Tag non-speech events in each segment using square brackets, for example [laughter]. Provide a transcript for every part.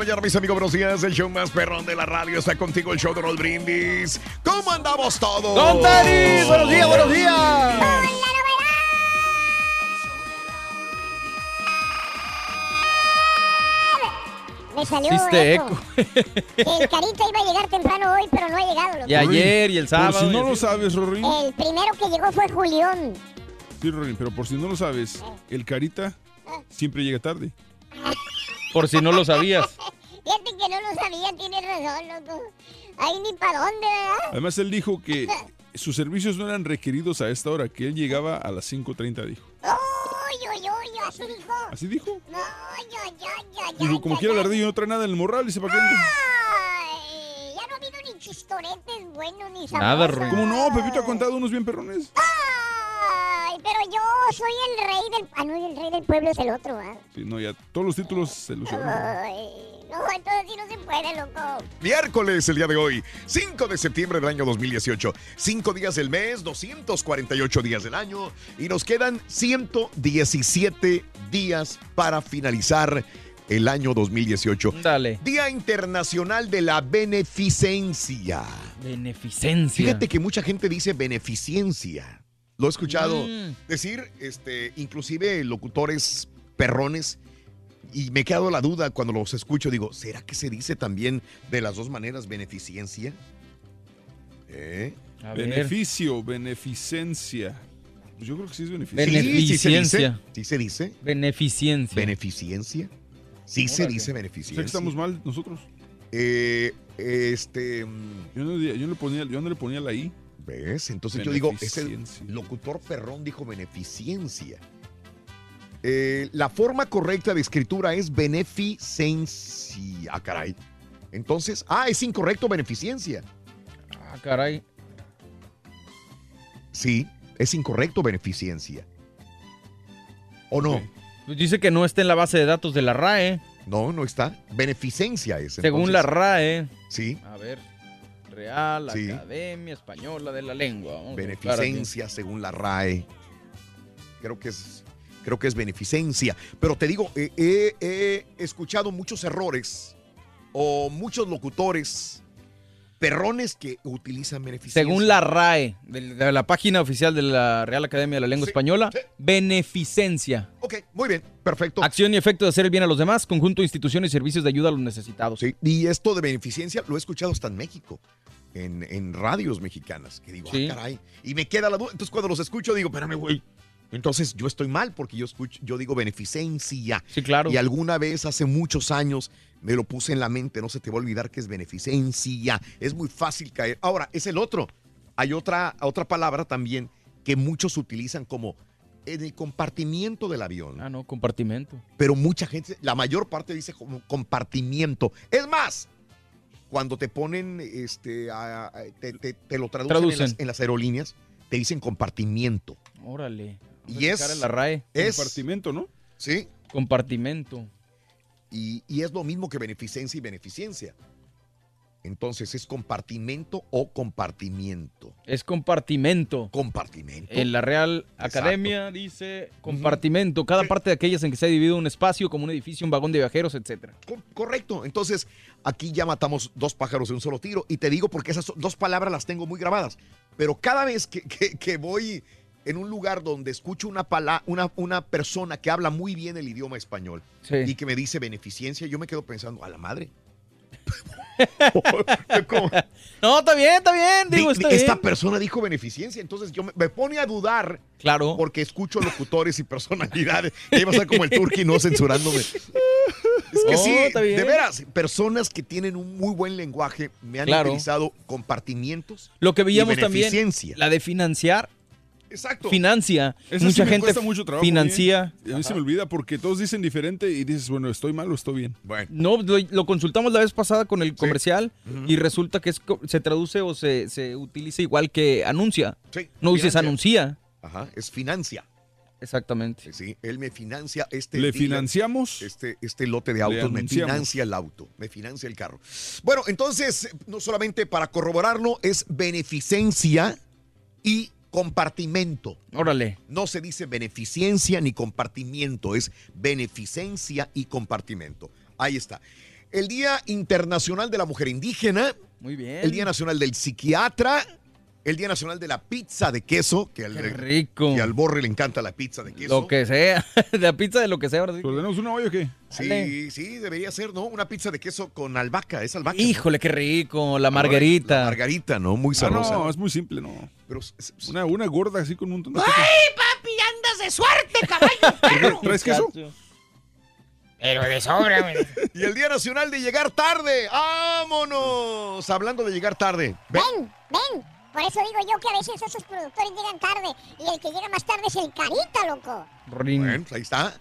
Mañana, mis amigos. Buenos días. El show más perrón de la radio está contigo, el show de Roll Brindis. ¿Cómo andamos todos? ¡Don Tenis! ¡Buenos días, buenos días! Me salió Hiciste eco. El carita iba a llegar temprano hoy, pero no ha llegado. loco. Y ayer y el sábado. Por si no lo sabes, Rory. El primero que llegó fue Julián. Sí, Rory, pero por si no lo sabes, el Carita siempre llega tarde. Por si no lo sabías. [laughs] Fíjate que no lo sabía, tienes razón, loco. Ahí ni para dónde, ¿verdad? Además, él dijo que [laughs] sus servicios no eran requeridos a esta hora, que él llegaba a las 5.30, dijo. Uy, uy, uy, así dijo. ¿Así dijo? No, ya, ya, ya. Dijo, como quiera el ya. ardillo no trae nada en el morral, dice, ¿para qué? Ay, ya no ha habido ni chistoretes buenos ni sabrosos. Nada, Rory. ¿Cómo no? Pepito ha contado unos bien perrones. Ay, pero yo soy el rey del... Ah, no, el rey del pueblo es el otro, ¿ah? Sí, no, ya todos los títulos se los no, entonces sí no se puede, loco. Miércoles, el día de hoy, 5 de septiembre del año 2018. 5 días del mes, 248 días del año. Y nos quedan 117 días para finalizar el año 2018. Dale. Día Internacional de la Beneficencia. Beneficencia. Fíjate que mucha gente dice beneficencia. Lo he escuchado Mm. decir, este, inclusive locutores perrones. Y me he quedado la duda cuando los escucho. Digo, ¿será que se dice también de las dos maneras beneficencia? ¿Eh? Beneficio, beneficencia. Pues yo creo que sí es beneficio. Bene- Sí, sí se dice. Beneficencia. Sí se dice. Beneficencia. Beneficencia. Sí se dice O sea beneficencia. que estamos mal nosotros. Eh, este, mm, Yo no, yo no le ponía, yo no le ponía la I. ¿ves? Entonces yo digo, ese locutor perrón dijo beneficencia. Eh, la forma correcta de escritura es beneficencia. Ah, caray. Entonces, ah, es incorrecto beneficencia. Ah, caray. Sí, es incorrecto beneficencia. ¿O no? Pues dice que no está en la base de datos de la RAE. No, no está. Beneficencia es. Según entonces. la RAE. Sí, A ver. Real Sí. Academia Española de la Lengua. Vamos beneficencia según la RAE. Creo que es, creo que es beneficencia. Pero te digo, eh, he, he escuchado muchos errores o muchos locutores perrones que utilizan beneficencia. Según la RAE, de, de la página oficial de la Real Academia de la Lengua Sí, Española, sí. beneficencia. Ok, muy bien, perfecto. Acción y efecto de hacer el bien a los demás, conjunto de instituciones y servicios de ayuda a los necesitados. Sí, y esto de beneficencia lo he escuchado hasta en México, en, en radios mexicanas, que digo, Sí. ah, caray. Y me queda la duda. Entonces, cuando los escucho, digo, espérame, güey. Entonces, yo estoy mal porque yo escucho, yo digo beneficencia. Sí, claro. Y alguna vez, hace muchos años, me lo puse en la mente, no se te va a olvidar que es beneficencia. Es muy fácil caer. Ahora, es el otro. hay otra, otra palabra también que muchos utilizan como en el compartimiento del avión. Ah, no, compartimento. Pero mucha gente, la mayor parte dice como compartimiento. Es más, cuando te ponen, este, a- a- te, te- te lo traducen, En, las, en las aerolíneas, te dicen compartimiento. Órale. Y es- checar en la RAE. Es, Compartimento, ¿no? sí, Compartimento. y, y es lo mismo que beneficencia y beneficencia. Entonces, ¿es compartimento o compartimiento? Es compartimento. Compartimento. En la Real Exacto. Academia dice compartimento, cada parte de aquellas en que se ha dividido un espacio como un edificio, un vagón de viajeros, etcétera. Co- Correcto. Entonces, aquí ya matamos dos pájaros de un solo tiro. Y te digo porque esas dos palabras las tengo muy grabadas. Pero cada vez que, que- que voy en un lugar donde escucho una, pala- una, una persona que habla muy bien el idioma español Sí. y que me dice beneficencia, yo me quedo pensando, a la madre. [laughs] No, está bien, está bien, digo, Di- está esta bien. persona dijo beneficencia, entonces yo me, me pone a dudar Claro. porque escucho locutores y personalidades. Y va a ser como el turqui, no censurándome. Es que Oh, sí, de veras, personas que tienen un muy buen lenguaje me han Claro. utilizado compartimientos. Lo que veíamos y también, la de financiar, Exacto. financia. Esa sí Mucha me gente cuesta mucho trabajo, financia. ¿eh? A mí se me olvida porque todos dicen diferente y dices, bueno, ¿estoy mal o estoy bien? Bueno, No, lo, lo consultamos la vez pasada con el comercial y resulta que es se traduce o se, se utiliza igual que anuncia. sí, No dices anuncia. Ajá, es financia. Exactamente. Sí, él me financia este ¿Le financiamos? Este, este lote de autos, me financia el auto, me financia el carro. Bueno, entonces, no solamente para corroborarlo, es beneficencia y compartimento. Órale. No se dice beneficencia ni compartimiento, es beneficencia y compartimento. Ahí está. El Día Internacional de la Mujer Indígena, Muy bien. el Día Nacional del Psiquiatra, el Día Nacional de la Pizza de Queso, que al, Qué rico. que al Borre le encanta la pizza de queso. Lo que sea. [laughs] la pizza de lo que sea. ahora sí. ¿Pero tenemos una olla o qué? Sí, sí, debería ser, ¿no? Una pizza de queso con albahaca, es albahaca. ¿no? Híjole, qué rico. La La margarita. margarita, ¿no? Muy Ah, sabrosa. no, es muy simple, no. Pero es- es- Una, una gorda así con un montón de cosas. papi, andas de suerte, caballo. [laughs] ¿Traes queso? Pero de sobra. [laughs] Y el Día Nacional de Llegar Tarde. ¡Vámonos! Hablando de llegar tarde. Ven. Ven, ven. Por eso digo yo que a veces esos productores llegan tarde y el que llega más tarde es el carita, loco. Rin. Bueno, ahí está.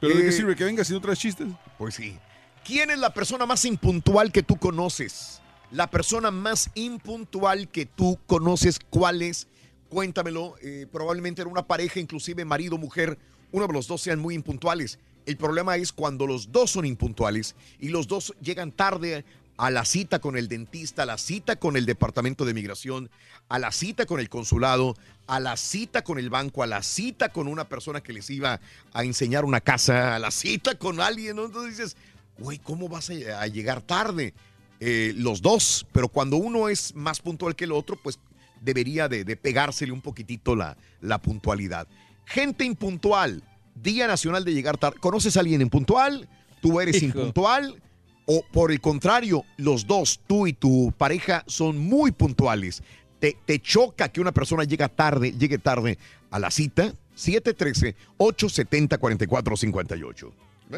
¿Pero de Eh, qué sirve que vengas si no traes chistes? Pues sí. ¿Quién es la persona más impuntual que tú conoces? La persona más impuntual que tú conoces, ¿cuál es? Cuéntamelo. Eh, probablemente era una pareja, inclusive marido, mujer. Uno de los dos sean muy impuntuales. El problema es cuando los dos son impuntuales y los dos llegan tarde a la cita con el dentista, a la cita con el departamento de migración, a la cita con el consulado, a la cita con el banco, a la cita con una persona que les iba a enseñar una casa, a la cita con alguien. ¿no? Entonces dices, güey, ¿cómo vas a, llegar tarde? Eh, los dos, pero cuando uno es más puntual que el otro, pues debería de, de pegársele un poquitito la, la puntualidad. Gente impuntual, Día Nacional de Llegar Tarde. ¿Conoces a alguien impuntual? ¿Tú eres Hijo. impuntual? O por el contrario, los dos, tú y tu pareja, son muy puntuales. Te, te choca que una persona llega tarde, llegue tarde a la cita. 713-870-4458.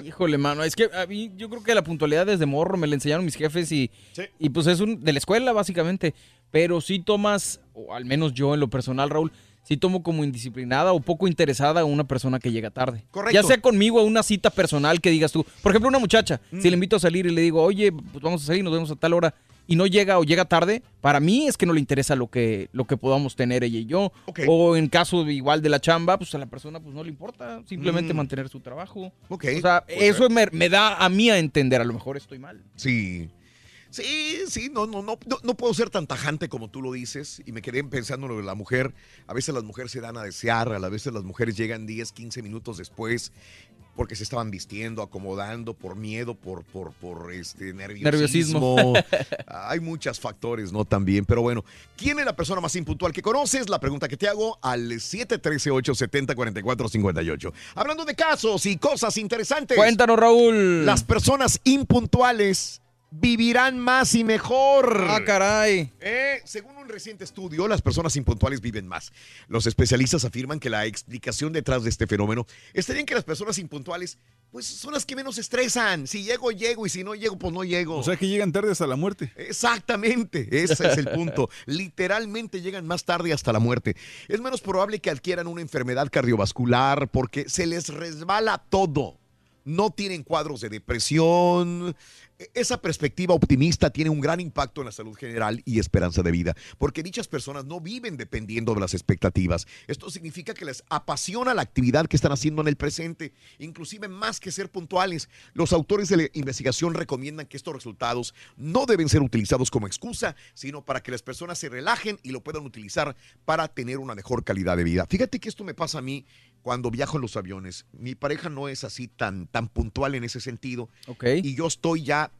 Híjole, mano, es que a mí yo creo que la puntualidad desde morro me la enseñaron mis jefes y, Sí. y pues es un, de la escuela básicamente, pero sí tomas, o al menos yo en lo personal, Raúl, sí tomo como indisciplinada o poco interesada a una persona que llega tarde. Correcto. Ya sea conmigo a una cita personal que digas tú, por ejemplo, una muchacha, Mm. si le invito a salir y le digo, oye, pues vamos a salir, nos vemos a tal hora, y no llega o llega tarde, para mí es que no le interesa lo que, lo que podamos tener ella y yo. O en caso de igual de la chamba, pues a la persona pues no le importa, simplemente Mm. mantener su trabajo. Ok. O sea, puede eso me, me da a mí a entender, a lo mejor estoy mal. Sí. Sí, sí, no, no, no, no, puedo ser tan tajante como tú lo dices. Y me quedé pensando en lo de la mujer. A veces las mujeres se dan a desear, a veces las mujeres llegan 10, 15 minutos después porque se estaban vistiendo, acomodando, por miedo, por, por, por este nerviosismo. Nerviosismo. [laughs] Hay muchos factores, ¿no? También. Pero bueno, ¿quién es la persona más impuntual que conoces? La pregunta que te hago al 713-870-4458. Hablando de casos y cosas interesantes. Cuéntanos, Raúl. Las personas impuntuales vivirán más y mejor. Ah, caray. Eh, según un reciente estudio, las personas impuntuales viven más. Los especialistas afirman que la explicación detrás de este fenómeno estaría en que las personas impuntuales pues son las que menos estresan. Si llego, llego, y si no llego, pues no llego. O sea que llegan tarde hasta la muerte. Exactamente, ese es el punto. [laughs] Literalmente llegan más tarde hasta la muerte. Es menos probable que adquieran una enfermedad cardiovascular porque se les resbala todo. No tienen cuadros de depresión. Esa perspectiva optimista tiene un gran impacto en la salud general y esperanza de vida, porque dichas personas no viven dependiendo de las expectativas. Esto significa que les apasiona la actividad que están haciendo en el presente, inclusive más que ser puntuales. Los autores de la investigación recomiendan que estos resultados no deben ser utilizados como excusa, sino para que las personas se relajen y lo puedan utilizar para tener una mejor calidad de vida. Fíjate que esto me pasa a mí cuando viajo en los aviones. Mi pareja no es así tan, tan puntual en ese sentido. Ok. Y yo estoy ya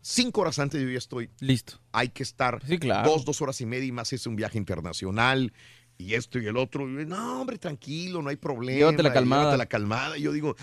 cinco horas antes, yo ya estoy. Listo. Hay que estar Sí, claro. dos, dos horas y media y más es un viaje internacional. Y esto y el otro. Y, no, hombre, tranquilo, no hay problema. Llévatela calmada. Llévatela calmada. Y yo digo,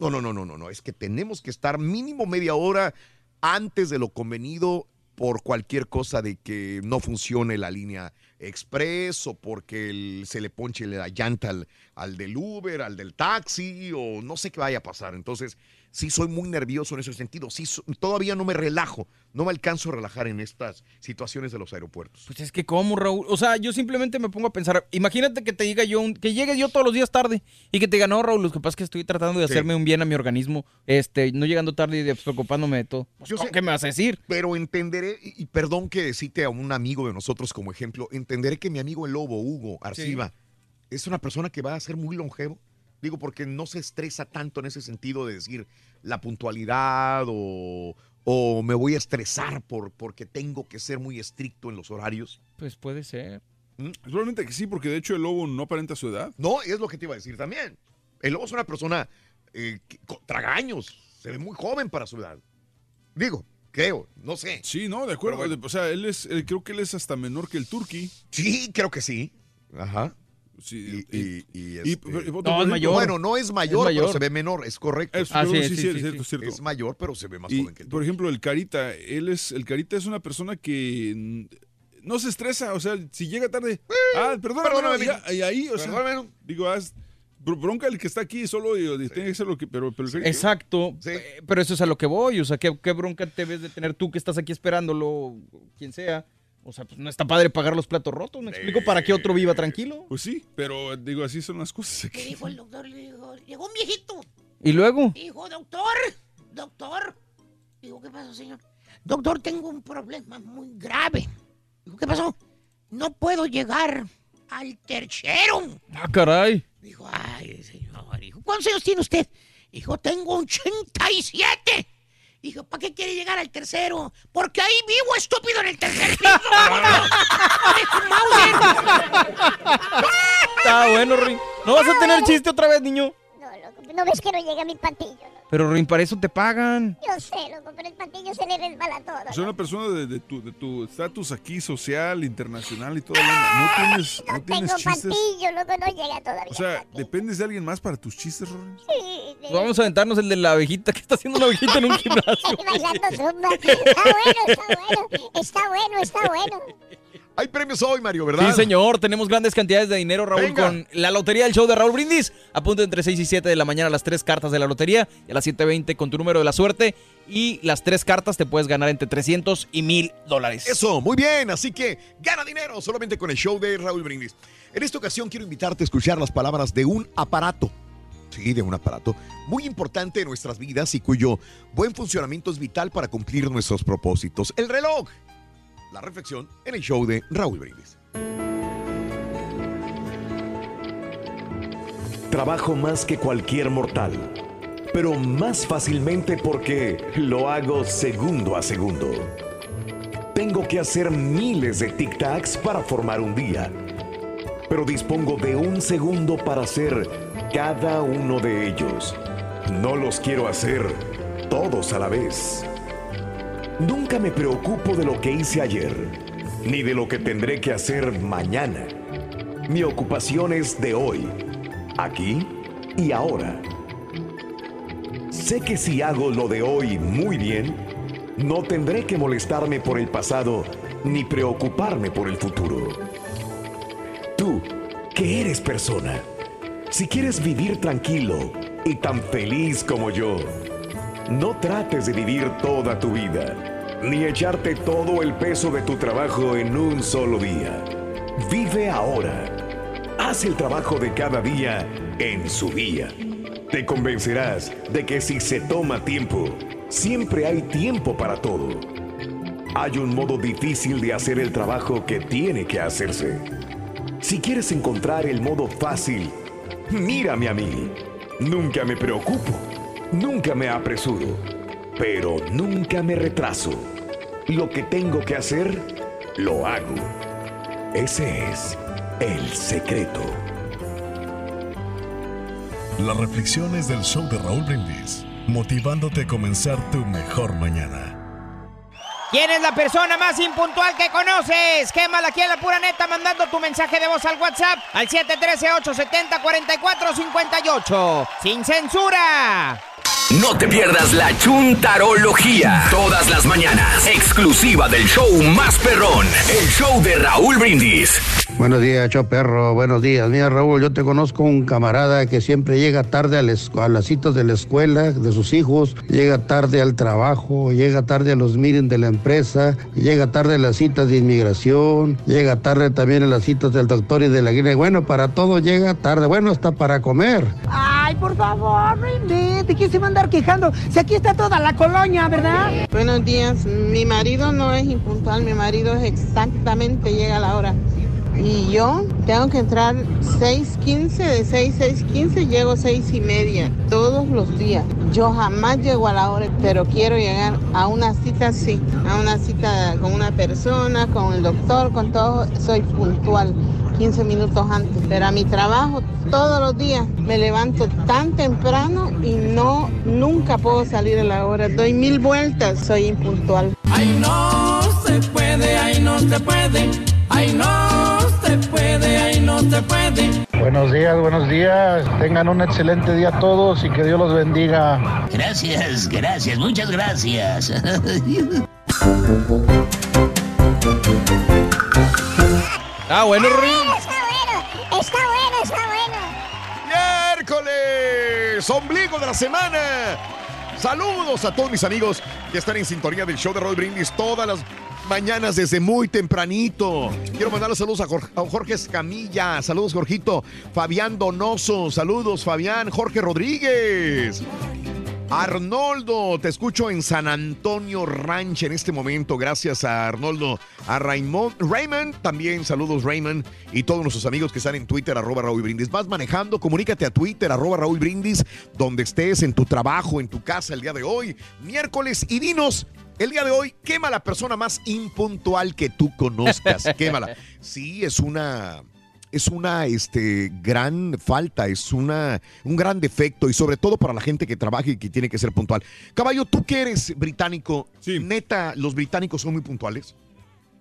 no, no, no, no, no, no. Es que tenemos que estar mínimo media hora antes de lo convenido por cualquier cosa de que no funcione la línea express o porque se le ponche la llanta al, al del Uber, al del taxi o no sé qué vaya a pasar. Entonces, sí soy muy nervioso en ese sentido. Sí, so- todavía no me relajo, no me alcanzo a relajar en estas situaciones de los aeropuertos. Pues es que cómo, Raúl. O sea, yo simplemente me pongo a pensar, imagínate que te diga yo, un- que llegue yo todos los días tarde y que te diga, no, Raúl, lo que pasa es que estoy tratando de Sí. hacerme un bien a mi organismo, este, no llegando tarde y despreocupándome de todo. Pues, Yo ¿cómo sé. ¿Qué me vas a decir? Pero entenderé, y y perdón que cite a un amigo de nosotros como ejemplo, entenderé que mi amigo el lobo, Hugo Arciba, es una persona que va a ser muy longevo. Digo, porque no se estresa tanto en ese sentido de decir la puntualidad o, o me voy a estresar por, porque tengo que ser muy estricto en los horarios. Pues puede ser. Probablemente que sí, porque de hecho el lobo no aparenta su edad. No, es lo que te iba a decir también. El lobo es una persona eh, que- tragaños, se ve muy joven para su edad. Digo, creo, no sé. Sí, no, de acuerdo. Bueno. O sea, él es, él- creo que él es hasta menor que el turqui. Sí, creo que sí. Ajá. Sí, Y, y- y, y- este- pero- otro No, es mayor. Bueno, no es mayor, mayor. pero se ve menor, es correcto. Es, Ah, sí, sí, sí, sí, cierto, sí. cierto. Es mayor, pero se ve más Y, joven que el por ejemplo, el Carita, él es, el Carita es una persona que no se estresa, o sea, si llega tarde, ah, perdóname, perdóname, ya, y ahí, o sea, Perdóname. digo, haz, br- bronca el que está aquí solo y, y tiene que ser lo que, pero, Exacto. Sí. Eh, Pero eso es a lo que voy. O sea, ¿qué, qué bronca te ves de tener tú que estás aquí esperándolo, quien sea? O sea, pues no está padre pagar los platos rotos. ¿Me explico para que otro viva tranquilo? Pues sí, pero digo, así son las cosas Le aquí. dijo el doctor, le dijo, llegó un viejito. Y luego, Dijo, doctor, doctor. Dijo, ¿qué pasó, señor? Doctor, tengo un problema muy grave. Dijo, ¿qué pasó? No puedo llegar al tercero. ah, caray. Dijo, ay, señor. Dijo, ¿cuántos años tiene usted? Dijo, tengo 87. Dijo, ¿para qué quiere llegar al tercero? Porque ahí vivo estúpido en el tercer piso. [laughs] Está bueno, Rin. ¿No vas a tener chiste otra vez, niño? No, loco, ¿no ves que no llega mi patillo? Pero, Rin, para eso te pagan. Yo sé, loco, pero el patillo se le resbala todo. O sea, una persona de, de tu de tu estatus aquí social, internacional y todo, no tienes, no No tienes tengo chistes. patillo, loco, no llega todavía. O sea. ¿dependes de alguien más para tus chistes, Rory? Sí, Pues vamos a aventarnos el de la abejita que está haciendo una abejita en un [laughs] gimnasio. Bailando zumba. Está bueno, está bueno. Está bueno, está bueno. Hay premios hoy, Mario, ¿verdad? Sí, señor, tenemos grandes cantidades de dinero, Raúl, Venga. con la lotería del show de Raúl Brindis. Apunta entre 6 y 7 de la mañana las tres cartas de la lotería y a las 7.20 con tu número de la suerte. Y las tres cartas te puedes ganar entre 300 y 1000 dólares. Eso, muy bien. Así que gana dinero solamente con el show de Raúl Brindis. En esta ocasión quiero invitarte a escuchar las palabras de un aparato. Sí, de un aparato muy importante en nuestras vidas y cuyo buen funcionamiento es vital para cumplir nuestros propósitos. El reloj. La reflexión en el show de Raúl Brindis. Trabajo más que cualquier mortal, pero más fácilmente porque lo hago segundo a segundo. Tengo que hacer miles de tic-tacs para formar un día, pero dispongo de un segundo para hacer cada uno de ellos. No los quiero hacer todos a la vez. Nunca me preocupo de lo que hice ayer, ni de lo que tendré que hacer mañana. Mi ocupación es de hoy, aquí y ahora. Sé que si hago lo de hoy muy bien, no tendré que molestarme por el pasado ni preocuparme por el futuro. Tú, que eres persona, si quieres vivir tranquilo, y tan feliz como yo. No trates de vivir toda tu vida, ni echarte todo el peso de tu trabajo en un solo día. Vive ahora. Haz el trabajo de cada día en su día. Te convencerás de que si se toma tiempo, siempre hay tiempo para todo. Hay un modo difícil de hacer el trabajo que tiene que hacerse. Si quieres encontrar el modo fácil, mírame a mí. Nunca me preocupo, nunca me apresuro, pero nunca me retraso. Lo que tengo que hacer, lo hago. Ese es el secreto. Las reflexiones del show de Raúl Brindis, motivándote a comenzar tu mejor mañana. ¿Quién es la persona más impuntual que conoces? Quémala aquí en la pura neta mandando tu mensaje de voz al WhatsApp al 713-870-4458. ¡Sin censura! No te pierdas la chuntarología. Todas las mañanas. Exclusiva del show más perrón. El show de Raúl Brindis. Buenos días, cho perro. Buenos días. Mira, Raúl, yo te conozco un camarada que siempre llega tarde a, las- a las citas de la escuela de sus hijos, llega tarde al trabajo, llega tarde a los meetings de la empresa, llega tarde a las citas de inmigración, llega tarde también a las citas del doctor y de la guía. Bueno, para todo llega tarde. Bueno, hasta para comer. Ay, por favor, no invente. ¿Quién se va a andar quejando? Si aquí está toda la colonia, ¿verdad? Buenos días, mi marido no es impuntual, mi marido es exactamente llega a la hora. Y yo tengo que entrar 6.15, de 6 6.15 llego 6 y media, todos los días. Yo jamás llego a la hora, pero quiero llegar a una cita, sí, a una cita con una persona, con el doctor, con todo, soy puntual. 15 minutos antes, pero a mi trabajo todos los días me levanto tan temprano y no, nunca puedo salir a la hora, doy mil vueltas, soy impuntual. Ay, no se puede, ay, no se puede. Ay, no no se puede. Buenos días, buenos días. Tengan un excelente día todos y que Dios los bendiga. Gracias, gracias, muchas gracias. [laughs] Ah, bueno, Ruin. Está bueno, está bueno, está bueno. miércoles, ombligo de la semana. Saludos a todos mis amigos que están en sintonía del show de Roll Brindis todas las mañanas desde muy tempranito. Quiero mandarle saludos a Jorge, a Jorge Escamilla, saludos Jorgito, Fabián Donoso, saludos Fabián, Jorge Rodríguez. Arnoldo, te escucho en San Antonio Ranch en este momento. Gracias a Arnoldo. A Raymond, Raymond, también saludos Raymond. Y todos nuestros amigos que están en Twitter, arroba Raúl Brindis. Vas manejando, comunícate a Twitter, arroba Raúl Brindis, donde estés, en tu trabajo, en tu casa el día de hoy, miércoles. Y dinos, el día de hoy, quema la persona más impuntual que tú conozcas. [laughs] Quémala. Sí, es una es una este, gran falta, es una, un gran defecto y sobre todo para la gente que trabaja y que tiene que ser puntual. Caballo, tú que eres británico, neta, los británicos son muy puntuales.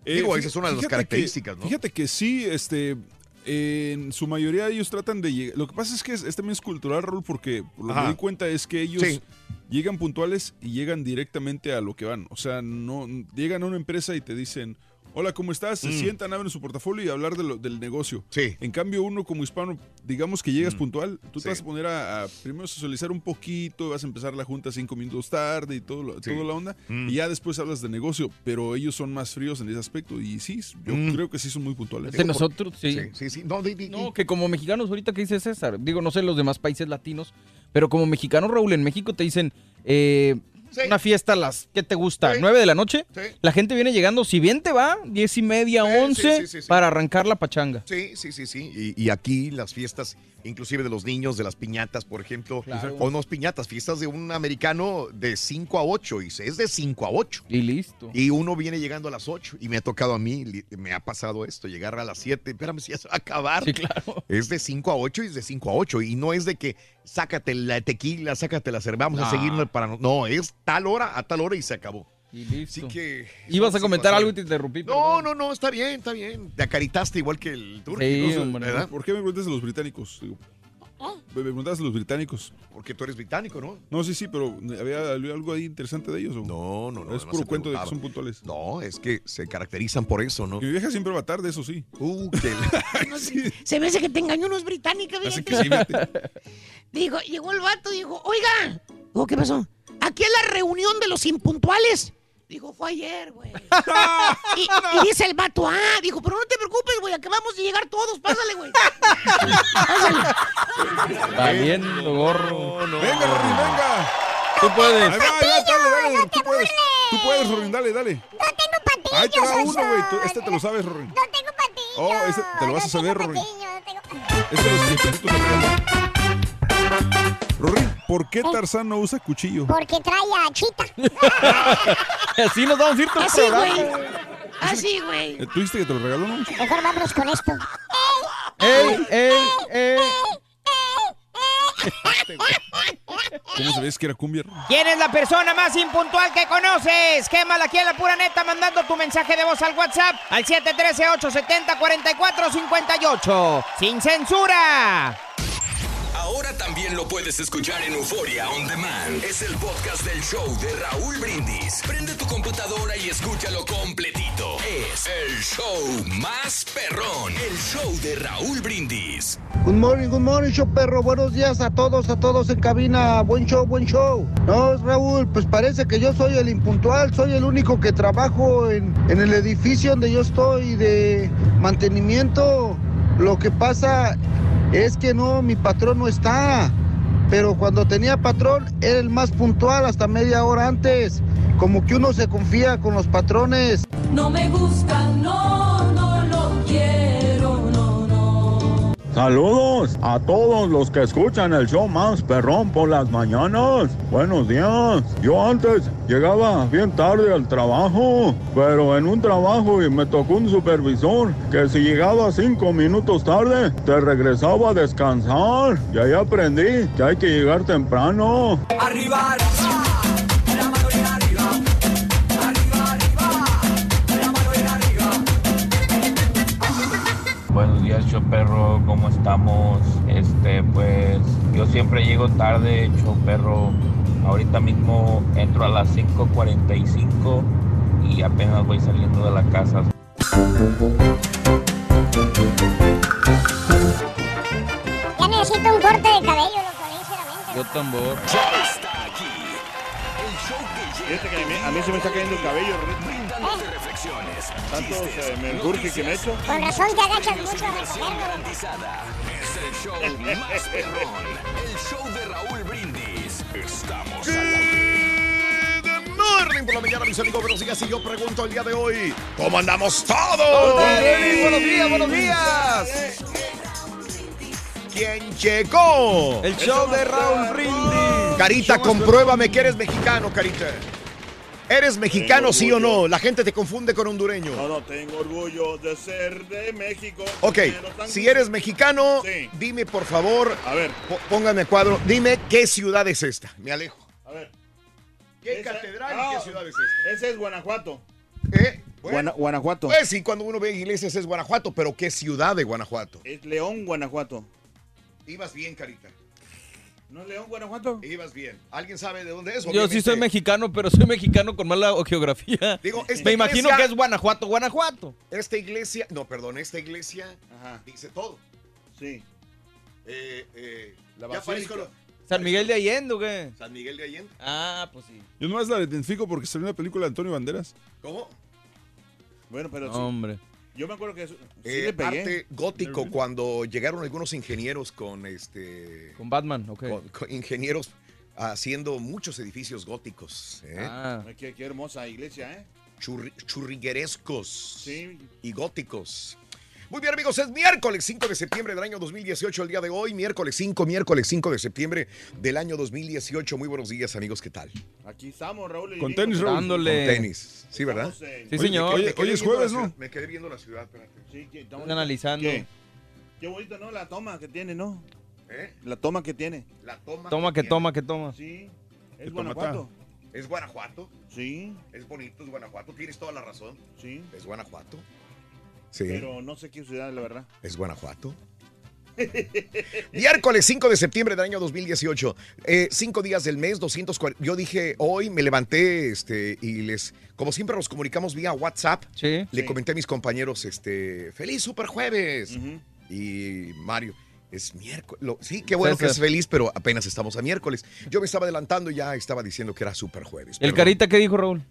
Eh, Digo, esa es una de las que- características, ¿no? Fíjate que sí, este, en su mayoría ellos tratan de llegar. Lo que pasa es que es, es también es cultural, Raúl, porque por lo que me di cuenta es que ellos Sí. Llegan puntuales y llegan directamente a lo que van. O sea, no llegan a una empresa y te dicen. Hola, ¿cómo estás? Se Mm. sientan, abren su portafolio y hablar de lo- del negocio. Sí. En cambio, uno como hispano, digamos que llegas Mm. puntual, tú Sí. te vas a poner a, a primero socializar un poquito, vas a empezar la junta cinco minutos tarde y todo, lo- Sí. toda la onda, Mm. y ya después hablas de negocio, pero ellos son más fríos en ese aspecto y sí, yo Mm. creo que sí son muy puntuales. De nosotros, sí. Sí, sí, sí. No, di- di- No, que como mexicanos, ahorita que dice César, digo, no sé los demás países latinos, pero como mexicanos, Raúl, en México te dicen, eh, una fiesta a las, ¿qué te gusta? Sí. ¿9 de la noche? Sí. La gente viene llegando, si bien te va, diez y media, Sí, once, sí, sí, sí, sí. para arrancar la pachanga. Sí, sí, sí, sí. Y, y aquí las fiestas, inclusive de los niños, de las piñatas, por ejemplo, Claro. o no es piñatas, fiestas de un americano de 5 a 8, y es de 5 a 8. Y listo. Y uno viene llegando a las 8, y me ha tocado a mí, me ha pasado esto, llegar a las 7, espérame [laughs] si ya se va a acabar. Sí, claro. Es de 5 a 8 y es de 5 a 8, y no es de que sácate la tequila, sácate la cerveza, vamos a No. seguir para... No, es tal hora a tal hora y se acabó. Y listo. Así que... Ibas a comentar algo y te interrumpí. No, no, no, está bien, está bien. Te acaritaste igual que el turco. Sí, ¿no? hombre. ¿verdad? ¿Por qué me preguntas de los británicos? Digo, Me preguntabas a los británicos. Porque tú eres británico, ¿no? No, sí, sí, pero ¿había algo ahí interesante de ellos? ¿o? No, no, no. Es puro se cuento de que son puntuales. No, es que se caracterizan por eso, ¿no? Mi vieja siempre va tarde, eso sí. Uh, qué... [laughs] No [laughs] sé, Se me hace que te engañó unos británicos, Así fíjate. que sí, fíjate. [laughs] Digo, llegó el vato y dijo, oiga. ¿qué pasó? Aquí es la reunión de los impuntuales. Dijo, fue ayer, güey. [laughs] y, y dice el vato, ah, dijo, pero no te preocupes, güey, acabamos de llegar todos, pásale, güey. Valiendo gorro. Venga, Rorín, venga. Tú puedes. Ahí va, ahí va, dale, dale. Tú puedes. Tú puedes, Rorín, dale, dale. No tengo patillos, Ahí te va uno, güey. Este te lo sabes, Rorín. No tengo patillos. Oh, este te lo vas a saber, Rorín. No. Este de los tiempecitos me ¿por qué Tarzán no usa cuchillo? Porque trae a Chita. [laughs] Así nos vamos a ir todo Así, güey. Así, güey. Eh, ¿Tú dijiste que te lo regaló, no? Mejor vámonos con esto. ¡Ey, ey, ey! ¿Cómo sabías que era cumbia? ¿Quién es la persona más impuntual que conoces? Quémala aquí en la pura neta mandando tu mensaje de voz al WhatsApp al 713-870-4458. ¡Sin censura! Ahora también lo puedes escuchar en Euforia On Demand. Es el podcast del show de Raúl Brindis. Prende tu computadora y escúchalo completito. Es el show más perrón. El show de Raúl Brindis. Good morning, good morning, show perro. Buenos días a todos, a todos en cabina. Buen show, buen show. No, Raúl, pues parece que yo soy el impuntual. Soy el único que trabajo en, en el edificio donde yo estoy de mantenimiento. Lo que pasa es que no, mi patrón no está. Pero cuando tenía patrón, era el más puntual hasta media hora antes. Como que uno se confía con los patrones. No me gusta, no, Saludos a todos los que escuchan el show más perrón por las mañanas. Buenos días. Yo antes llegaba bien tarde al trabajo, pero en un trabajo y me tocó un supervisor que si llegaba cinco minutos tarde, te regresaba a descansar. Y ahí aprendí que hay que llegar temprano. Arriba, Choperro, ¿cómo estamos? Este, pues yo siempre llego tarde, Choperro. Ahorita mismo entro a las 5:45 y apenas voy saliendo de la casa. Ya necesito un corte de cabello, loco, sinceramente. Yo tambor. Fíjate que a mí, a mí se me está cayendo el cabello, reflexiones. Tantos eh, que me he hecho. Con razón te agachas mucho a recogerlo. Es el show más perrón. El show de Raúl Brindis. Estamos al aire. Good morning por la mañana, mis amigos. Buenos días. Y yo pregunto el día de hoy, ¿cómo andamos todos? Buenos días, buenos días. ¿Quién llegó? El show de Raúl Brindis. Carita, compruébame que eres mexicano, Carita. ¿Eres mexicano, Tengo sí o no? La gente te confunde con hondureño. No, no, tengo orgullo de ser de México. Ok, si eres mexicano, Sí. dime por favor, A ver, póngame a cuadro, dime qué ciudad es esta. Me alejo. a ver. ¿Qué Esa- catedral y Ah, qué ciudad es esta? Ese es Guanajuato. ¿Eh? Bueno, Guanajuato. Pues sí, cuando uno ve iglesias es Guanajuato, pero ¿qué ciudad de Guanajuato? Es León, Guanajuato. Ibas bien, Carita. ¿No es León, Guanajuato? Ibas bien. ¿Alguien sabe de dónde es? Yo sí soy mexicano, pero soy mexicano con mala geografía. Digo, [laughs] esta Me imagino iglesia- que es Guanajuato, Guanajuato. Esta iglesia, no, perdón, esta iglesia Ajá. dice todo. Sí. Eh, eh, La ya basílica. ¿San Miguel de Allende o qué? San Miguel de Allende. Ah, pues sí. Yo nomás la identifico porque salió una película de Antonio Banderas. ¿Cómo? Bueno, pero sí. Hombre. Yo me acuerdo que sí Eh, le pegué. arte gótico cuando llegaron algunos ingenieros con este Con Batman, ok. con- con ingenieros haciendo muchos edificios góticos ¿eh? Ah. Qué, qué hermosa iglesia, ¿eh? Churri- churriguerescos Sí. y góticos muy bien amigos, es miércoles 5 de septiembre del año 2018 el día de hoy, miércoles 5, miércoles 5 de septiembre del año 2018. Muy buenos días amigos, ¿qué tal? Aquí estamos, Raúl. y Con tenis, Raúl. Dándole. Con tenis, sí, ¿verdad? En- Sí, señor. Oye, hoy es jueves, ¿no? Me quedé viendo la ciudad, espérate. Sí, que estamos- analizando. ¿Qué? Qué bonito, ¿no? La toma que tiene, ¿no? ¿Eh? La toma que tiene. La toma. Toma que tiene. toma que toma. Sí. Es. Guanajuato. Es Guanajuato, Sí, es bonito, es Guanajuato, tienes toda la razón. sí. Es Guanajuato. Sí. Pero no sé qué ciudad, la verdad. Es Guanajuato. [laughs] Miércoles 5 de septiembre del año 2018. Eh, cinco días del mes, 240. Yo dije, hoy me levanté este, y les, como siempre nos comunicamos vía WhatsApp, le Sí. comenté a mis compañeros, este, feliz super jueves. Y Mario, es miércoles. Lo- Sí, qué bueno que es feliz, pero apenas estamos a miércoles. Yo me estaba adelantando y ya estaba diciendo que era super jueves. ¿El Perdón. Carita qué dijo, Raúl?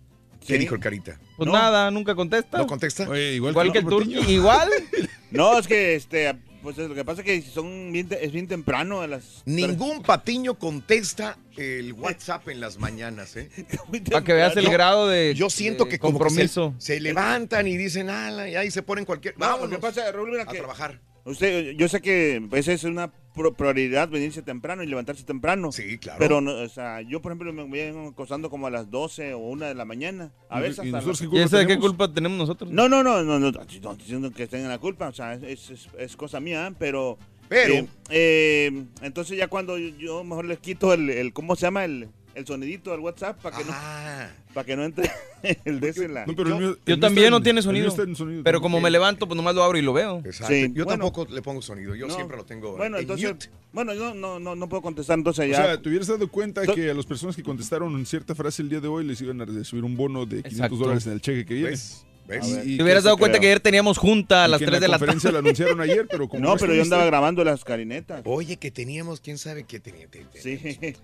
¿Qué dijo el Carita? Pues nada, nunca contesta. ¿No contesta? igual, que el Turqui. Igual. [laughs] No, es que este, pues lo que pasa es que son bien es bien temprano a las Ningún patiño contesta el WhatsApp en las mañanas, ¿eh? [laughs] Para que veas el Yo- grado de Yo siento de que como que se- compromiso. se, levantan y dicen, ala, y ahí se ponen cualquier... No, Vámonos lo que pasa, Raúl, mira a que trabajar. Usted, yo sé que esa es una prioridad venirse temprano y levantarse temprano. Sí, claro. Pero, no, o sea, yo, por ejemplo, me voy acostando como a las 12 o 1 de la mañana. A ¿Y- veces y hasta nosotros qué ¿Y esa de qué culpa tenemos nosotros? No, no, no, no, no, no estoy diciendo que tengan la culpa, o sea, es, es- es cosa mía, pero... Pero- eh, eh, entonces ya cuando yo, yo mejor les quito el, el- ¿cómo se llama? El, el sonidito del WhatsApp para que, no, para que no entre [laughs] el de ese la... Yo también no tiene sonido. Pero como me levanto, pues nomás lo abro y lo veo. Exacto. Sí, yo bueno. tampoco le pongo sonido, yo No. siempre lo tengo Bueno, en entonces, mute. bueno, yo no, no, no puedo contestar entonces O ya. sea, te hubieras dado cuenta que a las personas que contestaron en cierta frase el día de hoy les iban a recibir un bono de 500 Exacto. dólares en el cheque que viene. ¿Ves? Te hubieras dado cuenta que ayer teníamos junta a las que en 3 de la conferencia tarde. lo anunciaron ayer, pero como No, pero yo andaba grabando las carinetas. Oye, que teníamos, quién sabe qué tenía. te- te- Sí.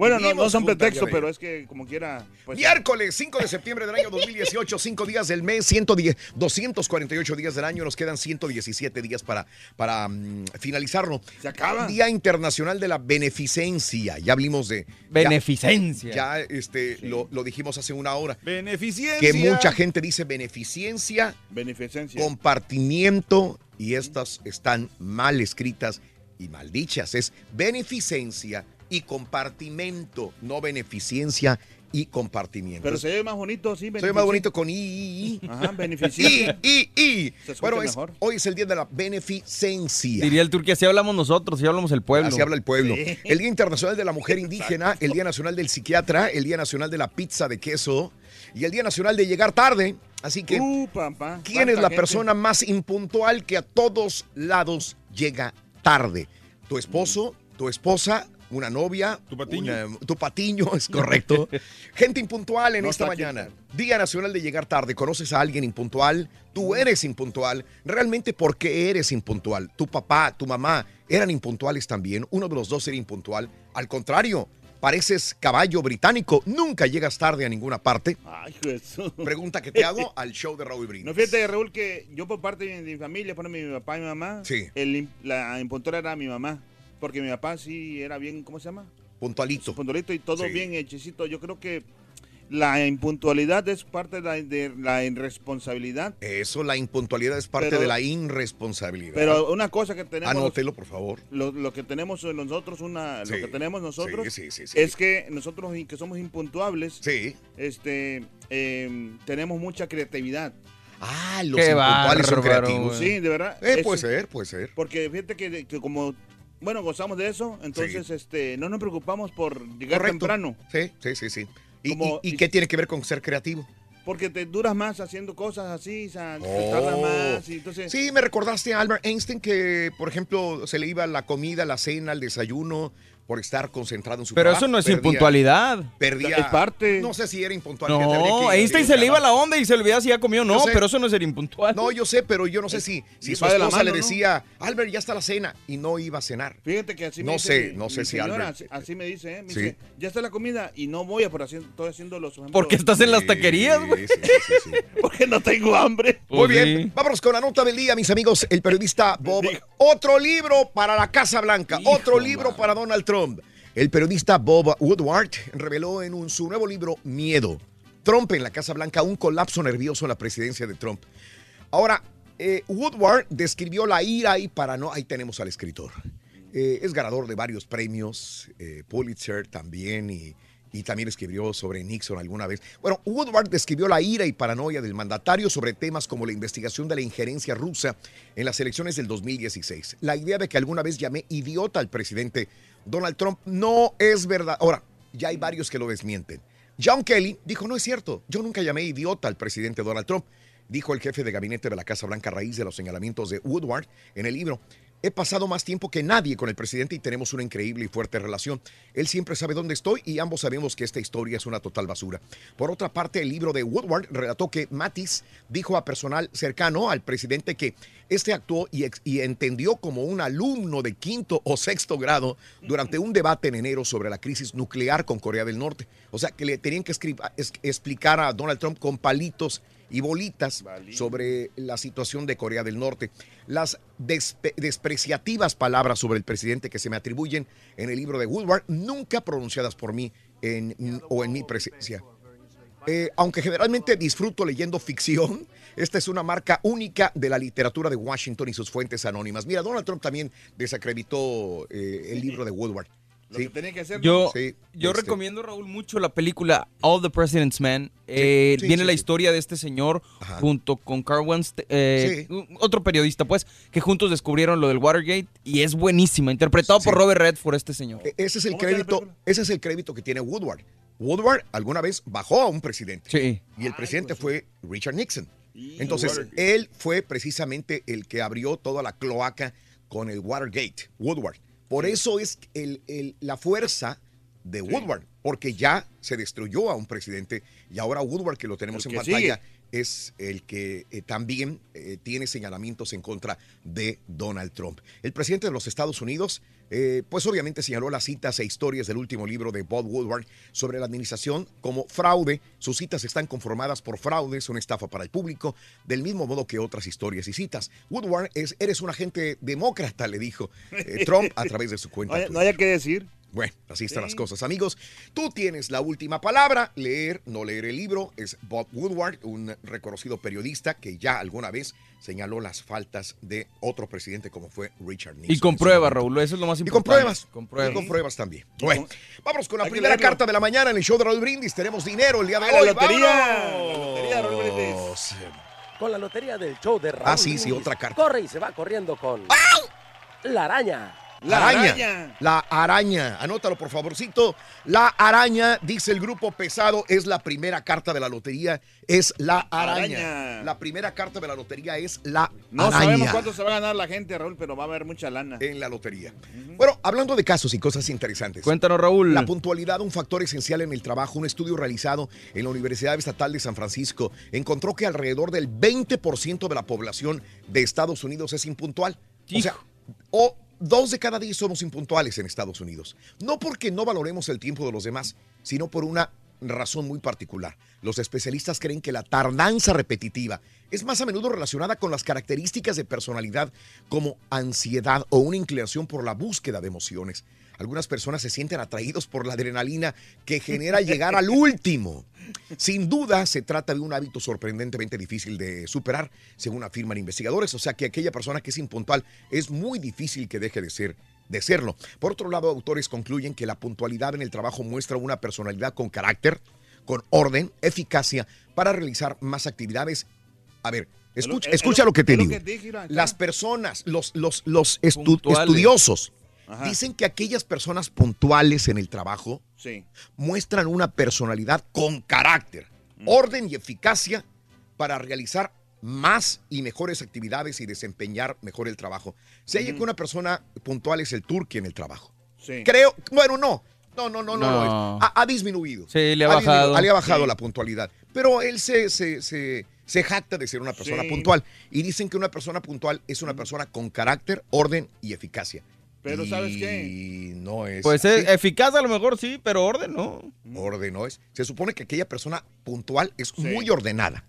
Bueno, no, no son veo. pero es que como quiera. Pues, Miércoles 5 de septiembre del año 2018, 5 días del mes, 110, 248 días del año, nos quedan 117 días para, para mm, finalizarlo. Se acaba. Día Internacional de la Beneficencia, ya hablamos de... Beneficencia. Ya, este, lo, lo dijimos hace una hora. Beneficencia. Que mucha gente dice beneficencia, Beneficencia. compartimiento, y estas están mal escritas y mal dichas. Es beneficencia y compartimento, no beneficencia y compartimiento. Pero se ve más bonito, sí. Se ve más bonito con I, I, I. Ajá, [laughs] beneficencia. I, I, I. Se escucha Bueno, es- mejor. hoy es el día de la beneficencia. Diría el Turqui, así hablamos nosotros, así hablamos el pueblo. Así habla el pueblo. El Día Internacional de la Mujer Indígena, el Día Nacional del Psiquiatra, el Día Nacional de la Pizza de Queso y el Día Nacional de Llegar Tarde. Así que, Uh, papá. ¿quién es ¿Cuánta la gente? persona más impuntual que a todos lados llega tarde? ¿Tu esposo? ¿Tu esposa? ¿Una novia? ¿Tu patiño? tu patiño, es correcto. [laughs] Gente impuntual en No esta aquí. mañana. Día Nacional de Llegar Tarde. ¿Conoces a alguien impuntual? Tú eres impuntual. ¿Realmente por qué eres impuntual? ¿Tu papá, tu mamá eran impuntuales también? ¿Uno de los dos era impuntual? Al contrario, pareces caballo británico. Nunca llegas tarde a ninguna parte. Ay, Jesús. Pregunta que te hago al show de Raúl Brindis. No, fíjate, Raúl, que yo por parte de mi familia, por mi papá y mi mamá, Sí. el la impuntual era mi mamá. Porque mi papá sí era bien, ¿cómo se llama? Puntualito. Puntualito y todo Sí. bien hechicito. Yo creo que la impuntualidad es parte de la, de la irresponsabilidad. Eso, la impuntualidad es parte Pero- de la irresponsabilidad. Pero una cosa que tenemos... Anótelo, por favor. Lo, lo que tenemos nosotros, una, Sí, lo que tenemos nosotros sí, sí, sí, sí. es que nosotros que somos impuntuables, Sí. este, eh, tenemos mucha creatividad. Ah, los impuntuales son creativos. Sí, de verdad. Eh, es- puede ser, puede ser. Porque fíjate que, que como, bueno, gozamos de eso, entonces este, no nos preocupamos por llegar Correcto. temprano. Sí, sí, sí, sí. ¿Y, Como- y- y qué tiene que ver con ser creativo? Porque te duras más haciendo cosas así, o sea, te Oh. tardas más. Y entonces, Sí, me recordaste a Albert Einstein que, por ejemplo, se le iba la comida, la cena, el desayuno por estar concentrado en su Pero trabajo. eso no es Perdía- impuntualidad. Perdía. Es parte. No sé si era impuntual. fíjate, habría No, que- Einstein se le iba la onda y se olvidaba si ya comió o no, sé. pero eso no es ser impuntual. No, yo sé, pero yo no sé si, si su va de la esposa le mano, ¿no? decía, Albert, ya está la cena, y no iba a cenar. Fíjate que así me No dice sé, mi- no sé mi si señora, Albert- así, así me dice, ¿eh? Me Sí. dice, ya está la comida y no voy a por haciendo, estoy haciendo los ejemplos. Porque estás en las taquerías, güey. [laughs] Porque no tengo hambre. Muy bien, vámonos con la nota del día, mis amigos. El periodista Bob. Otro libro para la Casa Blanca, otro libro para Donald Trump. El periodista Bob Woodward reveló en un- su nuevo libro Miedo. Trump en la Casa Blanca, un colapso nervioso en la presidencia de Trump. Ahora, eh, Woodward describió la ira y paranoia. Ahí tenemos al escritor. Eh, es ganador de varios premios, eh, Pulitzer también, y, y también escribió sobre Nixon alguna vez. Bueno, Woodward describió la ira y paranoia del mandatario sobre temas como la investigación de la injerencia rusa en las elecciones del 2016. La idea de que alguna vez llamé idiota al presidente Donald Trump no es verdad. Ahora, ya hay varios que lo desmienten. John Kelly dijo, no es cierto, yo nunca llamé idiota al presidente Donald Trump, dijo el jefe de gabinete de la Casa Blanca raíz de los señalamientos de Woodward en el libro. He pasado más tiempo que nadie con el presidente y tenemos una increíble y fuerte relación. Él siempre sabe dónde estoy y ambos sabemos que esta historia es una total basura. Por otra parte, el libro de Woodward relató que Mattis dijo a personal cercano al presidente que este actuó y, y entendió como un alumno de quinto o sexto grado durante un debate en enero sobre la crisis nuclear con Corea del Norte. O sea, que le tenían que explicar a Donald Trump con palitos y bolitas sobre la situación de Corea del Norte. Las despreciativas palabras sobre el presidente que se me atribuyen en el libro de Woodward, nunca pronunciadas por mí en- o en mi presencia. Eh, aunque generalmente disfruto leyendo ficción, esta es una marca única de la literatura de Washington y sus fuentes anónimas. Mira, Donald Trump también desacreditó eh, el libro de Woodward. Lo que tenía que hacer, Yo, Sí, yo este. recomiendo, Raúl, mucho la película All the President's Men. Eh, sí, viene sí, la sí. historia de este señor junto con Carl eh, otro periodista, pues, que juntos descubrieron lo del Watergate y es buenísima, interpretado por Robert Redford, este señor. E- Ese es el crédito, ese es el crédito que tiene Woodward. Woodward alguna vez bajó a un presidente. Sí. Y el presidente fue Richard Nixon. Entonces, Watergate. él fue precisamente el que abrió toda la cloaca con el Watergate, Woodward. Por eso es el- el- la fuerza de Woodward, porque ya se destruyó a un presidente y ahora Woodward, que lo tenemos El en pantalla, sigue. es el que eh, también eh, tiene señalamientos en contra de Donald Trump. El presidente de los Estados Unidos, eh, pues obviamente señaló las citas e historias del último libro de Bob Woodward sobre la administración como fraude. Sus citas están conformadas por fraudes, una estafa para el público, del mismo modo que otras historias y citas. Woodward es, eres un agente demócrata, le dijo eh, Trump a través de su cuenta. [laughs] No haya que decir. Bueno, así están las cosas, amigos. Tú tienes la última palabra, leer, no leer el libro. Es Bob Woodward, un reconocido periodista que ya alguna vez señaló las faltas de otro presidente como fue Richard Nixon. Y con pruebas, Raúl, eso es lo más Y con importante. pruebas. Con pruebas. Y con pruebas también. Bueno, vámonos con la Hay primera carta de la mañana en el show de Raúl Brindis. Tenemos dinero el día de Ah, la hoy. lotería. ¡Vámonos! La lotería, Raúl Brindis. Con la lotería del show de Raúl Ah, sí, sí, otra carta. Corre y se va corriendo con... La araña. La araña. La araña. Anótalo, por favorcito. La araña, dice el grupo pesado, es la primera carta de la lotería. Es la araña. Araña. La primera carta de la lotería es la No araña. sabemos cuánto se va a ganar la gente, Raúl, pero va a haber mucha lana. En la lotería. Bueno, hablando de casos y cosas interesantes. Cuéntanos, Raúl. La puntualidad, un factor esencial en el trabajo. Un estudio realizado en la Universidad Estatal de San Francisco encontró que alrededor del 20% de la población de Estados Unidos es impuntual. O sea, o dos de cada diez somos impuntuales en Estados Unidos. No porque no valoremos el tiempo de los demás, sino por una razón muy particular. Los especialistas creen que la tardanza repetitiva es más a menudo relacionada con las características de personalidad como ansiedad o una inclinación por la búsqueda de emociones. Algunas personas se sienten atraídos por la adrenalina que genera llegar al último. Sin duda, se trata de un hábito sorprendentemente difícil de superar, según afirman investigadores. O sea que aquella persona que es impuntual es muy difícil que deje de ser de serlo. Por otro lado, autores concluyen que la puntualidad en el trabajo muestra una personalidad con carácter, con orden, eficacia para realizar más actividades. A ver, escucha, escucha lo que te digo. Las personas, los, los, los estu- Puntuales. estudiosos, Ajá. dicen que aquellas personas puntuales en el trabajo Sí. muestran una personalidad con carácter, orden y eficacia para realizar más y mejores actividades y desempeñar mejor el trabajo. Se halla que una persona puntual es el turqui en el trabajo. Sí. Creo, bueno, no. No, no, no, no, No. Ha, ha disminuido. Sí, le ha disminuido, bajado. le ha bajado Sí. la puntualidad. Pero él se, se, se, se jacta de ser una persona Sí. puntual. Y dicen que una persona puntual es una persona con carácter, orden y eficacia. Pero ¿sabes qué? Y no es. Pues es así. eficaz a lo mejor sí, pero orden no. Orden no es. Se supone que aquella persona puntual es Sí. muy ordenada.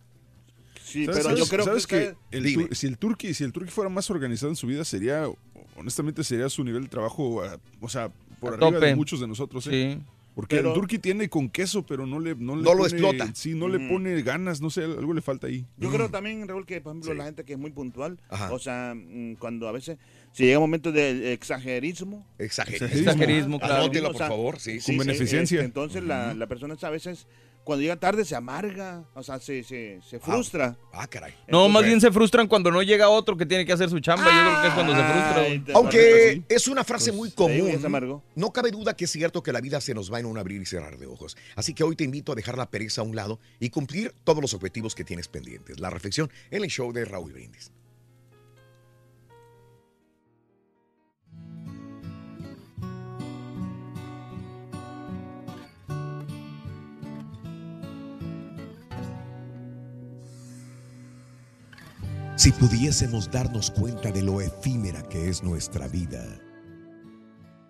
Sí, ¿Sabes- pero yo creo sabes que, el si el turqui si el turqui fuera más organizado en su vida sería honestamente sería su nivel de trabajo ah, o sea por A arriba tope. de muchos de nosotros ¿eh? Sí. porque Pero- el turqui tiene con queso pero no le no, le No lo explota. sí no le Ujú. pone ganas no sé algo le falta ahí Yo creo también, Raúl, que por ejemplo Sí. la gente que es muy puntual, Ajá. o sea, mm, cuando a veces si llega un momento de exagerismo, Exagerismo. Exagerismo, claro. Anótela, O por sea, favor. Sí, Con sí, sí. beneficencia. este, entonces la, la persona a veces cuando llega tarde se amarga, o sea, se, se, se frustra. Ah, caray. No, más Entonces- bien se frustran cuando no llega otro que tiene que hacer su chamba. Yo creo que es cuando se frustra. Aunque es una frase Pues, muy común, no cabe duda que es cierto que la vida se nos va en un abrir y cerrar de ojos. Así que hoy te invito a dejar la pereza a un lado y cumplir todos los objetivos que tienes pendientes. La reflexión en el show de Raúl Brindis. Si pudiésemos darnos cuenta de lo efímera que es nuestra vida,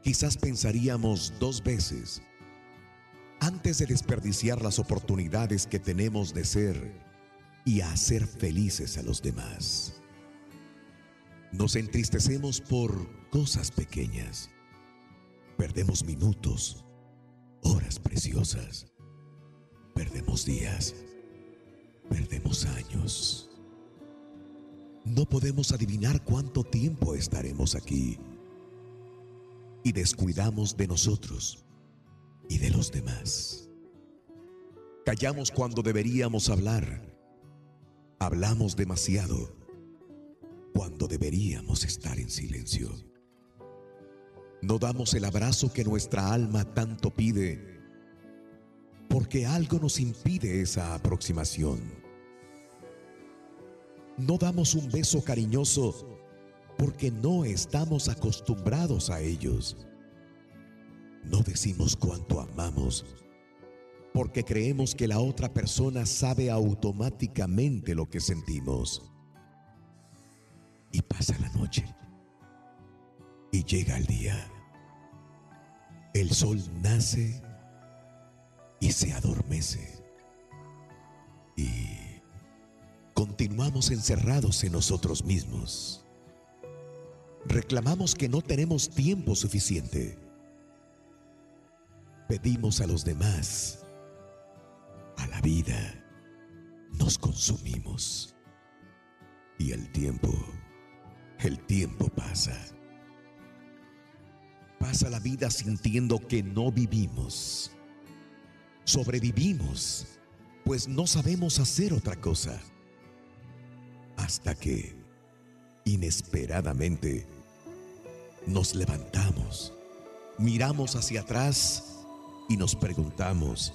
quizás pensaríamos dos veces antes de desperdiciar las oportunidades que tenemos de ser y hacer felices a los demás. Nos entristecemos por cosas pequeñas. Perdemos minutos, horas preciosas. Perdemos días. Perdemos años. No podemos adivinar cuánto tiempo estaremos aquí. Y descuidamos de nosotros y de los demás. Callamos cuando deberíamos hablar. Hablamos demasiado cuando deberíamos estar en silencio. No damos el abrazo que nuestra alma tanto pide porque algo nos impide esa aproximación. No damos un beso cariñoso porque no estamos acostumbrados a ellos. No decimos cuánto amamos porque creemos que la otra persona sabe automáticamente lo que sentimos. Y pasa la noche. Y llega el día. El sol nace y se adormece. Y continuamos encerrados en nosotros mismos. Reclamamos que no tenemos tiempo suficiente. Pedimos a los demás, a la vida, nos consumimos. Y el tiempo, el tiempo pasa. Pasa la vida sintiendo que no vivimos. Sobrevivimos, pues no sabemos hacer otra cosa. Hasta que, inesperadamente, nos levantamos, miramos hacia atrás y nos preguntamos,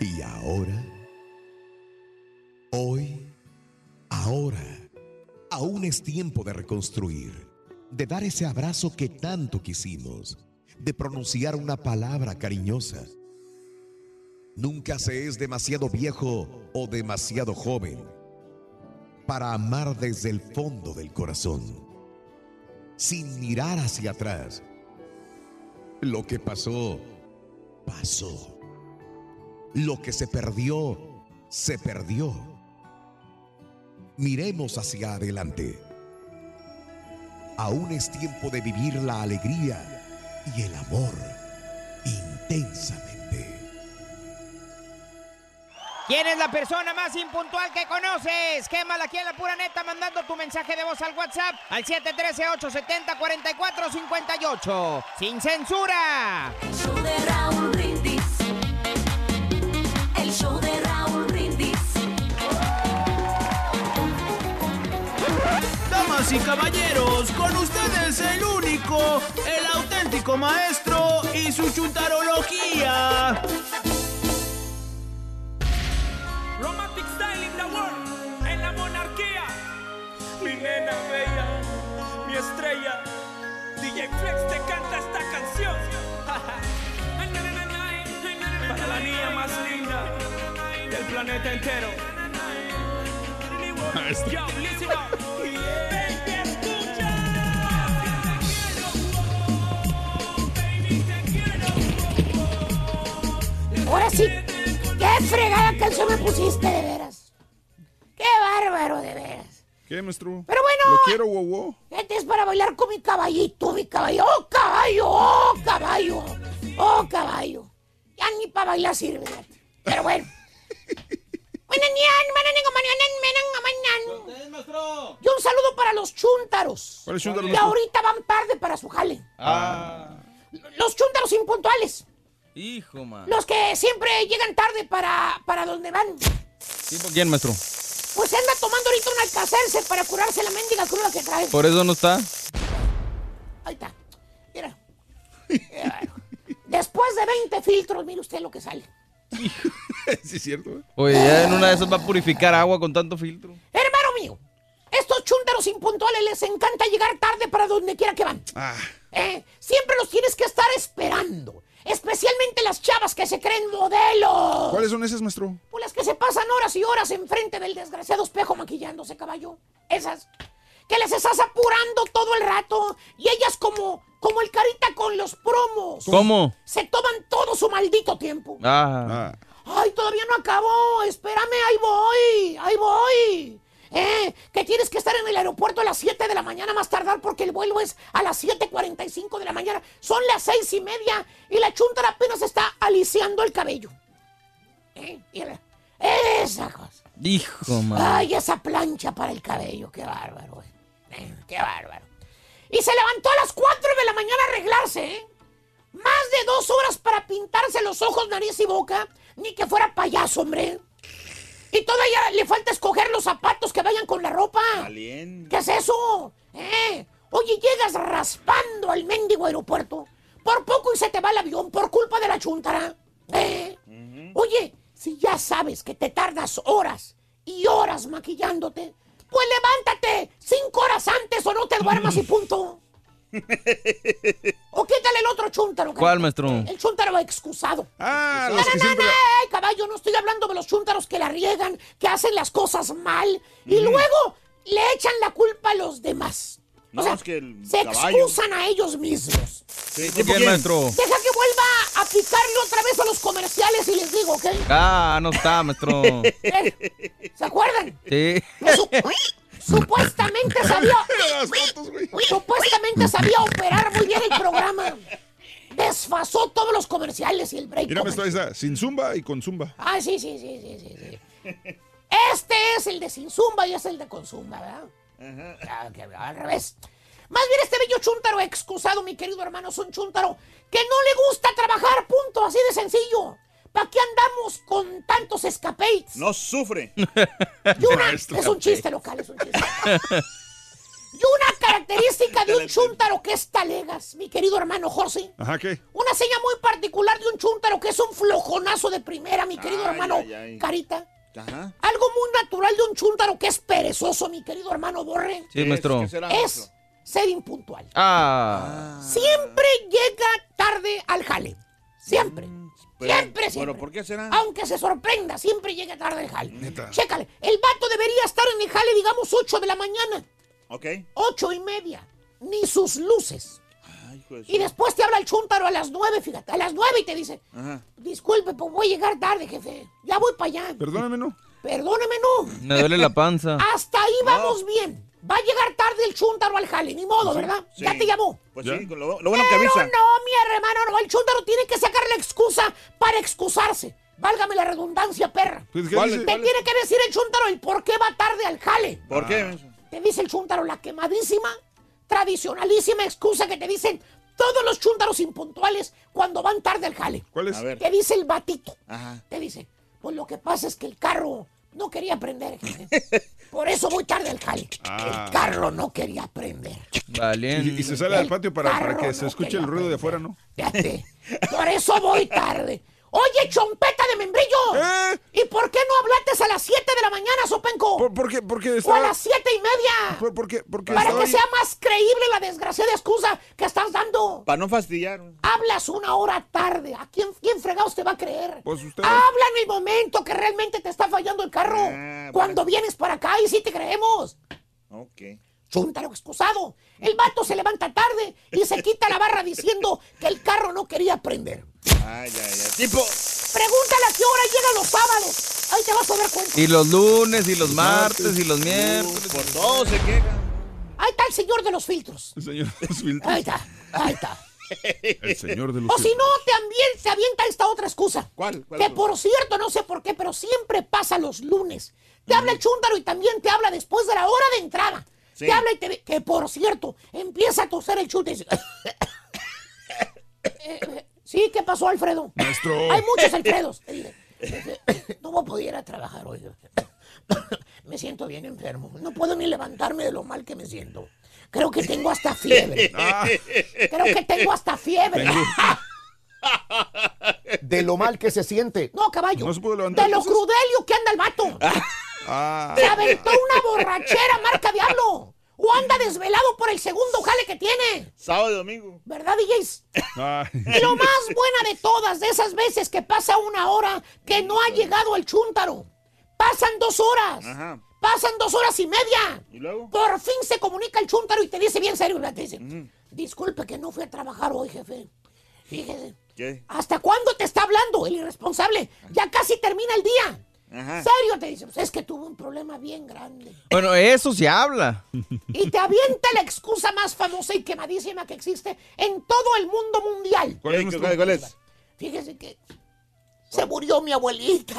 ¿y ahora? Hoy, ahora, aún es tiempo de reconstruir, de dar ese abrazo que tanto quisimos, de pronunciar una palabra cariñosa. Nunca se es demasiado viejo o demasiado joven para amar desde el fondo del corazón, sin mirar hacia atrás. Lo que pasó, pasó. Lo que se perdió, se perdió. Miremos hacia adelante. Aún es tiempo de vivir la alegría y el amor intensamente. ¿Quién es la persona más impuntual que conoces? Quémala aquí en la pura neta mandando tu mensaje de voz al WhatsApp al 713-870-4458. ¡Sin censura! El show de Raúl Brindis. El show de Raúl Brindis. Damas y caballeros, con ustedes el único, el auténtico maestro y su chuntarología. Romantic style in the world. En la monarquía. Mi nena bella. Mi estrella. DJ Flex te canta esta canción. Para la niña más linda del planeta entero. Yo, listen up. Ahora sí, qué fregada canción me pusiste, de veras. Qué bárbaro, de veras. ¿Qué, maestro? Pero bueno. Lo quiero, wow, wow. Este es para bailar con mi caballito, mi caballo. ¡Oh, caballo! ¡Oh, caballo! ¡Oh, caballo! Ya ni para bailar sirve. Pero bueno. [laughs] Y un saludo para los chúntaros. ¿Cuál es chúntaro, Que maestro? ahorita van tarde para su jale. Ah. Los chúntaros impuntuales. Hijo, man. Los que siempre llegan tarde para, para donde van. ¿Tipo quién, maestro? Pues se anda tomando ahorita un alcacerse para curarse la mendiga cruda que trae. Por eso no está. Ahí está. Mira. Después de 20 filtros, mire usted lo que sale. [laughs] sí, es cierto. ¿eh? Oye, ya en una de esas va a purificar agua con tanto filtro. Hermano mío, estos chúntaros impuntuales les encanta llegar tarde para donde quiera que van. Ah. ¿Eh? Siempre los tienes que estar esperando. Especialmente las chavas que se creen modelos. ¿Cuáles son esas, maestro? Pues las que se pasan horas y horas enfrente del desgraciado espejo maquillándose, caballo. Esas. Que les estás apurando todo el rato. Y ellas como, como el carita con los promos. ¿Cómo? Se toman todo su maldito tiempo. Ah. Ay, todavía no acabó. Espérame, ahí voy. Ahí voy. Eh, que tienes que estar en el aeropuerto a las 7 de la mañana más tardar porque el vuelo es a las 7.45 de la mañana. Son las seis y media y la chuntara apenas está aliciando el cabello. Eh, mira, esa cosa. Hijo, man. Ay, esa plancha para el cabello, qué bárbaro. Eh, qué bárbaro. Y se levantó a las 4 de la mañana a arreglarse, ¿eh? Más de dos horas para pintarse los ojos, nariz y boca. Ni que fuera payaso, hombre. Y todavía le falta escoger los zapatos que vayan con la ropa. ¿Qué es eso? ¿Eh? Oye, llegas raspando al mendigo aeropuerto. Por poco y se te va el avión por culpa de la chuntara. ¿Eh? Oye, si ya sabes que te tardas horas y horas maquillándote, pues levántate cinco horas antes o no te duermas y punto. [laughs] o quítale el otro chúntaro. ¿Cuál, maestro? El chúntaro excusado. Ah, No, los no, que siempre... no, ay, caballo, no estoy hablando de los chúntaros que la riegan, que hacen las cosas mal y luego le echan la culpa a los demás. No, o sea, es que el se caballo. excusan a ellos mismos. Sí, ¿Por ¿tipo qué, maestro? Deja que vuelva a picarle otra vez a los comerciales y les digo, ¿ok? Ah, no está, maestro. [laughs] Eh, ¿Se acuerdan? Sí. [laughs] supuestamente [laughs] sabía. Supuestamente sabía operar muy bien el programa. Desfasó todos los comerciales y el break. Comercial. está. Sin zumba y con zumba. Ah, sí, sí, sí, sí, sí, sí. Este es el de sin zumba y es el de con zumba, ¿verdad? Ah, que al revés. Más bien este bello chúntaro excusado, mi querido hermano, es un chúntaro que no le gusta trabajar, punto, así de sencillo. ¿Para qué andamos con tantos escapades? No sufre. [laughs] Y una, es un chiste local, es un chiste. Y una característica de un chúntaro que es talegas, mi querido hermano José. Ajá, ¿qué? Una seña muy particular de un chúntaro que es un flojonazo de primera, mi querido Ay, hermano ay, ay. Carita. Ajá. Algo muy natural de un chúntaro que es perezoso, mi querido hermano Borre. Sí, maestro. ¿Qué será, Es ser impuntual. Ah. Siempre llega tarde al jale. Siempre. Pero- siempre, pero siempre. ¿por qué será? Aunque se sorprenda, siempre llega tarde al jale. Neta. Chécale, el vato debería estar en el jale, digamos, 8 de la mañana. Ok. Ocho y media. Ni sus luces. Ay, su- Y después te habla el chúntaro a las nueve, fíjate, a las nueve y te dice, Ajá. disculpe, pues voy a llegar tarde, jefe. Ya voy para allá. Perdóname, ¿no? Perdóneme, no. Me duele la panza. [laughs] Hasta ahí vamos bien. Va a llegar tarde el chúntaro al jale, ni modo, ¿verdad? Sí. Ya te llamó. Pues ¿Ya? sí, lo, lo bueno que Pero avisa. no, mi hermano, no. El chúntaro tiene que sacar la excusa para excusarse. Válgame la redundancia, perra. Pues, ¿qué. Te tiene que decir el chúntaro el por qué va tarde al jale. ¿Por Ah. qué? Te dice el chúntaro la quemadísima, tradicionalísima excusa que te dicen todos los chúntaros impuntuales cuando van tarde al jale. ¿Cuál es? A ver. Te dice el batito. Ajá. Te dice, pues lo que pasa es que el carro no quería prender, jefe. [laughs] Por eso voy tarde al jale. Ah. El carro no quería prender. Valiente. Y, y se sale al patio para, para que se escuche el ruido de afuera, ¿no? Fíjate, por eso voy tarde. Oye, chompeta de membrillo. ¿Eh? ¿Y por qué no hablaste a las 7 de la mañana, Sopenco? ¿Por, por qué? Porque o a estaba... las 7 y media. ¿Por, por qué? Porque Para estaba que ahí- sea más creíble la desgraciada excusa que estás dando. Para no fastidiar. Hablas una hora tarde. ¿A quién, quién fregados te va a creer? Pues usted... Habla en el momento que realmente te está fallando el carro. Ah, Cuando vienes para acá y sí te creemos. Ok. Chúntaro excusado. El vato se levanta tarde y se quita la barra diciendo que el carro no quería prender. Ay, ay, ay. Tipo. Pregúntale a qué hora llegan los sábados. Ahí te vas a dar cuenta. Y los lunes, y los martes, y los miércoles. Por todo se queja. Ahí está el señor de los filtros. El señor de los filtros. Ahí está, ahí está. El señor de los O si filtros. no, también se avienta esta otra excusa. ¿Cuál? ¿Cuál Que por cierto, no sé por qué, pero siempre pasa los lunes. Te habla el chúntaro y también te habla después de la hora de entrada. Sí. Te habla y te ve- Que por cierto, empieza a toser el chute y dice... [laughs] Eh, eh, Sí, ¿qué pasó, Alfredo? Hay muchos Alfredos. [laughs] No voy a poder ir a trabajar hoy. [coughs] Me siento bien enfermo. No puedo ni levantarme de lo mal que me siento. Creo que tengo hasta fiebre. [laughs] Ah, Creo que tengo hasta fiebre. De lo mal que se siente. No, caballo. ¿No se pudo levantar, de lo crudelio que anda el vato. ah. Se aventó una borrachera marca diablo. O anda desvelado por el segundo jale que tiene. Sábado y domingo. ¿Verdad, DJs? Y lo más buena de todas, de esas veces que pasa una hora que no ha llegado el chúntaro. Pasan dos horas. Ajá. Pasan dos horas y media. ¿Y luego? Por fin se comunica el chúntaro y te dice bien serio, te dice, disculpe que no fui a trabajar hoy, jefe. Fíjese, ¿Qué? ¿hasta cuándo te está hablando el irresponsable? Ya casi termina el día. Ajá. Serio, te dice, pues es que tuve un problema bien grande. Bueno, eso se habla. Y te avienta la excusa más famosa y quemadísima que existe en todo el mundo mundial. ¿Cuál es, cuál- cuál es? Fíjese que se murió mi abuelita.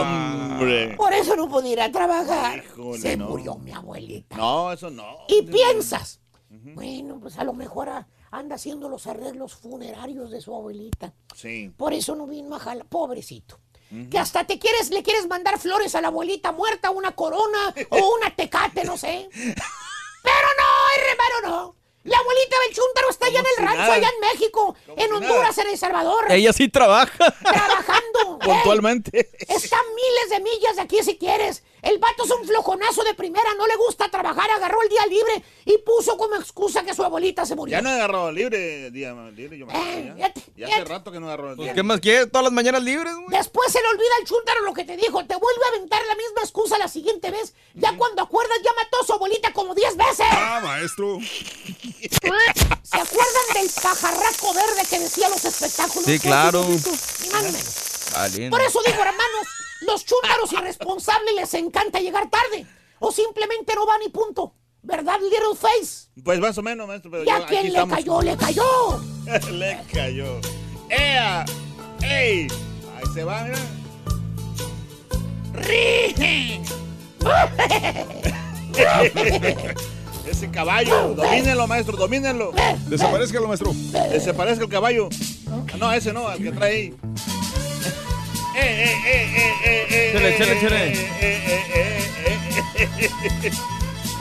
Hombre. Por eso no pude ir a trabajar. Híjole, se no. murió mi abuelita. No, eso no. Y piensas, bueno, pues a lo mejor a- anda haciendo los arreglos funerarios de su abuelita. Sí. Por eso no vino a jalar, pobrecito. Que hasta te quieres, le quieres mandar flores a la abuelita muerta, una corona o una tecate, no sé. Pero no, hermano, no. La abuelita del Chuntaro está allá en el si rancho, nada. allá en México, en Honduras, en El Salvador. Ella sí trabaja. Trabajando. [laughs] Puntualmente. Está miles de millas de aquí si quieres. El vato es un flojonazo de primera, no le gusta trabajar, agarró el día libre y puso como excusa que su abuelita se murió. Ya no he agarrado libre, día libre, yo me acuerdo, ya. hace rato que no agarro el día. Pues, ¿Qué más quieres? Todas las mañanas libres, güey. Después se le olvida al chúntaro lo que te dijo. Te vuelve a aventar la misma excusa la siguiente vez. Ya cuando acuerdas, ya mató a su abuelita como 10 veces. Ah, maestro. [laughs] ¿Se acuerdan del pajarraco verde que decía los espectáculos? Sí, claro. Por eso digo, hermanos, los chúntaros irresponsables les encanta llegar tarde. O simplemente no van y punto. ¿Verdad, Little Face? Pues más o menos, maestro, pero ¿Y a yo- quién aquí le estamos. cayó? ¡Le cayó! [laughs] le cayó. ¡Ea! ¡Ey! Ahí se va, mira. ¡Rige! [laughs] Ese caballo, domínenlo, maestro, domínenlo. Desaparezca maestro. Desaparezca el caballo. No, ese no, el que trae ahí. Chele, eh, chele, eh, chele. eh, eh, eh, eh, eh, eh.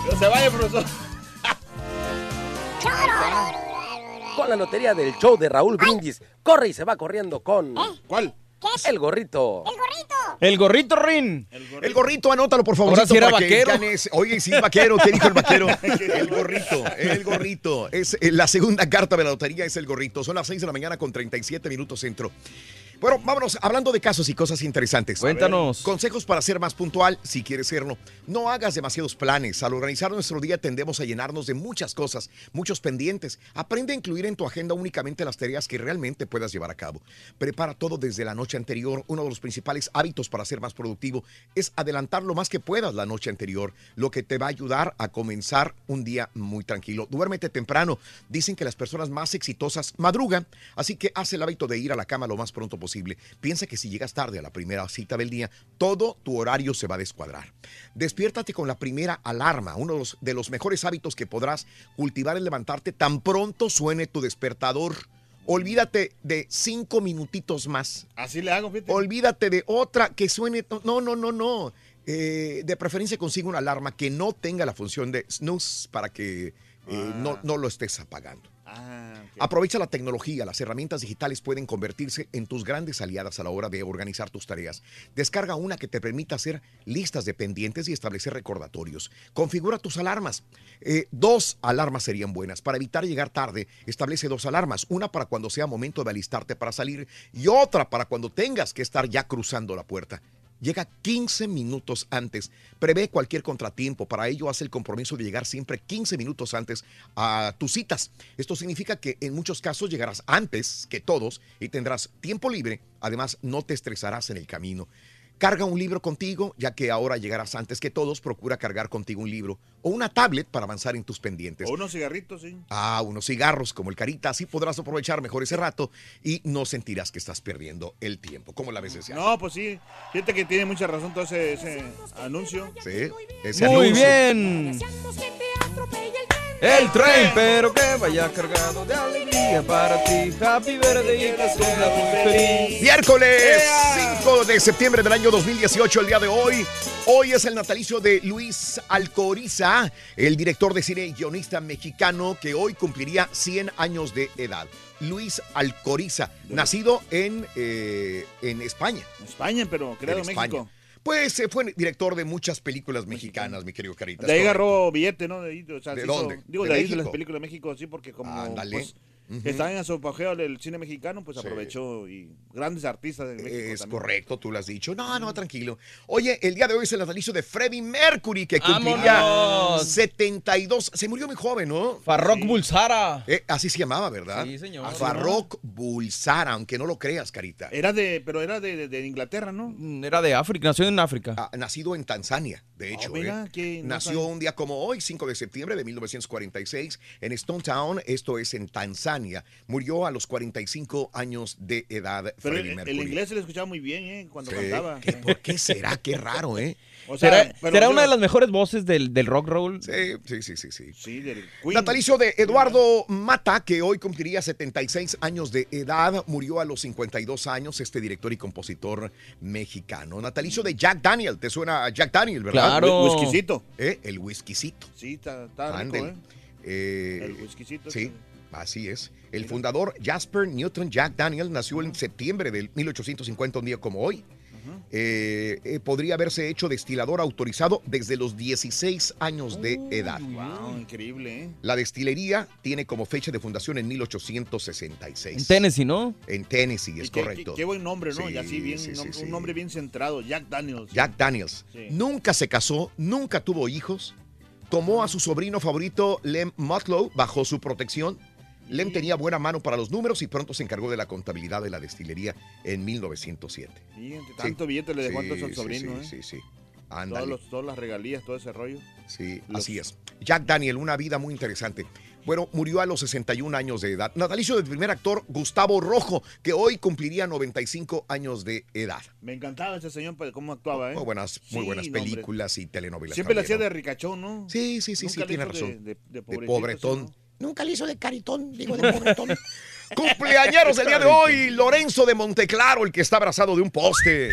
Que se vaya, profesor. Con la lotería del show de Raúl Brindis. Corre y se va corriendo con. ¿Cuál? El gorrito. ¡El gorrito! El gorrito, Rin. El gorrito, anótalo, por favor. Ahora sí era para que vaquero. ganes. Oye, sí, vaquero. ¿Qué dijo el [laughs] vaquero? El gorrito, el gorrito. Es eh, la segunda carta de la lotería, es el gorrito. Son las 6 de la mañana con 37 minutos centro. Bueno, vámonos, hablando de casos y cosas interesantes. Cuéntanos. Consejos para ser más puntual, si quieres serlo. No hagas demasiados planes. Al organizar nuestro día tendemos a llenarnos de muchas cosas, muchos pendientes. Aprende a incluir en tu agenda únicamente las tareas que realmente puedas llevar a cabo. Prepara todo desde la noche anterior. Uno de los principales hábitos para ser más productivo es adelantar lo más que puedas la noche anterior, lo que te va a ayudar a comenzar un día muy tranquilo. Duérmete temprano. Dicen que las personas más exitosas madrugan, así que haz el hábito de ir a la cama lo más pronto posible. Piensa que si llegas tarde a la primera cita del día, todo tu horario se va a descuadrar. Despiértate con la primera alarma. Uno de los, de los mejores hábitos que podrás cultivar es levantarte tan pronto suene tu despertador. Olvídate de cinco minutitos más. Así le hago, fíjate. Olvídate de otra que suene. No, no, no, no. Eh, de preferencia consigue una alarma que no tenga la función de snooze para que eh, no, no lo estés apagando. Ah, Aprovecha la tecnología, las herramientas digitales pueden convertirse en tus grandes aliadas a la hora de organizar tus tareas. Descarga una que te permita hacer listas de pendientes y establecer recordatorios. Configura tus alarmas. Eh, dos alarmas serían buenas. Para evitar llegar tarde, establece dos alarmas. Una para cuando sea momento de alistarte para salir y otra para cuando tengas que estar ya cruzando la puerta. Llega 15 minutos antes. Prevé cualquier contratiempo. Para ello, haz el compromiso de llegar siempre 15 minutos antes a tus citas. Esto significa que en muchos casos llegarás antes que todos y tendrás tiempo libre. Además, no te estresarás en el camino. Carga un libro contigo, ya que ahora llegarás antes que todos. Procura cargar contigo un libro o una tablet para avanzar en tus pendientes. O unos cigarritos, sí. Ah, unos cigarros como el Carita, así podrás aprovechar mejor ese rato y no sentirás que estás perdiendo el tiempo. ¿Cómo la ves? No, pues sí. Fíjate que tiene mucha razón todo ese, ese anuncio. Sí, ese Muy anuncio. bien. El tren, pero que vaya cargado de alegría para ti. Happy birthday, que sea muy feliz. Miércoles 5 de septiembre del año 2018, el día de hoy. Hoy es el natalicio de Luis Alcoriza, el director de cine y guionista mexicano que hoy cumpliría 100 años de edad. Luis Alcoriza, nacido en, eh, en España. España, pero creado en España. México. Pues eh, fue director de muchas películas mexicanas, mi querido Caritas. De ahí agarró billete, ¿no? De, o sea, ¿De se hizo- dónde? digo, ¿De de, ahí de las películas de México, sí, porque como Ándale. pues, Ujú. estaban en su apogeo del cine mexicano, pues aprovechó y grandes artistas de México Es también. correcto, tú lo has dicho. No, no, tranquilo. Oye, el día de hoy es el natalicio de Freddie Mercury, que cumpliría ¡Vámonos! 72. Se murió muy joven, ¿no? Farrokh Bulsara. Eh, así se llamaba, ¿verdad? Sí, señor. Farrokh Bulsara, aunque no lo creas, Carita. Era de, pero era de, de- de Inglaterra, ¿no? Mm, Era de África, nació en África. Ah, nacido en Tanzania, de hecho. mira, ¿eh? que no Nació un día como hoy, 5 de septiembre de 1946, en Stone Town, esto es en Tanzania. Murió a los 45 años de edad, Pero Freddie el, Mercury. el inglés se le escuchaba muy bien, ¿eh? Cuando Sí, cantaba. ¿qué- ¿Por qué será? Qué raro, ¿eh? O sea, ¿Será, pero será una de las mejores voces del, del rock roll? Sí, sí, sí, sí. sí. Sí, del Queen. Natalicio de Eduardo Mata, que hoy cumpliría 76 años de edad, murió a los 52 años, este director y compositor mexicano. Natalicio de Jack Daniel, ¿te suena a Jack Daniel, verdad? Claro. Whi- Whiskycito. ¿Eh? El whiskycito. Sí, está, está rico. ¿eh? Eh, El whiskycito. Sí, así es. El fundador Jasper Newton Jack Daniel nació en septiembre del 1850, un día como hoy. Eh, eh, podría haberse hecho destilador autorizado desde los 16 años de edad. Wow, increíble, ¿eh? La destilería tiene como fecha de fundación en 1866. En Tennessee, ¿no? En Tennessee, es qué- correcto. Qué, qué buen nombre, ¿no? y Sí, así bien, sí, un, sí, nom- sí. un nombre bien centrado, Jack Daniels. Jack Daniels. Sí. Nunca se casó, nunca tuvo hijos. Tomó a su sobrino favorito, Lem Mutlow, bajo su protección. Lem tenía buena mano para los números y pronto se encargó de la contabilidad de la destilería en 1907. Fíjate, tanto billete le dejó Sí, entonces al sobrino, sí, ¿eh? sí, sí. Todos los- todas las regalías, todo ese rollo. Sí, Los- así es. Jack Daniel, una vida muy interesante. Bueno, murió a los 61 años de edad. Natalicio del primer actor Gustavo Rojo, que hoy cumpliría 95 años de edad. Me encantaba ese señor pues, cómo actuaba, ¿eh? Muy buenas, muy Sí, buenas películas y telenovelas. Siempre también, hacía ¿no? de ricachón, ¿no? Sí, sí, sí, sí, Nunca tiene razón. De, de, de pobretón. Nunca le hizo de caritón, digo de [laughs] pobretón. Cumpleañeros el día de hoy, Lorenzo de Monteclaro, el que está abrazado de un poste.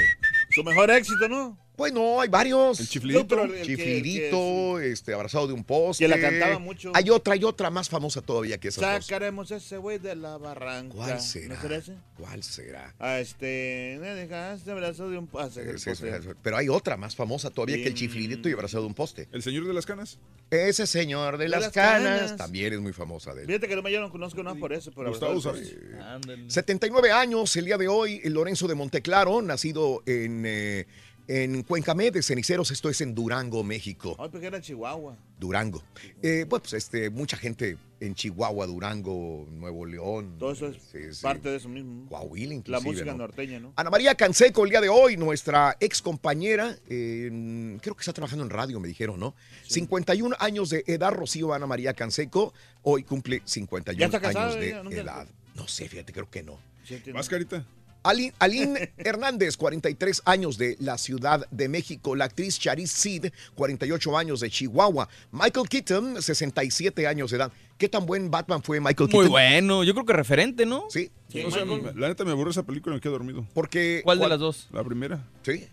Su mejor éxito, ¿no? Pues no, hay varios. El chiflidito. No, que- este, abrazado de un poste. Que la cantaba mucho. Hay otra, hay otra más famosa todavía que dos. Sacaremos ese güey de la barranca. ¿Cuál será? ¿No será ese? ¿Cuál será? Ah, este. Me dejaste abrazo de un. Es es- poste. pero hay otra más famosa todavía que el chiflidito y abrazado de un poste. ¿El señor de las canas? Ese señor de, De las, las canas, canas. también es muy famosa de él. Fíjate que no me yo no conozco nada por eso, pero Gustavo abrazado sabe. del poste. Ándale. 79 años el día de hoy, el Lorenzo de Monteclaro, nacido en, eh, en Cuencamé de Ceniceros, esto es en Durango, México. Ay, porque era Chihuahua. Durango. Eh, bueno, pues este, mucha gente en Chihuahua, Durango, Nuevo León. Todo eso es sí, sí. parte de eso mismo. Coahuila, inclusive. La música ¿no? norteña, ¿no? Ana María Canseco, el día de hoy, nuestra ex compañera, eh, creo que está trabajando en radio, me dijeron, ¿no? 51 años de edad, Rocío Ana María Canseco, hoy cumple 51 ¿Ya está casada años de edad. No sé, fíjate, creo que no. Sí. ¿Más carita? Alin, Aline [laughs] Hernández, 43 años de la Ciudad de México. La actriz Charis Sid, 48 años de Chihuahua. Michael Keaton, 67 años de edad. ¿Qué tan buen Batman fue Michael Keaton? Muy bueno, yo creo que referente, ¿no? Sí, Sí, O sea, Michael. la neta me aburre esa película y me quedo dormido. porque... ¿Cuál de las dos? La primera. Sí.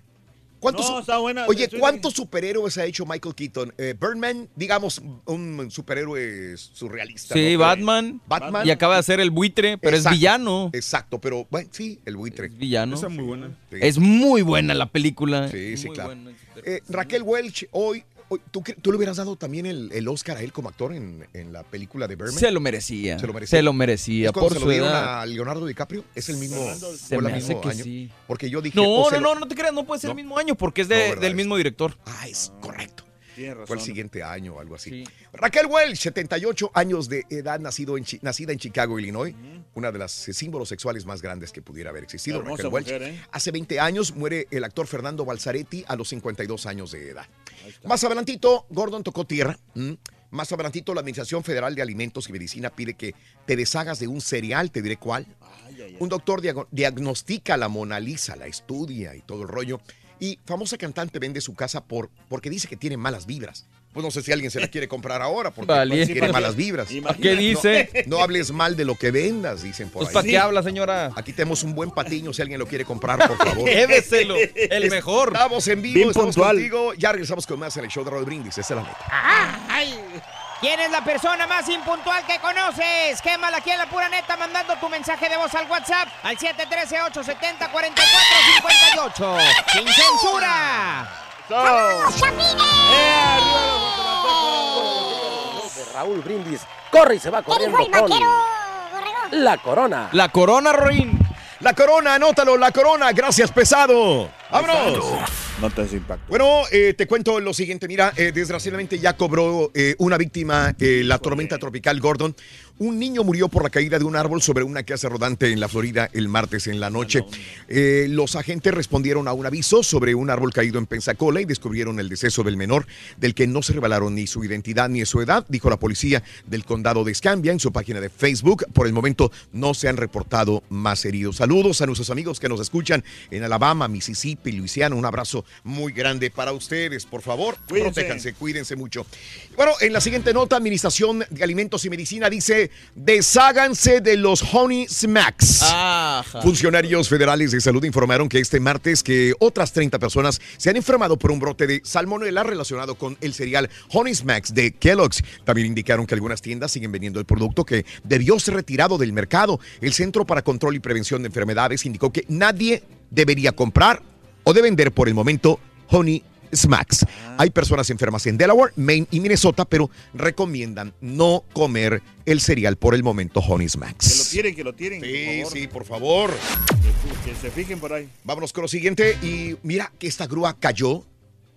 ¿Cuántos, No, está buena. Oye, ¿cuántos superhéroes ha hecho Michael Keaton? Eh, Birdman, digamos, un superhéroe surrealista. Sí, ¿no? Batman. Batman. Y acaba de hacer el buitre, pero Exacto. es villano. Exacto, pero bueno, sí, el buitre. Es villano. Esa muy buena. Sí. Es muy buena la película. Sí, sí, Muy claro. buena. Eh, Raquel Welch, hoy- ¿tú, tú le hubieras dado también el, el Oscar a él como actor en, en la película de Birdman? Se lo merecía. Se lo merecía. Se lo merecía. ¿Es cuando Por se su lo dieron edad. a Leonardo DiCaprio? ¿Es el mismo, Se me el hace mismo que año? sí. Porque yo dije... No, no, no, no te creas, no puede ser No. el mismo año porque es de- del mismo director. Ah, es correcto. Razón. Fue el siguiente año o algo así. Sí. Raquel Welch, 78 años de edad, nacido en nacida en Chicago, Illinois. Una de las eh, símbolos sexuales más grandes que pudiera haber existido. Raquel Welch. mujer, ¿eh? Hace 20 años muere el actor Fernando Balzaretti a los 52 años de edad. Más adelantito, Gordon tocó tierra. Más adelantito, la Administración Federal de Alimentos y Medicina pide que te deshagas de un cereal, te diré cuál. Ay, ay, ay. Un doctor diagnostica la Mona Lisa, la estudia y todo el rollo. Y famosa cantante vende su casa por, porque dice que tiene malas vibras. Pues no sé si alguien se la [laughs] quiere comprar ahora porque Vale. tiene malas vibras. Imagínate. ¿Qué dice? No, no hables mal de lo que vendas, dicen por Pues ahí. ¿para qué habla, señora? Aquí tenemos un buen patiño si alguien lo quiere comprar, por favor. [laughs] Lléveselo, el mejor. Estamos en vivo, Bien estamos puntual. contigo. Ya regresamos con más en el show de Raúl Brindis. Esa es la neta. Ah, ay. ¿Quién es la persona más impuntual que conoces? Quémala aquí en la pura neta mandando tu mensaje de voz al WhatsApp al 713-870-4458. ¡Sin censura! de Raúl Brindis corre y se va corriendo con la corona. La corona, Rorín. La corona, anótalo, la corona. Gracias, pesado. ¡Vámonos! No te impacto. Bueno, eh, te cuento lo siguiente. Mira, eh, desgraciadamente ya cobró eh, una víctima eh, la tormenta tropical Gordon. Un niño murió por la caída de un árbol sobre una casa rodante en la Florida el martes en la noche. Eh, los agentes respondieron a un aviso sobre un árbol caído en Pensacola y descubrieron el deceso del menor, del que no se revelaron ni su identidad ni su edad, dijo la policía del condado de Escambia en su página de Facebook. Por el momento no se han reportado más heridos. Saludos a nuestros amigos que nos escuchan en Alabama, Mississippi, Luisiana. Un abrazo muy grande para ustedes. Por favor, Cuídense. protéjanse, cuídense mucho. Bueno, en la siguiente nota, Administración de Alimentos y Medicina dice, desháganse de los Honey Smacks. Ajá. Funcionarios federales de salud informaron que este martes que otras 30 personas se han enfermado por un brote de salmonela relacionado con el cereal Honey Smacks de Kellogg's. También indicaron que algunas tiendas siguen vendiendo el producto que debió ser retirado del mercado. El Centro para Control y Prevención de Enfermedades indicó que nadie debería comprar o de vender por el momento Honey Smacks. Hay personas enfermas en Delaware, Maine y Minnesota, pero recomiendan no comer el cereal por el momento Honey Que lo Smacks. tiren, que lo tiren. Sí, por favor. sí, por favor. Que, que se fijen por ahí. Vámonos con lo siguiente y mira que esta grúa cayó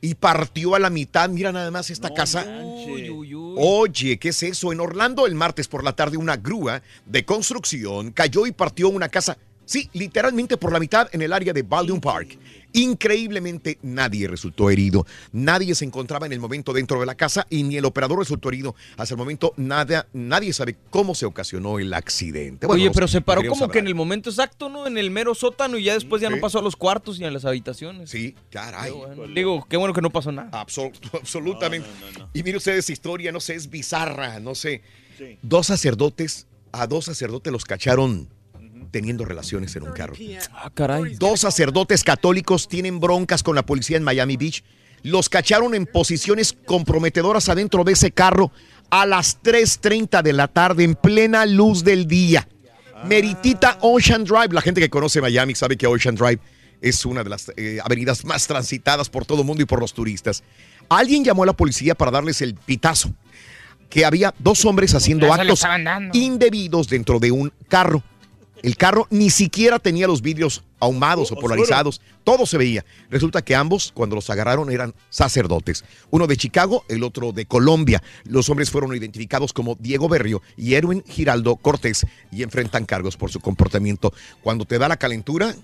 y partió a la mitad. Mira nada más esta casa. Oye, ¿qué es eso? En Orlando el martes por la tarde una grúa de construcción cayó y partió una casa. Sí, literalmente por la mitad en el área de Baldwin Park. Increíblemente nadie resultó herido. Nadie se encontraba en el momento dentro de la casa y ni el operador resultó herido. Hasta el momento nada, nadie sabe cómo se ocasionó el accidente. Bueno, Oye, pero se paró como que en el momento exacto, ¿no? En el mero sótano y ya después ya no pasó a los cuartos y a las habitaciones. Sí, caray. Digo, qué bueno que no pasó nada. Absol- [laughs] absolutamente. Y mire usted esa historia, no sé, es bizarra, no sé. Dos sacerdotes, a dos sacerdotes los cacharon teniendo relaciones en un carro. Ah, caray. Dos sacerdotes católicos tienen broncas con la policía en Miami Beach. Los cacharon en posiciones comprometedoras adentro de ese carro a las 3.30 de la tarde en plena luz del día. Meritita Ocean Drive. La gente que conoce Miami sabe que Ocean Drive es una de las eh, avenidas más transitadas por todo el mundo y por los turistas. Alguien llamó a la policía para darles el pitazo. Que había dos hombres haciendo actos indebidos dentro de un carro. El carro ni siquiera tenía los vidrios ahumados o oscuro. polarizados. Todo se veía. Resulta que ambos, cuando los agarraron, eran sacerdotes. Uno de Chicago, el otro de Colombia. Los hombres fueron identificados como Diego Berrio y Erwin Giraldo Cortés y enfrentan cargos por su comportamiento. Cuando te da la calentura,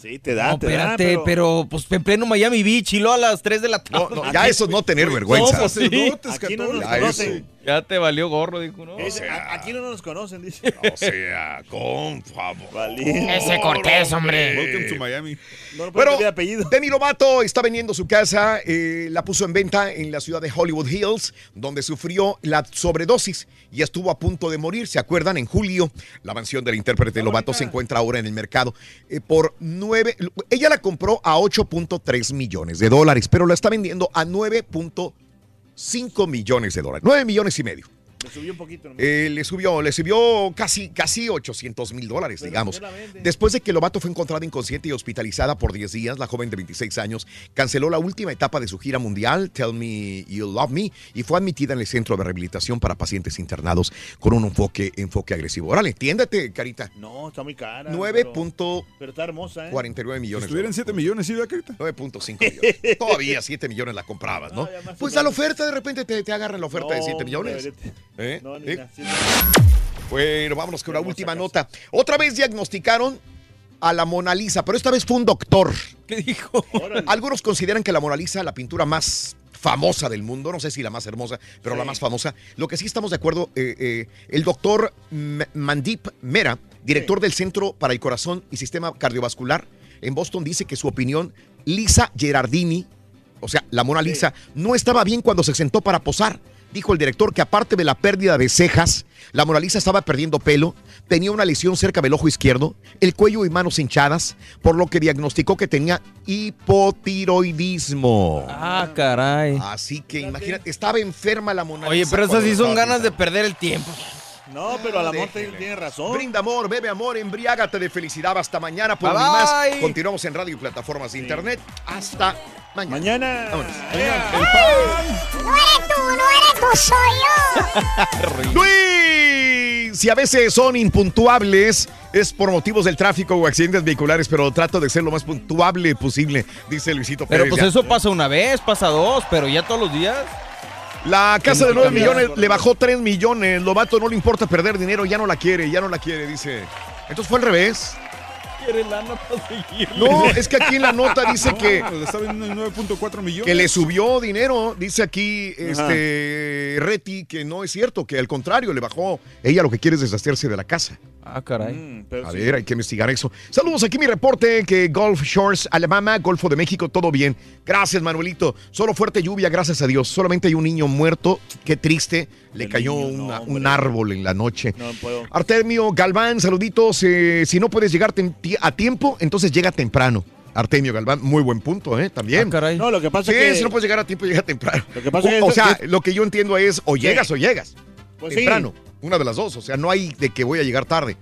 Sí, te da, No, te da. espérate, pero... pues en pleno Miami Beach y luego a las 3 de la tarde. no, no, ya eso es no tener vergüenza. No, pues sí. Aquí no nos Ya conocen. Ya te valió gorro, dijo, ¿no? Dice, "A- aquí no nos conocen, dice. O sea, con favor. Ese Cortés, hombre. Welcome to Miami. No Bueno, pedir apellido. Demi Lovato está vendiendo su casa, eh, la puso en venta en la ciudad de Hollywood Hills, donde sufrió la sobredosis y estuvo a punto de morir. ¿Se acuerdan? En julio, la mansión del intérprete Lovato se encuentra ahora en el mercado eh, por nueve. Ella la compró a 8.3 millones de dólares, pero la está vendiendo a 9.5 millones de dólares. 9 millones y medio. Me subió un poquito. nomás. Eh, le subió, le subió casi, casi 800 mil dólares, digamos. Después de que Lobato fue encontrada inconsciente y hospitalizada por 10 días, la joven de 26 años canceló la última etapa de su gira mundial, Tell Me You Love Me, y fue admitida en el centro de rehabilitación para pacientes internados con un enfoque, enfoque agresivo. Órale, entiéndete, Carita. No, está muy cara. 9.49 Pero está hermosa, ¿eh? millones. Si estuvieran 7 millones, ¿sí, Carita? 9.5 millones. [laughs] Todavía 7 millones la comprabas, ¿no? pues a la oferta de repente te, te agarran la oferta de No, 7 millones. hombre, ¿Eh? No, ni ¿Eh? Bueno, vámonos con la última nota. Otra vez diagnosticaron a la Mona Lisa, pero esta vez fue un doctor. ¿Qué dijo? Algunos consideran que la Mona Lisa, la pintura más famosa del mundo, no sé si la más hermosa, pero la más famosa. Lo que sí estamos de acuerdo, eh, eh, el doctor M- Mandip Mera, director del Centro para el Corazón y Sistema Cardiovascular en Boston, dice que su opinión, Lisa Gerardini, o sea, la Mona Lisa, no estaba bien cuando se sentó para posar. Dijo el director que aparte de la pérdida de cejas, la Mona Lisa estaba perdiendo pelo, tenía una lesión cerca del ojo izquierdo, el cuello y manos hinchadas, por lo que diagnosticó que tenía hipotiroidismo. Ah, caray. Así que imagínate, estaba enferma la Mona Oye, pero esas sí son ganas de perder el tiempo. No, pero al amor Déjele. tiene razón. Brinda amor, bebe amor, embriágate de felicidad. Hasta mañana por Bye, mi más. bye. Continuamos en radio y plataformas de internet. Hasta mañana. Mañana. Vámonos. No eres tú, no eres tú, soy yo. [laughs] Luis, si a veces son impuntuables, es por motivos del tráfico o accidentes vehiculares, pero trato de ser lo más puntuable posible, dice Luisito Pero Pérez. pues Ya. eso pasa una vez, pasa dos, pero ya todos los días. La casa de Tiene que 9 cambiar. millones le bajó 3 millones. Lobato no le importa perder dinero, ya no la quiere, ya no la quiere, dice. Entonces fue al revés. Quiere lana para seguir. No, es que aquí en la nota dice [laughs] que, le está vendiendo en 9.4 millones. que le subió dinero. Dice aquí este Reti que no es cierto, que al contrario, le bajó. Ella lo que quiere es deshacerse de la casa. Ah, caray. Mm, pero A sí. ver, hay que investigar eso. Saludos, aquí mi reporte que Gulf Shores, Alabama, Golfo de México, todo bien. Gracias, Manuelito. Solo fuerte lluvia, gracias a Dios. Solamente hay un niño muerto. Qué triste. Le cayó una- un árbol en la noche. No puedo. Artemio Galván, saluditos. eh, si no puedes llegar ti- a tiempo, entonces llega temprano. Artemio Galván, muy buen punto, ¿eh? También. Ah, caray. No, lo que pasa Sí, es que. si no puedes llegar a tiempo, llega temprano. Lo que pasa o, es que o sea, es- lo que yo entiendo es o llegas o llegas. Pues sí. temprano. Una de las dos. O sea, no hay de que voy a llegar tarde.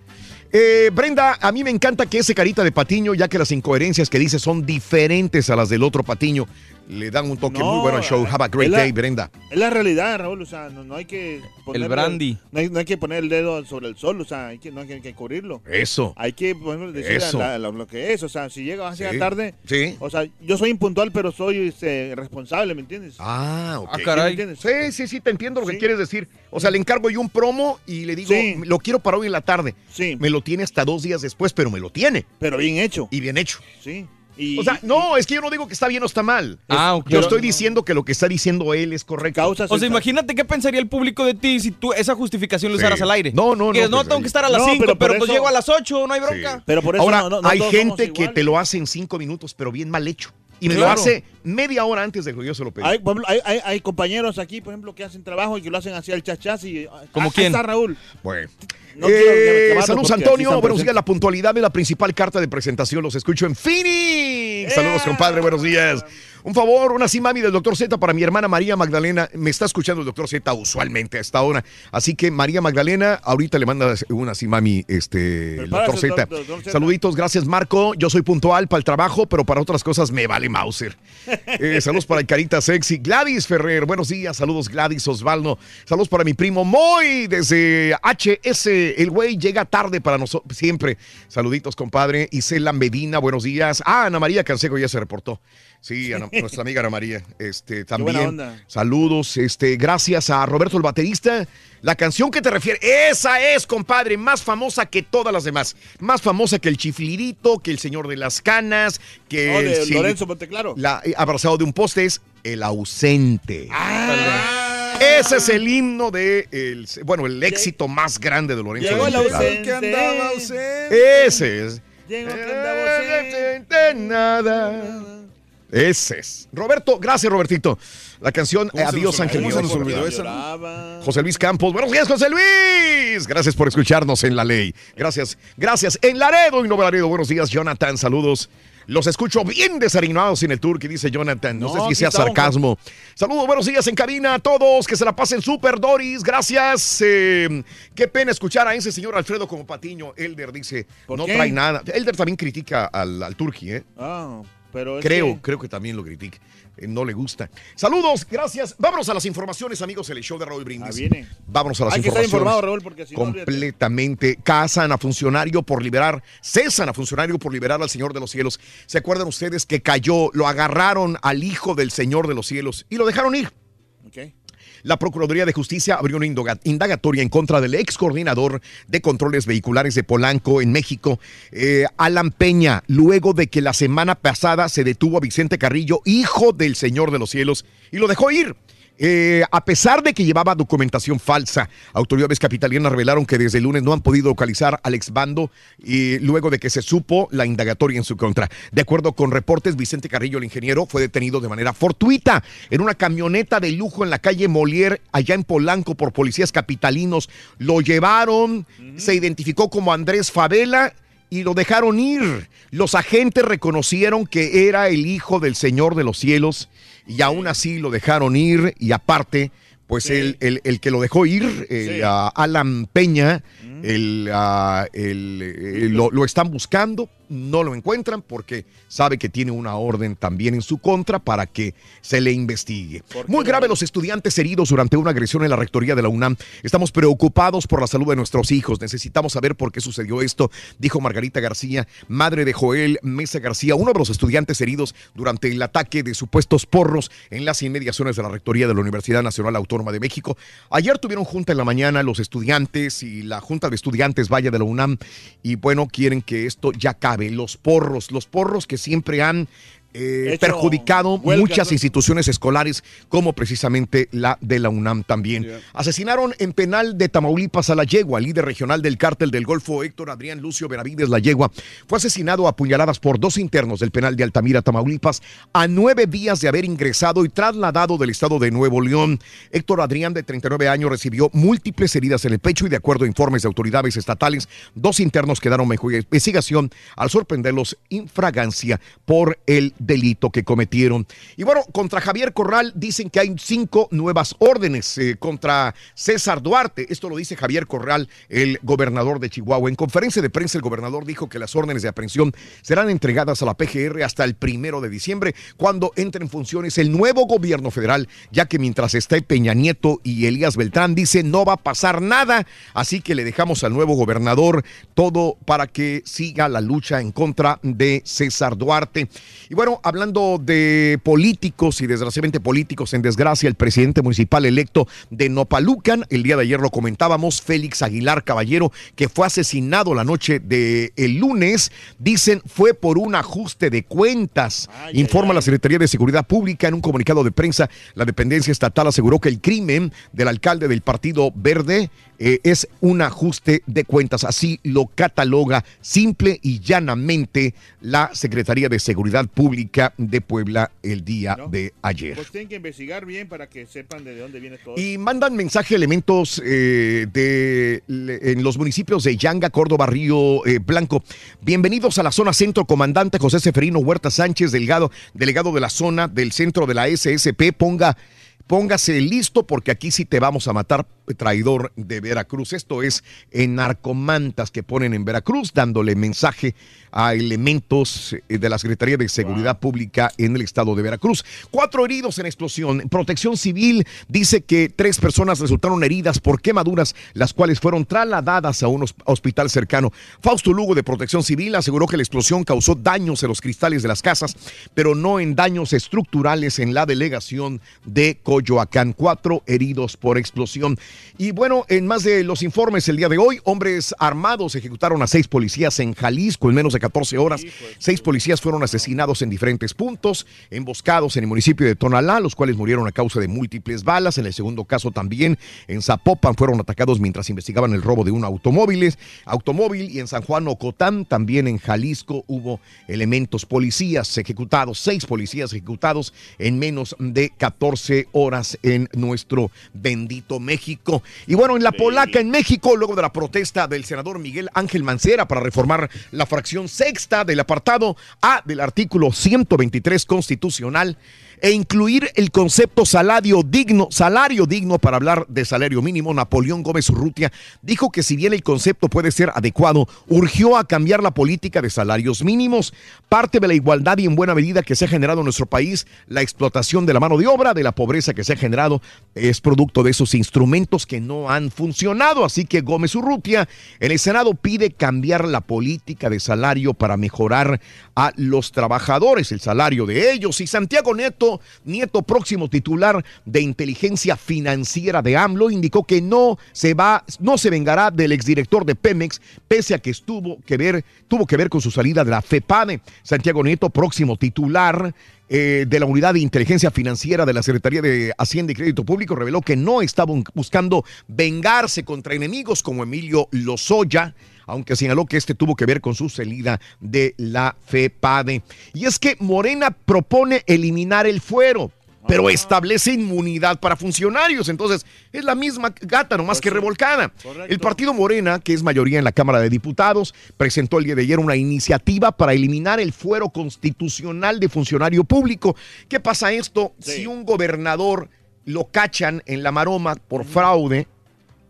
Eh, Brenda, a mí me encanta que ese carita de Patiño, ya que las incoherencias que dice son diferentes a las del otro Patiño, le dan un toque No, muy bueno al show. Have a great la- day, Brenda. Es la realidad, Raúl. O sea, no, no hay que. ponerle- brandy. No hay, no hay que poner el dedo sobre el sol. O sea, hay que, no hay que, hay que cubrirlo. Eso. Hay que bueno, decir Eso. la- la- lo que es. O sea, si llega, vas a llegar Sí. tarde. Sí. O sea, yo soy impuntual, pero soy este, responsable, ¿me entiendes? Ah, ok. Ah, caray. ¿Me entiendes? Sí, sí, sí, te entiendo lo que quieres decir. O sea, le encargo yo un promo y le digo, Sí. lo quiero para hoy en la tarde. Sí. Me lo tiene hasta dos días después, pero me lo tiene. Pero bien hecho. Y bien hecho. Sí. Y, O sea, no, es que yo no digo que está bien o está mal. Ah, ok. Yo estoy diciendo que lo que está diciendo él es correcto. causas. O sea, imagínate qué pensaría el público de ti si tú esa justificación lo Sí. usaras al aire. No, no, no, Que no, pues, tengo que estar a las No, 5, pero pero, pues eso- llego a las 8, no hay bronca. Pero por eso Ahora, no, no- no hay gente que te lo hace en cinco minutos, pero bien mal hecho. Y me lo hace media hora antes de que yo se lo pedí. Hay, por ejemplo, hay, hay, hay compañeros aquí, por ejemplo, que hacen trabajo y que lo hacen así al chachás y... ¿Como ahí quién? está Raúl. Bueno. No Eh, saludos Antonio, buenos días. La puntualidad es la principal carta de presentación. Los escucho en Phoenix. Saludos, compadre, buenos días. Un favor, una sí mami del doctor Z para mi hermana María Magdalena. Me está escuchando el doctor Z usualmente a esta hora. Así que María Magdalena, ahorita le manda una sí mami este, el doctor Z. Saluditos, gracias Marco. Yo soy puntual para el trabajo, pero para otras cosas me vale Mauser. [laughs] Eh, saludos para el Carita Sexy. Gladys Ferrer, buenos días. Saludos Gladys Osvaldo. Saludos para mi primo Moy desde HS. El güey llega tarde para nosotros siempre. Saluditos, compadre. Isela Medina, buenos días. Ah, Ana María Canseco ya se reportó. Sí, Ana- nuestra amiga Ana María. Este, también. buena onda. Saludos, este, gracias a Roberto el baterista. La canción que te refiere, esa es, compadre, más famosa que todas las demás. Más famosa que el chiflidito, que el señor de las canas, que Oh, el de Lorenzo Monteclaro. la, eh, abrazado de un poste es el ausente. Ah. Ese es el himno de el, bueno, el éxito más grande de Lorenzo. Llegó el Monteclaro. ausente. Que andaba ausente. Ese es. Llegó que andaba ausente. Nada. Ese es. Roberto, gracias Robertito. La canción ¿Cómo se Adiós Ángel. José Luis Campos. Buenos días, José Luis. Gracias por escucharnos en La Ley. Gracias, gracias. En Laredo y Nuevo Laredo. Buenos días, Jonathan. Saludos. Los escucho bien desanimados en el tour que dice Jonathan. No, No, sé si sea sarcasmo. Saludos, buenos días en cabina a todos. Que se la pasen súper, Doris. Gracias. Eh, qué pena escuchar a ese señor Alfredo como Patiño. Elder dice, ¿Por no qué? trae nada. Elder también critica al, al Turqui, ¿eh? Ah, pero Creo, que- creo que también lo critica. Eh, no le gusta. Saludos, gracias. Vámonos a las informaciones, amigos. El show de Raúl Brindis. Ah, viene. Vámonos a las Hay que estar informaciones. informado, Raúl, porque si no. Completamente. Casan a funcionario por liberar, cesan a funcionario por liberar al Señor de los Cielos. ¿Se acuerdan ustedes que cayó, lo agarraron al Hijo del Señor de los Cielos y lo dejaron ir? Ok. La Procuraduría de Justicia abrió una indagatoria en contra del ex coordinador de controles vehiculares de Polanco en México, eh, Alan Peña, luego de que la semana pasada se detuvo a Vicente Carrillo, hijo del Señor de los Cielos, y lo dejó ir. Eh, a pesar de que llevaba documentación falsa, autoridades capitalinas revelaron que desde el lunes no han podido localizar al exbando y luego de que se supo la indagatoria en su contra. De acuerdo con reportes, Vicente Carrillo, el ingeniero, fue detenido de manera fortuita en una camioneta de lujo en la calle Molière, allá en Polanco, por policías capitalinos. Lo llevaron, se identificó como Andrés Favela y lo dejaron ir. Los agentes reconocieron que era el hijo del Señor de los cielos y aún así lo dejaron ir y aparte, pues el, el- el que lo dejó ir, el, ah, Alan Peña, el, ah, el, eh, lo, lo están buscando, no lo encuentran porque sabe que tiene una orden también en su contra para que se le investigue. Muy grave los estudiantes heridos durante una agresión en la rectoría de la UNAM. Estamos preocupados por la salud de nuestros hijos. Necesitamos saber por qué sucedió esto, dijo Margarita García, madre de Joel Mesa García, uno de los estudiantes heridos durante el ataque de supuestos porros en las inmediaciones de la rectoría de la Universidad Nacional Autónoma de México. Ayer tuvieron junta en la mañana los estudiantes y la junta de estudiantes Vaya de la UNAM y bueno, quieren que esto ya acabe. Los porros, los porros que siempre han eh, Hecho perjudicado muchas ¿no? instituciones escolares, como precisamente la de la UNAM también. Asesinaron en penal de Tamaulipas a la yegua, líder regional del cártel del Golfo, Héctor Adrián Lucio Benavides La Yegua. Fue asesinado a puñaladas por dos internos del penal de Altamira, Tamaulipas, a nueve días de haber ingresado y trasladado del estado de Nuevo León. Héctor Adrián, de 39 años, recibió múltiples heridas en el pecho y, de acuerdo a informes de autoridades estatales, dos internos quedaron bajo investigación al sorprenderlos en fragancia por el delito que cometieron. Y bueno, contra Javier Corral dicen que hay cinco nuevas órdenes eh, contra César Duarte. Esto lo dice Javier Corral, el gobernador de Chihuahua. En conferencia de prensa, el gobernador dijo que las órdenes de aprehensión serán entregadas a la PGR hasta el primero de diciembre, cuando entre en funciones el nuevo gobierno federal, ya que mientras esté Peña Nieto y Elías Beltrán, dice no va a pasar nada. Así que le dejamos al nuevo gobernador todo para que siga la lucha en contra de César Duarte. Y bueno, hablando de políticos y desgraciadamente políticos en desgracia, el presidente municipal electo de Nopalucan, el día de ayer lo comentábamos, Félix Aguilar Caballero, que fue asesinado la noche del el lunes, dicen fue por un ajuste de cuentas. Informa la Secretaría de Seguridad Pública en un comunicado de prensa. La dependencia estatal aseguró que el crimen del alcalde del Partido Verde eh, es un ajuste de cuentas. Así lo cataloga simple y llanamente la Secretaría de Seguridad Pública de Puebla el día de ayer. Pues tienen que investigar bien para que sepan de dónde viene todo. Y mandan mensaje elementos eh, de, en los municipios de Yanga, Córdoba, Río eh, Blanco. Bienvenidos a la zona centro, comandante José Seferino Huerta Sánchez, delegado, delegado de la zona del centro de la SSP. Ponga, póngase listo porque aquí sí te vamos a matar, traidor de Veracruz. Esto es en narcomantas que ponen en Veracruz, dándole mensaje a elementos eh, de la Secretaría de Seguridad Pública en el estado de Veracruz. Cuatro heridos en explosión. Protección Civil dice que tres personas resultaron heridas por quemaduras, las cuales fueron trasladadas a un hos- hospital cercano. Fausto Lugo de Protección Civil aseguró que la explosión causó daños en los cristales de las casas, pero no en daños estructurales en la delegación de Coyoacán. Cuatro heridos por explosión. Y bueno, en más de los informes el día de hoy, hombres armados ejecutaron a seis policías en Jalisco en menos de 14 horas. Seis policías fueron asesinados en diferentes puntos, emboscados en el municipio de Tonalá, los cuales murieron a causa de múltiples balas. En el segundo caso también en Zapopan fueron atacados mientras investigaban el robo de un automóvil. automóvil y en San Juan Ocotán, también en Jalisco, hubo elementos policías ejecutados, seis policías ejecutados en menos de 14 horas en nuestro bendito México. Y bueno, en la polaca, en México, luego de la protesta del senador Miguel Ángel Mancera para reformar la fracción sexta del apartado A del artículo 123 constitucional e incluir el concepto salario digno, salario digno para hablar de salario mínimo, Napoleón Gómez Urrutia dijo que si bien el concepto puede ser adecuado, urgió a cambiar la política de salarios mínimos, parte de la igualdad y en buena medida que se ha generado en nuestro país, la explotación de la mano de obra, de la pobreza que se ha generado, es producto de esos instrumentos que no han funcionado. Así que Gómez Urrutia en el Senado pide cambiar la política de salario para mejorar a los trabajadores, el salario de ellos. Y Santiago Nieto, próximo titular de inteligencia financiera de AMLO, indicó que no se va, no se vengará del exdirector de Pemex, pese a que estuvo que ver, tuvo que ver con su salida de la FEPADE. Santiago Nieto, próximo titular eh, de la Unidad de Inteligencia Financiera de la Secretaría de Hacienda y Crédito Público reveló que no estaba buscando vengarse contra enemigos como Emilio Lozoya, aunque señaló que este tuvo que ver con su salida de la FEPADE. Y es que Morena propone eliminar el fuero pero establece inmunidad para funcionarios. Entonces, es la misma gata, nomás que revolcada. El partido Morena, que es mayoría en la Cámara de Diputados, presentó el día de ayer una iniciativa para eliminar el fuero constitucional de funcionario público. ¿Qué pasa esto? Si un gobernador lo cachan en la maroma por fraude,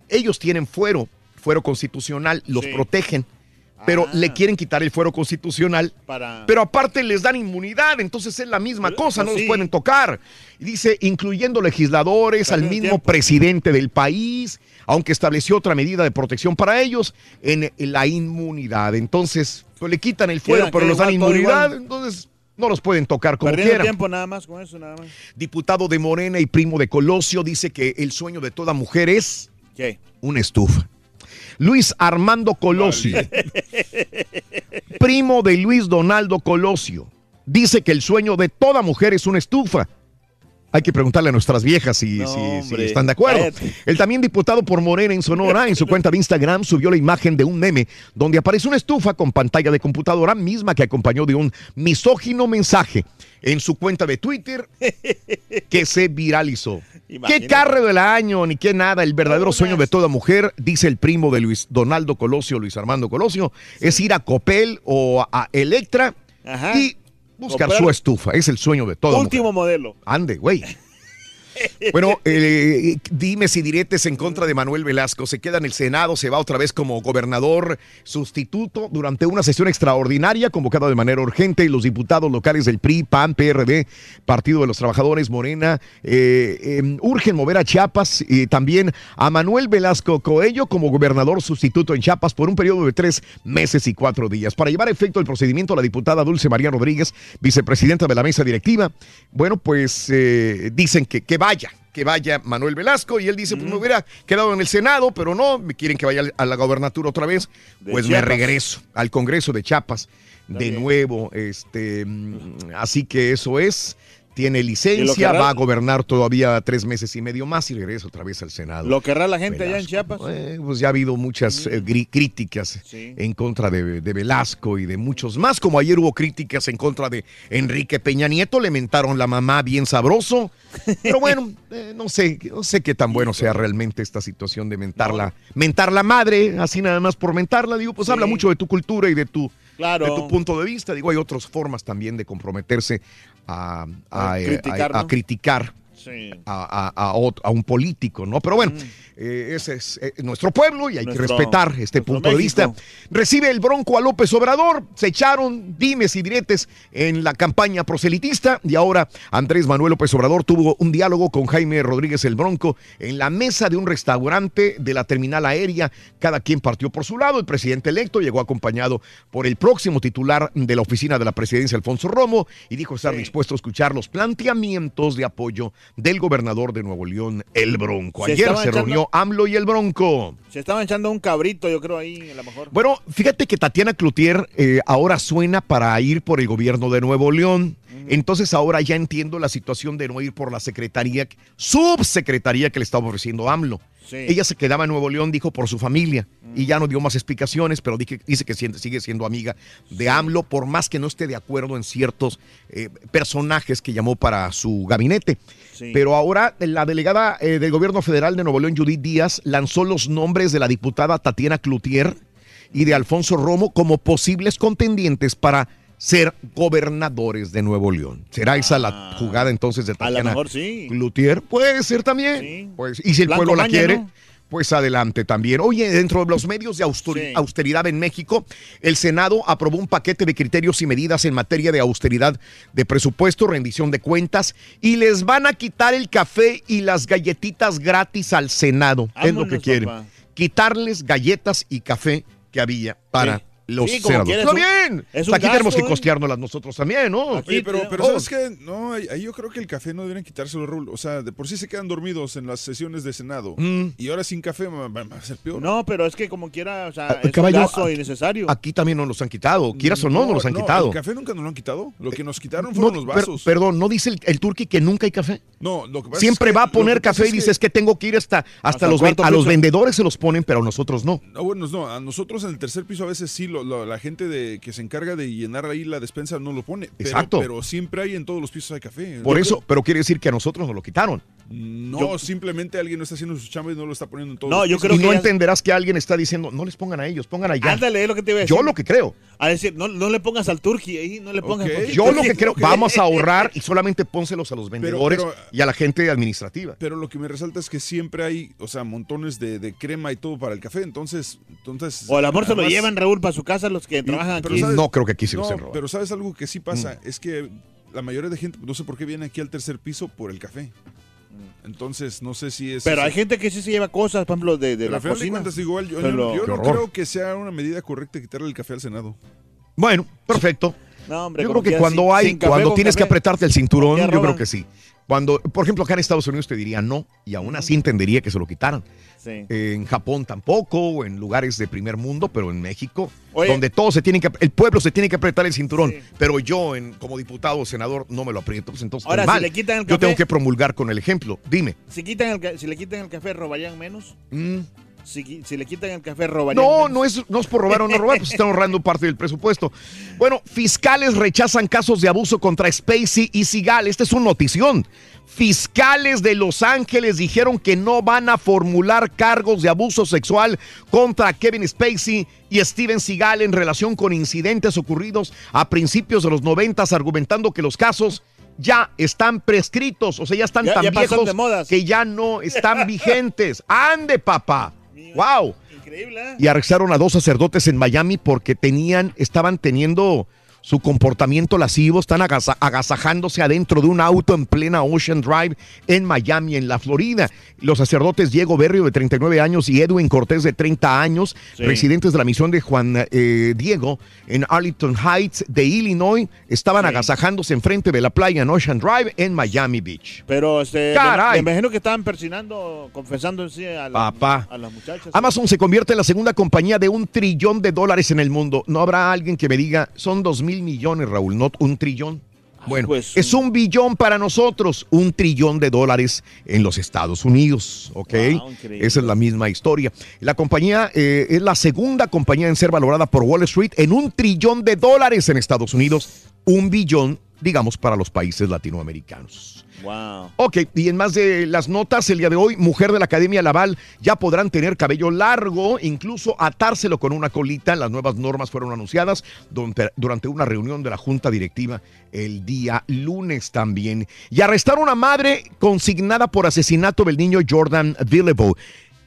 ellos tienen fuero, fuero constitucional, los protegen pero le quieren quitar el fuero constitucional. Pero aparte les dan inmunidad, entonces es la misma cosa, no los pueden tocar. Y dice, incluyendo legisladores, al mismo presidente del país, aunque estableció otra medida de protección para ellos, en la inmunidad. Entonces, pues le quitan el fuero, pero les dan inmunidad, entonces no los pueden tocar como Perdiendo quieran. tiempo nada más con eso, nada más. Diputado de Morena y primo de Colosio dice que el sueño de toda mujer es ¿Qué? una estufa. Luis Armando Colosio, primo de Luis Donaldo Colosio, dice que el sueño de toda mujer es una estufa. Hay que preguntarle a nuestras viejas si, si- si hombre, están de acuerdo. cállate. El también diputado por Morena en Sonora, en su [laughs] cuenta de Instagram, subió la imagen de un meme donde aparece una estufa con pantalla de computadora misma que acompañó de un misógino mensaje en su cuenta de Twitter [laughs] que se viralizó. ¿Qué carro del año? Ni qué nada. El verdadero sueño de toda mujer, dice el primo de Luis Donaldo Colosio, Luis Armando Colosio, es ir a Copel o a Electra Ajá. y buscar Comprar- su estufa. Es el sueño de mujer. Último modelo. Ande, güey. [laughs] Bueno, eh, dime si diretes en contra de Manuel Velasco. Se queda en el Senado, se va otra vez como gobernador sustituto durante una sesión extraordinaria convocada de manera urgente y los diputados locales del PRI, PAN, PRD, Partido de los Trabajadores, Morena, eh, eh, urgen mover a Chiapas y también a Manuel Velasco Coello como gobernador sustituto en Chiapas por un periodo de tres meses y cuatro días. Para llevar a efecto el procedimiento, la diputada Dulce María Rodríguez, vicepresidenta de la mesa directiva, bueno, pues eh, dicen que, que vaya, que vaya Manuel Velasco. Y él dice, pues me hubiera quedado en el Senado, pero no, me quieren que vaya a la gobernatura otra vez, De pues me regreso al Congreso de Chiapas de nuevo, este, mm, así que eso es. Tiene licencia, va a gobernar todavía tres meses y medio más y regresa otra vez al Senado. Lo querrá la gente allá en Chiapas. Eh, pues ya ha habido muchas eh, gri- críticas en contra de, de Velasco y de muchos más, como ayer hubo críticas en contra de Enrique Peña Nieto, le mentaron la mamá bien sabroso, pero bueno, [laughs] eh, no sé, no sé qué tan bueno sea realmente esta situación de mentarla, mentar la madre, así nada más por mentarla, digo, pues Sí. habla mucho de tu cultura y de tu, Claro. de tu punto de vista, digo, hay otras formas también de comprometerse a, a- A eh, criticar Sí. a, a- a un político, ¿no? Pero bueno, eh, ese es eh, nuestro pueblo y hay Nuestro- que respetar este punto de vista. Recibe el bronco a López Obrador, se echaron dimes y diretes en la campaña proselitista y ahora Andrés Manuel López Obrador tuvo un diálogo con Jaime Rodríguez el Bronco en la mesa de un restaurante de la terminal aérea. Cada quien partió por su lado. El presidente electo llegó acompañado por el próximo titular de la oficina de la presidencia, Alfonso Romo, y dijo estar dispuesto a escuchar los planteamientos de apoyo del gobernador de Nuevo León, el Bronco. Ayer se echando- reunió AMLO y el Bronco. Se estaban echando un cabrito, yo creo, ahí, a lo mejor. Bueno, fíjate que Tatiana Cloutier eh, ahora suena para ir por el gobierno de Nuevo León. Entonces ahora ya entiendo la situación de no ir por la secretaría, subsecretaría que le estaba ofreciendo AMLO. Sí. Ella se quedaba en Nuevo León, dijo, por su familia. Y ya no dio más explicaciones, pero dije- dice que siente- sigue siendo amiga de AMLO, por más que no esté de acuerdo en ciertos eh, personajes que llamó para su gabinete. Sí. Pero ahora la delegada eh, del gobierno federal de Nuevo León, Judith Díaz, lanzó los nombres de la diputada Tatiana Cloutier y de Alfonso Romo como posibles contendientes para ser gobernadores de Nuevo León. ¿Será esa la jugada entonces de Ah. A lo Tatiana mejor sí. Cloutier? Puede ser también. Pues, y si el Blanco pueblo la quiere, ¿no? pues adelante también. Oye, dentro de los medios de austeri- austeridad en México, el Senado aprobó un paquete de criterios y medidas en materia de austeridad de presupuesto, rendición de cuentas, y les van a quitar el café y las galletitas gratis al Senado. es lo que Vámonos, quieren. papá. Quitarles galletas y café que había para Sí. Los Sí, quieres, Está un- bien. es un aquí tenemos que ¿eh? costeárnoslas nosotros también, ¿no? Oye, pero, pero Oh. ¿sabes qué? No, ahí, yo creo que el café no deberían quitárselo, Raúl. O sea, de por sí se quedan dormidos en las sesiones de Senado. Mm. Y ahora sin café va, a ser peor. No, pero es que como quiera, o sea, Ah, es un caballo, gasto aquí- innecesario. Aquí también nos los han quitado. Quieras o no, nos los han no, quitado. El café nunca nos lo han quitado. Lo que nos quitaron No, fueron los per- vasos. perdón, ¿no dice el, el turqui que nunca hay café? no, lo que pasa Siempre es que- va a poner café y dice es que tengo que ir hasta, hasta, los, a los vendedores se los ponen, pero a nosotros no. No, bueno, no, a nosotros en el tercer piso a veces sí, lo- lo- la gente de, que se encarga de llenar ahí la despensa no lo pone. Pero, Exacto. Pero siempre hay en todos los pisos hay café. Por eso, pero quiere decir que a nosotros nos lo quitaron. No, simplemente alguien no está haciendo su chamba y no lo está poniendo en todos No, yo creo y que no ya- entenderás que alguien está diciendo, no les pongan a ellos, pongan allá. Ándale, es lo que te iba a decir. Yo lo que creo. A decir, no, no le pongas al turqui ahí, no le pongas. Yo lo que creo, [laughs] vamos a ahorrar y solamente pónselos a los vendedores pero- y a la gente administrativa. Pero lo que me resalta es que siempre hay, o sea, montones de, de crema y todo para el café. Entonces, entonces. O el amor se lo llevan, Raúl, para su casa los que trabajan pero aquí. sabes- No creo que aquí se lo No, robando. pero sabes algo que sí pasa, Mm. es que la mayoría de gente, no sé por qué viene aquí al tercer piso por el café. Entonces, no sé si es. Pero hay gente que sí se lleva cosas, por ejemplo, de, de Pero la de cocina. cuentas, igual, yo, Pero- yo- yo Qué no creo que sea una medida correcta quitarle el café al Senado. Bueno, perfecto. No, hombre, Yo creo que cuando sin- hay, sin café, cuando tienes que apretarte el cinturón, yo creo que sí. Cuando, por ejemplo, acá en Estados Unidos te diría no, y aún así entendería que se lo quitaran. Sí. En Japón tampoco, o en lugares de primer mundo, pero en México, Oye. donde todos se tienen que, el pueblo se tiene que apretar el cinturón, pero yo, en, como diputado o senador, no me lo aprieto, pues entonces Ahora, si le quitan el Yo café- tengo que promulgar con el ejemplo. Dime. Si, quitan el, si le quitan el café, ¿robarían menos? Mm. Si, le quitan el café, ¿robarían No, no es, no es por robar o no robar, pues están ahorrando parte del presupuesto. Bueno, fiscales rechazan casos de abuso contra Spacey y Sigal. Esta es una notición. Fiscales de Los Ángeles dijeron que no van a formular cargos de abuso sexual contra Kevin Spacey y Steven Seagal en relación con incidentes ocurridos a principios de los noventas, argumentando que los casos ya están prescritos, o sea, ya están Ya- tan ya viejos de modas. que ya no están [laughs] vigentes. ¡Ande, papá! ¡Wow! Increíble, ¿eh? y arrestaron a dos sacerdotes en Miami porque tenían, estaban teniendo su comportamiento lascivo, están agasa- agasajándose adentro de un auto en plena Ocean Drive en Miami, en la Florida. Los sacerdotes Diego Berrio, de 39 años, y Edwin Cortés, de 30 años, Sí. residentes de la misión de Juan eh, Diego en Arlington Heights de Illinois, estaban agasajándose enfrente de la playa en Ocean Drive en Miami Beach. Pero este, Caray. me imagino que estaban persinando, sí a, la- Papá. a las muchachas. Amazon se convierte en la segunda compañía de un trillón de dólares en el mundo. No habrá alguien que me diga, son dos mil millones, Raúl, no un trillón. Bueno, pues, es un billón para nosotros, un trillón de dólares en los Estados Unidos, ¿ok? Wow. Esa es la misma historia. La compañía eh, es la segunda compañía en ser valorada por Wall Street en un trillón de dólares en Estados Unidos, un billón, digamos, para los países latinoamericanos. Wow. Ok, y en más de las notas, el día de hoy, mujer de la Academia Laval ya podrán tener cabello largo, incluso atárselo con una colita. Las nuevas normas fueron anunciadas durante, una reunión de la Junta Directiva el día lunes también. Y arrestaron a una madre consignada por asesinato del niño Jordan Villebo.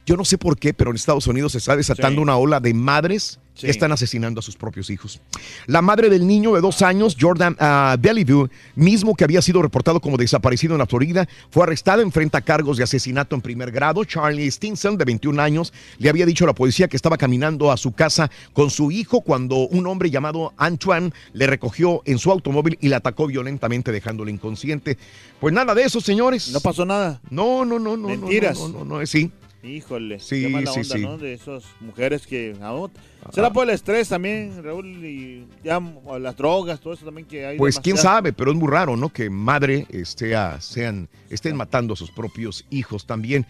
Yo no sé por qué, pero en Estados Unidos se está desatando Sí. una ola de madres Sí. están asesinando a sus propios hijos. La madre del niño de dos años, Jordan uh, Bellevue, mismo que había sido reportado como desaparecido en la Florida, fue arrestado, enfrenta cargos de asesinato en primer grado. Charlie Stinson, de 21 años, le había dicho a la policía que estaba caminando a su casa con su hijo cuando un hombre llamado Antoine le recogió en su automóvil y le atacó violentamente dejándolo inconsciente. Pues nada de eso, señores. No pasó nada. No, no, no, no. no, Mentiras. No, no, no, no, sí. Híjole, Sí, qué mala sí, onda, sí. ¿no? De esas mujeres que... aún- ¿Será por el estrés también, Raúl? Y ya las drogas, todo eso también que hay Pues quién sabe, pero es muy raro, ¿no? Que madre esté a- sean, estén matando a sus propios hijos también.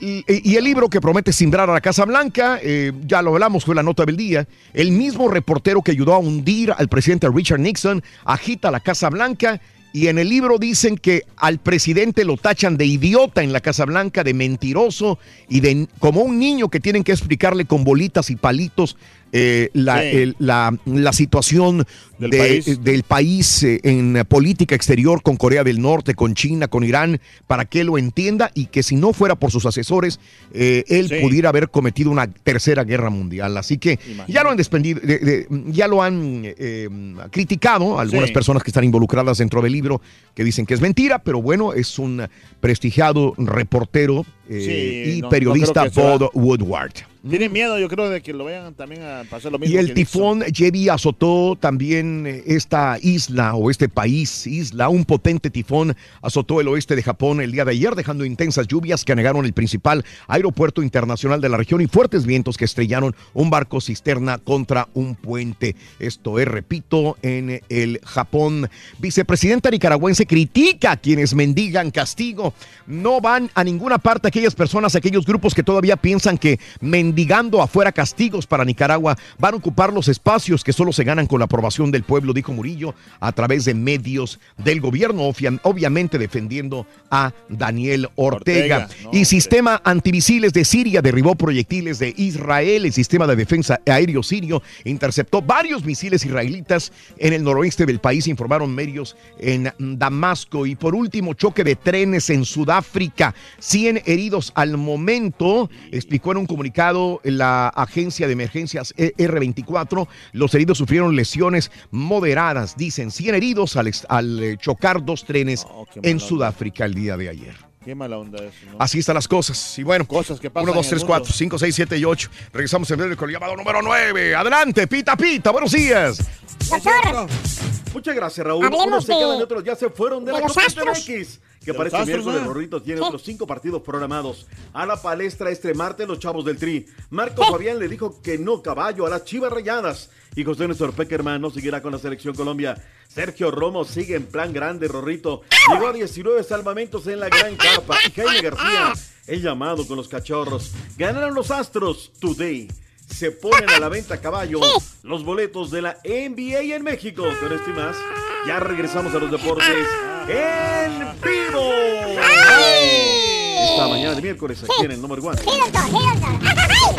Y, y el libro que promete simbrar a la Casa Blanca, eh, ya lo hablamos, fue la nota del día. El mismo reportero que ayudó a hundir al presidente Richard Nixon agita la Casa Blanca. Y en el libro dicen que al presidente lo tachan de idiota en la Casa Blanca, de mentiroso y de como un niño que tienen que explicarle con bolitas y palitos eh, la, Sí. el- la- la situación Del de- país. del país eh, en política exterior con Corea del Norte, con China, con Irán, para que lo entienda y que si no fuera por sus asesores, eh, él Sí. pudiera haber cometido una tercera guerra mundial. Así que ya lo han despendido, de- de- ya lo han eh, criticado algunas Sí. personas que están involucradas dentro del libro que dicen que es mentira, pero bueno, es un prestigiado reportero eh, Sí, y no- no periodista va. Bob Woodward. Tienen miedo, yo creo, de que lo vayan también a pasar lo mismo. Y el tifón Jebi azotó también eh, esta isla o este país, isla, un potente tifón azotó el oeste de Japón el día de ayer, dejando intensas lluvias que anegaron el principal aeropuerto internacional de la región y fuertes vientos que estrellaron un barco cisterna contra un puente. Esto es, repito, en el Japón. Vicepresidenta nicaragüense critica a quienes mendigan castigo. No van a ninguna parte aquellas personas, aquellos grupos que todavía piensan que mendigando afuera castigos para Nicaragua van a ocupar los espacios que solo se ganan con la aprobación del pueblo, dijo Murillo, a través de medios del gobierno, obvia- obviamente defendiendo a Daniel Ortega. Ortega, no, y sistema antimisiles de Siria derribó proyectiles de Israel. El sistema de defensa aéreo sirio interceptó varios misiles israelitas en el noroeste del país, informaron medios en Damasco. Y por último, choque de trenes en Sudáfrica. 100 heridos al momento, explicó en un comunicado la agencia de emergencias E R24. Los heridos sufrieron lesiones moderadas, dicen 100 heridos al, eh, chocar dos trenes qué en Sudáfrica el día de ayer. Qué mala onda eso, ¿no? Así están las cosas. Y bueno, Cosas que pasan 1, 2, en 3, el 4, mundo. 5, 6, 7 y 8. Regresamos en breve con el llamado número 9. Adelante, pita, pita. Buenos días. Doctor, Muchas gracias, Raúl. Unos se quedan y otros ya se fueron de, de la los Copa Astros. MX. Que De Astros, miércoles, ¿no? Rorrito, tiene Sí. otros cinco partidos programados. A la palestra este martes, los chavos del Tri. Marcos Fabián le dijo que no caballo a las chivas rayadas. Y José Néstor Peckerman no seguirá con la selección Colombia. Sergio Romo sigue en plan grande, Rorrito. Llegó a 19 salvamentos en la gran carpa. Y Jaime García, el llamado con los cachorros. Ganaron los Astros today. Se ponen a la venta a caballo los boletos de la NBA en México. Con esto y más, ya regresamos a los deportes en vivo. Esta mañana de miércoles aquí en el número one. sí, doctor, sí, doctor.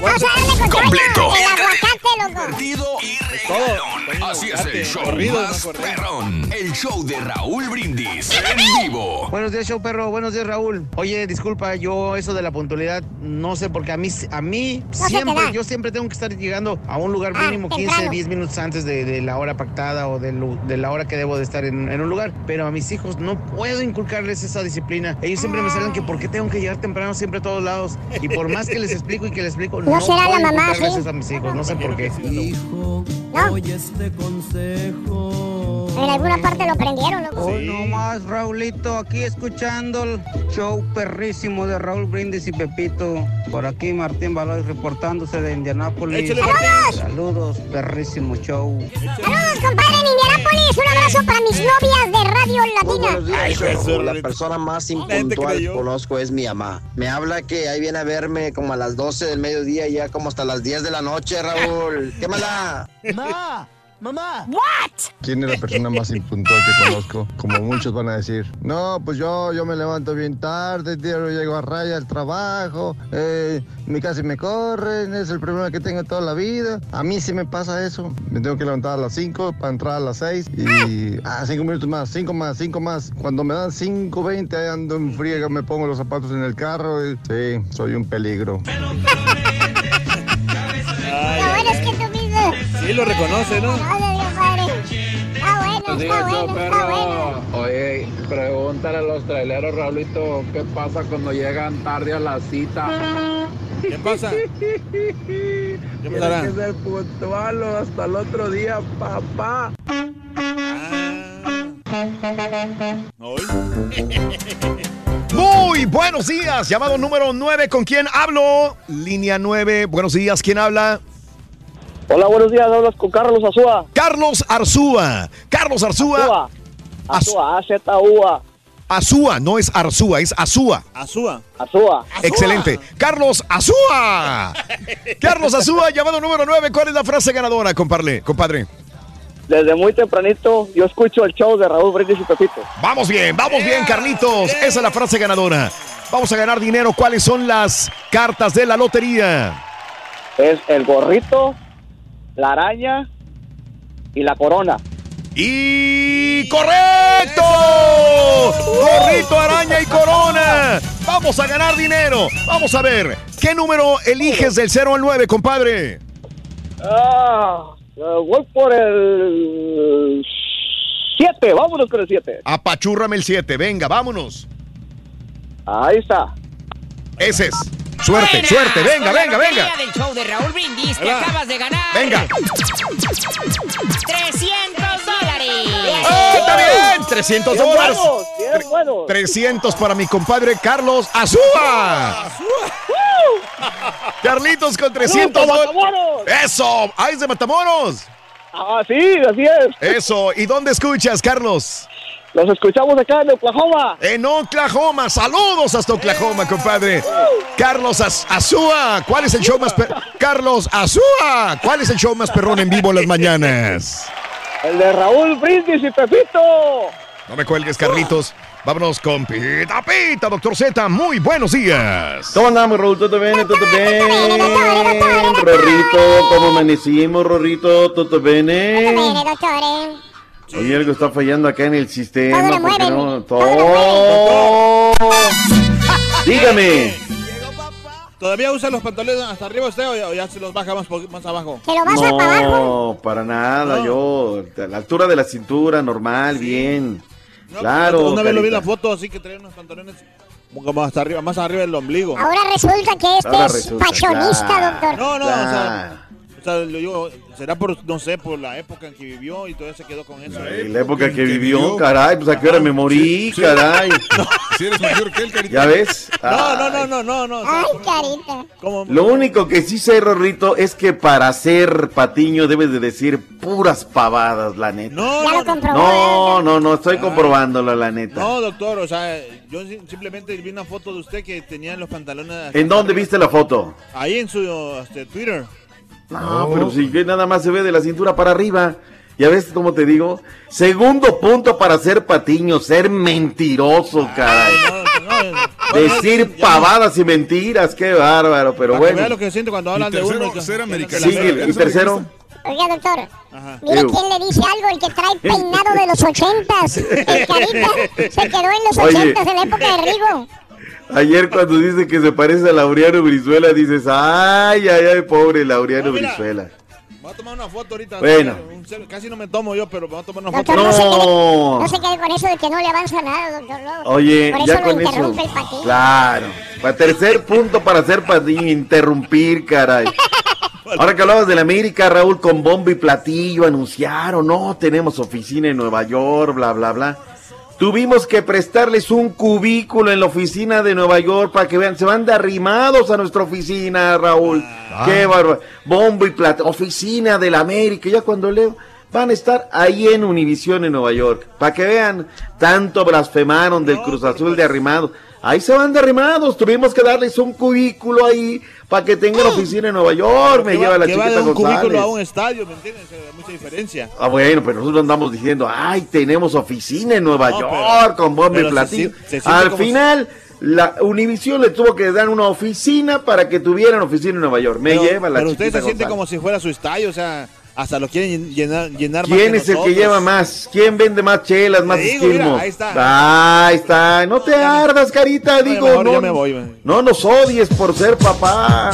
Vamos a darle con Completo. todo el aguacate, loco. Divertido y regalón. Así es el show más perrón. El show de Raúl Brindis en vivo. Buenos días, show perro. Buenos días, Raúl. Oye, disculpa, yo eso de la puntualidad no sé porque a mí, a mí te siempre, yo siempre tengo que estar llegando a un lugar Ah, mínimo 15, temprano. 10 minutos antes de, de la hora pactada o de, de la hora que debo de estar en, en un lugar. Pero a mis hijos no puedo inculcarles esa disciplina. Ellos siempre me salen que por qué tengo que llegar temprano siempre a todos lados. Y por más que les explico y que les explico, No no, será puedo la mamá, inculcarles ¿sí? eso a mis hijos. No sé por qué. ¿No? En alguna parte lo prendieron, loco. Hoy no más, Raulito, aquí escuchando el show perrísimo de Raúl Brindis y Pepito. Por aquí Martín Baloy reportándose de Indianápolis. Échale. Saludos, perrísimo show. Saludos, compadre en Indianápolis. Un abrazo para mis novias de Radio Latina. Ay, Jesús, La persona más impuntual que conozco es mi mamá. Me habla que ahí viene a verme como a las 12 del mediodía y ya como hasta las 10 de la noche, Raúl. [laughs] ¿Qué mala? ¡Ma! ¡Mamá! What? ¿Quién es la persona más impuntual que conozco? Como muchos van a decir. No, pues yo, yo me levanto bien tarde, tío, llego a raya al trabajo, eh, mi casi me corren, es el problema que tengo toda la vida. A mí sí me pasa eso. Me tengo que levantar a las 5 para entrar a las 6 y... Ah, 5 minutos más, 5 más, 5 más. Cuando me dan 5.20 ahí ando en friega, me pongo los zapatos en el carro y... Sí, soy un peligro. [laughs] Lo bueno es que tú. Sí, lo reconoce, ¿no? Está bueno, está bueno, está bueno. Oye, pregúntale a los traileros, Raulito, ¿qué pasa cuando llegan tarde a la cita? ¿Qué pasa? [laughs] Tiene pasará? que ser puntual o hasta el otro día, papá. Hoy. [laughs] Muy buenos días. Llamado número 9. ¿Con quién hablo? Línea 9. Buenos días. ¿Quién habla? Hola, buenos días. Hablas con Carlos Azúa. Carlos Arzúa. Carlos Arzúa. Azúa, A-Z-U-A. Azúa, no es Arzúa, es Azúa. Azúa. Azúa. Excelente. Carlos Azúa. [laughs] Carlos Azúa, llamado número 9. ¿Cuál es la frase ganadora, compadre? compadre? Desde muy tempranito yo escucho el show de Raúl Brindis y Pepito. Vamos bien, vamos bien, Carlitos. Esa es la frase ganadora. Vamos a ganar dinero. ¿Cuáles son las cartas de la lotería? Es el gorrito, la araña y la corona. ¡Y correcto! Gorrito, araña y corona. Vamos a ganar dinero. Vamos a ver. ¿Qué número eliges del 0 al 9, compadre? Ah, eh, voy por el 7. Vámonos con el 7. Apachúrrame el 7. Venga, vámonos. Ahí está. Ese es. Suerte, suerte, venga, venga, venga. del show de Raúl Brindis te acabas de ganar. Venga. 300 dólares. ¡Oh, está bien! 300 Bien dólares. buenos, bien buenos. 300 para mi compadre Carlos Azúa. Carlitos con 300 ¡Saludos, dólares. ¡Eso! ¡Ay, es de Matamoros! Ah, sí, así es. Eso. ¿Y dónde escuchas, Carlos? Los escuchamos acá en Oklahoma. En Oklahoma. Saludos hasta Oklahoma, compadre. Carlos Az- Azúa. ¿Cuál es el show más per- Carlos Azúa. ¿Cuál es el show más perrón en vivo en las mañanas? El de Raúl Brindis y Pepito. No me cuelgues, Carlitos. Vámonos con Pita Pita, doctor Z. Muy buenos días. ¿Cómo andamos, Raúl? ¿Todo bien? ¿Todo bien? Rorrito, ¿cómo amanecimos, Rorrito? ¿Todo bien? Bene, dottore. Oye, algo está fallando acá en el sistema. Todo le mueven. no- Todo. Dígame. ¿Todavía usa los pantalones hasta arriba usted o ya, o ya se los baja más, más abajo? ¿Se lo para abajo? No, para nada, yo. A la altura de la cintura, normal, bien. claro. Una vez lo vi en la carita. foto así que traía unos pantalones como hasta arriba, más arriba del ombligo. Ahora resulta que este Ahora es resulta, fashionista, claro. doctor. No, no, o sea, o sea, lo digo, será por, no sé, por la época en que vivió y todavía se quedó con eso. En la época que vivió, caray, pues a qué hora me morí, sí. caray. [laughs] Si eres mayor que él, carita. ¿Ya ves? No, no, no, no, no, no. Ay, carita. Lo único que sí sé, Rorrito, es que para ser patiño debes de decir puras pavadas, la neta. No, Ya lo comprobó. No, no, no, estoy comprobándolo, la neta. No, doctor, o sea, yo si- simplemente vi una foto de usted que tenía los pantalones. ¿En dónde viste la foto? Ahí en su este, Twitter. No, pero si que nada más se ve de la cintura para arriba. ¿Ya ves cómo te digo? Segundo punto para ser patiño, ser mentiroso, caray. Decir pavadas y mentiras, qué bárbaro, pero Para que vea bueno. lo que siento cuando hablan de uno. que- ser Sigue, y tercero. Oiga, doctor. Mire Ew. quién le dice algo, el que trae peinado de los ochentas. El [laughs] carita se quedó en los Oye. ochentas, en la época de Rigo. Ayer cuando dice que se parece a Laureano Brizuela, dices, ay, ay, ay, pobre Laureano Brizuela. Voy a tomar una foto ahorita. Bueno. Casi no me tomo yo, pero voy a tomar una Doctor, foto. no, se quede, No. no se quede con eso de que no le avanza nada, doctor. no. Oye, Por eso ya con eso. el. Claro. Para tercer punto para ser patiño, interrumpir, caray. [laughs] Ahora que hablabas de la América, Raúl, con bombo y platillo anunciaron, no, tenemos oficina en Nueva York, bla, bla, bla. Tuvimos que prestarles un cubículo en la oficina de Nueva York para que vean, se van de arrimados a nuestra oficina, Raúl. Qué bárbaro. Bombo y platillo, oficina de la América, ya cuando leo, van a estar ahí en Univisión en Nueva York, para que vean, tanto blasfemaron del Cruz Azul de arrimados. Ahí se van de arrimados, tuvimos que darles un cubículo ahí para que tengan oficina en Nueva York, me va- lleva la va de chiquita un cubículo González. a un estadio, ¿me entiendes? Hay mucha diferencia. Ah, bueno, pero nosotros andamos diciendo, ay, tenemos oficina en Nueva No, York pero- con bomba y se platillo. se Al final, la Univision le tuvo que dar una oficina para que tuvieran oficina en Nueva York. Me Pero, lleva la pero usted chiquita se siente González. como si fuera su estadio, o sea, hasta lo quieren llenar, llenar más ¿Quién que es el que lleva más? ¿Quién vende más chelas, más digo, mira, ahí está. Ahí está. No te ardas, carita. No, digo, mejor no, ya me voy, man. no nos odies por ser papá.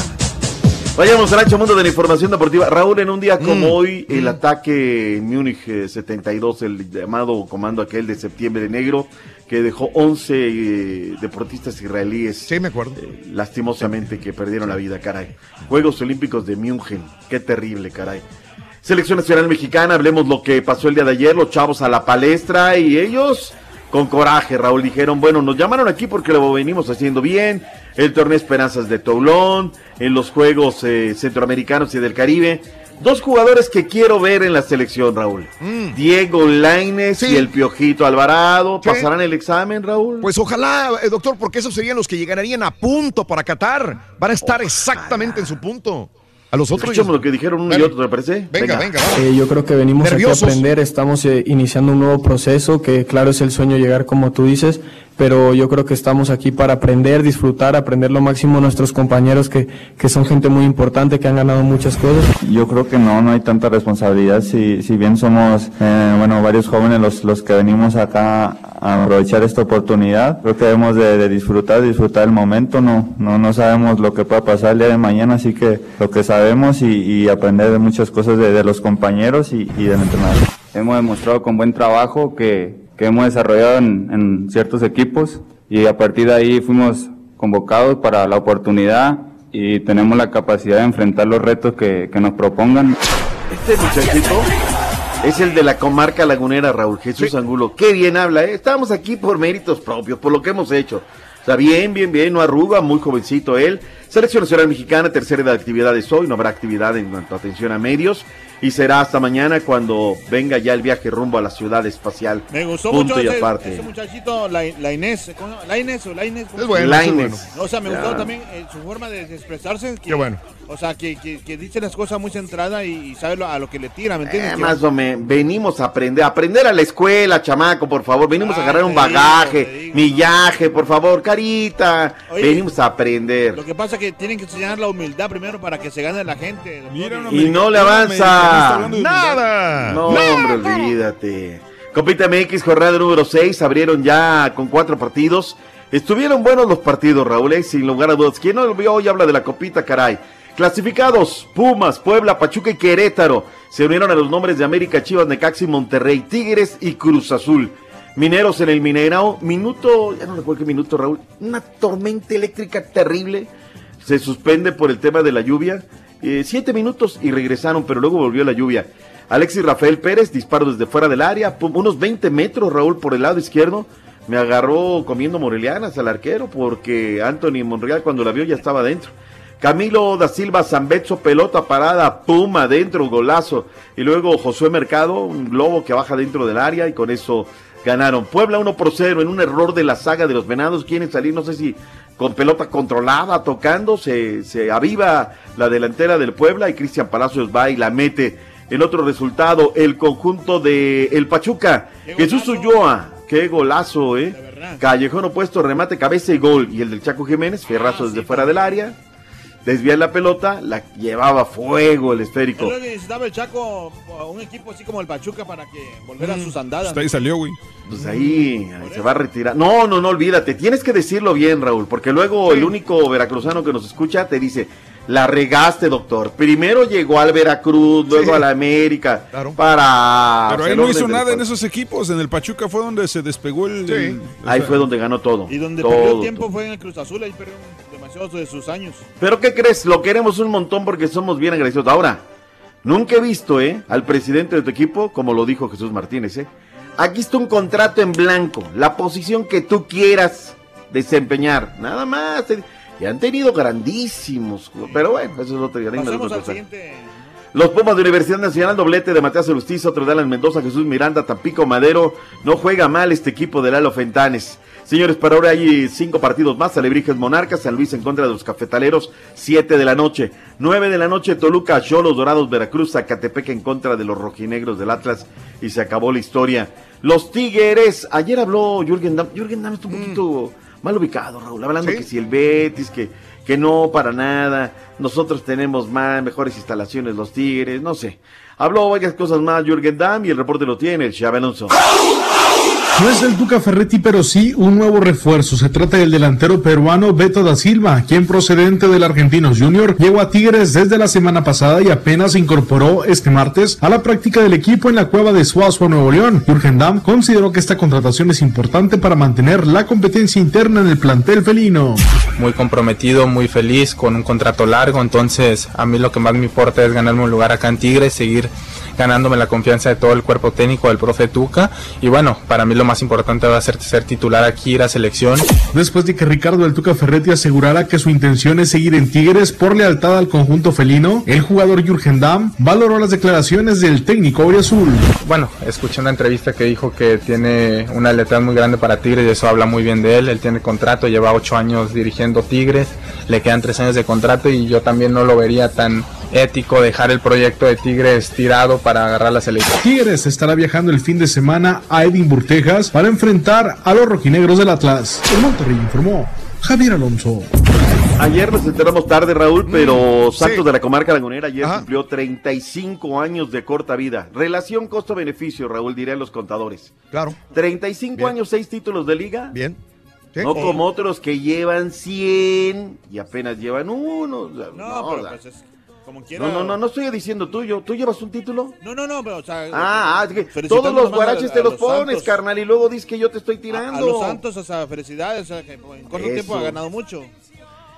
Vayamos al ancho mundo de la información deportiva. Raúl, en un día Mm, como hoy, el ataque en Múnich eh, 72, el llamado comando aquel de septiembre de negro, que dejó 11 eh, deportistas israelíes. Sí, me acuerdo. lastimosamente que perdieron la vida, caray. Juegos Olímpicos de München. Qué terrible, caray. Selección Nacional Mexicana, hablemos lo que pasó el día de ayer, los chavos a la palestra y ellos con coraje, Raúl, dijeron, bueno, nos llamaron aquí porque lo venimos haciendo bien, el torneo Esperanzas de Toulon, en los Juegos eh, Centroamericanos y del Caribe. Dos jugadores que quiero ver en la selección, Raúl. Diego Laines y el Piojito Alvarado. ¿Pasarán el examen, Raúl? Pues ojalá, eh, doctor, porque esos serían los que llegarían a punto para Qatar. Van a estar exactamente en su punto. A los otros. Escuchemos lo que dijeron uno y otro, ¿te parece? Venga, venga. Eh, yo creo que venimos Nerviosos. aquí a aprender, estamos eh, iniciando un nuevo proceso, que claro es el sueño llegar como tú dices, pero yo creo que estamos aquí para aprender, disfrutar, aprender lo máximo nuestros compañeros que, que son gente muy importante, que han ganado muchas cosas. Yo creo que no, no hay tanta responsabilidad. Si, si bien somos, eh, bueno, varios jóvenes los, los que venimos acá a aprovechar esta oportunidad, creo que debemos de, de disfrutar, disfrutar el momento. No, no, no sabemos lo que pueda pasar el día de mañana, así que lo que sabemos y, y aprender de muchas cosas de, de los compañeros y, y del entrenador. Hemos demostrado con buen trabajo que, que hemos desarrollado en, en ciertos equipos y a partir de ahí fuimos convocados para la oportunidad y tenemos la capacidad de enfrentar los retos que, que nos propongan. Este muchachito es el de la comarca lagunera, Raúl Jesús Angulo. Qué bien habla, ¿eh? Estamos aquí por méritos propios, por lo que hemos hecho. O sea, bien, bien, bien, no arruga, muy jovencito él. Selección Nacional Mexicana, tercera edad de actividades hoy, no habrá actividad en cuanto a atención a medios. Y será hasta mañana cuando venga ya el viaje rumbo a la ciudad espacial. Me gustó Punto mucho y ese, aparte. ese muchachito, la, la Inés. ¿cómo? ¿La Inés o la Inés? Es bueno, La es Inés. bueno. No, o sea, me Ya. gustó también eh, su forma de expresarse. que- Qué bueno. O sea, que, que, que dice las cosas muy centradas y, y sabe lo- a lo que le tira, ¿me entiendes? Eh, más o menos, venimos a aprender, a aprender a la escuela, chamaco, por favor. Venimos a agarrar un digo, bagaje, millaje, por favor, carita. Oye, venimos a aprender. Lo que pasa es que tienen que enseñar la humildad primero para que se gane la gente. Y no le avanza. Nada. No, hombre, olvídate. Copita MX, jornada número 6, abrieron ya con cuatro partidos. Estuvieron buenos los partidos, Raúl, eh, sin lugar a dudas. ¿Quién no lo vio hoy habla de la copita, caray? Clasificados, Pumas, Puebla, Pachuca y Querétaro. Se unieron a los nombres de América, Chivas, Necaxi, Monterrey, Tigres y Cruz Azul. Mineros en el Minerao, minuto, ya no recuerdo qué minuto, Raúl, una tormenta eléctrica terrible. Se suspende por el tema de la lluvia. Eh, siete minutos y regresaron, pero luego volvió la lluvia. Alexis Rafael Pérez, disparo desde fuera del área, unos 20 metros, Raúl, por el lado izquierdo. Me agarró comiendo morelianas al arquero porque Anthony Monreal cuando la vio ya estaba adentro. Camilo da Silva Zambetso, pelota parada, pum, adentro, golazo. Y luego Josué Mercado, un globo que baja dentro del área y con eso ganaron. Puebla 1 por 0 en un error de la saga de los venados. Quieren salir, no sé si con pelota controlada, tocando, se, se aviva la delantera del Puebla y Cristian Palacios va y la mete. El otro resultado, el conjunto de El Pachuca. Jesús Ulloa, qué golazo, ¿eh? Callejón opuesto, remate, cabeza y gol. Y el del Chaco Jiménez, fierrazo desde fuera del área. Desvía la pelota, la llevaba fuego el esférico. Yo creo que necesitaba el Chaco un equipo así como el Pachuca para que volviera a sus andadas. Hasta ahí salió, güey. Pues ahí, ahí se va a retirar. No, no, no, olvídate. Tienes que decirlo bien, Raúl, porque luego el único veracruzano que nos escucha te dice, la regaste, doctor. Primero llegó al Veracruz, luego a la América. Para... Pero ahí no hizo nada en esos equipos. En el Pachuca fue donde se despegó el. el- o Ahí sea, fue donde ganó todo. Y donde todo, perdió tiempo fue en el Cruz Azul, ahí perdió de sus años. Pero ¿qué crees? Lo queremos un montón porque somos bien agradecidos. Ahora, nunca he visto, ¿eh? Al presidente de tu equipo, como lo dijo Jesús Martínez, ¿eh? Aquí está un contrato en blanco, la posición que tú quieras desempeñar, nada más. Y han tenido grandísimos, pero bueno, eso es cosa. siguiente. Los Pumas de Universidad Nacional, doblete de Matías Justicia, otro de Alan Mendoza, Jesús Miranda, Tampico Madero. No juega mal este equipo de Lalo Fentanes. Señores, para ahora hay cinco partidos más. Alebrijes Monarcas, San Luis en contra de los Cafetaleros, siete de la noche. Nueve de la noche, Toluca, Cholos Dorados, Veracruz, Zacatepec en contra de los rojinegros del Atlas. Y se acabó la historia. Los Tigres, ayer habló Jürgen Damm. Jürgen Damm está un poquito mal ubicado, Raúl. Hablando que si el Betis, que, que no, para nada. Nosotros tenemos más, mejores instalaciones, los Tigres, no sé. Habló varias cosas más Jürgen Damm y el reporte lo tiene el Xabi Alonso. No es del Tuca Ferretti, pero sí un nuevo refuerzo. Se trata del delantero peruano Beto da Silva, quien procedente del Argentinos Junior llegó a Tigres desde la semana pasada y apenas se incorporó este martes a la práctica del equipo en la cueva de Suazo, Nuevo León. Jürgen Damm consideró que esta contratación es importante para mantener la competencia interna en el plantel felino. muy comprometido, muy feliz, con un contrato largo, entonces a mí lo que más me importa es ganarme un lugar acá en Tigres, seguir ganándome la confianza de todo el cuerpo técnico del profe Tuca y bueno, para mí lo más importante va a ser ser titular aquí, ir a selección. Después de que Ricardo del Tuca Ferretti asegurara que su intención es seguir en Tigres por lealtad al conjunto felino, el jugador Jürgen Damm valoró las declaraciones del técnico Azul. Bueno, escuché una entrevista que dijo que tiene una lealtad muy grande para Tigres y eso habla muy bien de él. Él tiene contrato, lleva ocho años dirigiendo Tigres, le quedan tres años de contrato y yo también no lo vería tan ético dejar el proyecto de Tigres tirado para agarrar la selección. Tigres estará viajando el fin de semana a Edimburgo, Texas, para enfrentar a los rojinegros del Atlas. El Monterrey informó Javier Alonso. Ayer nos enteramos tarde, Raúl, pero Santos de la Comarca Lagunera ayer cumplió 35 años de corta vida. Relación costo-beneficio, Raúl, dirían los contadores. Claro. 35 años, 6 títulos de liga. Bien. No como otros que llevan 100 y apenas llevan uno. o sea, No, pero pues es- como quiera. No, no, no, no estoy diciendo tuyo. ¿Tú llevas un título? No, no, no, pero, o sea. Ah, ah, es que felicitando todos los guaraches te los los pones, Santos. carnal, y luego dices que yo te estoy tirando. a los Santos, o sea, felicidades, o sea, que en corto tiempo ha ganado mucho.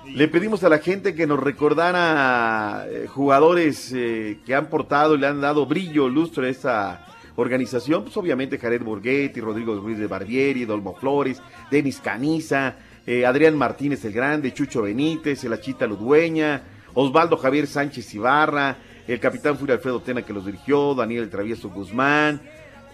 Le pedimos a la gente que nos recordara eh, jugadores eh, que han portado y le han dado brillo, lustre a esta organización. Pues obviamente Jared Borghetti, Rodrigo Ruiz de Barbieri, Dolmo Flores, Denis Caniza, eh, Adrián Martínez el Grande, Chucho Benítez, el Achita Ludueña, Osvaldo Javier Sánchez Ibarra, el capitán Furia Alfredo Tena que los dirigió, Daniel El Travieso Guzmán.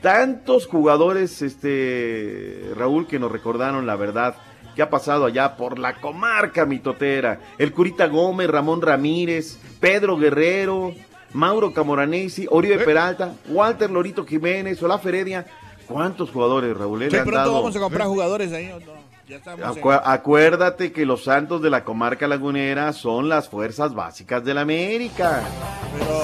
Tantos jugadores, este Raúl, que nos recordaron la verdad que ha pasado allá por la comarca mitotera. El Curita Gómez, Ramón Ramírez, Pedro Guerrero, Mauro Camoranesi, Oribe Peralta, Walter Lorito Jiménez, Olaf Heredia. ¿Cuántos jugadores, Raúl? eh, le han pronto dado? vamos a comprar jugadores ahí. ¿o no? Ya estamos. en- Acu- acuérdate que los santos de la comarca lagunera son las fuerzas básicas de la América.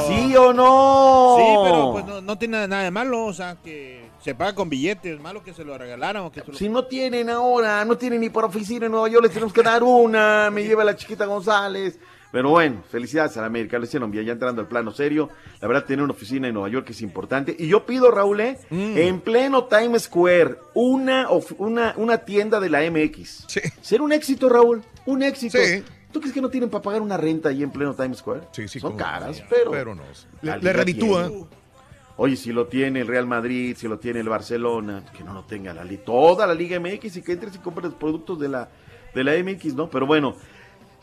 ¿Sí o no? Sí, pero pues no, no tiene nada de malo, o sea, que se paga con billetes, malo que se lo regalaran o que se lo... Si no tienen ahora, no tienen ni por oficina en Nueva York, les tenemos que dar una. Me lleva la chiquita González. Pero bueno, felicidades a la América, lo hicieron bien, ya entrando al plano serio. La verdad, tener una oficina en Nueva York es importante. Y yo pido, Raúl, ¿eh? en pleno Times Square, una, of- una, una tienda de la MX. Ser un éxito, Raúl, un éxito. Sí. ¿Tú crees que no tienen para pagar una renta ahí en pleno Times Square? Sí, sí, Son caras, pero... pero no. Le- le liga reditúa. Oye, si lo tiene el Real Madrid, si lo tiene el Barcelona, que no lo tenga la li- toda la Liga MX y que entres y compres los productos de la, de la MX, ¿no? Pero bueno,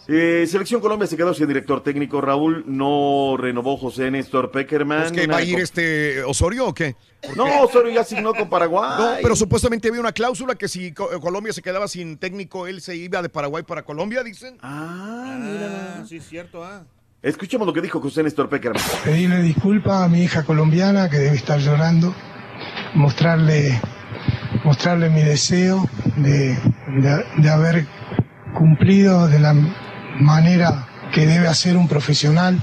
eh, Selección Colombia se quedó sin director técnico. Raúl no renovó José Néstor Peckerman. ¿Es que va a ir este Osorio o qué? No, Osorio ya asignó con Paraguay. No, pero supuestamente había una cláusula que si Co- Colombia se quedaba sin técnico, él se iba de Paraguay para Colombia, dicen. Ah, mira. Sí, es cierto, ah. Escuchemos lo que dijo José Néstor Peckerman. pedirle disculpas a mi hija colombiana que debe estar llorando, mostrarle, mostrarle mi deseo de, de- de haber cumplido de la manera que debe hacer un profesional,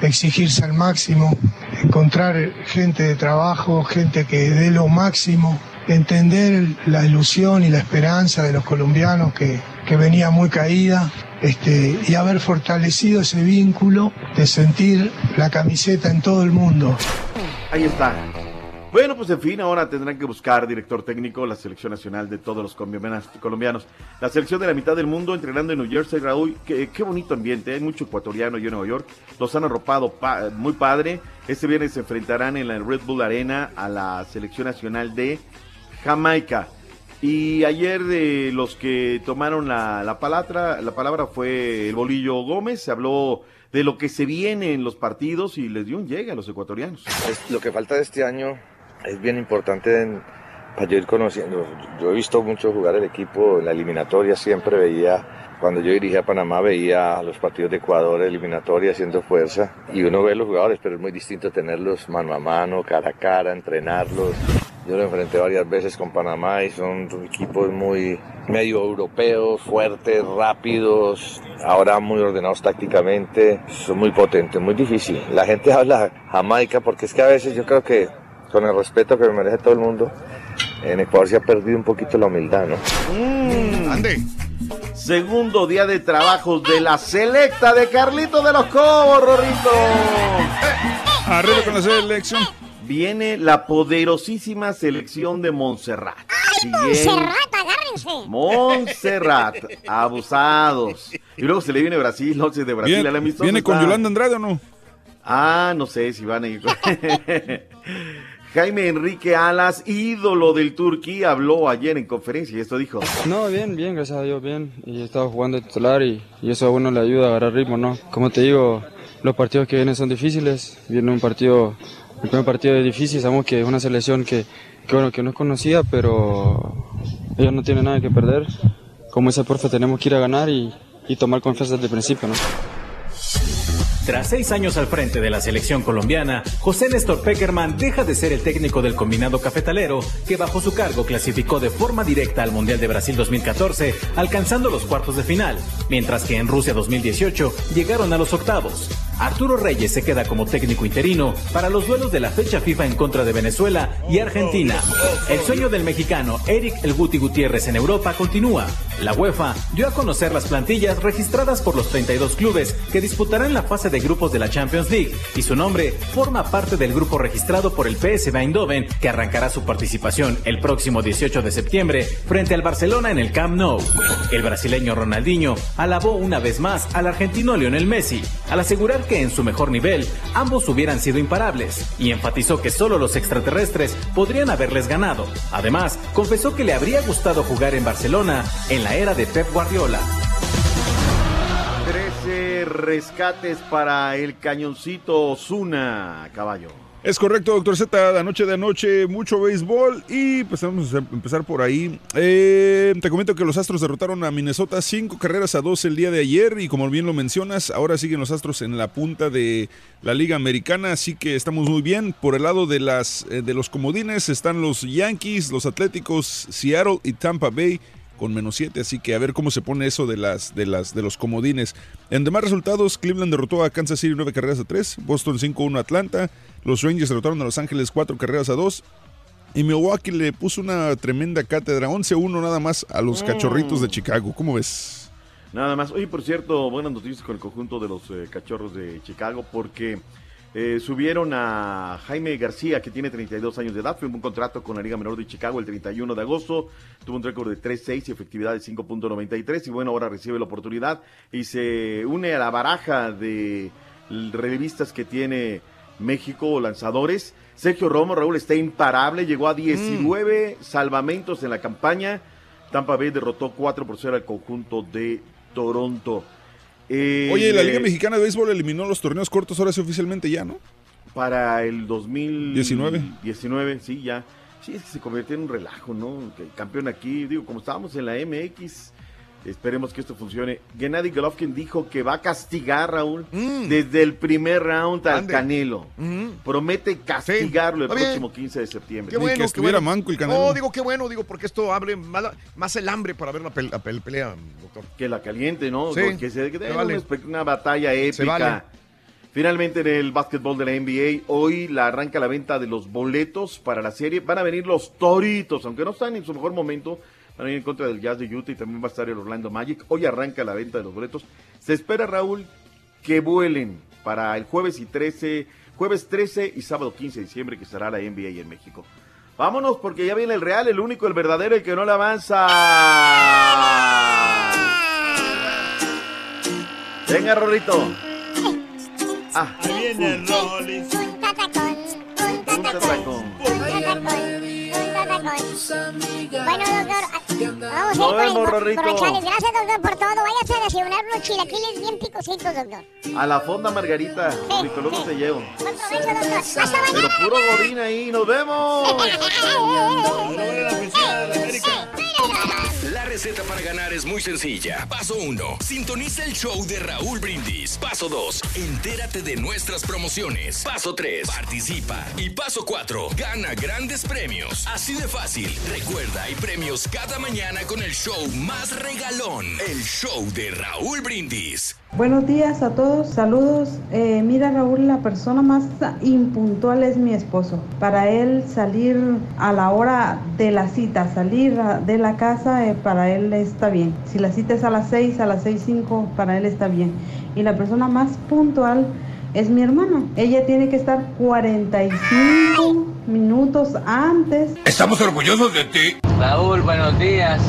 exigirse al máximo, encontrar gente de trabajo, gente que dé lo máximo, entender la ilusión y la esperanza de los colombianos que, que venía muy caída este, y haber fortalecido ese vínculo de sentir la camiseta en todo el mundo. Ahí está. Bueno, pues en fin, ahora tendrán que buscar director técnico la selección nacional de todos los colombianos. La selección de la mitad del mundo entrenando en New Jersey, Raúl. Qué, bonito ambiente, hay mucho ecuatoriano y en Nueva York. Los han arropado pa- muy padre. Este viernes se enfrentarán en la Red Bull Arena a la selección nacional de Jamaica. Y ayer de los que tomaron la, la palabra, la palabra fue el Bolillo Gómez. Se habló de lo que se viene en los partidos y les dio un llegue a los ecuatorianos. Lo que falta de este año es bien importante en- para yo ir conociendo. Yo he visto mucho jugar el equipo en la eliminatoria, siempre veía, cuando yo dirigía Panamá, veía los partidos de Ecuador, eliminatoria, haciendo fuerza. Y uno ve los jugadores, pero es muy distinto tenerlos mano a mano, cara a cara, entrenarlos. Yo lo enfrenté varias veces con Panamá y son equipos muy medio europeos, fuertes, rápidos, ahora muy ordenados tácticamente, son muy potentes, muy difícil. La gente habla Jamaica porque es que a veces yo creo que con el respeto que me merece todo el mundo, en Ecuador se ha perdido un poquito la humildad, ¿no? Ande. Segundo día de trabajos de la selecta de Carlito de los Cobos, Rorrito. Arriba con la selección. Viene la poderosísima selección de Montserrat. Siguiente- Montserrat, agárrense. Montserrat, abusados. Y luego se le viene Brasil, 11 de Brasil ¿Viene, al amistoso ¿viene con está- Yolanda Andrade o no? Ah, no sé si van a ir. [laughs] [laughs] Jaime Enrique Alas, ídolo del Turquí, habló ayer en conferencia y esto dijo. No, bien, bien, gracias a Dios, bien. Y he estado jugando titular y, eso a uno le ayuda a agarrar ritmo, ¿no? Como te digo, los partidos que vienen son difíciles. Viene un partido, el primer partido es difícil, sabemos que es una selección que, que, bueno, que no es conocida, pero ellos no tienen nada que perder. Como dice el profe, tenemos que ir a ganar y, y tomar confianza desde el principio, ¿no? Tras seis años al frente de la selección colombiana, José Néstor Peckerman deja de ser el técnico del combinado cafetalero, que bajo su cargo clasificó de forma directa al Mundial de Brasil 2014, alcanzando los cuartos de final, mientras que en Rusia 2018 llegaron a los octavos. Arturo Reyes se queda como técnico interino para los duelos de la fecha FIFA en contra de Venezuela y Argentina. El sueño del mexicano Eric El Guti Gutiérrez en Europa continúa. La UEFA dio a conocer las plantillas registradas por los 32 clubes que disputarán la fase de de grupos de la Champions League y su nombre forma parte del grupo registrado por el PSV Eindhoven que arrancará su participación el próximo 18 de septiembre frente al Barcelona en el Camp Nou. El brasileño Ronaldinho alabó una vez más al argentino Lionel Messi al asegurar que en su mejor nivel ambos hubieran sido imparables y enfatizó que solo los extraterrestres podrían haberles ganado. Además, confesó que le habría gustado jugar en Barcelona en la era de Pep Guardiola. 13 rescates para el cañoncito Osuna, caballo. Es correcto, doctor Z, de anoche de anoche, mucho béisbol y pues vamos a empezar por ahí. Eh, te comento que los Astros derrotaron a Minnesota cinco carreras a dos el día de ayer y como bien lo mencionas, ahora siguen los Astros en la punta de la Liga Americana, así que estamos muy bien. Por el lado de, las, eh, de los comodines están los Yankees, los Atléticos, Seattle y Tampa Bay con menos 7, así que a ver cómo se pone eso de las de las de los comodines. En demás resultados, Cleveland derrotó a Kansas City 9 carreras a 3, Boston 5-1 a Atlanta, los Rangers derrotaron a Los Ángeles 4 carreras a 2 y Milwaukee le puso una tremenda cátedra, 11-1 nada más a los Mm. Cachorritos de Chicago. ¿Cómo ves? Nada más. Oye, por cierto, buenas noticias con el conjunto de los eh, cachorros de Chicago porque eh, subieron a Jaime García, que tiene 32 años de edad, firmó un contrato con la Liga Menor de Chicago el 31 de agosto, tuvo un récord de 3-6 y efectividad de 5.93 y bueno, ahora recibe la oportunidad y se une a la baraja de revistas que tiene México, lanzadores. Sergio Romo, Raúl está imparable, llegó a 19 salvamentos en la campaña. Tampa Bay derrotó 4 por 0 al conjunto de Toronto. Eh, Oye, la Liga Mexicana de Béisbol eliminó los torneos cortos ahora sí oficialmente ya, ¿no? Para el 2019. 19. 19, sí, ya. Sí, es que se convirtió en un relajo, ¿no? Que el campeón aquí, digo, como estábamos en la MX, esperemos que esto funcione. Gennady Golovkin dijo que va a castigar, Raúl, desde el primer round al Ande. Canelo. Ujú. Promete castigarlo el próximo 15 de septiembre. Qué bueno, qué bueno. el No, digo qué bueno, digo porque esto abre más, más el hambre para ver la, pel- la pel- pelea, doctor. Que la caliente, ¿no? Sí, que se que se dé vale. una, batalla épica. Se vale. Finalmente en el básquetbol de la NBA, hoy la arranca la venta de los boletos para la serie. Van a venir los Toritos, aunque no están en su mejor momento. Van a ir en contra del Jazz de Utah y también va a estar el Orlando Magic. Hoy arranca la venta de los boletos. Se espera, Raúl, que vuelen para el jueves y 13, jueves 13 y sábado 15 de diciembre que estará la NBA en México. Vámonos porque ya viene el real, el único, el verdadero, el que no le avanza. Venga, Rorrito. Ah, Ahí viene el Rollis. un tatacón. Bueno, doctor, vamos Nos a ir vemos, por, el, por. Gracias, doctor, por todo. Váyase a desayunar unos chilaquiles bien picositos, doctor. A la fonda Margarita. Rorrito, luego te llevo. Buen provecho, doctor. Hasta Pero mañana. puro godín ahí. ¡Nos vemos! La receta para ganar es muy sencilla. Paso 1. Sintoniza el show de Raúl Brindis. Paso 2. Entérate de nuestras promociones. Paso 3. Participa. Y paso 4. Gana grandes premios. Así de fácil. Recuerda, hay premios cada mañana con el show más regalón. El show de Raúl Brindis. Buenos días a todos, saludos. Eh, mira Raúl, la persona más impuntual es mi esposo. Para él salir a la hora de la cita, salir de la casa, eh, para él está bien. Si la cita es a las 6, a las 6, 5, para él está bien. Y la persona más puntual es mi hermana. Ella tiene que estar 45 minutos antes. Estamos orgullosos de ti. Raúl, buenos días.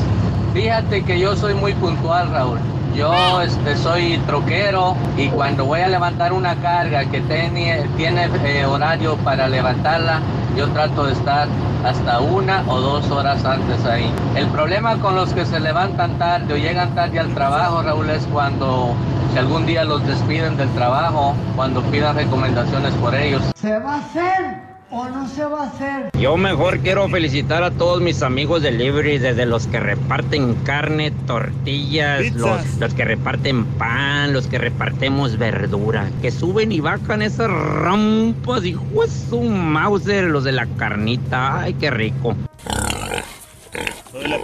Fíjate que yo soy muy puntual, Raúl. Yo este, soy troquero y cuando voy a levantar una carga que tiene, eh, horario para levantarla, yo trato de estar hasta una o dos horas antes ahí. El problema con los que se levantan tarde o llegan tarde al trabajo, Raúl, es cuando si algún día los despiden del trabajo, cuando pidan recomendaciones por ellos. ¿Se va a hacer o no se va a hacer? Yo mejor quiero felicitar a todos mis amigos de delivery, desde los que reparten carne, tortillas, los, los que reparten pan, los que repartemos verdura, que suben y bajan esas rampas, hijo de su Mauser, los de la carnita, ay, qué rico.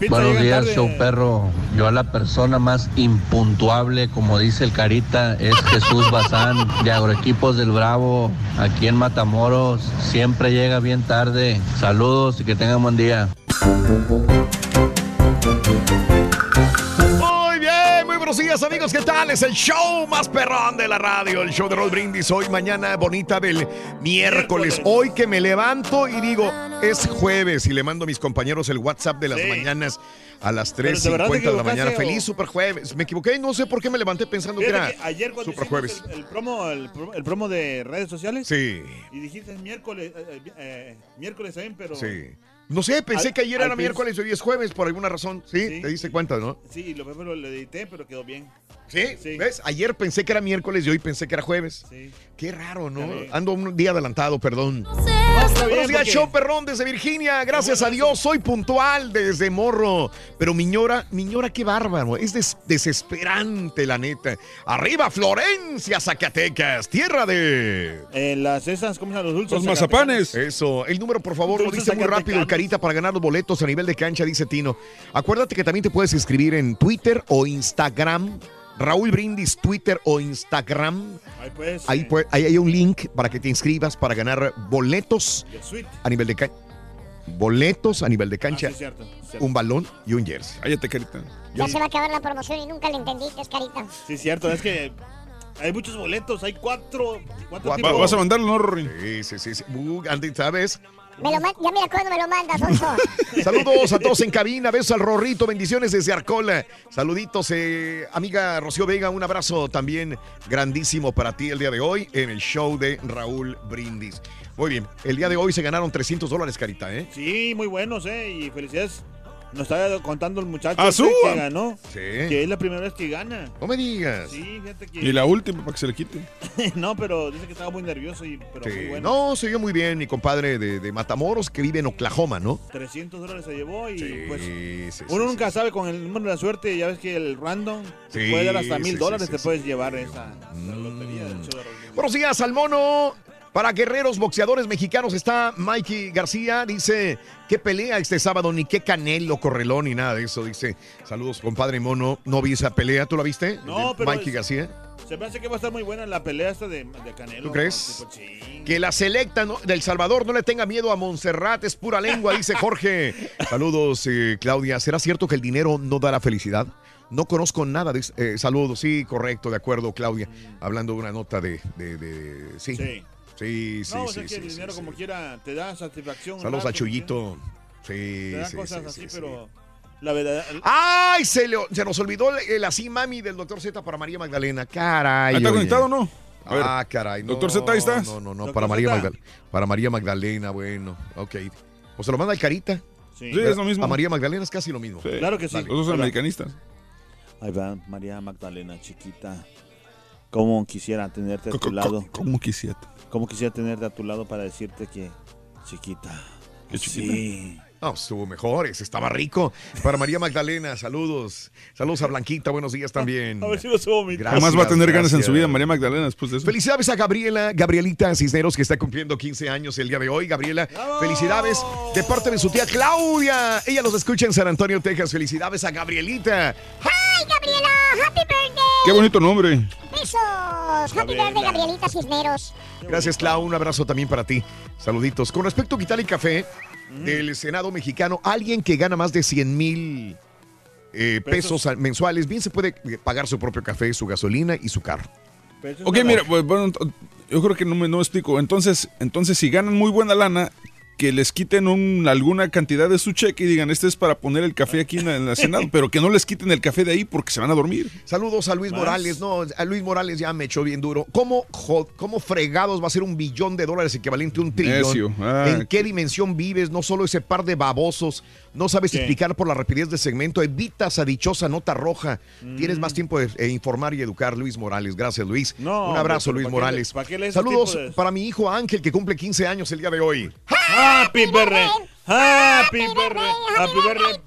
Buenos días, show perro. Yo a la persona más impuntuable, como dice el Carita, es Jesús Bazán, de Agroequipos del Bravo, aquí en Matamoros. Siempre llega bien tarde. Saludos y que tengan buen día. Buenos días amigos, ¿qué tal? Es el show más perrón de la radio, el show de Roll Brindis, hoy mañana bonita del miércoles. Hoy que me levanto y digo, es jueves y le mando a mis compañeros el WhatsApp de las Sí. mañanas a las Pero ¿de verdad 3.50 te de la mañana. o- Feliz super jueves. Me equivoqué, no sé por qué me levanté pensando que era que ayer cuando super jueves. El, el promo, el, pro- el promo de redes sociales. Sí. Y dijiste miércoles, eh, eh, eh, miércoles también, pero. Sí. No sé, pensé Al- que ayer era miércoles y hoy es jueves por alguna razón. Sí, te diste cuenta, ¿no? Sí, lo primero lo edité, pero quedó bien. ¿Sí? ¿Ves? Ayer pensé que era miércoles y hoy pensé que era jueves. Sí. Qué raro, ¿no? Ando un día adelantado, perdón. No, Buenos días, porque- show perrón desde Virginia. Gracias a Dios, soy puntual desde Morro. Pero Miñora, Miñora, qué bárbaro. Es des- desesperante, la neta. Arriba, Florencia, Zacatecas, tierra de. Eh, las esas, ¿cómo se los dulces? Los mazapanes. Eso. El número, por favor, lo dice muy rápido el carita para ganar los boletos a nivel de cancha, dice Tino. Acuérdate que también te puedes inscribir en Twitter o Instagram. Raúl Brindis, Twitter o Instagram. Ahí pues. Ahí, pues, ahí hay un link para que te inscribas para ganar boletos a nivel de cancha. Boletos a nivel de cancha. Ah, sí, cierto, cierto. un balón y un jersey. Cállate, carita. Ya se va a acabar la promoción y nunca le entendiste, carita. Sí, cierto, es que hay muchos boletos, hay cuatro. cuatro vas a mandarlo, ¿no, Rory? Sí, sí, sí. sí. Uh, Andy, ¿sabes? Me lo man- ya mira cuándo me lo mandas. [laughs] Saludos a todos en cabina, besos al Rorrito, bendiciones desde Arcola. Saluditos, eh, amiga Rocío Vega, un abrazo también grandísimo para ti el día de hoy en el show de Raúl Brindis. Muy bien, el día de hoy se ganaron 300 dólares, Carita, ¿eh? Sí, muy buenos, ¿eh? Y felicidades. Nos está contando el muchacho ¡Ah, ese suba! que ganó. Sí. Que es la primera vez que gana. No me digas. Sí, fíjate que. Y la última para que se le quite. [laughs] no, pero dice que estaba muy nervioso y pero muy Sí, bueno. No, se muy bien mi compadre de, de Matamoros que vive en Oklahoma, ¿no? 300 dólares se llevó y Sí, pues sí, uno nunca sabe con el número de la suerte, ya ves que el random te puede dar hasta mil dólares, te puedes llevar esa la lotería del show de Raúl. Buenos días al mono. Para guerreros boxeadores mexicanos está Mikey García. Dice, qué pelea este sábado, ni qué canelo, correlón, ni nada de eso. Dice, saludos, compadre mono. No vi esa pelea, ¿tú la viste? No, pero Mikey es- García. Se me hace que va a estar muy buena la pelea esta de, de Canelo. ¿Tú crees? Tipo. Que la selecta ¿no? del Salvador no le tenga miedo a Montserrat, es pura lengua, dice Jorge. [laughs] Saludos, eh, Claudia. ¿Será cierto que el dinero no da la felicidad? No conozco nada de eh, saludos, sí, correcto, de acuerdo, Claudia. Hablando de una nota de, de- de- sí. Sí. Sí, sí, no, o sí, sea que sí, el sí, dinero sí. como quiera te da satisfacción. Saludos ¿verdad? a Chuyito. Sí, Te da sí, cosas sí, así, sí, sí. pero la verdad... ¡Ay! Se, le- se nos olvidó el, el así mami del doctor Z para María Magdalena. Caray. ¿Ahí está oye. conectado o no? A ver. Ah, caray. no, Doctor Z, ahí estás. No, no, no, para María. Magdalena, para María Magdalena, bueno, ok. O se lo manda el Carita. Sí. Sí, es lo mismo. A María Magdalena es casi lo mismo. Claro que sí. Los dos son americanistas. Ahí va María Magdalena, chiquita. Cómo quisiera tenerte a tu lado. ¿Cómo quisiera? Cómo quisiera tenerte a tu lado para decirte que, chiquita. ¿Qué chiquita? Sí. No, estuvo mejor, ese estaba rico. Para María Magdalena, saludos. Saludos a Blanquita, buenos días también. A ver si lo subo mi Gracias, Jamás va a tener ganas en su vida. María Magdalena después de eso. Felicidades a Gabriela, Gabrielita Cisneros, que está cumpliendo 15 años el día de hoy. Gabriela, felicidades de parte de su tía Claudia. Ella los escucha en San Antonio, Texas. Felicidades a Gabrielita. ¡Ay, Gabriela! ¡Happy birthday! Qué bonito nombre. ¡Besos! ¡Happy birthday, Gabrielita Cisneros! Gracias, Clau. Un abrazo también para ti. Saluditos. Con respecto a Quital Café del Senado mexicano, alguien que gana más de 100 mil eh, pesos al- mensuales, bien se puede eh, pagar su propio café, su gasolina y su carro. Ok, mira, pues, bueno, yo creo que no me, no me explico. Entonces, entonces, si ganan muy buena lana, que les quiten un- alguna cantidad de su cheque y digan, este es para poner el café aquí en la, en la Senado, pero que no les quiten el café de ahí porque se van a dormir. Saludos a Luis Más. Morales. No, a Luis Morales ya me echó bien duro. ¿Cómo, jo- cómo fregados va a ser un billón de dólares equivalente a un trillón? Ah. ¿En qué dimensión vives? No solo ese par de babosos. No sabes ¿Qué? explicar por la rapidez de segmento. Evitas a dichosa nota roja. Tienes más tiempo de eh, informar y educar, Luis Morales. Gracias, Luis. No, un abrazo, hombre, Luis pero ¿para qué le- Morales. le Saludos de- para mi hijo Ángel, que cumple 15 años el día de hoy. Happy birthday. Happy birthday. Happy birthday.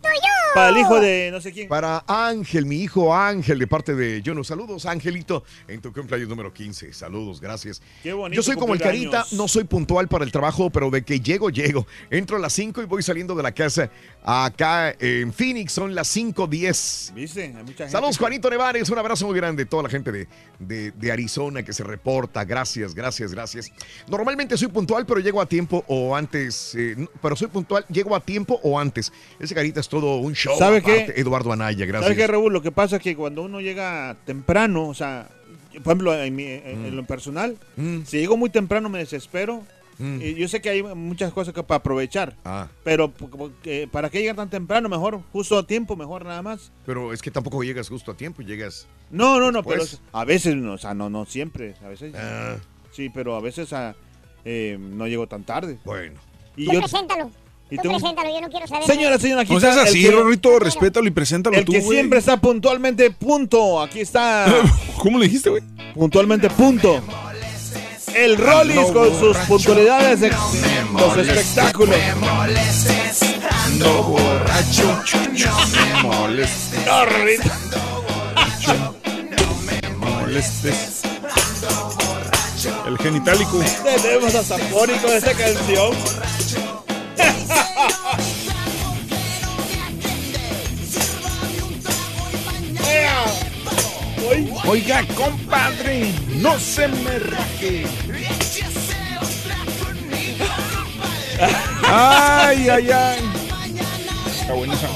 Para el hijo de no sé quién. Para Ángel, mi hijo Ángel, de parte de Juno. Saludos, Angelito, en tu cumpleaños número 15. Saludos, gracias. Qué bonito Yo soy como el Carita, años. no soy puntual para el trabajo, pero de que llego, llego. Entro a las 5 y voy saliendo de la casa. Acá en Phoenix son las 5.10. ¿Viste? Hay mucha gente. Saludos, Juanito Nevares. Un abrazo muy grande a toda la gente de, de- de Arizona que se reporta. Gracias, gracias, gracias. Normalmente soy puntual, pero llego a tiempo o antes. eh, pero soy puntual, llego a tiempo o antes. Ese Carita es todo un show. ¿Sabe aparte. qué? Eduardo Anaya, gracias. ¿Sabes qué, Raúl? Lo que pasa es que cuando uno llega temprano, o sea, por ejemplo, en, mi- en- Mm. en lo personal, si llego muy temprano me desespero. Y yo sé que hay muchas cosas que para aprovechar. Ah. Pero ¿para qué llegar tan temprano? Mejor, justo a tiempo, mejor nada más. Pero es que tampoco llegas justo a tiempo, llegas. No, no, no, pero Después. a veces, no, o sea, no, no siempre. A veces. Ah. Sí, pero a veces ah, eh, no llego tan tarde. Bueno. Y yo, preséntalo. Y Tú tengo- preséntalo, yo no quiero saber. Señora, señora, aquí No está seas el así, que- Rorrito, respétalo y preséntalo El tú, que güey. siempre está puntualmente punto. Aquí está. [laughs] ¿Cómo le dijiste, güey? Puntualmente punto. El Rollis Ando con sus borracho. puntualidades de los molestes, espectáculos. Ando borracho, no me molestes. No, Rorrito. No me molestes. El genitálico. Tenemos a Zapónico de esta canción. [laughs] Oiga, compadre, no se me raje. [laughs] Ay, ay, ay. Está buena esa.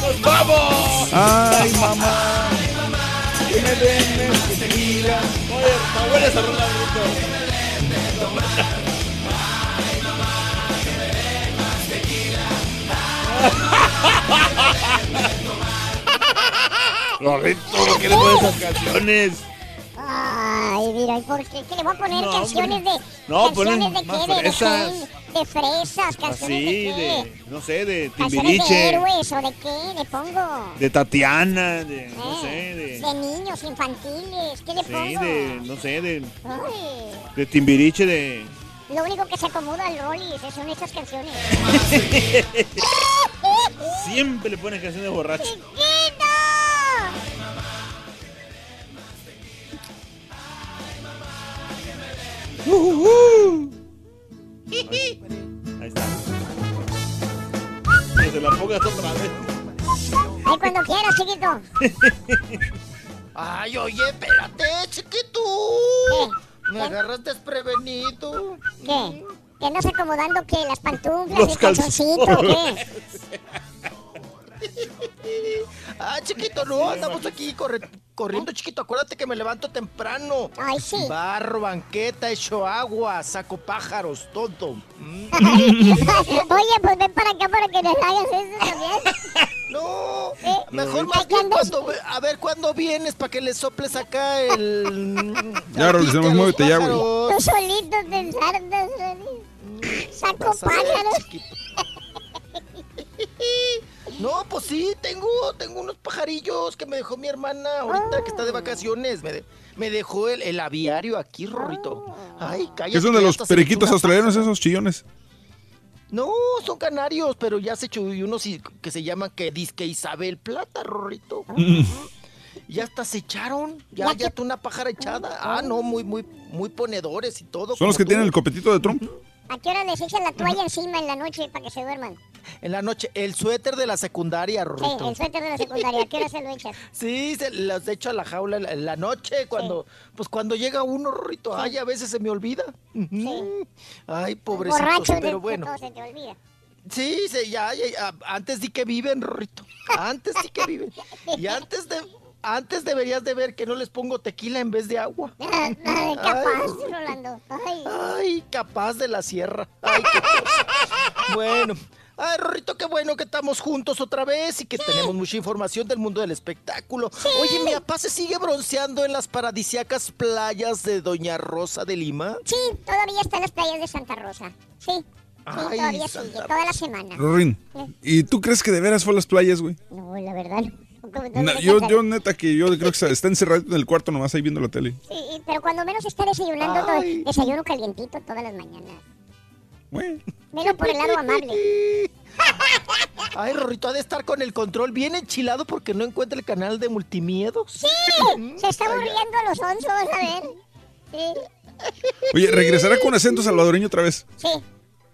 ¡Nos vamos! Ay, mamá. Que me den tequila. Oye, esa rola, Rorrito, ¿por qué le pones esas canciones? Ay, mira, ¿y por qué? ¿Qué le voy a poner No, canciones de. No, canciones de qué? De, de, fresas. qué? de fresas, canciones Así, de qué. de, no sé, de Canciones de Timbiriche, héroes o de qué le pongo. de Tatiana, de, no Eh, sé, de, de niños infantiles, ¿qué le sí, pongo? de, no sé, de, Ay, de Timbiriche, de... lo único que se acomoda al Rollis son estas canciones. [laughs] Siempre le ponen canciones de borracho. ¡Chiquito! Ahí está. Que se la pongas otra vez. Ay, cuando quieras, chiquito. [laughs] Ay, oye, espérate, chiquito. Me agarras desprevenido. ¿Qué? ¿Que andas acomodando qué? ¿Las pantuflas, Los el calzoncito, qué? [laughs] Ah, chiquito, no, andamos aquí corre- corriendo, chiquito. Acuérdate que me levanto temprano. Ay, sí. Barro, banqueta, echo agua, saco pájaros, todo. Mm. [laughs] Oye, pues ven para acá para que nos hagas eso también. [laughs] No, ¿Eh? mejor más bien cuando, ve- a ver cuándo vienes para que le soples acá el. Ya, Rolis, alpiste nomás a los muévete ya, güey. Tú solito te ensartas, Rollis. Saco ver, pájaros. chiquito. [laughs] No, pues sí, tengo, tengo unos pajarillos que me dejó mi hermana ahorita que está de vacaciones. Me, de- me dejó el, el aviario aquí, Rorrito. Ay, cállate. ¿Qué son de los periquitos australianos esos chillones? No, son canarios, pero ya se echó unos y- que se llaman que disque Isabel Plata, Rorrito. Mm. Ya hasta se echaron. Ya, ya tú una pájara echada. Ah, no, muy, muy, muy ponedores y todo. Son los que tú. tienen el copetito de Trump. ¿A qué hora les echan la toalla encima en la noche para que se duerman? En la noche, el suéter de la secundaria, Sí, Rorrito. el suéter de la secundaria. ¿A qué hora se lo echas? [laughs] Sí, se los echo a la jaula en la, noche cuando, pues cuando llega uno, Rorrito. Ay, a veces se me olvida. Ujú. Ay, Borracho de, pero de bueno. todo se te olvida. Sí, sí, ya, ya, antes di que viven, Rorrito. Antes sí que viven. Y antes de, antes deberías de ver que no les pongo tequila en vez de agua. [laughs] Ay, capaz, Rolando. Ay. Ay, capaz de la sierra. Ay, qué cosa. Bueno. Ay, Rorrito, qué bueno que estamos juntos otra vez y que tenemos mucha información del mundo del espectáculo. Oye, mi papá se sigue bronceando en las paradisiacas playas de Doña Rosa de Lima. Sí, todavía está en las playas de Santa Rosa. Sí, sí, Ay, todavía Santa sigue, toda la semana. Rorin, Eh, ¿y tú crees que de veras fue a las playas, güey? No, la verdad. no. ¿Cómo- dónde Na- le yo, yo neta que yo creo que está encerrado en el cuarto nomás ahí viendo la tele. Sí, pero cuando menos está desayunando, todo- desayuno calientito todas las mañanas. Bueno. Mira por el lado amable. [laughs] Ay, Rorrito ha de estar con el control bien enchilado porque no encuentra el canal de multimiedos. Sí, se está aburriendo a los vas a ver. Sí, Oye, ¿regresará con acento salvadoreño otra vez? sí.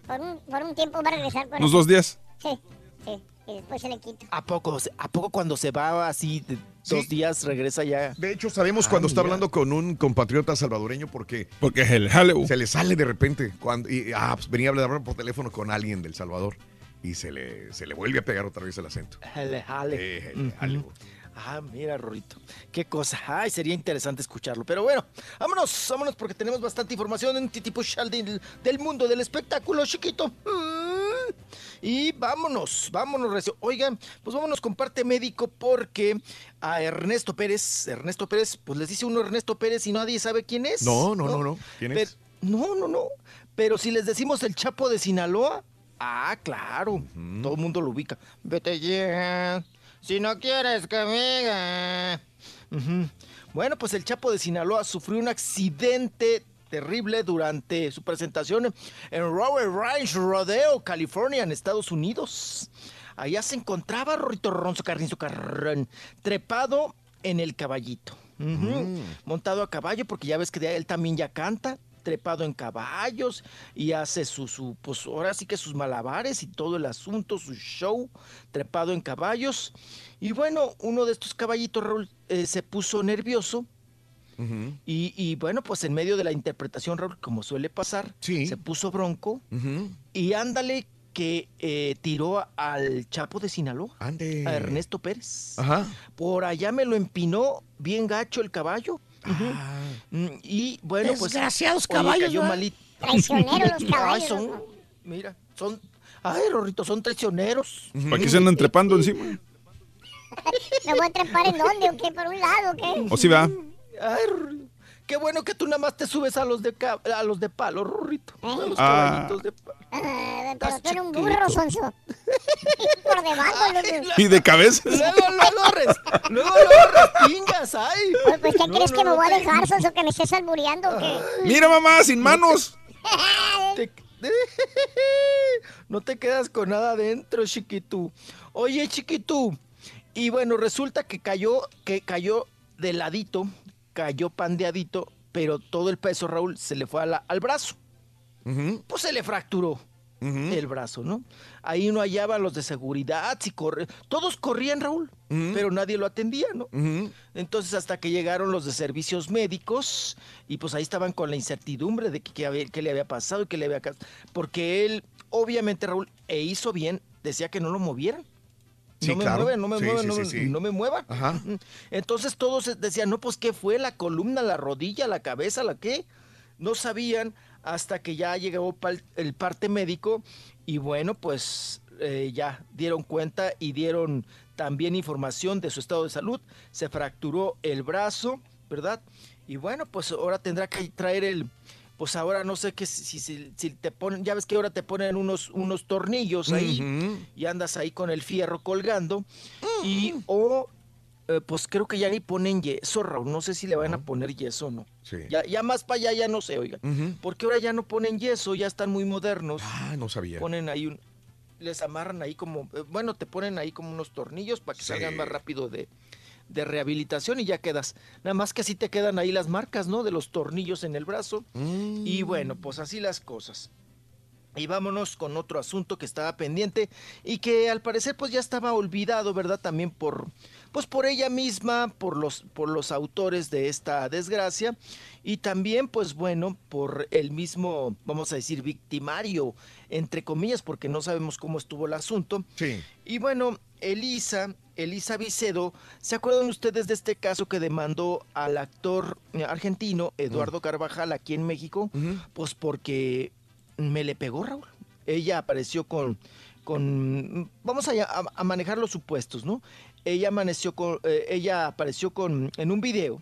Por un, por un tiempo va a regresar con Unos dos días. Sí, sí. Y después se le quita. ¿A poco? ¿A poco cuando se va así de dos días regresa ya? De hecho, sabemos Ah, cuando está hablando con un compatriota salvadoreño porque Porque es el jaleo. se le sale de repente. Cuando, y, ah, pues venía a hablar por teléfono con alguien del Salvador. y se le, se le vuelve a pegar otra vez el acento. Jale, jale. Eh, jale, jale. Ujú. Ah, mira, Rorito. Qué cosa. Ay, sería interesante escucharlo. Pero bueno, vámonos, vámonos porque tenemos bastante información en Titipuchal del, del mundo del espectáculo, chiquito. Mm. Y vámonos, vámonos, recio. Oigan, pues vámonos con parte médico porque a Ernesto Pérez, Ernesto Pérez, pues les dice uno Ernesto Pérez y nadie sabe quién es. No, no, no, no. ¿Quién es? Pero- no, no, no. Pero si les decimos el Chapo de Sinaloa, ah, claro, todo el mundo lo ubica. Vete ya, si no quieres que me diga. Ujú. Bueno, pues el Chapo de Sinaloa sufrió un accidente terrible durante su presentación en Robert Ranch Rodeo, California, en Estados Unidos. Allá se encontraba Rorito Ronzo Carrizo Carrón, trepado en el caballito. Ujú. Montado a caballo, porque ya ves que él también ya canta, trepado en caballos y hace su, su, pues ahora sí que sus malabares y todo el asunto, su show, trepado en caballos. Y bueno, uno de estos caballitos, Raúl, eh, se puso nervioso y, y bueno, pues en medio de la interpretación, Raúl, como suele pasar, se puso bronco y ándale que eh, tiró al Chapo de Sinaloa, Ande. a Ernesto Pérez. Ajá. Por allá me lo empinó bien gacho el caballo. Ujú. Mm, Y bueno, pues. Desgraciados oye, caballos, cayó ¿verdad? malito. Traicioneros los [laughs] Ay, son, mira, son. Ay, Rorrito, son traicioneros. ¿Para qué se andan trepando encima? [laughs] ¿Me voy a trepar en dónde o qué? ¿Por un lado o qué? ¿O sí va? Ay, qué bueno que tú nada más te subes a los de a los de palo, Rorrito. A los Ah. caballitos de palo. Ah, pero tú eres un burro, Sonso. [laughs] Por debajo, loco. ¿Y de cabeza? Luego, luego, res, luego, luego respingas, ay. Oye, Pues, ¿qué No, crees no, que me no voy a dejar, Sonso? ¿Que me estés albureando o qué? Mira, mamá, sin manos. Te- [laughs] No te quedas con nada adentro, chiquitú. Oye, chiquitú. Y bueno, resulta que cayó, que cayó de ladito, cayó pandeadito, pero todo el peso, Raúl, se le fue a la- al brazo. Pues se le fracturó el brazo, ¿no? Ahí no hallaban los de seguridad, si corre... todos corrían, Raúl, pero nadie lo atendía, ¿no? Entonces hasta que llegaron los de servicios médicos y pues ahí estaban con la incertidumbre de que, que qué le había pasado y qué le había... Porque él, obviamente, Raúl, e hizo bien, decía que no lo movieran. Sí, no me claro. muevan, no me Sí, muevan, sí, no, me- sí. no me muevan. Ajá. Entonces todos decían, no, pues qué fue, la columna, la rodilla, la cabeza, la qué. No sabían hasta que ya llegó el parte médico y bueno, pues eh, ya dieron cuenta y dieron también información de su estado de salud. Se fracturó el brazo, ¿verdad? Y bueno, pues ahora tendrá que traer el... Pues ahora no sé qué, si, si, si te ponen, ya ves que ahora te ponen unos, unos tornillos ahí y andas ahí con el fierro colgando. Y o, eh, pues creo que ya ni ponen yeso, Raúl. No sé si le van a poner yeso o no. Sí. Ya, ya más para allá ya no sé, oigan. Ujú. Porque ahora ya no ponen yeso, ya están muy modernos. Ah, no sabía. Ponen ahí un... Les amarran ahí como... eh, Bueno, te ponen ahí como unos tornillos para que Sí. salgan más rápido de, de rehabilitación y ya quedas. Nada más que así te quedan ahí las marcas, ¿no? De los tornillos en el brazo. Mm. Y bueno, pues así las cosas. Y vámonos con otro asunto que estaba pendiente y que al parecer pues ya estaba olvidado, ¿verdad? También por pues por ella misma, por los por los autores de esta desgracia y también pues bueno, por el mismo, vamos a decir, victimario entre comillas, porque no sabemos cómo estuvo el asunto. Sí. Y bueno, Elisa, Elisa Vicedo, ¿se acuerdan ustedes de este caso que demandó al actor eh, argentino Eduardo Carvajal aquí en México? Pues porque me le pegó Raúl. Ella apareció con, con vamos a, a- a manejar los supuestos, ¿no? Ella amaneció con, eh, ella apareció con en un video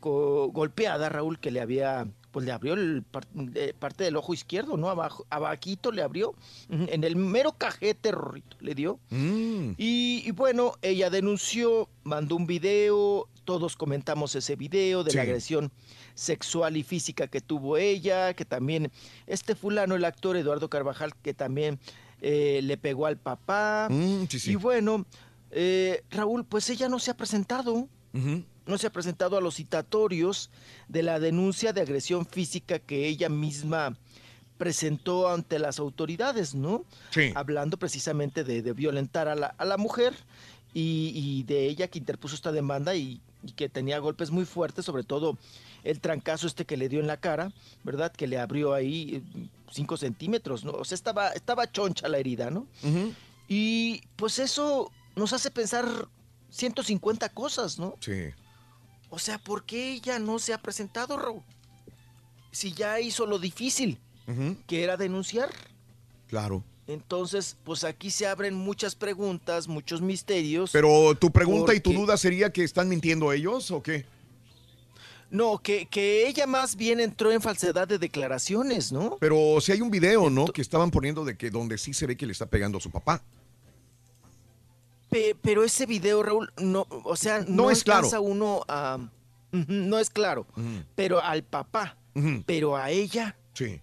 co- golpeada Raúl que le había pues le abrió el par- eh, parte del ojo izquierdo, ¿no? Abajo, abajito le abrió, en el mero cajete, Rorrito, le dio. Mm. Y, y bueno, ella denunció, mandó un video, todos comentamos ese video de Sí. la agresión sexual y física que tuvo ella, que también este fulano, el actor Eduardo Carvajal, que también eh, le pegó al papá. Mm, sí, sí. Y bueno, eh, Raúl, pues ella no se ha presentado. No se ha presentado a los citatorios de la denuncia de agresión física que ella misma presentó ante las autoridades, ¿no? Sí. Hablando precisamente de, de violentar a la, a la mujer y, y de ella que interpuso esta demanda y, y que tenía golpes muy fuertes, sobre todo el trancazo este que le dio en la cara, ¿verdad? Que le abrió ahí 5 centímetros, ¿no? O sea, estaba, estaba choncha la herida, ¿no? Y pues eso nos hace pensar 150 cosas, ¿no? Sí. O sea, ¿por qué ella no se ha presentado, Raúl? Si ya hizo lo difícil, que era denunciar. Claro. Entonces, pues aquí se abren muchas preguntas, muchos misterios. Pero tu pregunta y tu duda sería que están mintiendo ellos o qué? No, que, que ella más bien entró en falsedad de declaraciones, ¿no? Pero si hay un video, ¿no? Que estaban poniendo de que donde sí se ve que le está pegando a su papá. Pe- pero ese video, Raúl, no, o sea, No no, es claro. uno a... No es claro, pero al papá, pero a ella, Sí.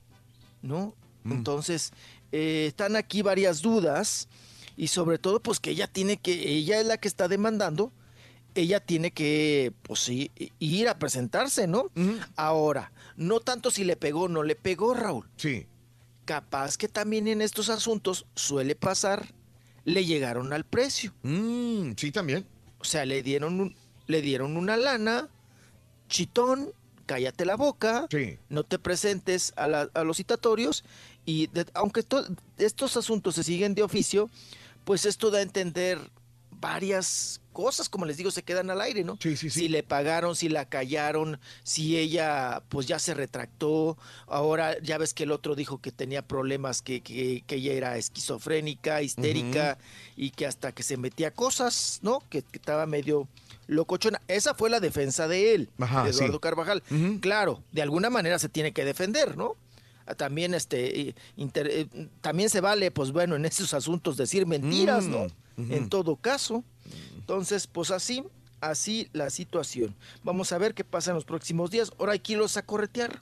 ¿no? Entonces, eh, están aquí varias dudas y sobre todo, pues que ella tiene que, ella es la que está demandando, ella tiene que, pues sí, ir a presentarse, ¿no? Ahora, no tanto si le pegó o no le pegó, Raúl. Sí. Capaz que también en estos asuntos suele pasar, le llegaron al precio. Mm, sí, también. O sea, le dieron, un- le dieron una lana, chitón, cállate la boca, no te presentes a, la- a los citatorios y de- aunque to- estos asuntos se siguen de oficio, pues esto da a entender varias cosas, como les digo, se quedan al aire, ¿no? Si le pagaron, si la callaron, si ella pues ya se retractó, ahora ya ves que el otro dijo que tenía problemas, que, que- que ella era esquizofrénica, histérica y que hasta que se metía cosas, ¿no? Que, que estaba medio locochona. Esa fue la defensa de él, Ajá, de Eduardo sí. Carvajal. Claro, de alguna manera se tiene que defender, ¿no? Ah, También este eh, inter- eh, también se vale, pues bueno, en esos asuntos decir mentiras, ¿no? En todo caso. Entonces, pues así, así la situación. Vamos a ver qué pasa en los próximos días. Ahora hay que irlos a corretear,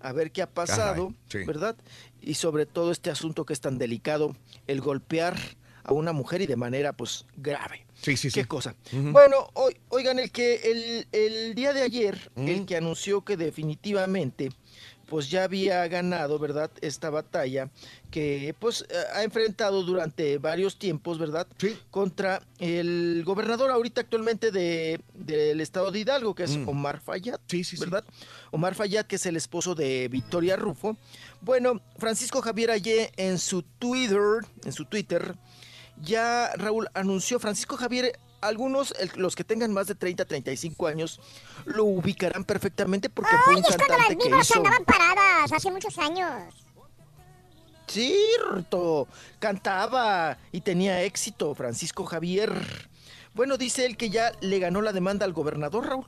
a ver qué ha pasado, sí. ¿verdad? Y sobre todo este asunto que es tan delicado, el golpear a una mujer y de manera, pues, grave. Sí, sí, sí. ¿Qué cosa? Ujú. Bueno, hoy, oigan, el que el, el día de ayer, el que anunció que definitivamente pues ya había ganado, ¿verdad? Esta batalla que pues ha enfrentado durante varios tiempos, ¿verdad? Contra el gobernador ahorita actualmente de, del estado de Hidalgo, que es Mm. Omar Fayad, ¿verdad? Omar Fayad, que es el esposo de Victoria Rufo. Bueno, Francisco Javier Ayer en su Twitter, en su Twitter, ya Raúl anunció, Francisco Javier, algunos, el- los que tengan más de 30, 35 años, lo ubicarán perfectamente porque fue Ay, un es cuando las vivas hizo... andaban paradas hace muchos años. Cierto, cantaba y tenía éxito Francisco Javier. Bueno, dice él que ya le ganó la demanda al gobernador, Raúl,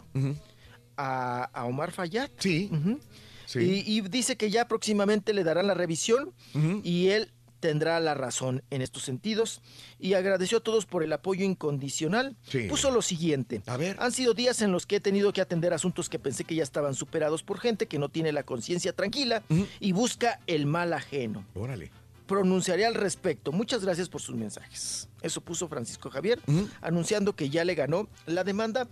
a, a Omar Fayad. Sí. Y, y dice que ya próximamente le darán la revisión y él tendrá la razón en estos sentidos. Y agradeció a todos por el apoyo incondicional. Sí. Puso lo siguiente. A ver. Han sido días en los que he tenido que atender asuntos que pensé que ya estaban superados por gente que no tiene la conciencia tranquila y busca el mal ajeno. Órale. Pronunciaré al respecto. Muchas gracias por sus mensajes. Eso puso Francisco Javier, anunciando que ya le ganó la demanda.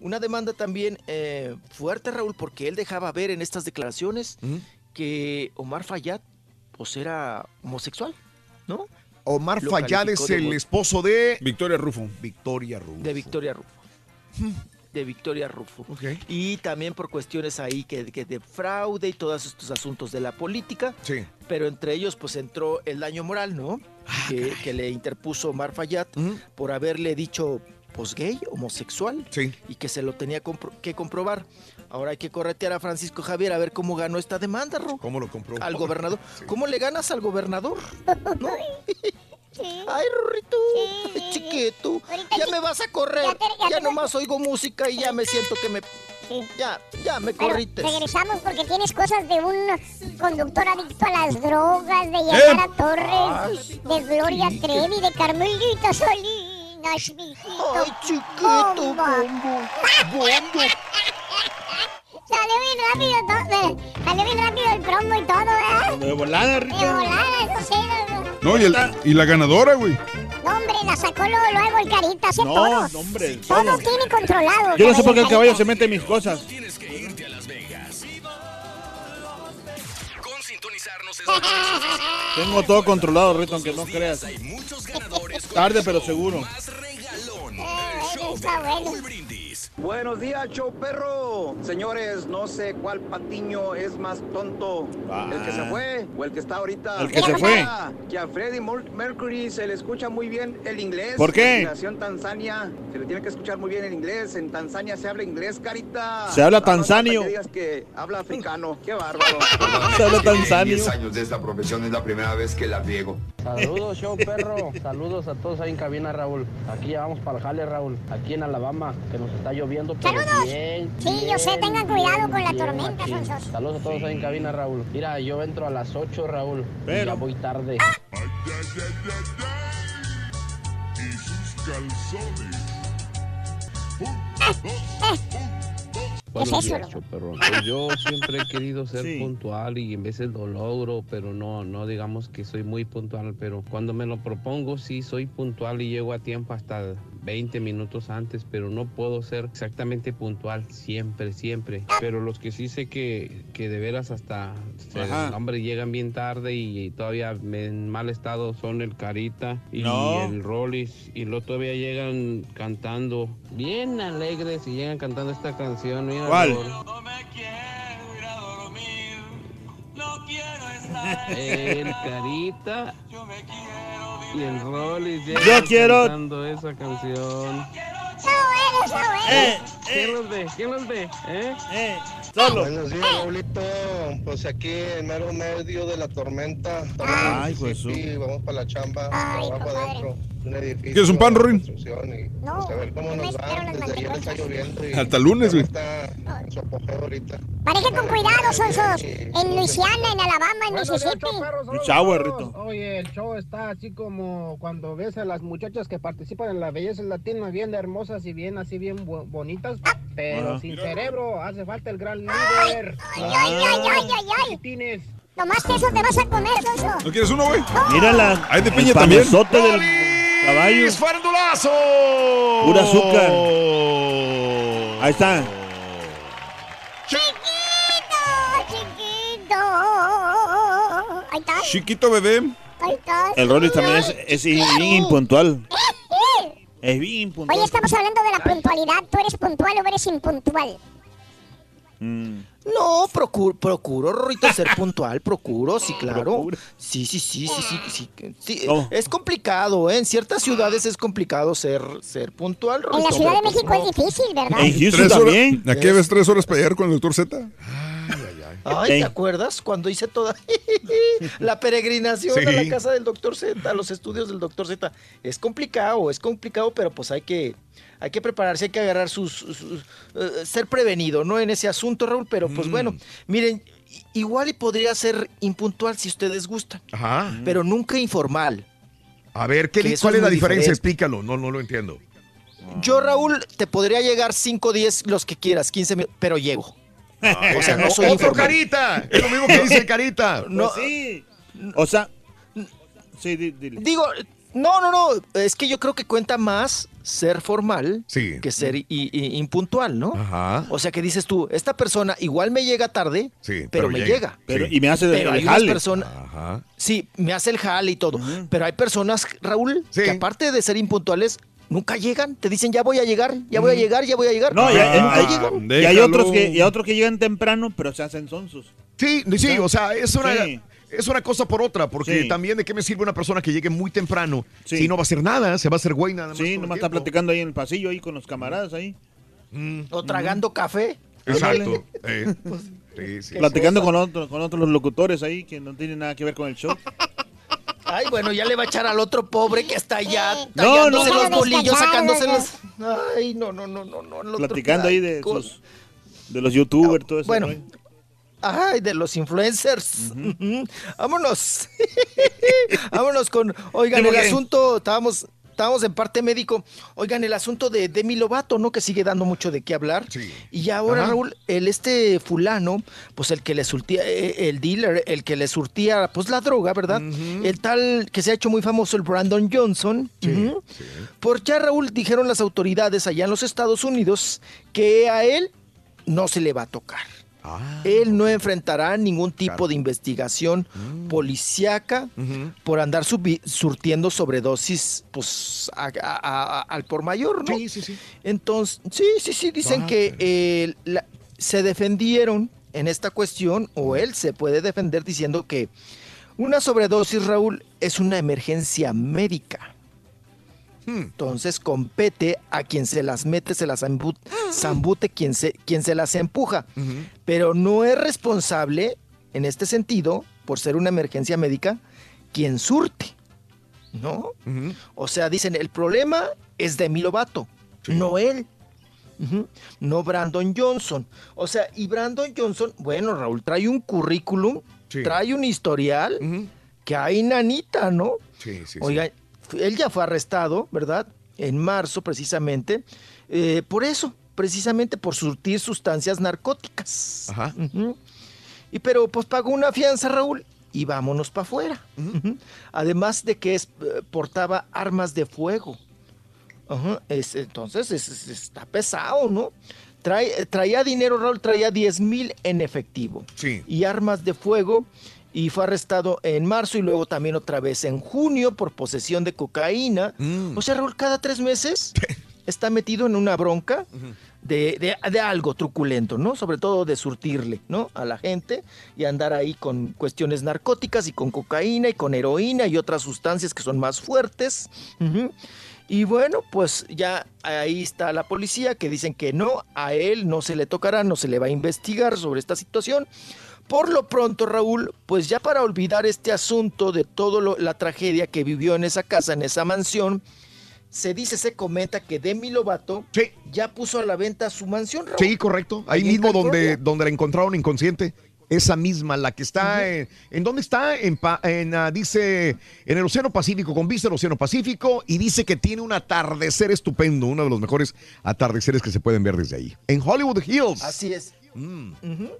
Una demanda también eh, fuerte, Raúl, porque él dejaba ver en estas declaraciones que Omar Fayad pues era homosexual, ¿no? Omar Lo Fayad es de el esposo de Victoria Rufo. Victoria Rufo. De Victoria Rufo. De Victoria Rufo. Y también por cuestiones ahí que, que de fraude y todos estos asuntos de la política. Sí. Pero entre ellos, pues entró el daño moral, ¿no? que, que le interpuso Omar Fayad por haberle dicho, pues gay, homosexual. Y que se lo tenía compro- que comprobar. Ahora hay que corretear a Francisco Javier a ver cómo ganó esta demanda, Ro. ¿Cómo lo compró? Al gobernador. [laughs] ¿Cómo le ganas al gobernador? ¿No? [laughs] Ay, Rorrito, [laughs] chiquito, ya me vas a correr. Ya nomás oigo música y ya me siento que me... Ya, ya me Pero corrites. regresamos porque tienes cosas de un conductor adicto a las drogas, de Yamara Torres, de Gloria Trevi, de Carmelita Salinas, mijito. Ay, chiquito, bombo, bombo. Salió bien rápido todo, eh, salió bien rápido el promo y todo, ¿verdad? De volada, De Rito. volada, eso sí. no, y, el- y la ganadora, güey. No, hombre, la sacó luego, luego el carita, hace No, todo. no, hombre. Todo tiene controlado. Yo no sé por qué el caballo se mete en mis cosas. Tienes que irte a Las Vegas. Con sintonizarnos es [laughs] Tengo todo controlado, Rito, aunque no creas. Hay muchos ganadores con Tarde, pero seguro. Más regalón. Eh, El show de está bueno. Buenos días, show perro. Señores, no sé cuál patiño es más tonto. Ah. ¿El que se fue o el que está ahorita? El que se fue. Que a Freddie Mer- Mercury se le escucha muy bien el inglés. ¿Por qué? Nació en Tanzania. Se le tiene que escuchar muy bien el inglés. En Tanzania se habla inglés, carita. Se habla Ah, no, no, tanzanio. que digas que habla africano. Qué bárbaro. [laughs] Se habla tanzanio. 10 años de esta profesión es la primera vez que la riego. Saludos, [laughs] show perro. Saludos a todos ahí en cabina, Raúl. Aquí ya vamos para el jale, Raúl. Aquí en Alabama, que nos está lloviendo. Pero Saludos. Bien, Sí, yo sé, tengan cuidado con la tormenta. Saludos a todos ahí en cabina, Raúl. Mira, yo entro a las 8, Raúl. y Pero- ya voy tarde. Y sus calzones. Buenos eso, días, show perro. Pues yo siempre he querido ser Sí. puntual y en veces lo logro, pero no, no digamos que soy muy puntual, pero cuando me lo propongo sí soy puntual y llego a tiempo hasta 20 minutos antes, pero no puedo ser exactamente puntual siempre, siempre. Pero los que sí sé que, que de veras hasta hombre llegan bien tarde y todavía me- en mal estado son el Carita y No. el Rollis y luego todavía llegan cantando bien alegres y llegan cantando esta canción. Mira, ¿Cuál? Raúl. El Carita y el Rollis Yo quiero- cantando esa canción. Bueno, está bueno. Eh, ¿Quién los ve? ¿Quién los ve? ¿Eh? eh, solo. Buenos días, Raulito. Pues aquí en mero medio de la tormenta. Ay, pues, Sí, vamos para la chamba. Ay, Trabajo adentro de un edificio. ¿Quieres un pan, Rorín? No, pues, a ver cómo nos va. las Desde ayer está manteconchas. lloviendo. Y Hasta el lunes, güey. Está en su apogeo ahorita. Manejen con cuidado, Sonsos. En Luisiana, en Alabama, en Mississippi. Un shower, Rito. Oye, el show está así como cuando ves a las muchachas que participan en la belleza latina, bien hermosas y bien así, bien bonitas, pero Ajá. sin cerebro. Hace falta el gran líder. Ay, ay, ay, ay, ay, ay. Nomás que eso te vas a comer, Sonso. ¿No quieres uno, güey? Mírala. Hay de piña también. del caballo. ¡Feliz farandulazo! Pura azúcar. Ahí está. Chiquito, chiquito. Ahí está. Chiquito bebé. Ahí está. El Rollis también es, es bien impuntual. Eh, Es bien impuntual. Oye, estamos hablando de la puntualidad. ¿Tú eres puntual o eres impuntual? Mm. No, procuro, procuro, Rorrito, ser puntual, procuro, sí, [laughs] claro. Sí, sí, sí, sí, sí, sí. Es complicado, ¿eh? En ciertas ciudades es complicado ser, ser puntual, En la Rorrito, Ciudad de pues, México no. es difícil, ¿verdad? En Houston ¿Tres también. ¿A qué ves tres horas para llegar con el doctor Z? Ay. ¿te acuerdas cuando hice toda [laughs] la peregrinación a la casa del doctor Z, a los estudios del doctor Z? Es complicado, es complicado, pero pues hay que, hay que prepararse, hay que agarrar sus, sus- eh, ser prevenido, ¿no? En ese asunto, Raúl, pero pues Mm. bueno, miren, igual y podría ser impuntual si ustedes gustan, Ajá. pero nunca informal. A ver, ¿qué, ¿cuál es es la diferencia? diferente. Explícalo. No, no lo entiendo. Yo, Raúl, te podría llegar 5, 10, los que quieras, 15 minutos, pero llego. O sea, no soy ¡Otro informal. carita! Es lo mismo que dice carita. No, Pues sí. O sea. Sí, di- dile. Digo, no, no, no, es que yo creo que cuenta más ser formal Sí. que ser i- i- impuntual, ¿no? Ajá. O sea que dices tú, esta persona igual me llega tarde, Sí, pero, me llega. Pero, Sí. Y me hace el, Pero el jale. personas, Ajá. sí, me hace el jale y todo, pero hay personas, Raúl, Sí. que aparte de ser impuntuales, nunca llegan, te dicen ya voy a llegar, ya voy a llegar, ya voy a llegar. No, y hay, nunca hay- llegan. y hay otros que, y hay otros que llegan temprano, pero se hacen sonsos. Sí, sí, o sea, es una, Sí. Es una cosa por otra, porque Sí. también de qué me sirve una persona que llegue muy temprano Sí. si no va a hacer nada, se va a hacer güey nada más. Sí, nomás está platicando ahí en el pasillo, ahí con los camaradas ahí. Mm, O tragando café. exacto. eh. [laughs] Sí, sí. Platicando con otros, con otros locutores ahí que no tienen nada que ver con el show. [laughs] Ay, bueno, ya le va a echar al otro pobre que está allá No, tallándose no, los no. bolillos, sacándose no, los... Ay, no, no, no, no, no. otro Platicando ahí de sus, de los youtubers, todo eso. Bueno, Ay, de los influencers. [laughs] Vámonos. [laughs] Vámonos con. Oigan, Sí, el asunto, estábamos. Estábamos en parte médico. Oigan, el asunto de Demi Lovato, ¿no? Que sigue dando mucho de qué hablar. Sí. Y ahora, Ajá. Raúl, el este fulano, pues el que le surtía, eh, el dealer, el que le surtía, pues la droga, ¿verdad? El tal que se ha hecho muy famoso, el Brandon Johnson. Ujú. Por ya, Raúl, dijeron las autoridades allá en los Estados Unidos que a él no se le va a tocar. Ah, Él no enfrentará ningún tipo de investigación Mm. policíaca por andar surtiendo sobredosis pues, a- a- a- al por mayor, ¿no? Sí, sí, sí. Entonces, sí, sí, sí, dicen Ah, que eh, la- se defendieron en esta cuestión, o él se puede defender diciendo que una sobredosis, Raúl, es una emergencia médica. Entonces compete a quien se las mete, se las zambu- zambute, quien se, quien se las empuja. Pero no es responsable, en este sentido, por ser una emergencia médica, quien surte. ¿No? O sea, dicen, el problema es de Lovato, no él. No Brandon Johnson. O sea, y Brandon Johnson, bueno, Raúl, trae un currículum, trae un historial que hay nanita, ¿no? Sí, sí, Oiga, él ya fue arrestado, ¿verdad? En marzo, precisamente. eh, por eso, precisamente por surtir sustancias narcóticas. Ajá. Y pero pues pagó una fianza, Raúl, y vámonos para afuera. Además de que es, eh, portaba armas de fuego. Ajá, es- entonces es- es- está pesado, ¿no? Trae, traía dinero, Raúl, traía 10 mil en efectivo. Sí. Y armas de fuego. Y fue arrestado en marzo y luego también otra vez en junio por posesión de cocaína. Mm. O sea, Raúl, cada tres meses [laughs] está metido en una bronca de, de- de algo truculento, ¿no? Sobre todo de surtirle, ¿no? A la gente y andar ahí con cuestiones narcóticas y con cocaína y con heroína y otras sustancias que son más fuertes. Y bueno, pues ya ahí está la policía que dicen que no, a él no se le tocará, no se le va a investigar sobre esta situación. Por lo pronto, Raúl, pues ya para olvidar este asunto de toda la tragedia que vivió en esa casa, en esa mansión, se dice, se comenta que Demi Lovato ya puso a la venta su mansión, Raúl. Sí, correcto. Ahí mismo donde, donde la encontraron inconsciente. Esa misma, la que está en, ¿en dónde está? En, en, ah, dice, en el Océano Pacífico, con vista al Océano Pacífico, y dice que tiene un atardecer estupendo, uno de los mejores atardeceres que se pueden ver desde ahí. En Hollywood Hills. Así es. Eh,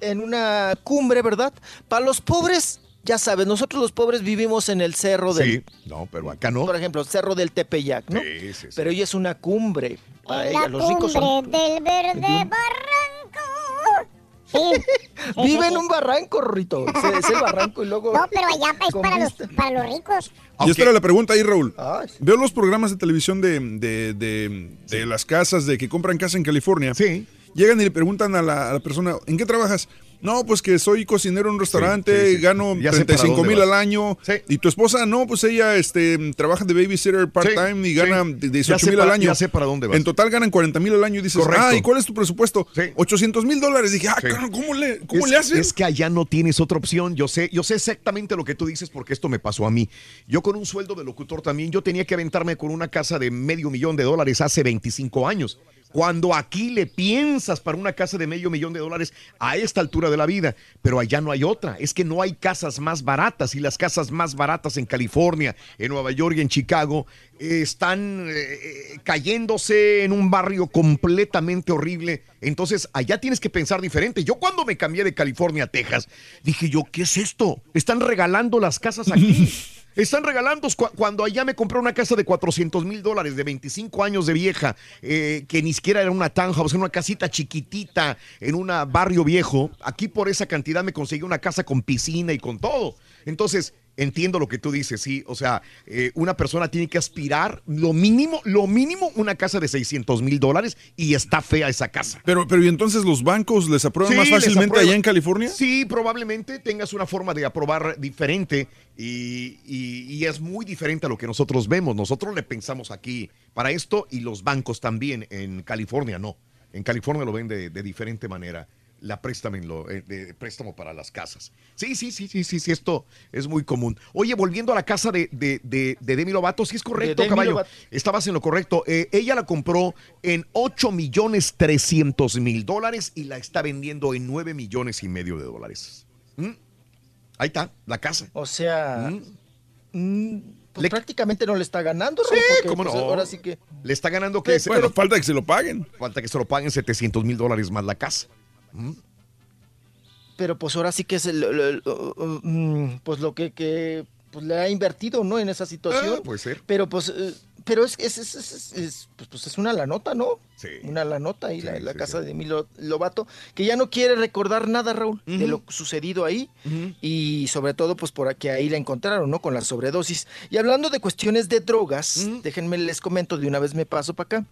en una cumbre, ¿verdad? Para los pobres, ya sabes, nosotros los pobres vivimos en el cerro del... Sí, no, pero acá no. Por ejemplo, el cerro del Tepeyac, ¿no? Sí, sí, sí. Pero ella es una cumbre. Para ella, La los ricos son... cumbre del verde barranco. Sí. sí, [laughs] Vive sí, en un barranco, Rorrito. Es, el barranco y luego... No, pero allá es para los, para los ricos. Y esta era la pregunta ahí, Raúl. Ay. Veo los programas de televisión de, de, de- de las casas, de que compran casa en California. Sí. Llegan y le preguntan a la, a la persona, ¿en qué trabajas? No, pues que soy cocinero en un restaurante, sí, sí. gano Ya 35 dónde mil al año. Y tu esposa, no, pues ella este, trabaja de babysitter part-time y gana sí. de Ya 18 sé mil al año. ya sé para dónde vas. En total ganan 40 mil al año y dices, Correcto. ah, ¿y cuál es tu presupuesto? 800 mil dólares. Dije, ah, Sí. ¿cómo le, cómo es, le haces? Es que allá no tienes otra opción. Yo sé, yo sé exactamente lo que tú dices porque esto me pasó a mí. Yo con un sueldo de locutor también, yo tenía que aventarme con una casa de medio millón de dólares hace 25 años. Cuando aquí le piensas para una casa de medio millón de dólares a esta altura de la vida, pero allá no hay otra. Es que no hay casas más baratas y las casas más baratas en California, en Nueva York y en Chicago están eh, eh, cayéndose en un barrio completamente horrible. Entonces, allá tienes que pensar diferente. Yo cuando me cambié de California a Texas, dije yo, ¿qué es esto? Están regalando las casas aquí. [laughs] Están regalando cu- cuando allá me compré una casa de 400 mil dólares, de 25 años de vieja, eh, que ni siquiera era una townhouse, era una casita chiquitita en un barrio viejo. Aquí por esa cantidad me conseguí una casa con piscina y con todo. Entonces, entiendo lo que tú dices, sí. O sea, eh, una persona tiene que aspirar lo mínimo, lo mínimo, una casa de 600 mil dólares y está fea esa casa. Pero, pero ¿y entonces los bancos les aprueban Sí, más fácilmente allá en California? Sí, probablemente tengas una forma de aprobar diferente y, y- y es muy diferente a lo que nosotros vemos. Nosotros le pensamos aquí para esto y los bancos también. En California no. En California lo ven de, de diferente manera. La préstamo, lo, eh, de préstamo para las casas. Sí, sí, sí, sí, sí, sí, esto es muy común. Oye, volviendo a la casa de, de, de- de Demi Lovato, sí es correcto, caballo. Lovato. Estabas en lo correcto. Eh, ella la compró en 8 millones 300 mil dólares y la está vendiendo en 9 millones y medio de dólares. ¿Mm? Ahí está, la casa. O sea, mm, pues prácticamente no le está ganando, Raúl, porque, ¿cómo pues, no? ahora sí que... Le está ganando que Bueno, falta que se lo paguen. Falta que se lo paguen 700 mil dólares más la casa. ¿Mm? Pero pues ahora sí que es el, el- el- mm, pues lo que, que, pues, le ha invertido, ¿no? En esa situación. Ah, puede ser. Pero pues, eh, pero es, es, es, es- es- es- pues, pues, es una la nota, ¿no? Una la nota ahí, la, la casa de Emilio Lobato, que ya no quiere recordar nada, Raúl, de lo sucedido ahí y sobre todo pues por que ahí la encontraron, ¿no? Con la sobredosis. Y hablando de cuestiones de drogas, déjenme les comento, de una vez me paso para acá.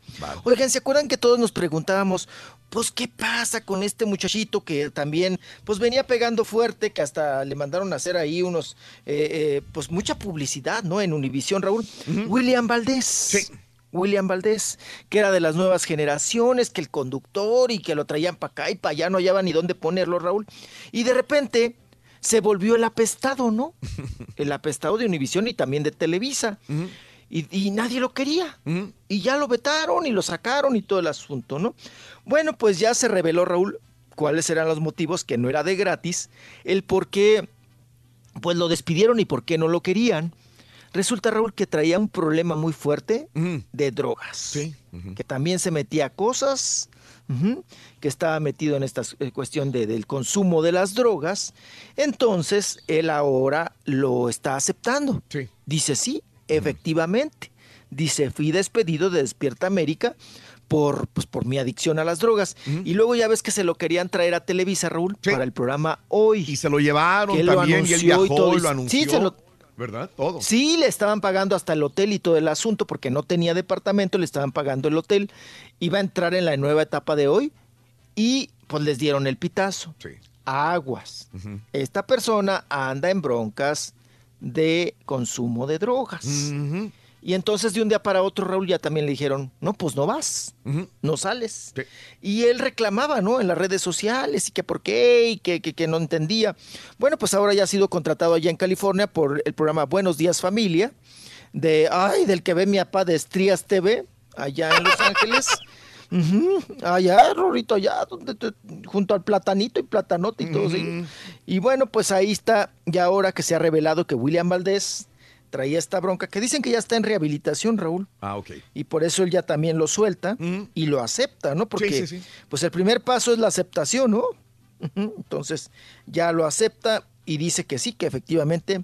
Oigan, ¿se acuerdan que todos nos preguntábamos, pues qué pasa con este muchachito que también pues venía pegando fuerte, que hasta le mandaron a hacer ahí unos, eh, eh, pues mucha publicidad, ¿no? En Univisión, Raúl. William Valdés. Sí. William Valdés, que era de las nuevas generaciones, que el conductor y que lo traían para acá y para allá, no hallaban ni dónde ponerlo, Raúl. Y de repente se volvió el apestado, ¿no? [laughs] el apestado de Univisión y también de Televisa. y, nadie lo quería. Y ya lo vetaron y lo sacaron y todo el asunto, ¿no? Bueno, pues ya se reveló, Raúl, cuáles eran los motivos, que no era de gratis, el por qué, pues lo despidieron y por qué no lo querían. Resulta, Raúl, que traía un problema muy fuerte de drogas. Sí. Que también se metía a cosas, que estaba metido en esta eh, cuestión de, del consumo de las drogas. Entonces, él ahora lo está aceptando. Sí. Dice, sí, efectivamente. Dice, fui despedido de Despierta América por, pues, por mi adicción a las drogas. Y luego ya ves que se lo querían traer a Televisa, Raúl, para el programa Hoy. Y se lo llevaron también, y él viajó, y lo anunció. Sí, se lo, ¿verdad? Todo. Sí, le estaban pagando hasta el hotel y todo el asunto, porque no tenía departamento, le estaban pagando el hotel. Iba a entrar en la nueva etapa de hoy y pues les dieron el pitazo. Sí. Aguas. Esta persona anda en broncas de consumo de drogas. Y entonces de un día para otro Raúl ya también le dijeron, no, pues no vas, no sales. Y él reclamaba, ¿no? En las redes sociales y que por qué y que, que, no entendía. Bueno, pues ahora ya ha sido contratado allá en California por el programa Buenos Días Familia, de, ay, del que ve mi papá de Estrías TV, allá en Los Ángeles. [laughs] Allá, Rorito, allá, donde junto al platanito y platanote y todo. Y bueno, pues ahí está, ya ahora que se ha revelado que William Valdés traía esta bronca, que dicen que ya está en rehabilitación, Raúl. Ah, ok. Y por eso él ya también lo suelta y lo acepta, ¿no? Porque pues el primer paso es la aceptación, ¿no? [laughs] Entonces ya lo acepta y dice que sí, que efectivamente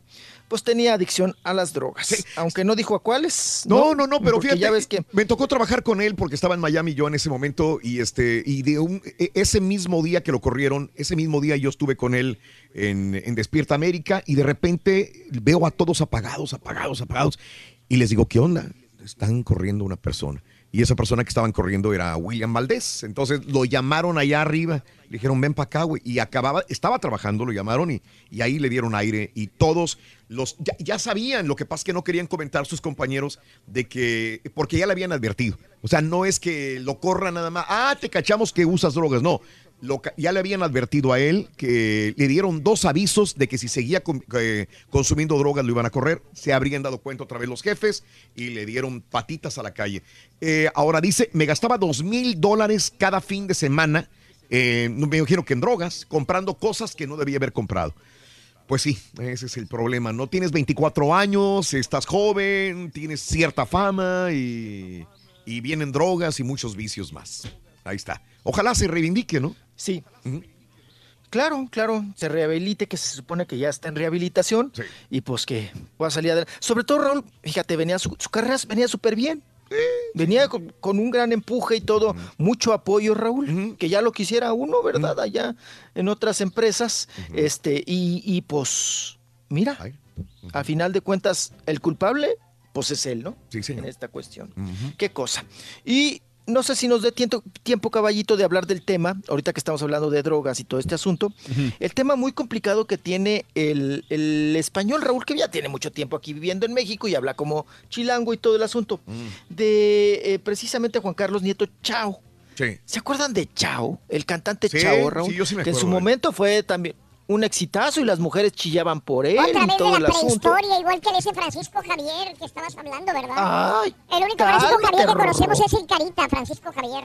pues tenía adicción a las drogas. Aunque no dijo a cuáles. No, no, no, pero fíjate, ya ves que me tocó trabajar con él porque estaba en Miami yo en ese momento y este y de un, e, ese mismo día que lo corrieron, ese mismo día yo estuve con él en, en Despierta América y de repente veo a todos apagados, apagados, apagados y les digo, ¿qué onda? Están corriendo una persona y esa persona que estaban corriendo era William Valdés. Entonces lo llamaron allá arriba, le dijeron, ven para acá, güey. Y acababa, estaba trabajando, lo llamaron y, y ahí le dieron aire. Y todos los, ya, sabían, lo que pasa es que no querían comentar sus compañeros de que, porque ya le habían advertido. O sea, no es que lo corra nada más, ah, te cachamos que usas drogas, no ya le habían advertido a él que le dieron dos avisos de que si seguía eh, consumiendo drogas lo iban a correr. Se habrían dado cuenta otra vez los jefes y le dieron patitas a la calle. Eh, ahora dice, me gastaba dos mil dólares cada fin de semana, eh, me imagino que en drogas, comprando cosas que no debía haber comprado. Pues sí, ese es el problema. No tienes 24 años, estás joven, tienes cierta fama y, y vienen drogas y muchos vicios más. Ahí está. Ojalá se reivindique, ¿no? Sí. Claro, claro, se rehabilite, que se supone que ya está en rehabilitación y pues que pueda salir adelante. Sobre todo, Raúl, fíjate, venía su, carrera venía súper bien. Venía con, un gran empuje y todo, mucho apoyo, Raúl, que ya lo quisiera uno, ¿verdad? Allá en otras empresas. Este, y, pues, mira, a final de cuentas, el culpable, pues es él, ¿no? Sí, sí. En esta cuestión. Qué cosa. Y no sé si nos dé tiempo, tiempo, caballito, de hablar del tema, ahorita que estamos hablando de drogas y todo este asunto. El tema muy complicado que tiene el, español, Raúl, que ya tiene mucho tiempo aquí viviendo en México y habla como chilango y todo el asunto, mm. de eh, precisamente Juan Carlos Nieto Chao. ¿Se acuerdan de Chao? El cantante Chao, Raúl. que en su momento fue también un exitazo y las mujeres chillaban por él. Otra vez todo de la prehistoria, igual que de ese Francisco Javier que estabas hablando, ¿verdad? Ay, el único Francisco Javier que conocemos es el Carita, Francisco Javier.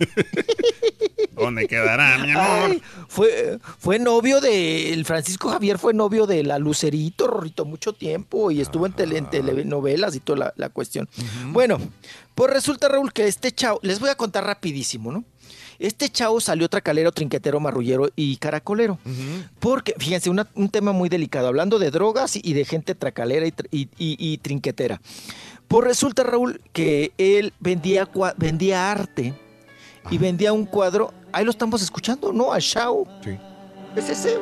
[laughs] [laughs] ¿Dónde quedará, mi amor? fue, fue novio de. El Francisco Javier fue novio de la Lucerito, Rorrito, mucho tiempo y estuvo en, telenovelas y toda la, cuestión. Bueno, pues resulta, Raúl, que este chavo. Les voy a contar rapidísimo, ¿no? Este chavo salió tracalero, trinquetero, marrullero y caracolero. Porque, fíjense, un tema muy delicado, hablando de drogas y de gente tracalera y, trinquetera. Pues resulta, Raúl, que él vendía, vendía arte y vendía un cuadro. Ahí lo estamos escuchando, ¿no? A Chao. Sí. ¿Es ese?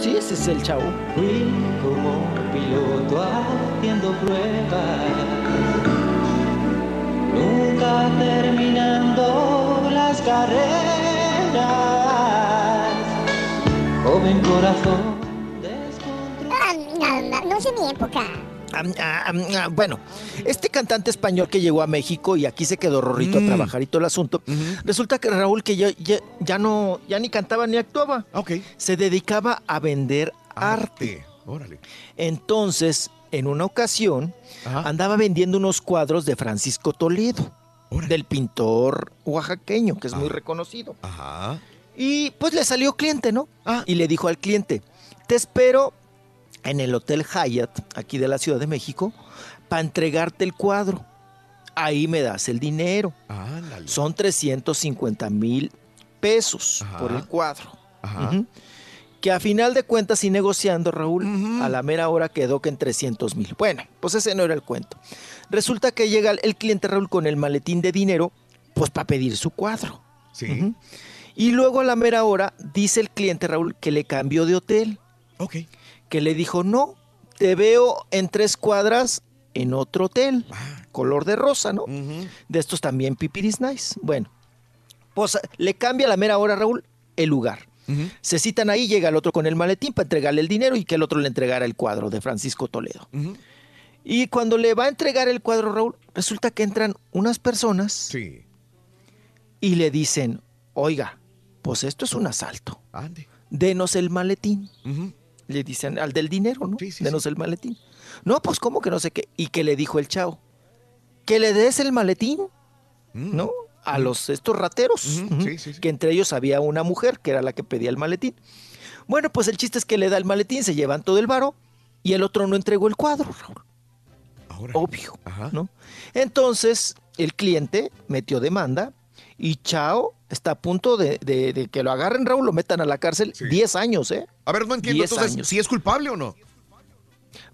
Sí, ese es el Chao. Fui como piloto haciendo pruebas, nunca terminando las carreras. Joven corazón. No, sé mi época. Bueno, este cantante español que llegó a México y aquí se quedó Rorrito Mm. a trabajar y todo el asunto, resulta que Raúl que ya, ya, ya no, ya ni cantaba ni actuaba. Se dedicaba a vender arte. Órale. Entonces, en una ocasión, andaba vendiendo unos cuadros de Francisco Toledo, del pintor oaxaqueño, que es muy reconocido. Ajá. Y pues le salió cliente, ¿no? Y le dijo al cliente, te espero en el Hotel Hyatt, aquí de la Ciudad de México, para entregarte el cuadro. Ahí me das el dinero. Son 350 mil pesos por el cuadro. Ujú. Que a final de cuentas, y negociando, Raúl, a la mera hora quedó que en 300 mil. Bueno, pues ese no era el cuento. Resulta que llega el- cliente, Raúl, con el maletín de dinero, pues para pedir su cuadro. Sí. Y luego a la mera hora dice el cliente Raúl que le cambió de hotel. Ok. Que le dijo, no, te veo en tres cuadras en otro hotel. Ah. Color de rosa, ¿no? De estos también pipiris nice. Bueno, pues le cambia a la mera hora Raúl el lugar. Se citan ahí, llega el otro con el maletín para entregarle el dinero y que el otro le entregara el cuadro de Francisco Toledo. Y cuando le va a entregar el cuadro, Raúl, resulta que entran unas personas y le dicen, oiga, pues esto es un asalto. Denos el maletín. Le dicen al del dinero, ¿no? Denos el maletín. No, pues cómo que no sé qué. Y que le dijo el chao, que le des el maletín, ¿no? A los estos rateros, ujú, que entre ellos había una mujer que era la que pedía el maletín. Bueno, pues el chiste es que le da el maletín, se llevan todo el varo y el otro no entregó el cuadro, Raúl. Obvio, ¿no? Entonces, el cliente metió demanda y Chao está a punto de, de- de que lo agarren, Raúl, lo metan a la cárcel 10 años, ¿eh? A ver, no entiendo 10 entonces años. si es culpable o no.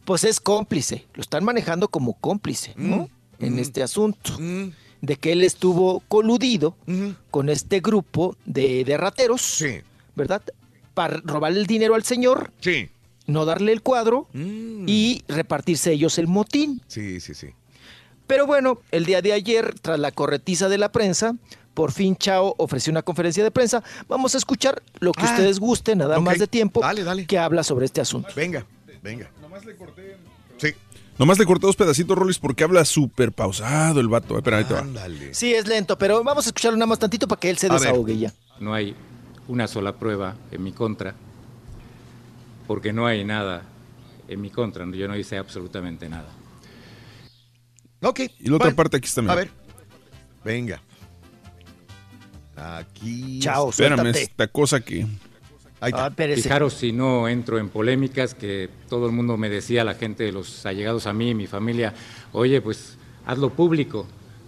Pues es cómplice, lo están manejando como cómplice, ¿no? En este asunto. De que él estuvo coludido con este grupo de, de rateros, ¿verdad? Para robarle el dinero al señor, no darle el cuadro y repartirse ellos el motín. Sí, sí, sí. Pero bueno, el día de ayer, tras la corretiza de la prensa, por fin Chao ofreció una conferencia de prensa. Vamos a escuchar lo que Ah, ustedes gusten, nada más de tiempo, que habla sobre este asunto. Venga, venga. Sí. Nomás le corté dos pedacitos, Rolis, porque habla súper pausado el vato. Espera, ahí te va. Sí, es lento, pero vamos a escucharlo nada más tantito para que él se A ver. desahogue ya. No hay una sola prueba en mi contra, porque no hay nada en mi contra. Yo no hice absolutamente nada. Ok. Y la otra parte aquí está. A ver. Venga. Aquí. Espérame, esta cosa que. Ahí Ah, está. Fijaros si no entro en polémicas, que todo el mundo me decía, la gente de los allegados a mí, mi familia, oye, pues hazlo público.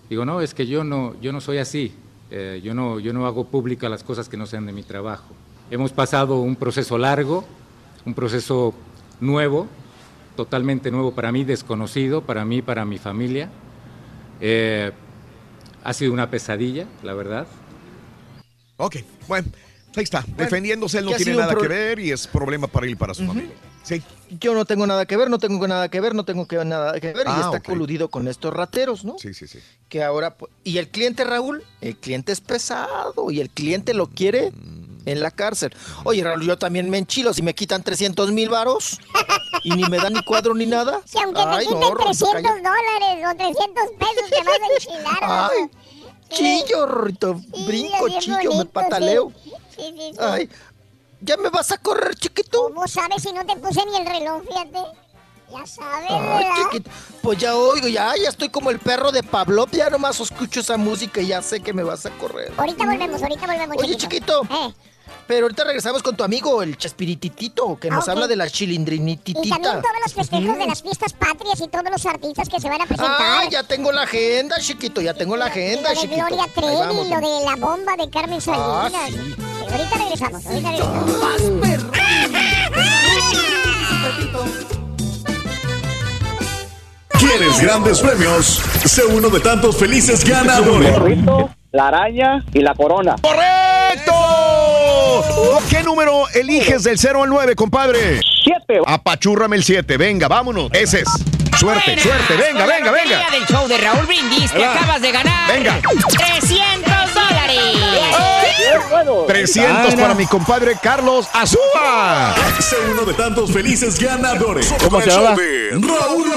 Digo, no, es que yo no, yo no soy así. Eh, yo, no, yo no hago públicas las cosas que no sean de mi trabajo. Hemos pasado un proceso largo, un proceso nuevo, totalmente nuevo para mí, desconocido para mí, para mi familia. Eh, ha sido una pesadilla, la verdad. Ok, bueno, ahí está. Defendiéndose, él no tiene nada que ver y es problema para él y para su familia. Sí. Yo no tengo nada que ver, no tengo nada que ver, no tengo que nada que ver, y Ah, está coludido con estos rateros, ¿no? Sí, sí, sí. Que ahora, y el cliente Raúl, el cliente es pesado y el cliente lo quiere en la cárcel. Oye, Raúl, yo también me enchilo si me quitan 300 mil varos y ni me dan ni cuadro ni nada. Si aunque te Ay, quiten no, Rorrito, 300 cállate. dólares o 300 pesos, te vas a enchilar. Ay, chillo, Rorrito, brinco, chillo, me pataleo. Sí, sí, sí. sí. Ay, ¿ya me vas a correr, chiquito? ¿Cómo sabes si no te puse ni el reloj, fíjate? Ya sabes, Ay, chiquito. Pues ya oigo, ya, ya estoy como el perro de Pablo. Ya nomás escucho esa música y ya sé que me vas a correr. Ahorita volvemos, ahorita volvemos, Oye, chiquito. Pero ahorita regresamos con tu amigo, el Chespirititito, que Ah, nos ok. habla de la Y chilindrinititita. también todos los festejos de las fiestas patrias y todos los artistas que se van a Ah, presentar. ya tengo la agenda, chiquito, ya tengo la Y agenda, lo de chiquito. Gloria Trevi, vamos. lo de la bomba de Carmen Ah, Salinas. sí. Sí, Ahorita regresamos, ahorita regresamos. ¿Quieres grandes premios? Sé uno de tantos felices ganadores. la araña y la corona. ¡Correcto! ¿Qué número eliges del 0 al 9, compadre? 7. Apachúrrame el 7. Venga, vámonos. Ese es. Suerte, Buenas, suerte. Venga, venga, venga. del show de Raúl Brindis te acabas de ganar. Venga. 300 dólares. 300 para mi compadre Carlos Azúa. Sé uno de tantos felices ganadores. ¿Cómo se llama? Raúl.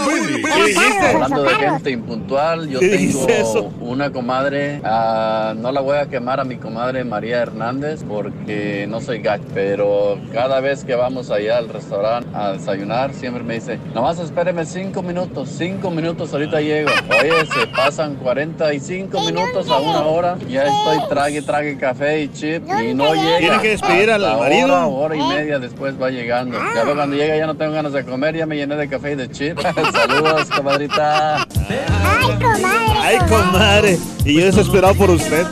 Hablando de gente impuntual, yo ¿Qué tengo una comadre, ah, no la voy a quemar a mi comadre María Hernández porque no soy gacho, pero cada vez que vamos allá al restaurante a desayunar, siempre me dice, nomás espéreme cinco minutos, cinco minutos, ahorita llego. Oye, se pasan 45 minutos a una hora, ya estoy trague, trague café y chip y no llega. Tiene que despedir al Hasta marido. Hora, hora y media después va llegando. Ya veo cuando llega ya no tengo ganas de comer, ya me llené de café y de chip. [laughs] Saludos, comadrita. Ay, comadre. Ay, comadre. Y yo desesperado por usted.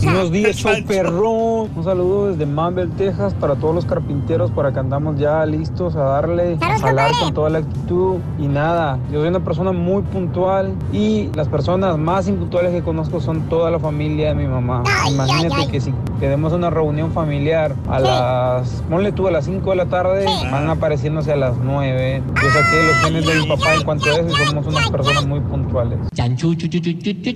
Buenos días, show perrón. Un saludo desde Mambel, Texas, para todos los carpinteros, para que andamos ya listos a darle, a jalar con toda la actitud. Y nada, yo soy una persona muy puntual y las personas más impuntuales que conozco son toda la familia de mi mamá. Imagínate que si tenemos una reunión familiar a las, ponle tú a las 5 de la tarde, van apareciéndose a las 9. Yo saqué los genes de mi papá en cuanto a eso y somos unas personas muy puntuales.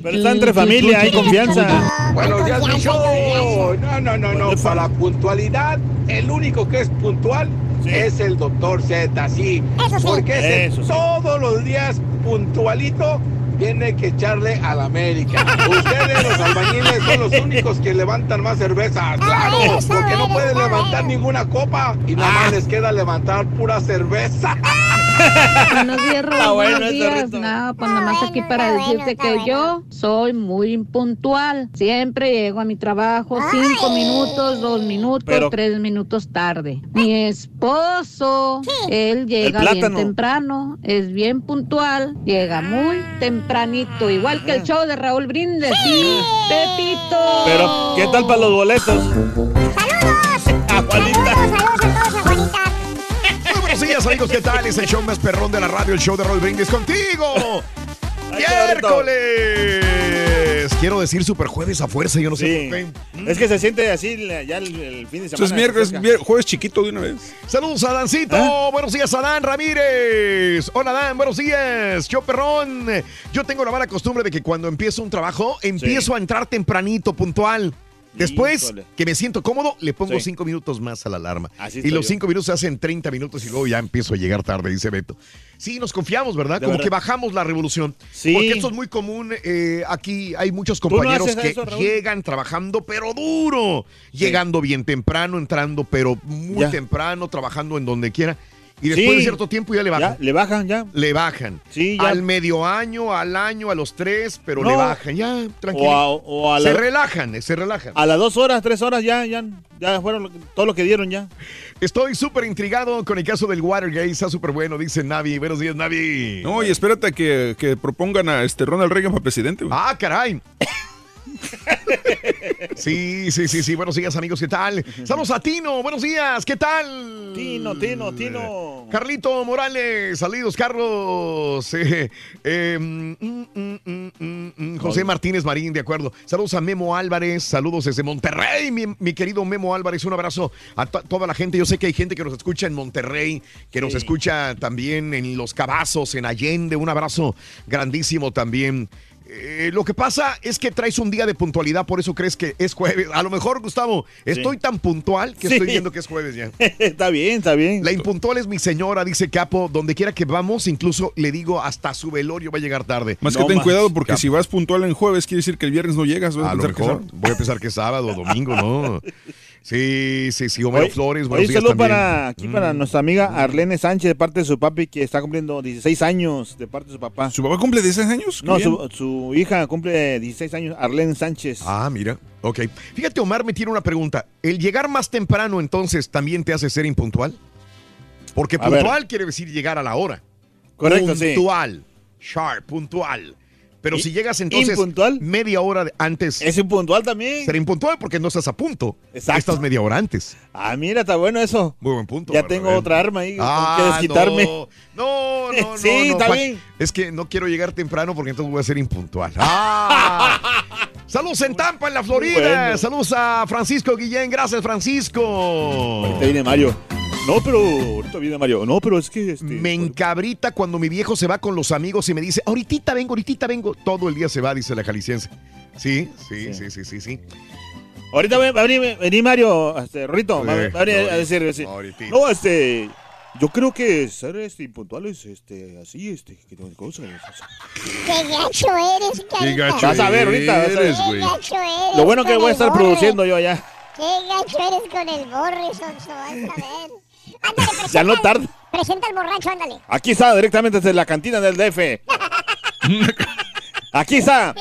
Pero está entre familia, hay confianza. Buenos días, mi show. No, no, no, no. Para la puntualidad, el único que es puntual es el doctor Z, sí. Porque Eso sí. todos los días puntualito tiene que echarle a la América. Ustedes, los albañiles, son los únicos que levantan más cervezas. Claro, porque no pueden levantar ninguna copa y nada más les queda levantar pura cerveza. Buenos días, Raúl. Está bueno Buenos días. Nada, pues nada más aquí para decirte que yo soy muy impuntual. Siempre llego a mi trabajo cinco minutos, dos minutos, Pero- tres minutos tarde. Mi esposo, él llega bien temprano, es bien puntual, llega muy tempranito, igual que el show de Raúl Brindis. Sí, Pepito. Pero, ¿qué tal para los boletos? A Juanita. Muy buenos días, amigos. ¿Qué tal? Es el show más perrón de la radio, el show de Roll Brindis contigo. ¡Miércoles! Quiero decir super jueves a fuerza, yo no sé por qué. Es que se siente así ya el, el fin de semana. Entonces, miércoles, mier- jueves chiquito de una vez. Saludos a Dancito. Buenos días, Adán Ramírez. Hola, Dan. Buenos días. Yo, perrón. Yo tengo la mala costumbre de que cuando empiezo un trabajo, empiezo a entrar tempranito, puntual. Después Híjole. que me siento cómodo, le pongo Sí. cinco minutos más a la alarma. Así y los yo. cinco minutos se hacen 30 minutos y luego ya empiezo a llegar tarde, dice Beto. Sí, nos confiamos, ¿verdad? De Como verdad. que bajamos la revolución. Sí. Porque esto es muy común. eh, aquí hay muchos compañeros que eso, llegan trabajando, pero duro. Llegando bien temprano, entrando, pero muy Ya. temprano, trabajando en donde quiera. Y después Sí. de cierto tiempo ya le bajan. Ya, le bajan ya. Le bajan. Sí, ya. Al medio año, al año, a los tres, pero No. le bajan. Ya, tranquilo. O a, o a se la- relajan, eh, se relajan. a las dos horas, tres horas ya, ya, ya fueron todo lo que dieron ya. Estoy súper intrigado con el caso del Watergate. Está súper bueno, dice Navi. Buenos días, Navi. No, y espérate que, que propongan a este Ronald Reagan para presidente. güey. Ah, caray. [laughs] Sí, sí, sí, sí. Buenos días, amigos. ¿Qué tal? Saludos a Tino. Buenos días. ¿Qué tal? Tino, Tino, Tino. Carlito Morales. Saludos, Carlos. [laughs] Eh, eh, mm, mm, mm, mm, mm, José Martínez Marín, de acuerdo. Saludos a Memo Álvarez. Saludos desde Monterrey, mi, mi querido Memo Álvarez. Un abrazo a to- toda la gente. Yo sé que hay gente que nos escucha en Monterrey, que nos escucha también en Los Cabazos, en Allende. Un abrazo grandísimo también. Eh, lo que pasa es que traes un día de puntualidad, por eso crees que es jueves. A lo mejor, Gustavo, estoy tan puntual que Sí. estoy viendo que es jueves ya. [laughs] está bien, está bien. La impuntual es mi señora, dice Capo. Donde quiera que vamos, incluso le digo hasta su velorio va a llegar tarde. Más que ten cuidado porque si vas puntual en jueves, quiere decir que el viernes no llegas. vas A lo que mejor voy a pensar que es sábado, domingo, ¿no? [laughs] Sí, sí, sí. Homero Flores, buenos días saludo para aquí para Mm. nuestra amiga Arlene Sánchez de parte de su papi que está cumpliendo 16 años de parte de su papá. ¿Su papá cumple 16 años? No, su, su hija cumple 16 años, Arlene Sánchez. Ah, mira. Ok. Fíjate, Omar me tiene una pregunta. ¿El llegar más temprano entonces también te hace ser impuntual? Porque puntual quiere decir llegar a la hora. Correcto, sí. puntual. Sharp, puntual. Pero ¿Y- si llegas entonces impuntual? media hora antes. Es impuntual también. Será impuntual porque no estás a punto. Exacto. Estás media hora antes. Ah, mira, está bueno eso. Muy buen punto. Ya tengo otra arma ahí con Ah, que desquitarme. No, no, no. [laughs] no, Sí, no, está Juan, bien. Es que no quiero llegar temprano porque entonces voy a ser impuntual. [laughs] ¡Ah! Saludos en Tampa, en la Florida. Bueno. Saludos a Francisco Guillén. Gracias, Francisco. Ahorita viene Mario. No, pero ahorita viene Mario. No, pero es que este, Me encabrita cuando mi viejo se va con los amigos y me dice, ahorita vengo, ahorita vengo. Todo el día se va, dice la jalisciense. Sí, sí, sí, sí, sí, sí. Ahorita va a venir, Mario, este, Rito, va, va a venir a decir, no, este, yo creo que ser este impuntual es este así, este, que tengo cosas. Qué gacho eres, carita. gacho Vas a ver ahorita, vas a ver. eres, güey. Qué gacho eres Lo bueno que voy a estar borre. produciendo yo allá. Qué gacho eres con el borre, Sonso, vas a ver. Ándale, presenta. [laughs] Ya no tarda. Presenta al borracho, ándale. Aquí está, directamente desde la cantina del DF. [laughs] Aquí está,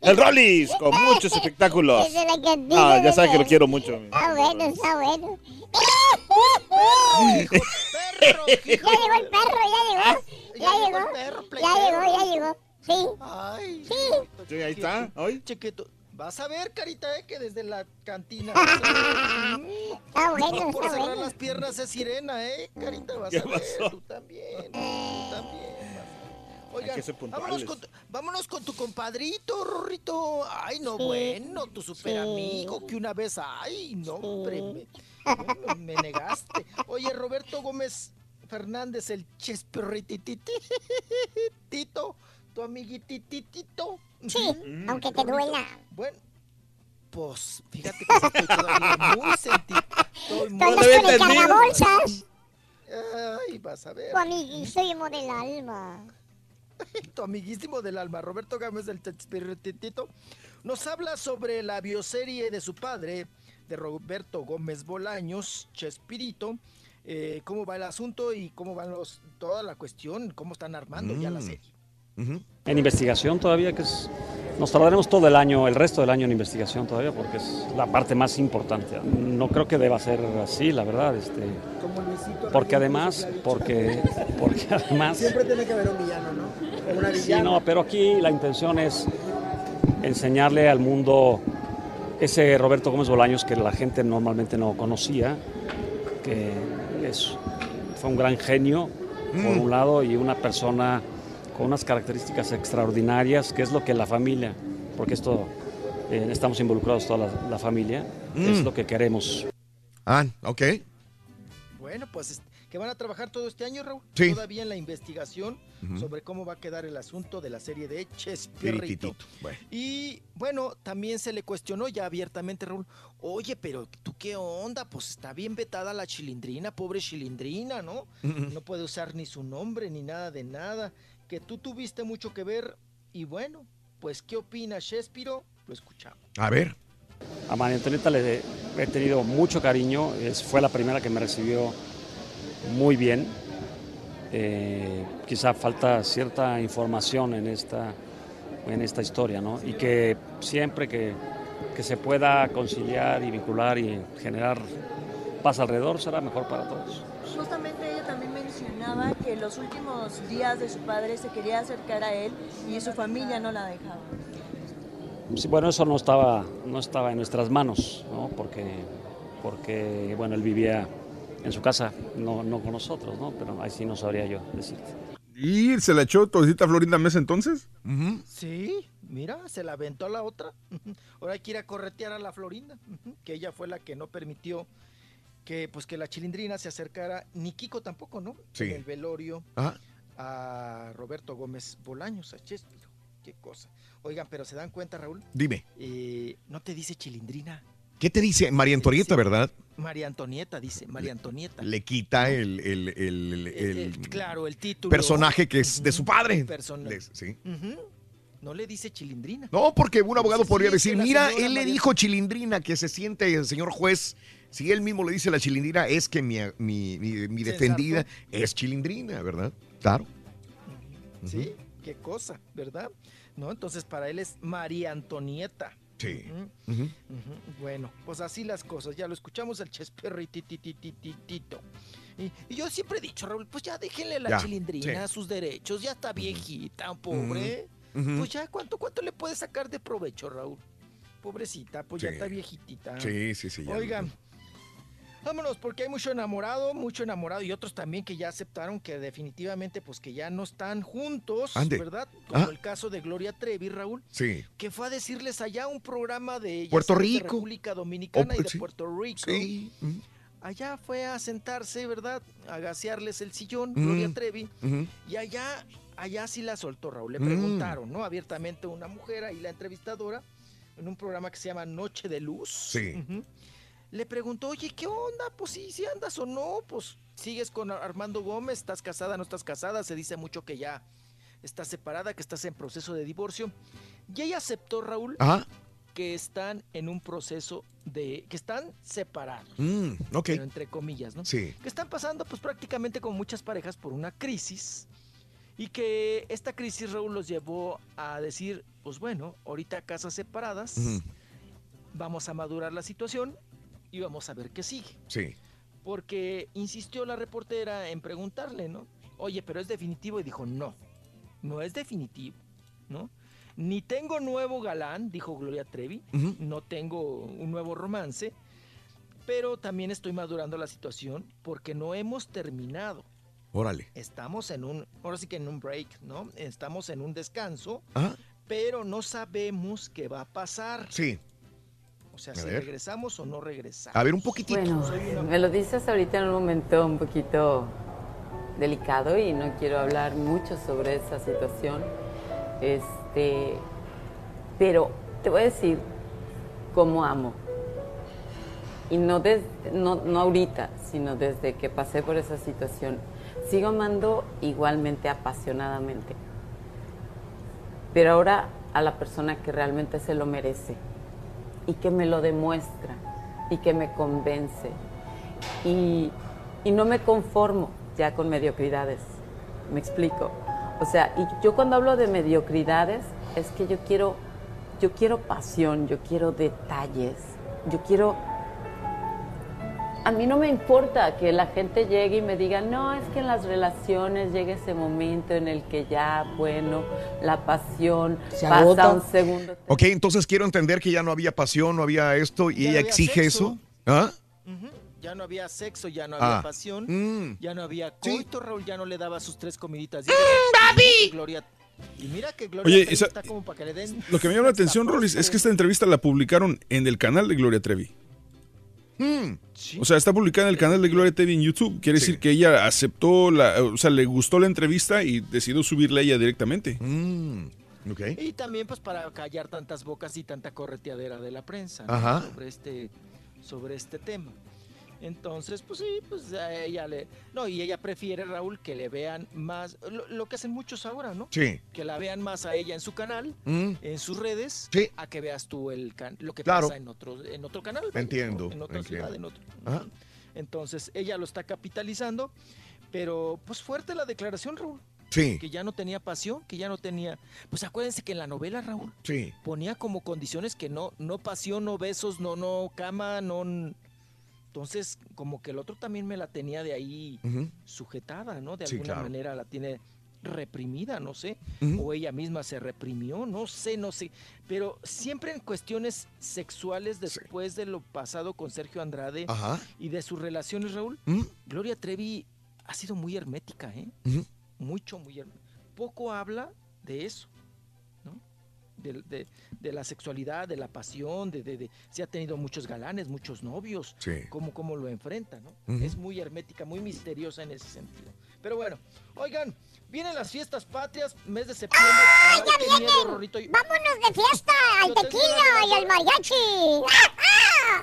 el Rollis, con muchos espectáculos. Desde la cantina Ah, ya sabes que lo quiero mucho. Está bueno, está bueno. [laughs] ya llegó el perro, ya llegó. Ya llegó. Ya llegó, ya llegó. Sí. Ay, Sí. Sí, ahí está, hoy. Chiquito. Vas a ver, carita, eh, que desde la cantina. [laughs] Está bueno, No por cerrar bueno. las piernas es sirena, eh, carita. Vas ¿Qué a ver, pasó? tú también. Tú también. vas a ver. Oigan, vámonos con, tu, vámonos con tu compadrito, Rorrito. Ay, no, Sí. bueno, tu super amigo que una vez, ay, no, hombre, [laughs] me, negaste. Oye, Roberto Gómez Fernández, el chespirrititito, tu amiguititito. Sí, aunque te duela. Bueno, pues fíjate que estoy todavía muy sentido. Estoy muy con el. Ay, vas a ver. Tu amiguísimo del alma. [laughs] Tu amiguísimo del alma, Roberto Gámez del Chespirrititito, nos habla sobre la bioserie de su padre, de Roberto Gómez Bolaños, Chespirito, eh, cómo va el asunto y cómo van los, toda la cuestión, cómo están armando ya la En investigación todavía, que es, nos tardaremos todo el año, el resto del año en investigación todavía, porque es la parte más importante. No creo que deba ser así, la verdad, este, porque además, porque, [laughs] porque además, Siempre tiene que haber un villano, ¿no? Una sí, no, pero aquí la intención es enseñarle al mundo ese Roberto Gómez Bolaños que la gente normalmente no conocía, que es, fue un gran genio, por Mm. un lado, y una persona con unas características extraordinarias, que es lo que la familia, porque esto eh, estamos involucrados toda la, la familia, es Mm. lo que queremos. Ah, ok. Bueno, pues es- que van a trabajar todo este año, Raúl. Sí. Todavía en la investigación sobre cómo va a quedar el asunto de la serie de Chespirito. Bueno. Y bueno, también se le cuestionó ya abiertamente, Raúl, oye, pero tú qué onda, pues está bien vetada la chilindrina, pobre chilindrina, ¿no? No puede usar ni su nombre ni nada de nada, que tú tuviste mucho que ver y bueno, pues ¿qué opina Chespiro? Lo escuchamos. A ver. A María Antonieta le he tenido mucho cariño, es, fue la primera que me recibió muy bien. Eh, quizá falta cierta información en esta, en esta historia, ¿no? Y que siempre que, que se pueda conciliar y vincular y generar paz alrededor será mejor para todos. Justamente ella también mencionaba que los últimos días de su padre se quería acercar a él y su familia no la dejaba. Sí, bueno, eso no estaba, no estaba en nuestras manos, ¿no? Porque, porque, bueno, él vivía en su casa, no, no con nosotros, ¿no? Pero ahí sí no sabría yo decirte. ¿Y se la echó todita Florinda Mesa entonces? Sí, mira, se la aventó a la otra. [laughs] Ahora hay que ir a corretear a la Florinda, [laughs] que ella fue la que no permitió que pues que la chilindrina se acercara, ni Kiko tampoco, ¿no? Sí. En el velorio Ajá. a Roberto Gómez Bolaños, a Chespiro. Qué cosa. Oigan, pero se dan cuenta, Raúl, Dime. Eh, no te dice chilindrina. ¿Qué te dice María Antonieta, verdad? María Antonieta, dice, María Antonieta. Le quita el, el- el- claro, el título. personaje que es de su padre. Persona- Le- sí. No le dice chilindrina. No, porque un abogado Sí, podría sí, decir, mira, él le dijo chilindrina, que se siente el señor juez. Si él mismo le dice la chilindrina, es que mi, mi- mi- defendida es chilindrina, ¿verdad? Claro. Sí, qué cosa, ¿verdad? No, entonces para él es María Antonieta. Sí. Bueno, pues así las cosas. Ya lo escuchamos el chespirrititititito. Y, y yo siempre he dicho, Raúl, pues ya déjenle la Ya, chilindrina sí. sus derechos. Ya está viejita, pobre. Pues ya, ¿cuánto, ¿cuánto le puede sacar de provecho, Raúl? Pobrecita, pues ya está viejitita. Sí, sí, sí. ya. Oigan, vámonos, porque hay mucho enamorado, mucho enamorado y otros también que ya aceptaron que definitivamente, pues que ya no están juntos, Ande. ¿verdad? Como Ah. el caso de Gloria Trevi, Raúl, Sí. que fue a decirles allá un programa de Puerto sabes, de Rico. República Dominicana Oh, y de sí. Puerto Rico. Sí. Mm. Allá fue a sentarse, ¿verdad? A gasearles el sillón, Mm. Gloria Trevi. Y allá, allá sí la soltó, Raúl. Le Mm. preguntaron, ¿no? Abiertamente una mujer ahí, la entrevistadora, en un programa que se llama Noche de Luz. Sí. Ujú. Le preguntó, oye, ¿qué onda? Pues sí, si andas o no, pues sigues con Armando Gómez, estás casada, no estás casada, se dice mucho que ya estás separada, que estás en proceso de divorcio. Y ella aceptó, Raúl, Ajá. que están en un proceso de, que están separados. Mm, pero entre comillas, ¿no? Sí. Que están pasando, pues prácticamente como muchas parejas, por una crisis. Y que esta crisis, Raúl, los llevó a decir, pues bueno, ahorita casas separadas, vamos a madurar la situación y vamos a ver qué sigue. Sí. Porque insistió la reportera en preguntarle, ¿no? Oye, pero es definitivo. Y dijo, no, no es definitivo, ¿no? Ni tengo nuevo galán, dijo Gloria Trevi, no tengo un nuevo romance, pero también estoy madurando la situación porque no hemos terminado. Órale. Estamos en un, ahora sí que en un break, ¿no? Estamos en un descanso, Ajá. pero no sabemos qué va a pasar. Sí. O sea, A si ver. regresamos o no regresamos. A ver, un poquitito. Bueno, una- me lo dices ahorita en un momento un poquito delicado y no quiero hablar mucho sobre esa situación. Este, pero te voy a decir cómo amo. Y no, des- no, no ahorita, sino desde que pasé por esa situación. Sigo amando igualmente apasionadamente. Pero ahora a la persona que realmente se lo merece y que me lo demuestra y que me convence. Y, y no me conformo ya con mediocridades. ¿Me explico? O sea, y yo cuando hablo de mediocridades es que yo quiero, yo quiero pasión, yo quiero detalles, yo quiero... A mí no me importa que la gente llegue y me diga, no, es que en las relaciones llega ese momento en el que ya, bueno, la pasión Se pasa agota. un segundo Ok, entonces quiero entender que ya no había pasión, no había esto, y Ya ella exige sexo. eso. ¿Ah? Ya no había sexo, ya no había Ah. pasión, Mm. ya no había Sí. coito, Raúl ya no le daba sus tres comiditas. ¡David! Gloria, y mira que Gloria Oye, Trevi esa- está como para que le den... Lo que me llama la atención, Rolis, es que esta entrevista la publicaron en el canal de Gloria Trevi. Mm. O sea, está publicada en el canal de Gloria Trevi en YouTube. Quiere decir que ella aceptó, la, o sea, le gustó la entrevista y decidió subirla ella directamente. Mm. Ok. Y también pues para callar tantas bocas y tanta correteadera de la prensa ¿no? Ajá. sobre este sobre este tema. Entonces, pues sí, pues a ella le no, y ella prefiere Raúl que le vean más lo, lo que hacen muchos ahora, ¿no? Sí. Que la vean más a ella en su canal, Mm. en sus redes, Sí. a que veas tú el can- lo que Claro. pasa en otro en otro canal, Entiendo, ¿no? en otra entiendo. ciudad, en otro. Ajá. Entonces, ella lo está capitalizando, pero pues fuerte la declaración, Raúl. Sí. Que ya no tenía pasión, que ya no tenía. Pues acuérdense que en la novela, Raúl, Sí. ponía como condiciones que no, no pasión, no besos, no, no cama, no. Entonces, como que el otro también me la tenía de ahí sujetada, ¿no? De Sí, alguna claro. manera la tiene reprimida, no sé. O ella misma se reprimió, no sé, no sé. Pero siempre en cuestiones sexuales, después de lo pasado con Sergio Andrade Ajá. y de sus relaciones, Raúl. Gloria Trevi ha sido muy hermética, ¿eh? Mucho, muy hermética. Poco habla de eso. De, de- de la sexualidad, de la pasión, de, de, de- si ha tenido muchos galanes, muchos novios, Sí. cómo, cómo lo enfrenta, ¿no? Es muy hermética, muy misteriosa en ese sentido. Pero bueno, oigan, vienen las fiestas patrias, mes de septiembre. Ay, ya vienen! miedo. ¡Vámonos de fiesta! ¡Al tequila y al mariachi!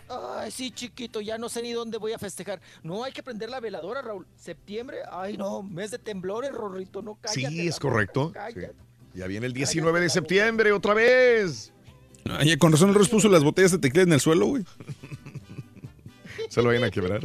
Ay, sí, chiquito, ya no sé ni dónde voy a festejar. No, hay que prender la veladora, Raúl. Septiembre, ay no, mes de temblores, Rorrito, no cállate. Sí, es correcto. boca, Sí. Ya viene el 19 de septiembre otra vez. Ay, con razón el puso las botellas de tequila en el suelo, güey. [laughs] Se lo vayan a quebrar.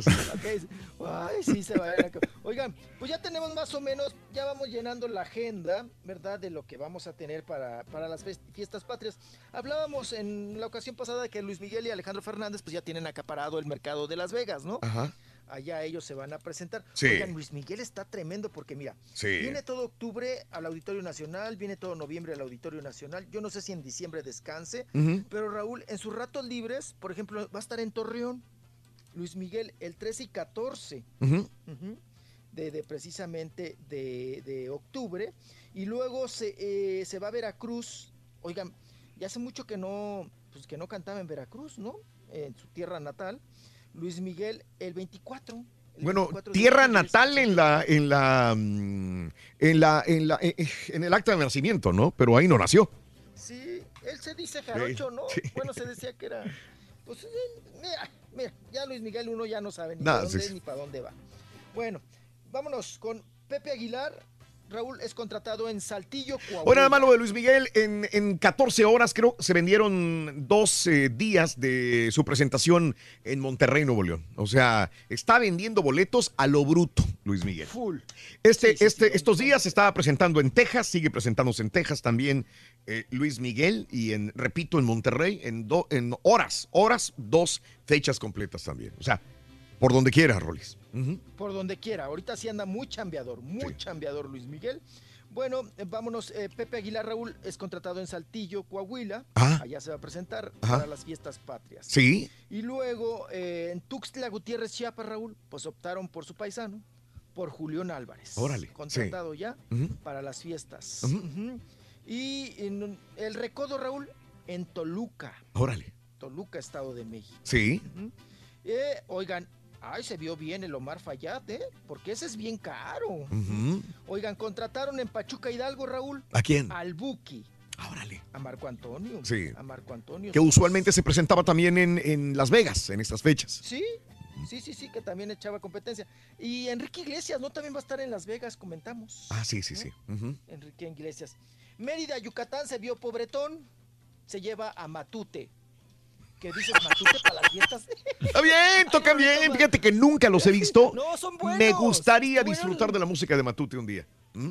Ay, sí, se va a ver. Oigan, pues ya tenemos más o menos, ya vamos llenando la agenda, ¿verdad? De lo que vamos a tener para, para las fiestas patrias. Hablábamos en la ocasión pasada de que Luis Miguel y Alejandro Fernández pues ya tienen acaparado el mercado de Las Vegas, ¿no? Ajá. Allá ellos se van a presentar. Sí. Oigan, Luis Miguel está tremendo porque mira, Sí. viene todo octubre al Auditorio Nacional, viene todo noviembre al Auditorio Nacional. Yo no sé si en diciembre descanse, pero Raúl, en sus ratos libres, por ejemplo, va a estar en Torreón. Luis Miguel el 13 y 14 Ujú. ujú, de, de precisamente de, de octubre. Y luego se, eh, se va a Veracruz. Oigan, ya hace mucho que no, pues que no cantaba en Veracruz, ¿no? En su tierra natal. Luis Miguel el 24. el Bueno, 24 de tierra natal en la, en la, mm, en la, en la, eh, eh, en el acta de nacimiento, ¿no? Pero ahí no nació. Sí, él se dice jarocho, ¿no? Sí. Bueno, se decía que era. Pues eh, mira, mira, ya Luis Miguel uno ya no sabe ni para dónde sí, es ni para dónde va. Bueno, vámonos con Pepe Aguilar. Raúl es contratado en Saltillo, Coahuila. Bueno, nada más lo de Luis Miguel, en, en 14 horas creo se vendieron dos eh, días de su presentación en Monterrey, Nuevo León. O sea, está vendiendo boletos a lo bruto, Luis Miguel. Full. Este, este, estos días se estaba presentando en Texas, sigue presentándose en Texas también eh, Luis Miguel y en, repito, en Monterrey, en, do- en horas, horas, dos fechas completas también. O sea, por donde quiera, Rolis. Por donde quiera. Ahorita sí anda muy chambeador, muy chambeador Luis Miguel. Bueno, eh, vámonos. eh, Pepe Aguilar Raúl es contratado en Saltillo, Coahuila. Ah. Allá se va a presentar Ajá. para las fiestas patrias. Sí. Y luego eh, en Tuxtla Gutiérrez, Chiapas, Raúl, pues optaron por su paisano, por Julián Álvarez. Órale, Contratado sí. ya para las fiestas. Y en el recodo, Raúl, en Toluca. Órale. Toluca, Estado de México. Sí. Eh, oigan, ay, se vio bien el Omar Fayad, ¿eh? Porque ese es bien caro. Oigan, contrataron en Pachuca Hidalgo, Raúl. ¿A quién? Al Buki. Órale. A Marco Antonio. Sí. A Marco Antonio. Que usualmente se presentaba también en, en Las Vegas en estas fechas. Sí, sí, sí, sí, que también echaba competencia. Y Enrique Iglesias, ¿no? También va a estar en Las Vegas, comentamos. Ah, sí, sí, sí. Enrique Iglesias. Mérida, Yucatán, se vio pobretón. Se lleva a Matute. ¿Qué dices, Matute, para las fiestas? [laughs] Está bien, tocan bien. Fíjate que nunca los he visto. No, son buenos. Me gustaría Son buenos. disfrutar de la música de Matute un día. ¿Mm?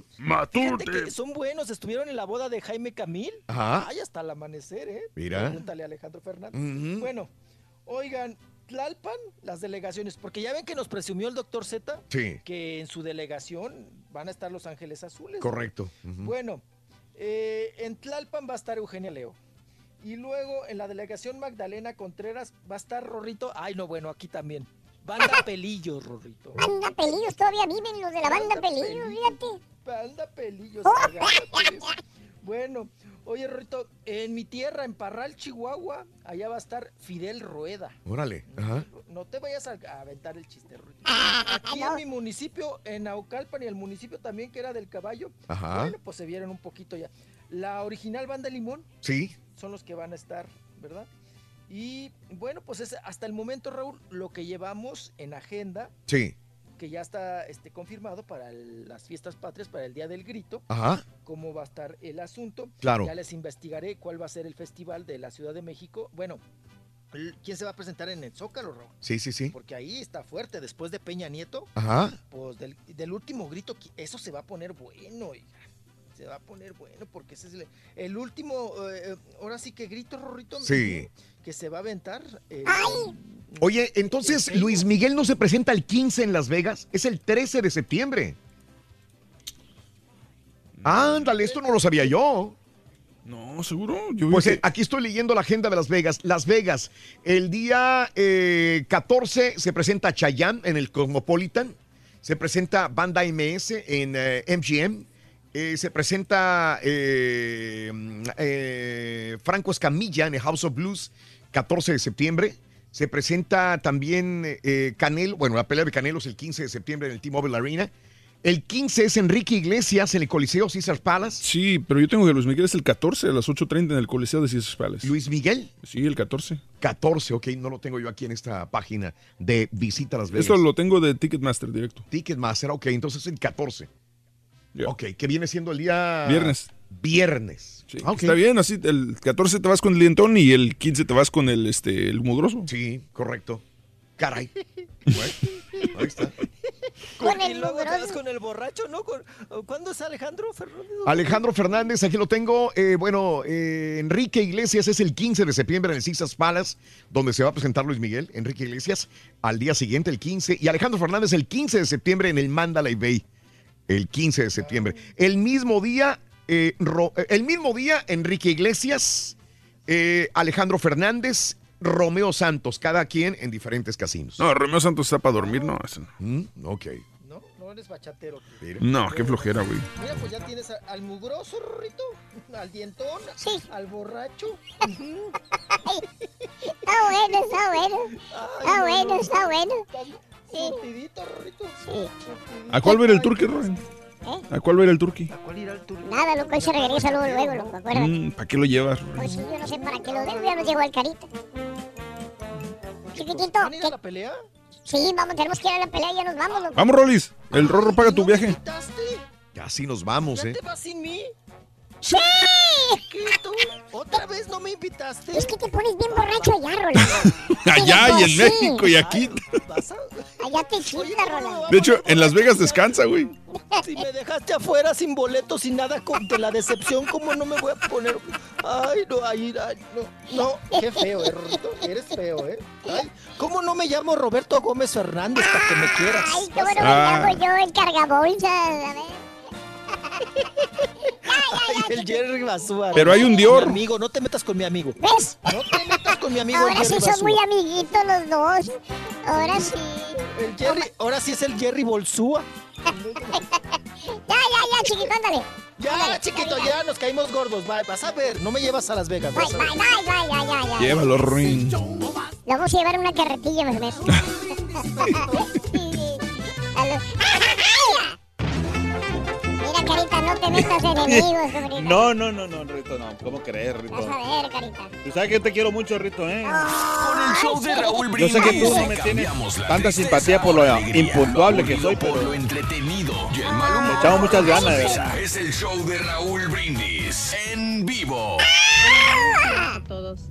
Que son buenos. Estuvieron en la boda de Jaime Camil. Ajá. Ay, hasta el amanecer, ¿eh? Mira. Pregúntale a Alejandro Fernández. Bueno, oigan, Tlalpan, las delegaciones, porque ya ven que nos presumió el doctor Z Sí. que en su delegación van a estar Los Ángeles Azules. Correcto. Bueno, eh, en Tlalpan va a estar Eugenia Leo. Y luego en la delegación Magdalena Contreras va a estar Rorrito. Ay, no, bueno, aquí también. Banda [laughs] Pelillos, Rorrito. Banda Pelillos, todavía viven los de la banda Pelillos, fíjate. Banda Pelillos. Oh. Bueno, oye, Rorrito, en mi tierra, en Parral, Chihuahua, allá va a estar Fidel Rueda. Órale. Ajá. No te vayas a, a aventar el chiste, Rorrito. Ah, Aquí en mi municipio, en Naucalpan y el municipio también que era del caballo, Ajá. bueno, pues se vieron un poquito ya. La original banda Limón Sí. Son los que van a estar, ¿verdad? Y bueno, pues es hasta el momento, Raúl, lo que llevamos en agenda, Sí. que ya está este, confirmado para el- las fiestas patrias, para el Día del Grito, Ajá. cómo va a estar el asunto. Claro. Ya les investigaré cuál va a ser el festival de la Ciudad de México. Bueno, ¿quién se va a presentar en el Zócalo, Raúl? Sí, sí, sí. Porque ahí está fuerte, después de Peña Nieto, Ajá. pues del, del último grito, eso se va a poner bueno, oiga. Se va a poner bueno, porque ese es el, el último, eh, ahora sí que grito, Rorrito, Sí. que se va a aventar. eh, Oye, entonces Luis Miguel no se presenta el 15 en Las Vegas, es el 13 de septiembre. Ándale, esto no lo sabía yo. No, seguro. Yo Pues que- eh, aquí estoy leyendo la agenda de Las Vegas. Las Vegas, el día eh, 14 se presenta Chayanne en el Cosmopolitan, se presenta Banda MS en eh, MGM, eh, se presenta eh, mm, eh, Franco Escamilla en el House of Blues, 14 de septiembre. Se presenta también eh, Canelo, bueno, la pelea de Canelo es el 15 de septiembre en el T-Mobile Arena. El 15 es Enrique Iglesias en el Coliseo Caesars Palace. Sí, pero yo tengo que Luis Miguel es el 14 a las 8.30 en el Coliseo de Caesars Palace. ¿Luis Miguel? Sí, el 14. 14, ok, no lo tengo yo aquí en esta página de Visita Las Vegas. Esto lo tengo de Ticketmaster directo. Ticketmaster, ok, entonces el 14. Ok, que viene siendo el día... Viernes. Viernes. Sí, Ah. Está bien, así el 14 te vas con el dientón y el 15 te vas con el, este, el mugroso. Sí, correcto. Caray. [laughs] Bueno, ahí está. Con el y luego te mugroso. vas con el borracho, ¿no? ¿Cuándo es Alejandro Fernández? Alejandro Fernández, aquí lo tengo. Eh, bueno, eh, Enrique Iglesias es el 15 de septiembre en el Caesars Palace, donde se va a presentar Luis Miguel. Enrique Iglesias al día siguiente, el 15. Y Alejandro Fernández el 15 de septiembre en el Mandalay Bay. El 15 de septiembre. El mismo día, eh, Ro- eh, el mismo día, Enrique Iglesias, eh, Alejandro Fernández, Romeo Santos, cada quien en diferentes casinos. No, Romeo Santos está para dormir, no. ese no. Mm, ok. No, no eres bachatero. No, qué flojera, güey. Mira, pues ya tienes al mugroso, Rorrito, al dientón, al borracho. Está bueno, está bueno. Está bueno, está bueno. Sí. Surtidito, Rorrito. ¿A cuál va a ir el turqui, Roy? ¿A cuál va a ir el turqui? Nada, loco, ahí se regresa luego, luego, loco, acuérdate. Mm, ¿Para qué lo llevas? Roy? Pues sí, yo no sé para qué lo dejo, ya nos llegó el carita. Chiquitito. ¿Van a ir a la pelea? Sí, vamos, tenemos que ir a la pelea, ya nos vamos, loco. Vamos, Rolis. El Rorro paga tu viaje. Casi nos vamos, ¿eh? ¿Te vas sin mí? ¡Sí! ¿Qué tú? ¿Otra vez no me invitaste? Es que te pones bien borracho allá, Rolando. [laughs] Allá y en Sí. México y aquí. Allá te chinga, Rolando. De hecho, en Las Vegas descansa, güey. [laughs] Si me dejaste afuera sin boletos, sin nada con, de la decepción, ¿cómo no me voy a poner? Ay, no, ay, ay, no, no, qué feo, eh, Rorrito, eres feo, ¿eh? Ay, ¿cómo no me llamo Roberto Gómez Fernández para que me quieras? Ay, cómo no me Ah. llamo yo el cargabolsas, a ver. Ay, el Jerry Basúa. Pero hay un Dior. Mi amigo, no te metas con mi amigo. ¿Ves? No te metas con mi amigo el Ahora sí Jerry son Basúa. muy amiguitos los dos. Ahora sí. El Jerry, ahora sí es el Jerry Bolsúa. Ya, ya, ya, chiquito, ándale. Ya, chiquito, ya nos caímos gordos. Va, vas a ver, no me llevas a Las Vegas. Bye, bye, bye, bye, ya, ya, ya. Llévalo, Ruin. Lo vamos a llevar en una carretilla, me [laughs] enemigos. No, no, no, no, Rito, no. ¿Cómo crees, Rito? Vas a ver, carita. Tú sabes que yo te quiero mucho, Rito, ¿eh? Con el show de Raúl Yo Brindis. sé que tú no me tienes tanta simpatía por lo impuntuable que soy, pero por lo entretenido y el mal humor Le echamos muchas ganas, de verdad. Es el show de Raúl Brindis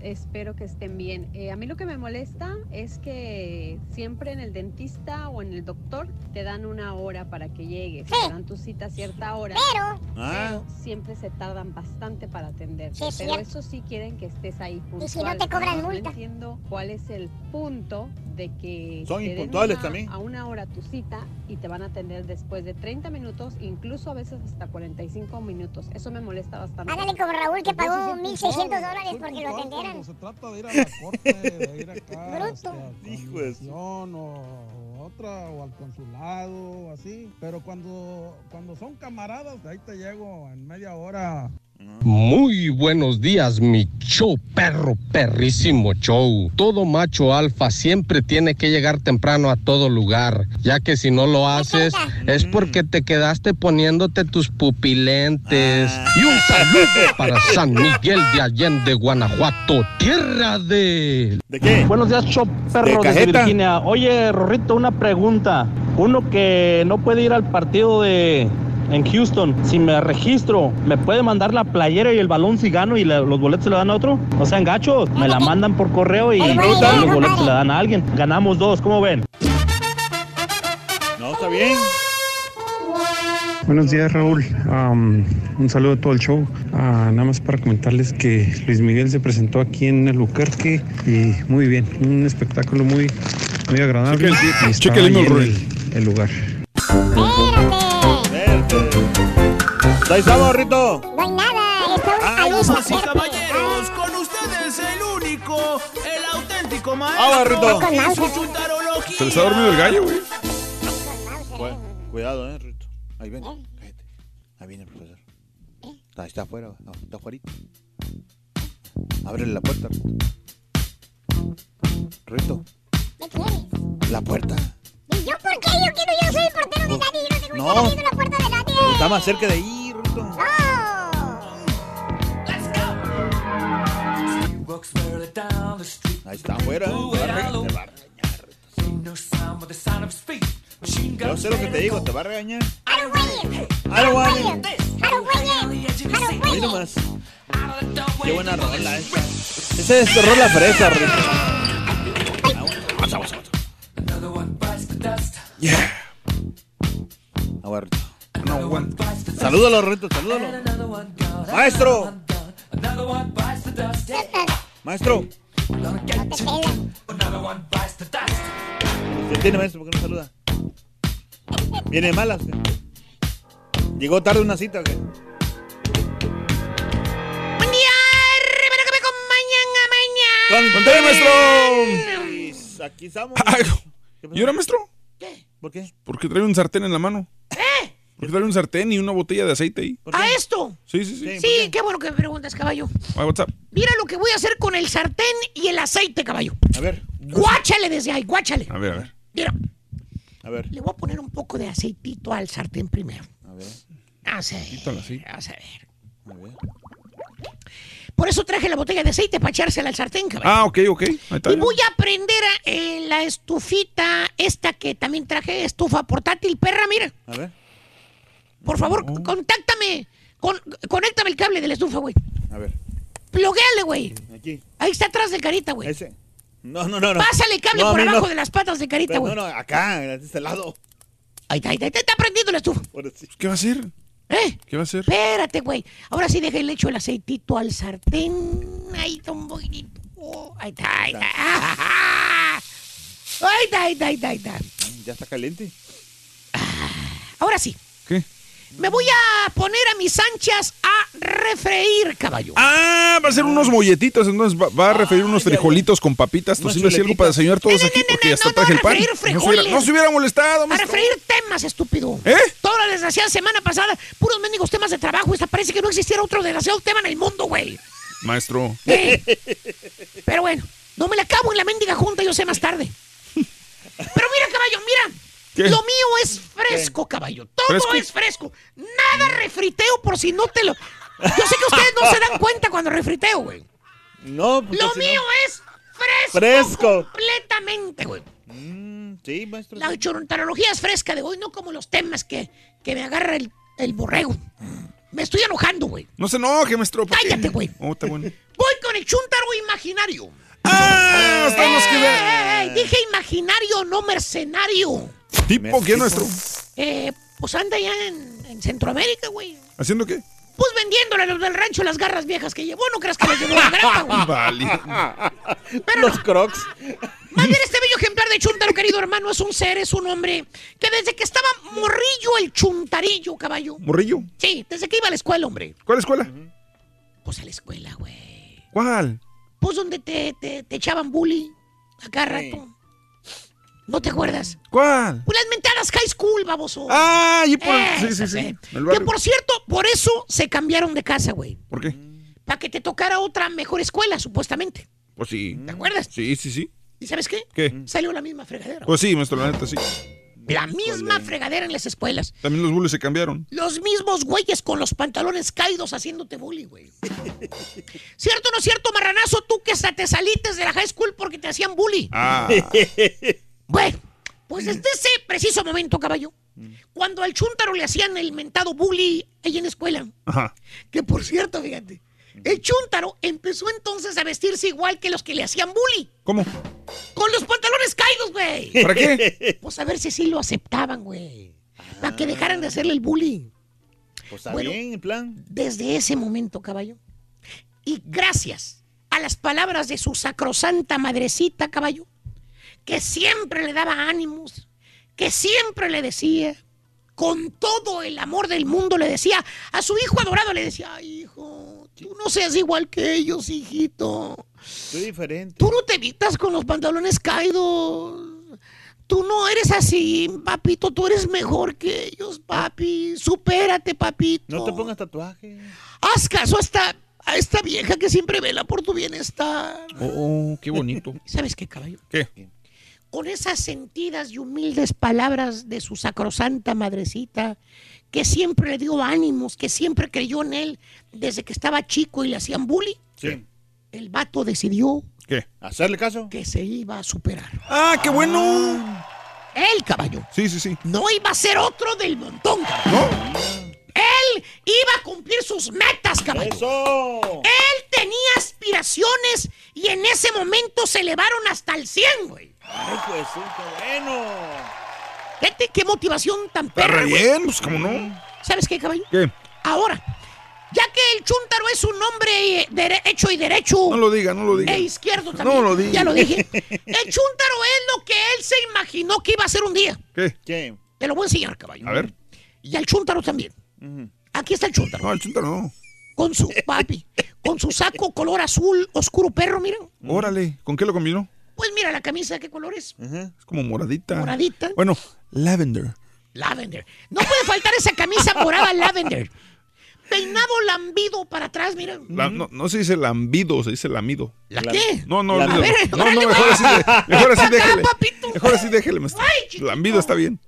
espero que estén bien. Eh, a mí lo que me molesta es que siempre en el dentista o en el doctor te dan una hora para que llegues, te dan tu cita a cierta hora, Pero, Ah. pero siempre se tardan bastante para. Sí, es pero cierto. eso sí quieren que estés ahí puntual. Y si no te cobran No multa. entiendo cuál es el punto de que Son te den impuntuales una- también. a una hora tu cita y te van a atender después de 30 minutos, incluso a veces hasta 45 minutos. Eso me molesta bastante. ándale como Raúl que pagó 1.600 dólares porque lo atendieran. Se trata de ir a la corte, de ir acá Bruto. Hijo otra o al consulado así. Pero cuando, cuando son camaradas, ahí te llego en media hora. Muy buenos días, mi show perro, perrísimo show. Todo macho alfa siempre tiene que llegar temprano a todo lugar, ya que si no lo haces es porque te quedaste poniéndote tus pupilentes. Y un saludo para San Miguel de Allende, Guanajuato, tierra de... ¿De qué? Buenos días, show perro ¿De desde? Virginia. Oye, Rorrito, una pregunta. Uno que no puede ir al partido de en Houston, si me registro, ¿me puede mandar la playera y el balón si gano y los boletos se le dan a otro? No sean gachos, me la mandan por correo y, los boletos se le dan a alguien. Ganamos dos, ¿cómo ven? No, está bien. Buenos días, Raúl. Un saludo a todo el show. Ah, nada más para comentarles que Luis Miguel se presentó aquí en el Buquerque y muy bien, un espectáculo muy, muy agradable. Checa el- el el, lugar. Verte. Ahí estamos, Rito. No hay nada, estamos Ah, ahí. Damas y caballeros, con ustedes el único, el auténtico Ah, maestro Rito. de su. Se les ha dormido el gallo, güey. Cu- Cuidado, eh, Rito. Ahí ven. Cállate. Ahí viene el profesor. Ahí está afuera, no, está afuera. Ábrele la puerta, Rito. Rito. ¿Qué quieres? La puerta. ¿Y yo por qué? Yo quiero, yo no soy el portero de nadie, yo no tengo No. la puerta de nadie. Está más cerca de ahí, Rito. ¡No! Ahí está afuera. eh. Te va a regañar. Te va a regañar. Rito. Yo sé lo que te digo, te va a regañar. I don't want it. Ahí nomás. Qué buena rola esta. Esa es rola fresa. Vamos, vamos, vamos. Yeah. Salúdalo, Rorrito, salúdalo. Maestro. Maestro. Usted tiene maestro, ¿por qué no saluda? Viene de malas. ¿qué? Llegó tarde una cita, ¿o ¿qué? Buen día, Rivera que me acompañan a mañana. ¡Contale, maestro! Aquí estamos. ¿Y ahora, maestro? ¿Por qué? Porque trae un sartén en la mano. ¿Eh? Porque trae un sartén y una botella de aceite ahí. ¿A esto? Sí, sí, sí. Sí, qué bueno que me preguntas, caballo. Ah, what's up? Mira lo que voy a hacer con el sartén y el aceite, caballo. A ver. Guáchale desde ahí, guáchale. A ver, a ver. Mira, A ver. le voy a poner un poco de aceitito al sartén primero. A ver. Vamos a ver. Quítalo así. Vamos a ver. A ver. Por eso traje la botella de aceite para echársela al sartén, caballo. Ah, ok, ok. Ahí está. Y voy a prender eh, la estufita, esta que también traje, estufa portátil, perra, mira. A ver. Por favor, contáctame. Con, conéctame el cable de la estufa, güey. A ver. Pluguéale, güey. Aquí. Ahí está atrás del carita, güey. Ese. No, no, no. no. Pásale cable No, por abajo no. de las patas de carita, güey. No, no, acá, de este lado. Ahí está, ahí está, ahí está, está prendiendo la estufa. ¿Qué va a hacer? ¿Eh? ¿Qué va a hacer? Espérate, güey. Ahora sí deja el hecho el aceitito al sartén. Ahí está un poquitito. Oh, ahí está, ahí está. Ahí está, ahí está, ahí está, ahí está. Ya está caliente. Ahora sí. ¿Qué? Me voy a poner a mis anchas a refreír, caballo. Ah, va a ser unos molletitos, entonces va, va a referir unos frijolitos con papitas, tocino y algo para desayunar todos aquí, porque ya está traje el pan. refreír No se, hubiera, no se hubiera molestado, A maestro. refreír temas, estúpido. ¿Eh? Toda la desgraciada semana pasada, puros mendigos temas de trabajo. Esta parece que no existiera otro desgraciado tema en el mundo, güey. Maestro. Eh. Pero bueno, no me la acabo en la mendiga junta, yo sé más tarde. Pero mira, caballo, mira. ¿Qué? Lo mío es fresco, caballo. Todo ¿Fresco? es fresco. Nada refriteo por si no te lo. Yo sé que ustedes no se dan cuenta cuando refriteo, güey. No, pues Lo no. mío es fresco. Fresco. Completamente, güey. Mm, sí, maestro. La chontarología es fresca de hoy, no como los temas que, que me agarra el, el borrego. Me estoy enojando, güey. No se enoje, maestro. Cállate, güey. Oh, bueno. Voy con el chúntaro imaginario. ¡Ah! Estamos que. ¡Ey! Dije imaginario, no mercenario. ¿Tipo qué, maestro? Eh, pues anda ya en, en Centroamérica, güey. ¿Haciendo qué? Pues vendiéndole a los del rancho las garras viejas que llevó. No creas que las llevó la granja, [laughs] güey. Vale. Pero Los no. crocs. Más bien este bello ejemplar de Chuntaro, querido hermano, es un ser, es un hombre que desde que estaba morrillo el chuntarillo, caballo. ¿Morrillo? Sí, desde que iba a la escuela, hombre. ¿Cuál escuela? Pues a la escuela, güey. ¿Cuál? Pues donde te, te, te echaban bully a cada rato. ¿No te acuerdas? ¿Cuál? Pues las mentadas high school, baboso. Ah, y por... Sí, sí, sí. eh. Que por cierto, por eso se cambiaron de casa, güey. ¿Por qué? Para que te tocara otra mejor escuela, supuestamente. Pues sí. ¿Te acuerdas? Sí, sí, sí. ¿Y sabes qué? ¿Qué? Salió la misma fregadera. Pues sí, maestro, la neta, sí. La misma fregadera en las escuelas. También los bullies se cambiaron. Los mismos güeyes con los pantalones caídos haciéndote bully, güey. [laughs] ¿Cierto o no cierto, marranazo? Tú que hasta te salites de la high school porque te hacían bully. Ah. Bueno, pues desde ese preciso momento, caballo, cuando al chúntaro le hacían el mentado bully ahí en la escuela, Ajá. que por cierto, fíjate, el chúntaro empezó entonces a vestirse igual que los que le hacían bully. ¿Cómo? Con los pantalones caídos, güey. ¿Para qué? Pues a ver si sí lo aceptaban, güey. Para que dejaran de hacerle el bully. Pues está Bueno. bien, en plan. Desde ese momento, caballo. Y gracias a las palabras de su sacrosanta madrecita, caballo, que siempre le daba ánimos, que siempre le decía, con todo el amor del mundo, le decía a su hijo adorado, le decía, "Ay, hijo, tú no seas igual que ellos, hijito. Soy diferente. Tú no te evitas con los pantalones caídos. Tú no eres así, papito. Tú eres mejor que ellos, papi. Supérate, papito. No te pongas tatuaje. Haz caso a esta, a esta vieja que siempre vela por tu bienestar. Oh, oh, qué bonito. [laughs] ¿Sabes qué, caballo? ¿Qué? Con esas sentidas y humildes palabras de su sacrosanta madrecita, que siempre le dio ánimos, que siempre creyó en él desde que estaba chico y le hacían bully, Sí. el vato decidió ¿Qué? ¿Hacerle caso? que se iba a superar. ¡Ah, qué bueno! Él, caballo. Sí, sí, sí. No iba a ser otro del montón, caballo. ¿No? Él iba a cumplir sus metas, caballo. ¡Eso! Él tenía aspiraciones y en ese momento se elevaron hasta el 100, güey. ¡Ay, pues sí, qué bueno! Fíjate qué motivación tan Está perra, re güey. bien, pues cómo no. ¿Sabes qué, caballo? ¿Qué? Ahora, ya que el chúntaro es un hombre eh, hecho y derecho. No lo diga, no lo diga. E izquierdo también. No lo diga. Ya lo dije. [laughs] El chúntaro es lo que él se imaginó que iba a ser un día. ¿Qué? ¿Qué? Te lo voy a enseñar, caballo. A ver. Y al chúntaro también. Aquí está el chúntaro. No, el chúntaro no. Con su papi. con su saco color azul oscuro perro, mira. Órale, ¿con qué lo combinó? Pues mira la camisa, ¿qué color es? Es como moradita. Moradita. Bueno, lavender. Lavender. No puede faltar esa camisa morada lavender. [laughs] Peinado lambido para atrás, mira. La- no, no se dice lambido, se dice lamido. ¿La qué? No, no, A olvídalo. ver, no, no, órale, mejor así, de- mejor así déjele. papito. Mejor así déjele, maestro. Lambido está bien.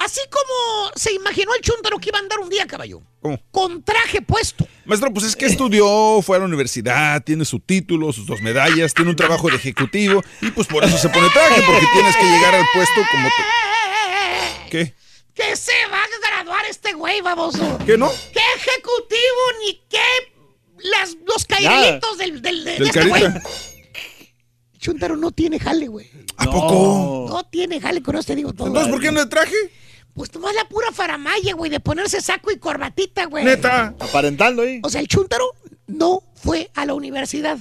Así como se imaginó el chúntaro que iba a andar un día, caballo. ¿Cómo? Con traje puesto. Maestro, pues es que estudió, fue a la universidad, tiene su título, sus dos medallas, tiene un trabajo de ejecutivo y pues por eso se pone traje, porque tienes que llegar al puesto como te... ¿Qué? Que se va a graduar este güey, baboso. ¿Qué no? ¿Qué ejecutivo ni qué las, los cairelitos del, del, de- de Del este güey? Chuntaro no tiene jale, güey. ¿A poco? No tiene jale, con eso te digo todo. Entonces, ¿por qué no de traje? Pues tomás la pura faramaya, güey, de ponerse saco y corbatita, güey. Neta. Aparentando ahí. O sea, el Chuntaro no fue a la universidad.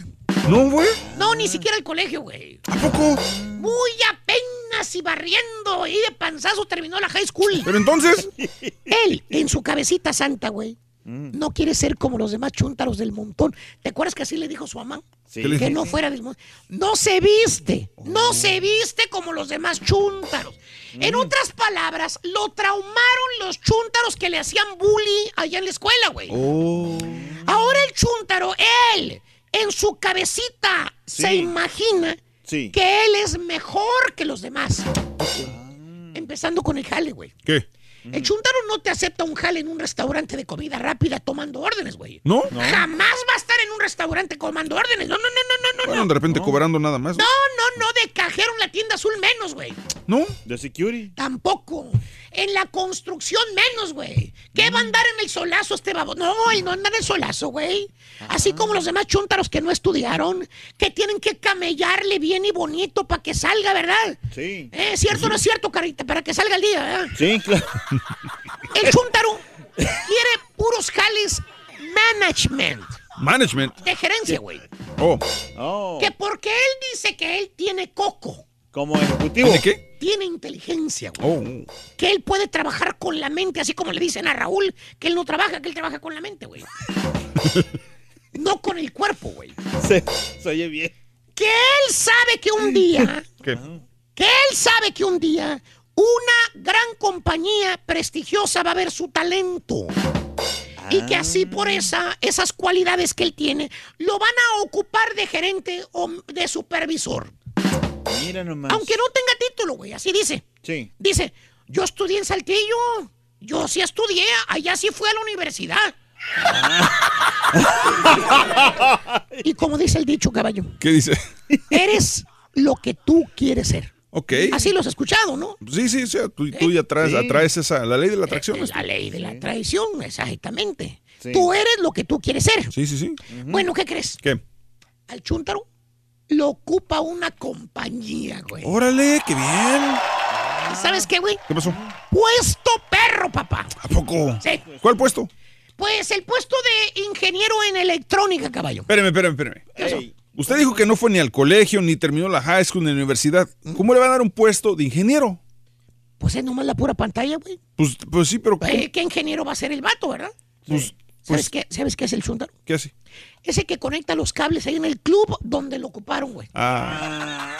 ¿No, güey? No, ni siquiera al colegio, güey. ¿A poco? Muy apenas y barriendo y de panzazo terminó la high school. Pero entonces... Él, en su cabecita santa, güey, no quiere ser como los demás chúntaros del montón. ¿Te acuerdas que así le dijo su mamá? Sí. ¿Qué le Que no fuera del montón. No se viste, no se viste como los demás chúntaros. En otras palabras, lo traumaron los chúntaros que le hacían bullying allá en la escuela, güey. Oh. Ahora el chúntaro, él, en su cabecita, se imagina Sí. que él es mejor que los demás. Empezando con el jale, güey. ¿Qué? El chuntaro no te acepta un jale en un restaurante de comida rápida tomando órdenes, güey. ¿No? Jamás va a estar en un restaurante comando órdenes. No, no, no, no, no, no. Bueno, de repente cobrando nada más. No, no, no, de cajero en la tienda azul menos, güey. ¿No? De security. Tampoco. En la construcción menos, güey. ¿Qué va a andar en el solazo este babo? No, él no anda en el solazo, güey. Así como los demás chúntaros que no estudiaron, que tienen que camellarle bien y bonito para que salga, ¿verdad? Sí. ¿Eh? ¿Cierto o no es cierto, carita? Para que salga el día, ¿verdad? Sí, claro. El chúntaro quiere puros jales management. Management. De gerencia, güey. Oh. Oh. Que porque él dice que él tiene coco, Como ejecutivo. ¿Tiene qué? tiene inteligencia, güey. Oh. Que él puede trabajar con la mente, así como le dicen a Raúl que él no trabaja, que él trabaja con la mente, güey. [laughs] no con el cuerpo, güey. Se, se oye bien. Que él sabe que un día, [laughs] ¿Qué? que él sabe que un día una gran compañía prestigiosa va a ver su talento. Y que así por esa, esas cualidades que él tiene, lo van a ocupar de gerente o de supervisor. Mira nomás. Aunque no tenga título, güey, así dice. Sí. Dice, yo estudié en Saltillo. Yo sí estudié, allá sí fui a la universidad. y como dice el dicho, caballo, ¿Qué dice? eres lo que tú quieres ser. Ok. Así lo has escuchado, ¿no? Sí, sí, sí. Tú, tú ya traes, Sí. atraes esa, la ley de la atracción. Es la ley de la traición, exactamente. Sí. Tú eres lo que tú quieres ser. Sí, sí, sí. Bueno, ¿qué crees? ¿Qué? Al chúntaro lo ocupa una compañía, güey. Órale, qué bien. ¿Y ¿Sabes qué, güey? ¿Qué pasó? Puesto perro, papá. ¿A poco? Sí. ¿Cuál puesto? Pues el puesto de ingeniero en electrónica, caballo. Espérame, espérame, espérame. ¿Qué pasó? Usted dijo que no fue ni al colegio, ni terminó la high school, ni la universidad. ¿Cómo le va a dar un puesto de ingeniero? Pues es nomás la pura pantalla, güey. Pues, pues sí, pero. Eh, ¿Qué ingeniero va a ser el vato, verdad? Pues, ¿Sabes, pues, qué, ¿Sabes qué es el chúntaro? ¿qué hace? Ese que conecta los cables ahí en el club donde lo ocuparon, güey. Ah,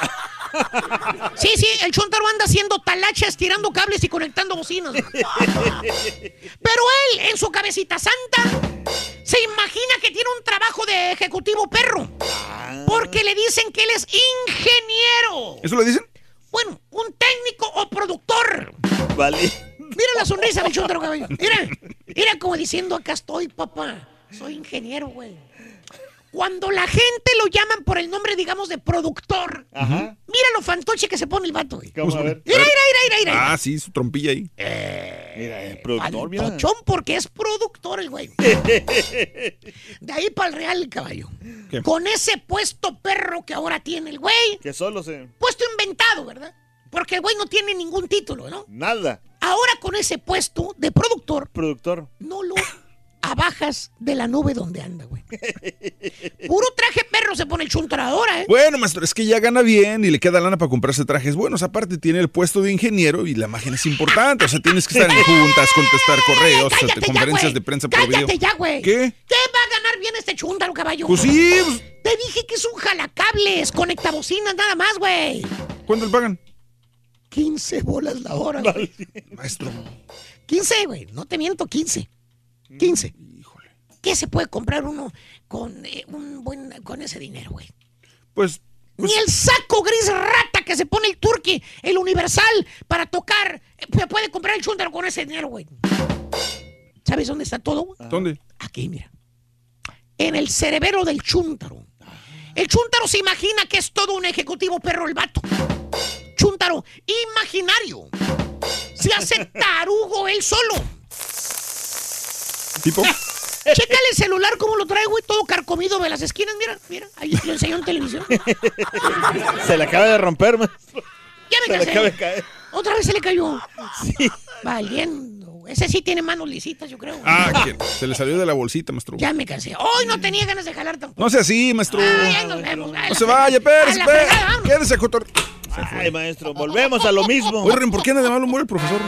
Sí, sí, el chúntaro anda haciendo talachas, tirando cables y conectando bocinas. güey. Pero él, en su cabecita santa, se imagina que tiene un trabajo de ejecutivo perro. Porque le dicen que él es ingeniero. ¿eso le dicen? Bueno, un técnico o productor. Vale. Mira la sonrisa del chúntaro, caballo. Mira, mira como diciendo, acá estoy, papá. Soy ingeniero, güey. Cuando la gente lo llaman por el nombre, digamos, de productor, Ajá. mira lo fantoche que se pone el vato, güey. ¿Cómo? A ver. Mira, mira, mira, mira, mira. Ah, sí, su trompilla ahí. Mira, el productor, mira. Fantochón porque es productor el güey. [laughs] De ahí para el real, caballo. ¿Qué? Con ese puesto perro que ahora tiene el güey. Que solo se. Puesto inventado, ¿verdad? Porque el güey no tiene ningún título, ¿no? Nada. Ahora con ese puesto de productor, Productor. no lo abajas de la nube donde anda, güey. Puro traje perro se pone el chuntaro ahora, ¿eh? Bueno, maestro, es que ya gana bien y le queda lana para comprarse trajes buenos. Aparte, tiene el puesto de ingeniero y la imagen es importante. O sea, tienes que estar en juntas, contestar correos, cállate ya, conferencias de prensa por video. Ya, güey. ¿Qué? ¿Qué va a ganar bien este chúntaro, caballo? Pues sí, pues- Te dije que es un jalacables, conectabocinas nada más, güey. ¿Cuánto le pagan? 15 bolas la hora, güey. Maestro. 15, güey. No te miento, 15. 15. ¿Qué se puede comprar uno con, eh, un buen, con ese dinero, güey? Pues, Ni el saco gris rata que se pone el turqui, el universal, para tocar, eh, pu- puede comprar el chúntaro con ese dinero, güey. ¿Sabes dónde está todo, güey? ¿Dónde? Aquí, mira. En el cerebelo del chúntaro. El chúntaro se imagina que es todo un ejecutivo perro el vato. Chúntaro imaginario. Se hace [laughs] tarugo él solo. ¿Tipo? [laughs] Chécale el celular como lo trae, güey, todo carcomido de las esquinas. Mira, mira, ahí lo enseñó en televisión. [laughs] Se le acaba de romper, maestro. Ya me Se le cansé. acaba de caer. Otra vez se le cayó. Valiendo. güey. Ese sí tiene manos lisitas, yo creo. Ah, que se le salió de la bolsita, maestro. Ya me cansé. Hoy no tenía ganas de jalar tampoco. No sea así, maestro. Ay, ahí nos vemos. No se vaya, espérese, espérese. Quédese, cotor. Ay, maestro, volvemos a lo mismo. Oye, ¿por qué anda de mal humor el profesor?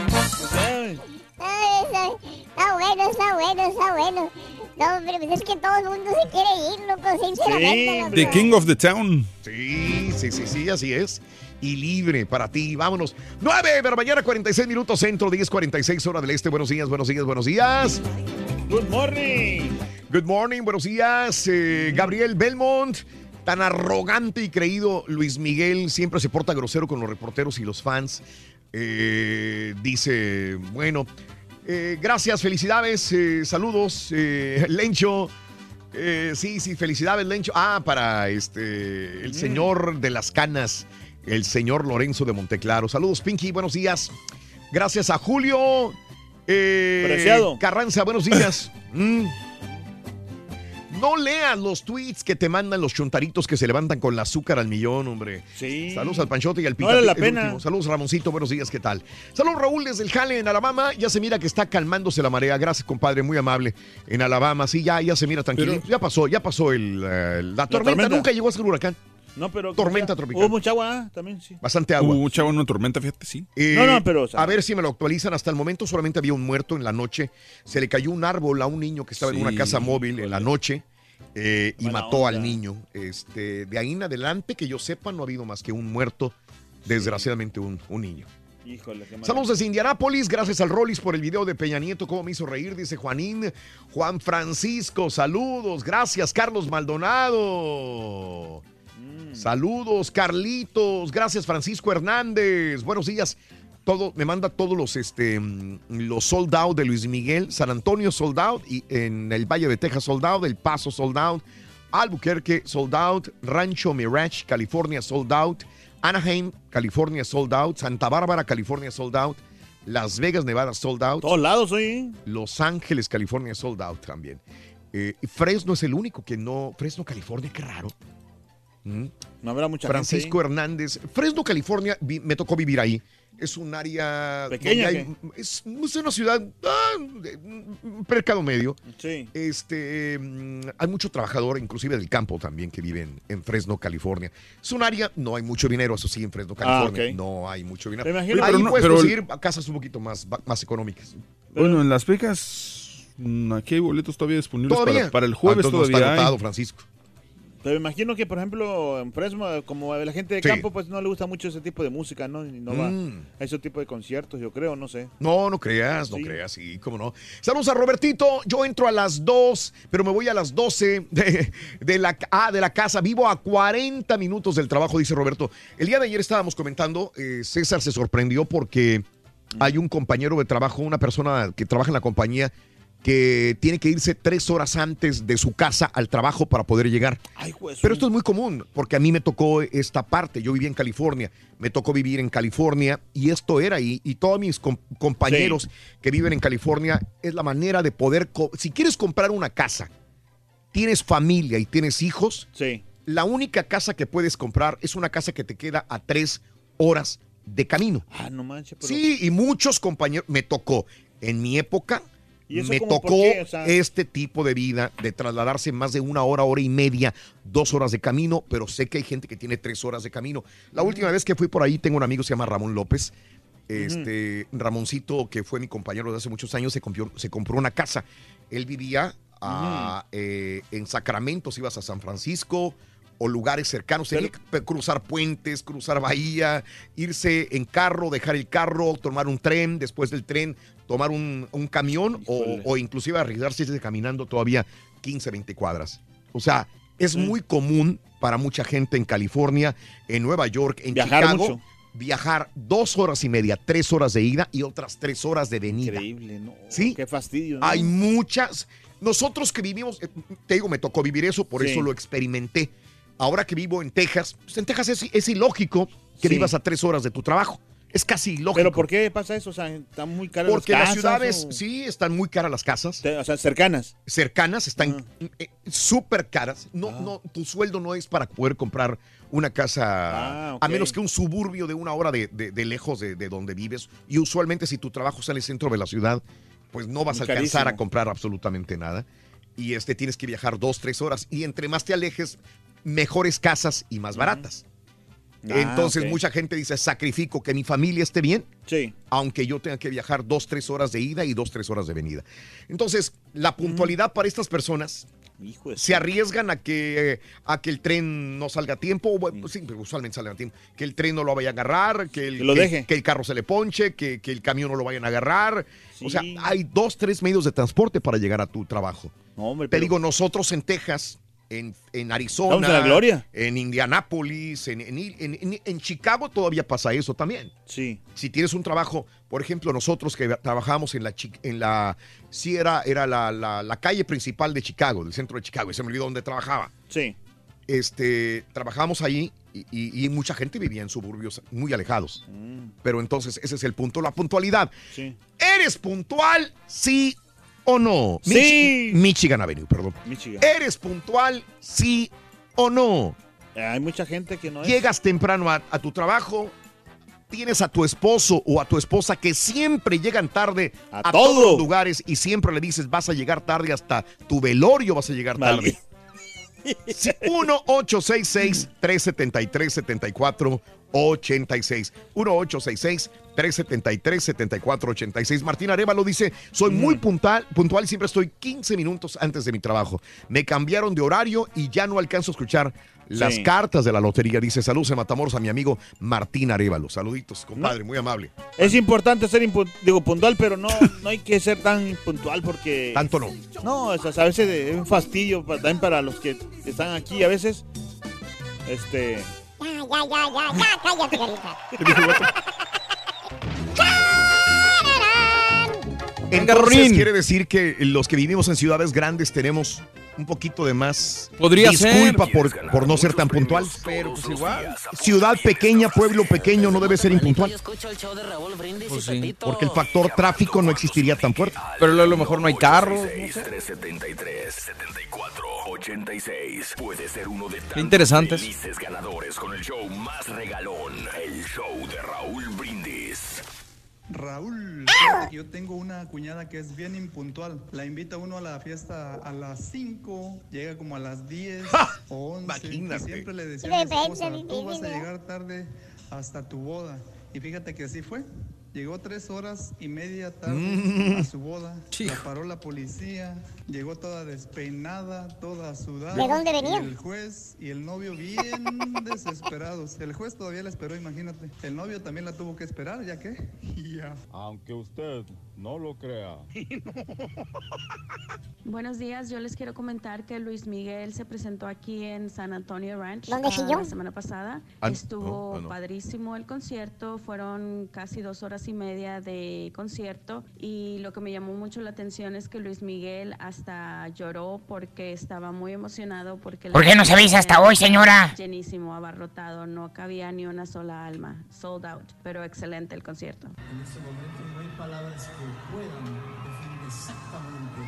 Ay, está, está bueno, está bueno, está bueno. No, hombre, pues es que todo el mundo se quiere ir, loco, sinceramente. loco. The King of the Town. Sí, sí, sí, sí, así es. Y libre para ti. Vámonos. 9 de la mañana, 46 minutos centro, 10, 46 hora del este. Buenos días, buenos días, buenos días. Good morning. Good morning, buenos días. eh, Gabriel Belmont. Tan arrogante y creído Luis Miguel siempre se porta grosero con los reporteros y los fans. Eh, dice, bueno, eh, gracias, felicidades, eh, saludos, eh, [laughs] Lencho. Sí, sí, felicidades, Lencho. Ah, para este el señor de las canas, el señor Lorenzo de Monteclaro. Saludos, Pinky, buenos días. Gracias a Julio. Preciado. Carranza, buenos días. [clears throat] Mm. No leas los tweets que te mandan los chuntaritos que se levantan con el azúcar al millón, hombre. Sí. Saludos al Panchote y al No Pita. vale la pena. último. Saludos, Ramoncito. Buenos días, ¿qué tal? Saludos, Raúl, desde el Jale, en Alabama. Ya se mira que está calmándose la marea. Gracias, compadre, muy amable. En Alabama, sí, ya, ya se mira tranquilo. Pero- ya pasó, ya pasó el, eh, la, tormenta. tormenta. Nunca llegó a ser huracán. No, pero. Tormenta tropical. Hubo mucha agua ah, también, sí. Bastante agua. Hubo mucha una tormenta, fíjate, sí. Eh, No, no, pero, o sea- a ver si me lo actualizan. Hasta el momento solamente había un muerto en la noche. Se le cayó un árbol a un niño que estaba en una casa móvil en la noche eh, y mató onda. al niño. Este, de ahí en adelante, que yo sepa, no ha habido más que un muerto. Desgraciadamente, un, un niño. Híjole, qué mal. Saludos desde Indianápolis, gracias al Rollis por el video de Peña Nieto, cómo me hizo reír, dice Juanín. Juan Francisco, saludos, gracias Carlos Maldonado. Mm. Saludos Carlitos, gracias Francisco Hernández, buenos días. Todo, me manda todos los, este, los sold out de Luis Miguel, San Antonio sold out, y en el Valle de Texas sold out, El Paso sold out, Albuquerque sold out, Rancho Mirage, California sold out, Anaheim, California sold out, Santa Bárbara, California sold out, Las Vegas, Nevada sold out. Todos lados, oye. Los Ángeles, California sold out también. Eh, Fresno es el único que no. Fresno, California, qué raro. Mm. No habrá mucha Francisco gente Hernández. Fresno, California, vi- me tocó vivir ahí. Es un área. Pequeña, hay- es, es una ciudad. ah, mercado medio. Sí. Este, mm, hay mucho trabajador, inclusive del campo también, que viven en Fresno, California. Es un área, no hay mucho dinero, eso sí, en Fresno, California. ok. No hay mucho dinero. Imagino- Ahí Pero no- puedes pero- conseguir casas un poquito más, más económicas. Bueno, en Las Vegas, mm, aquí hay boletos todavía disponibles Todavía. Para, para el jueves Ah, entonces no todavía. está agotado, Francisco. Pero me imagino que, por ejemplo, en Fresno, como a la gente de Sí. campo, pues no le gusta mucho ese tipo de música, ¿no? Y no va Mm. a ese tipo de conciertos, yo creo, no sé. No, no creas, no Sí. creas, sí, cómo no. Saludos a Robertito, yo entro a las 2, pero me voy a las 12 de, de la, ah, de la casa. Vivo a 40 minutos del trabajo, dice Roberto. El día de ayer estábamos comentando, eh, César se sorprendió porque hay un compañero de trabajo, una persona que trabaja en la compañía, que tiene que irse tres horas antes de su casa al trabajo para poder llegar. Ay, pues. Pero esto es muy común, porque a mí me tocó esta parte. Yo vivía en California, me tocó vivir en California y esto era, y, y todos mis com- compañeros que viven en California, es la manera de poder, si quieres comprar una casa, tienes familia y tienes hijos, Sí. la única casa que puedes comprar es una casa que te queda a tres horas de camino. Ah, no manches, pero... Sí, y muchos compañeros, me tocó, en mi época, ¿Y eso me como tocó qué? O sea- este tipo de vida, de trasladarse más de una hora, hora y media, dos horas de camino, pero sé que hay gente que tiene tres horas de camino. La última vez que fui por ahí, tengo un amigo que se llama Ramón López. Este, Ramoncito, que fue mi compañero de hace muchos años, se compró, se compró una casa. Él vivía ah, eh, en Sacramento, si ibas a San Francisco o lugares cercanos. Tenía que pe- cruzar puentes, cruzar bahía, irse en carro, dejar el carro, tomar un tren, después del tren tomar un, un camión o, o inclusive arriesgarse caminando todavía 15, 20 cuadras. O sea, es muy común para mucha gente en California, en Nueva York, en Viajar Chicago, mucho. viajar dos horas y media, tres horas de ida y otras tres horas de venida. Increíble, ¿no? Sí. Qué fastidio, ¿no? Hay muchas. Nosotros que vivimos, eh, te digo, me tocó vivir eso, por Sí. eso lo experimenté. Ahora que vivo en Texas, pues en Texas es, es ilógico que Sí. vivas a tres horas de tu trabajo. Es casi ilógico. ¿Pero por qué pasa eso? O sea, están muy caras Porque las las casas. ciudades, o- sí, están muy caras las casas. O sea, cercanas. Cercanas, están eh, súper caras. No, no, tu sueldo no es para poder comprar una casa, Ah, a menos que un suburbio de una hora de, de- de lejos de, de donde vives. Y usualmente si tu trabajo está en el centro de la ciudad, pues no vas Muy a alcanzar carísimo. a comprar absolutamente nada. Y este tienes que viajar dos, tres horas. Y entre más te alejes, mejores casas y más baratas. Ah, Entonces mucha gente dice, sacrifico que mi familia esté bien, Sí. aunque yo tenga que viajar dos, tres horas de ida y dos, tres horas de venida. Entonces, la puntualidad para estas personas Hijo se arriesgan a que, a que el tren no salga a tiempo, bueno, sí, usualmente sale a tiempo, que el tren no lo vaya a agarrar, que el, Que lo que- deje. que el carro se le ponche, que, que el camión no lo vayan a agarrar. O sea, hay dos, tres medios de transporte para llegar a tu trabajo. No, hombre, Te pero- digo, nosotros en Texas, en, en Arizona, en la gloria. en Indianápolis, en, en, en- Chicago todavía pasa eso también. Sí. Si tienes un trabajo, por ejemplo, nosotros que trabajamos en la, en la sí era, era la, la- la calle principal de Chicago, del centro de Chicago, y se me olvidó dónde trabajaba. Sí. Este, trabajamos allí y, y- y mucha gente vivía en suburbios muy alejados. Pero entonces ese es el punto, la puntualidad. Mm. Sí. ¿Eres puntual, sí o no? Sí. Michi- Michigan Avenue, perdón. Michigan. ¿Eres puntual, sí o no? Hay mucha gente que no es. Llegas temprano a, a tu trabajo, tienes a tu esposo o a tu esposa que siempre llegan tarde a, todo. todos los lugares y siempre le dices vas a llegar tarde hasta tu velorio vas a llegar tarde. Sí, 1-866-373-7486. 1-866-373-7486. Martín Arevalo dice, soy muy puntual, puntual, siempre estoy 15 minutos antes de mi trabajo. Me cambiaron de horario y ya no alcanzo a escuchar las Sí. cartas de la lotería. Dice, saludos en Matamoros a mi amigo Martín Arevalo. Saluditos, compadre, muy amable. Es importante ser digo, puntual, pero no, no hay que ser tan puntual porque... Tanto no. No, o sea, a veces es un fastidio también para los que están aquí. A veces, este... Ya, ya, ya, ya, ya, cállate, carita. [laughs] Entonces quiere decir que los que vivimos en ciudades grandes tenemos un poquito de más Podría disculpa ser. por, por no ser tan puntual. Pero pues igual. Ciudad pequeña, pueblo pequeño no debe ser impuntual. Pues sí. Porque el factor tráfico no existiría tan fuerte. Pero a lo mejor no hay no sé. 373 74 86 puede ser uno de tantos interesantes. felices ganadores con el show más regalón, el show de Raúl Brindis. Raúl, yo tengo una cuñada que es bien impuntual. La invita uno a la fiesta a las 5, llega como a las 10 [laughs] o 11. Y siempre le decía a mi esposa, tú vas a vida". llegar tarde hasta tu boda. Y fíjate que así fue. Llegó tres horas y media tarde Mm. a su boda. La paró la policía. Llegó toda despeinada, toda sudada. ¿De dónde venía? Y el juez y el novio bien [laughs] desesperados. El juez todavía la esperó, imagínate. El novio también la tuvo que esperar, ¿ya qué? [laughs] Ya. Aunque usted no lo crea. [laughs] Buenos días, yo les quiero comentar que Luis Miguel se presentó aquí en San Antonio Ranch ¿Dónde sillón? la semana pasada. Ah, Estuvo ah, no. padrísimo el concierto, fueron casi dos horas y media de concierto y lo que me llamó mucho la atención es que Luis Miguel hasta lloró porque estaba muy emocionado porque ¿Por qué no se avisa hasta hoy, señora? Llenísimo, abarrotado, no cabía ni una sola alma, sold out, pero excelente el concierto. En este momento no hay palabras que puedan definir exactamente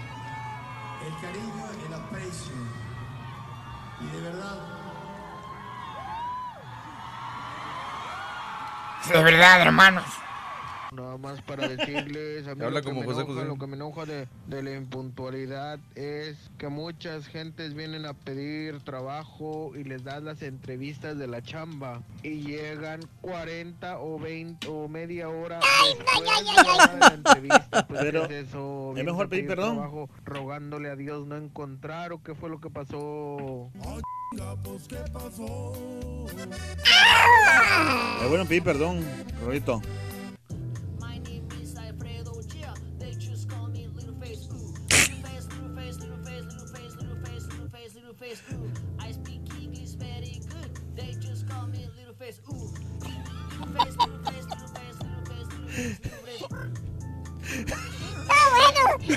el cariño, el aprecio. Y de verdad, De verdad, hermanos. Nada más para decirles, [laughs] a mí Habla lo, que como me José enoja, José. lo que me enoja de, de la impuntualidad es que muchas gentes vienen a pedir trabajo y les das las entrevistas de la chamba y llegan 40 o 20 o media hora después de la hora de la entrevista. Pues, Pero, ¿qué es eso? ¿es Vienes mejor pedir perdón? trabajo rogándole a Dios no encontrar o qué fue lo que pasó. Es bueno pedir perdón, Rorito. Está bueno. eh,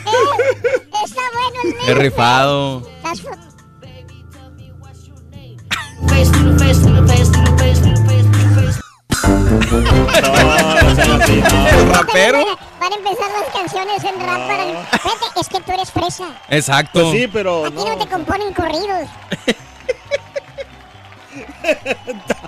está bueno el Qué rifado. Las fo- rapero? Van a empezar las canciones en rap para... Fíjate, es que tú eres fresa. Exacto. Pues sí, pero Aquí no, te componen corridos. [laughs]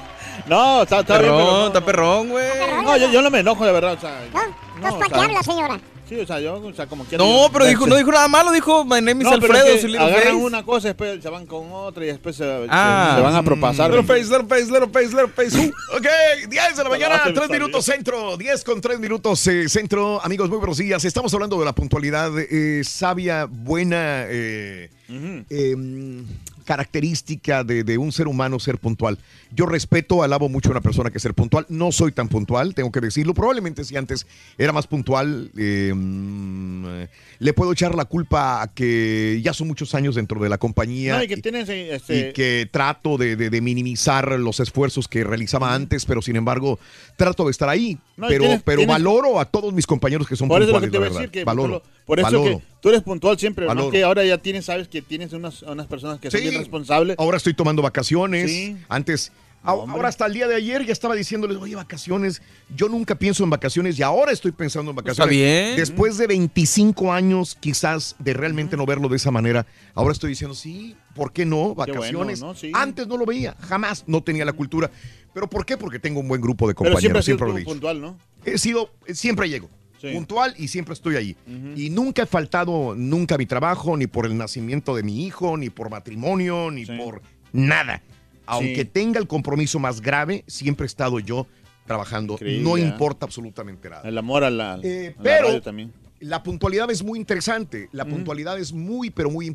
No, está, está bien, Perrón, pero no, está perrón, güey. No, yo, yo no me enojo, de verdad. O sea, No, no, ¿para qué habla, señora? Sí, o sea, yo, o sea, como quiera. No, yo- pero dijo, no dijo nada malo, dijo My name is No, pero Alfredo, es que agarran face. una cosa, después se van con otra y después se, Ah. se van a propasar. Little face, little face, little face, little face. Ok, 10 de la mañana, se me 3 salió. minutos centro, 10 con 3 minutos eh, centro. Amigos, muy buenos días. Estamos hablando de la puntualidad eh, sabia, buena eh, eh, característica de, de un ser humano ser puntual. Yo respeto, alabo mucho a una persona que es ser puntual. No soy tan puntual, tengo que decirlo. Probablemente si antes era más puntual, eh, mm, le puedo echar la culpa a que ya son muchos años dentro de la compañía No, y que tienes eh, este, y que trato de, de- de minimizar los esfuerzos que realizaba antes, pero sin embargo trato de estar ahí. No, pero tienes- pero tienes- valoro a todos mis compañeros que son Por eso es lo que puntuales, te la voy a verdad. decir, que valoro, por, por eso valoro. que tú eres puntual siempre, ¿no? Que ahora ya tienes, sabes que tienes unas, unas personas que son Sí. bien responsables. Ahora estoy tomando vacaciones. Sí. Antes, ahora hasta el día de ayer ya estaba diciéndoles, oye, vacaciones. Yo nunca pienso en vacaciones y ahora estoy pensando en vacaciones. bien. Después de 25 años quizás de realmente no verlo de esa manera, ahora estoy diciendo, sí, ¿por qué no? Qué bueno, Vacaciones. ¿no? Sí. Antes no lo veía, jamás no tenía la cultura. ¿Pero por qué? Porque tengo un buen grupo de Pero compañeros, siempre has sido siempre lo he tú dicho. puntual, ¿no? He sido, siempre llego. Sí. Puntual y siempre estoy ahí. Y nunca he faltado nunca a mi trabajo, ni por el nacimiento de mi hijo, ni por matrimonio, ni por nada. Aunque Sí. tenga el compromiso más grave, siempre he estado yo trabajando. Increíble, no ¿eh? importa absolutamente nada. El amor a la, Eh, a la pero- también. La puntualidad es muy interesante. La puntualidad es muy, pero muy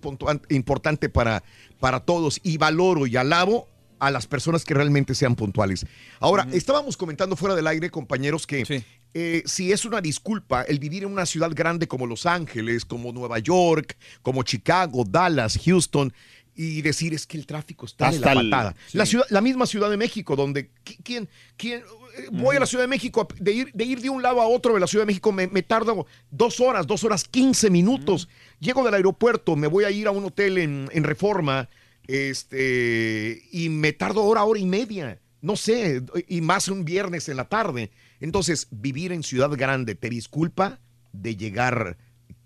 importante para, para todos. Y valoro y alabo a las personas que realmente sean puntuales. Ahora, estábamos comentando fuera del aire, compañeros, que eh, si es una disculpa el vivir en una ciudad grande como Los Ángeles, como Nueva York, como Chicago, Dallas, Houston, y decir es que el tráfico está de la Hasta el- patada. sí. La, ciudad, la misma Ciudad de México, donde qui- quién, quién, eh, voy a la Ciudad de México, de ir, de ir de un lado a otro de la Ciudad de México me, me tardo dos horas, dos horas quince minutos. Llego del aeropuerto, me voy a ir a un hotel en, en Reforma, este, y me tardo hora, hora y media. No sé, y más un viernes en la tarde. Entonces, vivir en ciudad grande te disculpa de llegar,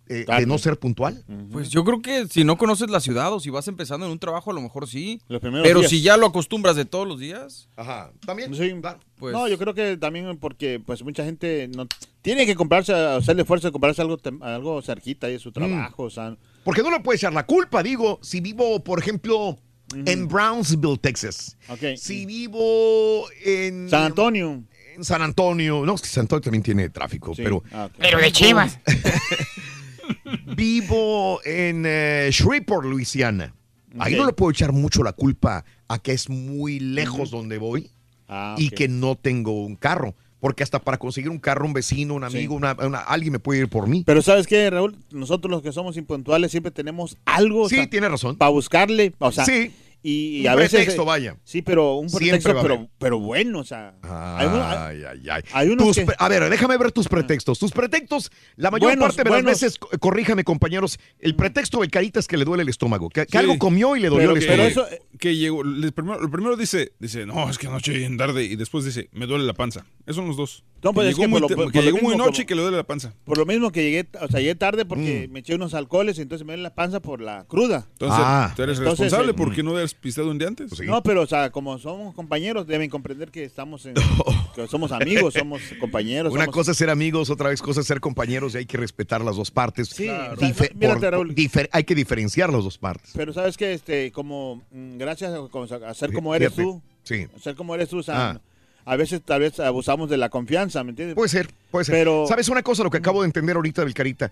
eh, de no ser puntual. Pues yo creo que si no conoces la ciudad o si vas empezando en un trabajo, a lo mejor sí. primeros Pero días. si ya lo acostumbras de todos los días. Ajá, también. Sí. Pues- no, yo creo que también porque pues mucha gente no tiene que comprarse, hacerle esfuerzo de comprarse algo, algo cerquita de su trabajo, o sea, Porque no le puedes echar la culpa, digo, si vivo, por ejemplo, en Brownsville, Texas. Si vivo en... San Antonio. En San Antonio. No, es que San Antonio también tiene tráfico, pero... Ah. Pero de Chivas. [laughs] vivo en eh, Shreveport, Luisiana. Ahí no le puedo echar mucho la culpa a que es muy lejos donde voy Ah, y que no tengo un carro. Porque hasta para conseguir un carro, un vecino, un amigo, una- una- alguien me puede ir por mí. Pero ¿sabes qué, Raúl? Nosotros los que somos impuntuales siempre tenemos algo. Sí, tiene razón. Para buscarle, o sea, Sí. Y, y Un a veces... pretexto, vaya. Sí, pero un Siempre pretexto, pero, pero bueno, o sea... hay uno- hay- Ay, ay, ay. hay unos que- A ver, déjame ver tus pretextos. Tus pretextos, la mayor Buenos, parte de buenos. las veces, co- corríjame compañeros, el pretexto de Carita es que le duele el estómago. Que, que Sí. algo comió y le dolió el Pero estómago. que, que llegó, el primero, el primero dice, dice, no, es que anoche en tarde, y después dice, me duele la panza. Esos son los dos. No, pues que llegó que muy, por lo- por que llegó muy mismo noche como- y que le duele la panza. Por lo mismo que llegué, o sea, llegué tarde porque Mm. me eché unos alcoholes y entonces me duele la panza por la cruda. Entonces, Ah. tú eres Entonces, responsable eh, porque no habías pistado un día antes. No, pero o sea, como somos compañeros, deben comprender que estamos en, [laughs] que somos amigos, somos compañeros. Una somos- cosa es ser amigos, otra vez cosa es ser compañeros y hay que respetar las dos partes. Sí, Claro. Dife- no, mírate, por- Raúl. difer- hay que diferenciar las dos partes. Pero sabes que este, como mm, gracias a, ser como eres Fíjate. tú, Sí. a ser como eres tú, o sea, Ah. A veces tal vez abusamos de la confianza, ¿me entiendes? Puede ser, puede ser. Pero ¿Sabes una cosa? Lo que acabo de entender ahorita del Carita.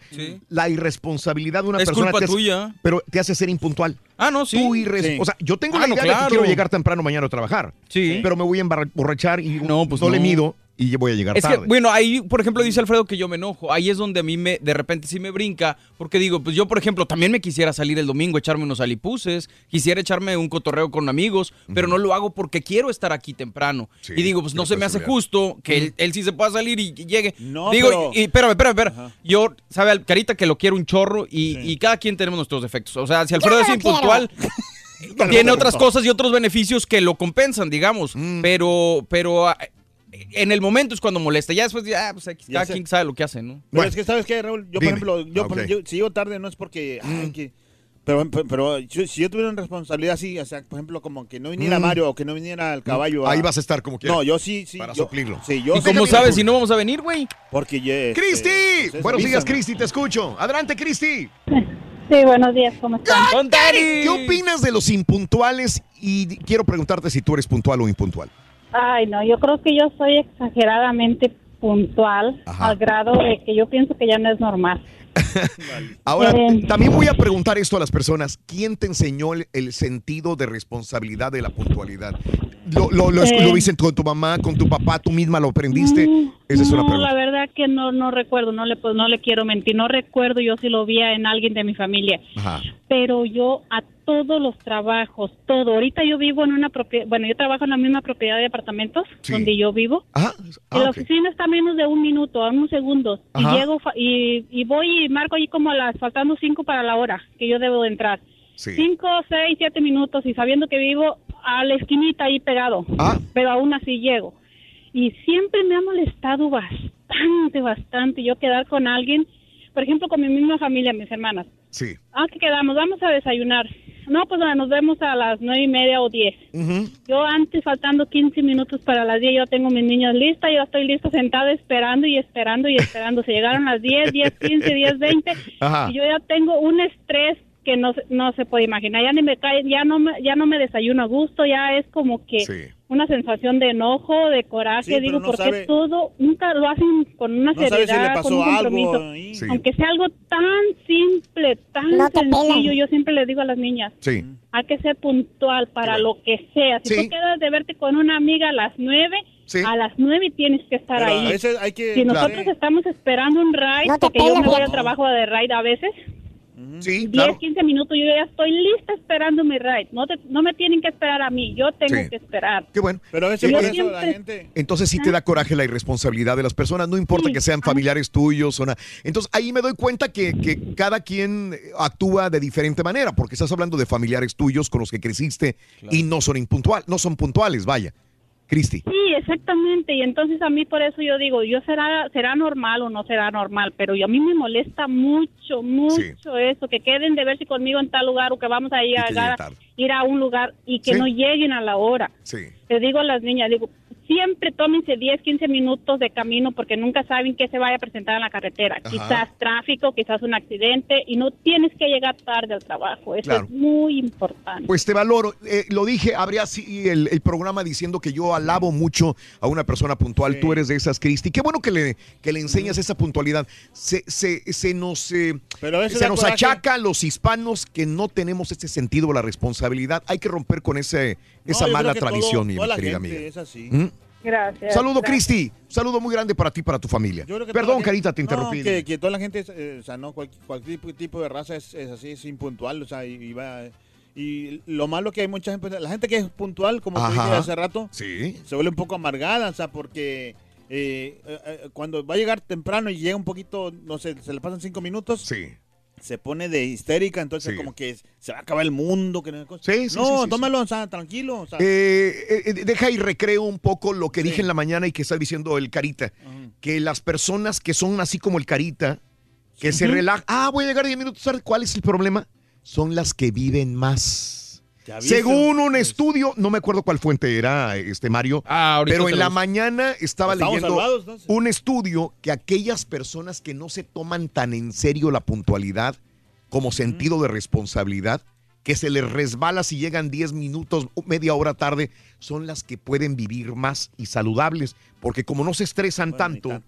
La irresponsabilidad de una Es persona culpa te hace- tuya. pero te hace ser impuntual. Ah, no, sí. Tú irres- Sí. O sea, yo tengo Ah, la no, idea de que claro. quiero llegar temprano mañana a trabajar. Sí. Pero me voy a emborrachar y no, pues le no. mido y voy a llegar Es que, tarde. bueno, ahí, por ejemplo, dice Alfredo que yo me enojo. Ahí es donde a mí me, de repente sí me brinca, porque digo, pues yo, por ejemplo, también me quisiera salir el domingo, echarme unos alipuses, quisiera echarme un cotorreo con amigos, pero no lo hago porque quiero estar aquí temprano. y digo, pues no se me hace justo que él, él sí se pueda salir y, llegue. No, digo, pero- y, espérame, espérame, espérame. Yo, sabe, Carita, que lo quiero un chorro y, y cada quien tenemos nuestros defectos. O sea, si Alfredo es impuntual, [laughs] tiene otras cosas y otros beneficios que lo compensan, digamos. Mm. Pero, pero ah, en el momento es cuando molesta. Ya después, ya, pues aquí, Ya cada sé. quien sabe lo que hace, ¿no? Pero es que, ¿sabes qué, Raúl? Yo, Dime. por ejemplo, yo, Ah, yo- si llego tarde no es porque... ay, que- pero, pero, pero yo- si yo tuviera una responsabilidad así, o sea, por ejemplo, como que no viniera Mm. Mario o que no viniera el caballo... Ahí vas a estar como quieras. No, yo sí, sí. Para yo- suplirlo. Sí, yo ¿Y sé cómo sabes si no vamos a venir, güey? Porque ya... este, ¡Cristi! ustedes Buenos días. Cristi, te escucho. Adelante, Cristi. Sí, buenos días, ¿cómo están? ¿Qué opinas de los impuntuales? Y quiero preguntarte si tú eres puntual o impuntual. Ay, no, yo creo que yo soy exageradamente puntual Ajá. al grado de que yo pienso que ya no es normal. [laughs] [laughs] Ahora, Eh. también voy a preguntar esto a las personas. ¿Quién te enseñó el, el sentido de responsabilidad de la puntualidad? ¿Lo, lo, lo, Eh. lo viste con tu mamá, con tu papá, tú misma lo aprendiste? Esa es una no, pregunta. la verdad que no no recuerdo, no le pues, no le quiero mentir, no recuerdo yo si lo vi en alguien de mi familia, Ajá. pero yo a todos los trabajos, todo. Ahorita yo vivo en una propiedad, bueno, yo trabajo en la misma propiedad de apartamentos Sí. donde yo vivo. Ah, y la ok. oficina está a menos de un minuto, a unos segundos. Ajá. Y llego y, y voy y marco ahí como a las faltando cinco para la hora que yo debo de entrar. Sí. Cinco, seis, siete minutos y sabiendo que vivo a la esquinita ahí pegado. Ah. Pero aún así llego. Y siempre me ha molestado bastante, bastante yo quedar con alguien, por ejemplo, con mi misma familia, mis hermanas. Sí. Ah, que quedamos, vamos a desayunar. No, pues nos vemos a las nueve y media o diez. Yo antes, faltando 15 minutos para las 10, yo tengo mis niños listas, yo estoy lista sentada esperando y esperando y esperando. Se llegaron las 10, 10, 15, 10, 20 Ajá. y yo ya tengo un estrés que no, se- no se puede imaginar. Ya ni me cae, ya no me, ya no me desayuno a gusto, ya es como que una sensación de enojo, de coraje. Sí, Digo, no porque sabe- todo nunca lo hacen con una No sabe si le seriedad, con pasó un algo compromiso. ahí. Sí. Aunque sea algo tan simple, tan No sencillo, yo siempre les digo a las niñas, Sí. hay que ser puntual para lo que sea. Si Sí. tú quedas de verte con una amiga a las nueve, a las nueve tienes que estar Pero a ahí. veces hay que- si Claro. nosotros estamos esperando un ride, No porque yo me voy al trabajo de ride a veces, Sí, 10, claro. 15 minutos, yo ya estoy lista esperando mi ride. No, te- no me tienen que esperar a mí, yo tengo Sí. que esperar. Qué bueno. Pero a veces Yo por eso la siempre- gente... Entonces sí te da coraje la irresponsabilidad de las personas, no importa que sean familiares tuyos o nada. Entonces ahí me doy cuenta que, que cada quien actúa de diferente manera, porque estás hablando de familiares tuyos con los que creciste y no son impuntual, no son puntuales, vaya. Cristi. Sí, exactamente. Y entonces a mí por eso yo digo, yo será será normal o no será normal, pero yo- a mí me molesta mucho, mucho eso, que queden de verse conmigo en tal lugar o que vamos a ir, a, ir a un lugar y que Sí. no lleguen a la hora. Sí. Le digo a las niñas, digo, siempre tómense 10, 15 minutos de camino porque nunca saben qué se vaya a presentar en la carretera. Ajá. Quizás tráfico, quizás un accidente y no tienes que llegar tarde al trabajo. Eso Claro. es muy importante. Pues te valoro. Eh, lo dije, habría así el, el programa diciendo que yo alabo mucho a una persona puntual. Tú eres de esas, Cristi. Qué bueno que le, que le enseñas esa puntualidad. Se, se, se nos, eh, Pero se nos achaca a los hispanos que no tenemos ese sentido de la responsabilidad. Hay que romper con ese, esa mala todo- tradición, mi querida amiga. es así. ¿Mm? Gracias. Saludo. Cristi. Saludo muy grande para ti y para tu familia. Yo creo que Perdón, toda la Carita, gente- te interrumpí. No, que, que toda la gente, eh, o sea, no, cualquier, cualquier tipo, tipo de raza es, es así, es impuntual, o sea, y, y va... Y lo malo que hay mucha gente, la gente que es puntual, como te dije hace rato, Sí. se vuelve un poco amargada, o sea, porque eh, eh, eh, cuando va a llegar temprano y llega un poquito, no sé, se le pasan cinco minutos, Sí. Se pone de histérica, entonces como que se va a acabar el mundo. Que no, Sí, sí, no tómalo, o sea, tranquilo. o sea. Eh, eh, deja y recreo un poco lo que dije en la mañana y que está diciendo el Carita. Que las personas que son así como el Carita, que se relajan. Ah, voy a llegar 10 minutos tarde. ¿Cuál es el problema? Son las que viven más. Según un estudio, no me acuerdo cuál fuente era, este Mario, ahorita pero en la mañana estaba leyendo salvados, un estudio que aquellas personas que no se toman tan en serio la puntualidad como sentido de responsabilidad, que se les resbala si llegan 10 minutos media hora tarde, son las que pueden vivir más y saludables, porque como no se estresan tanto,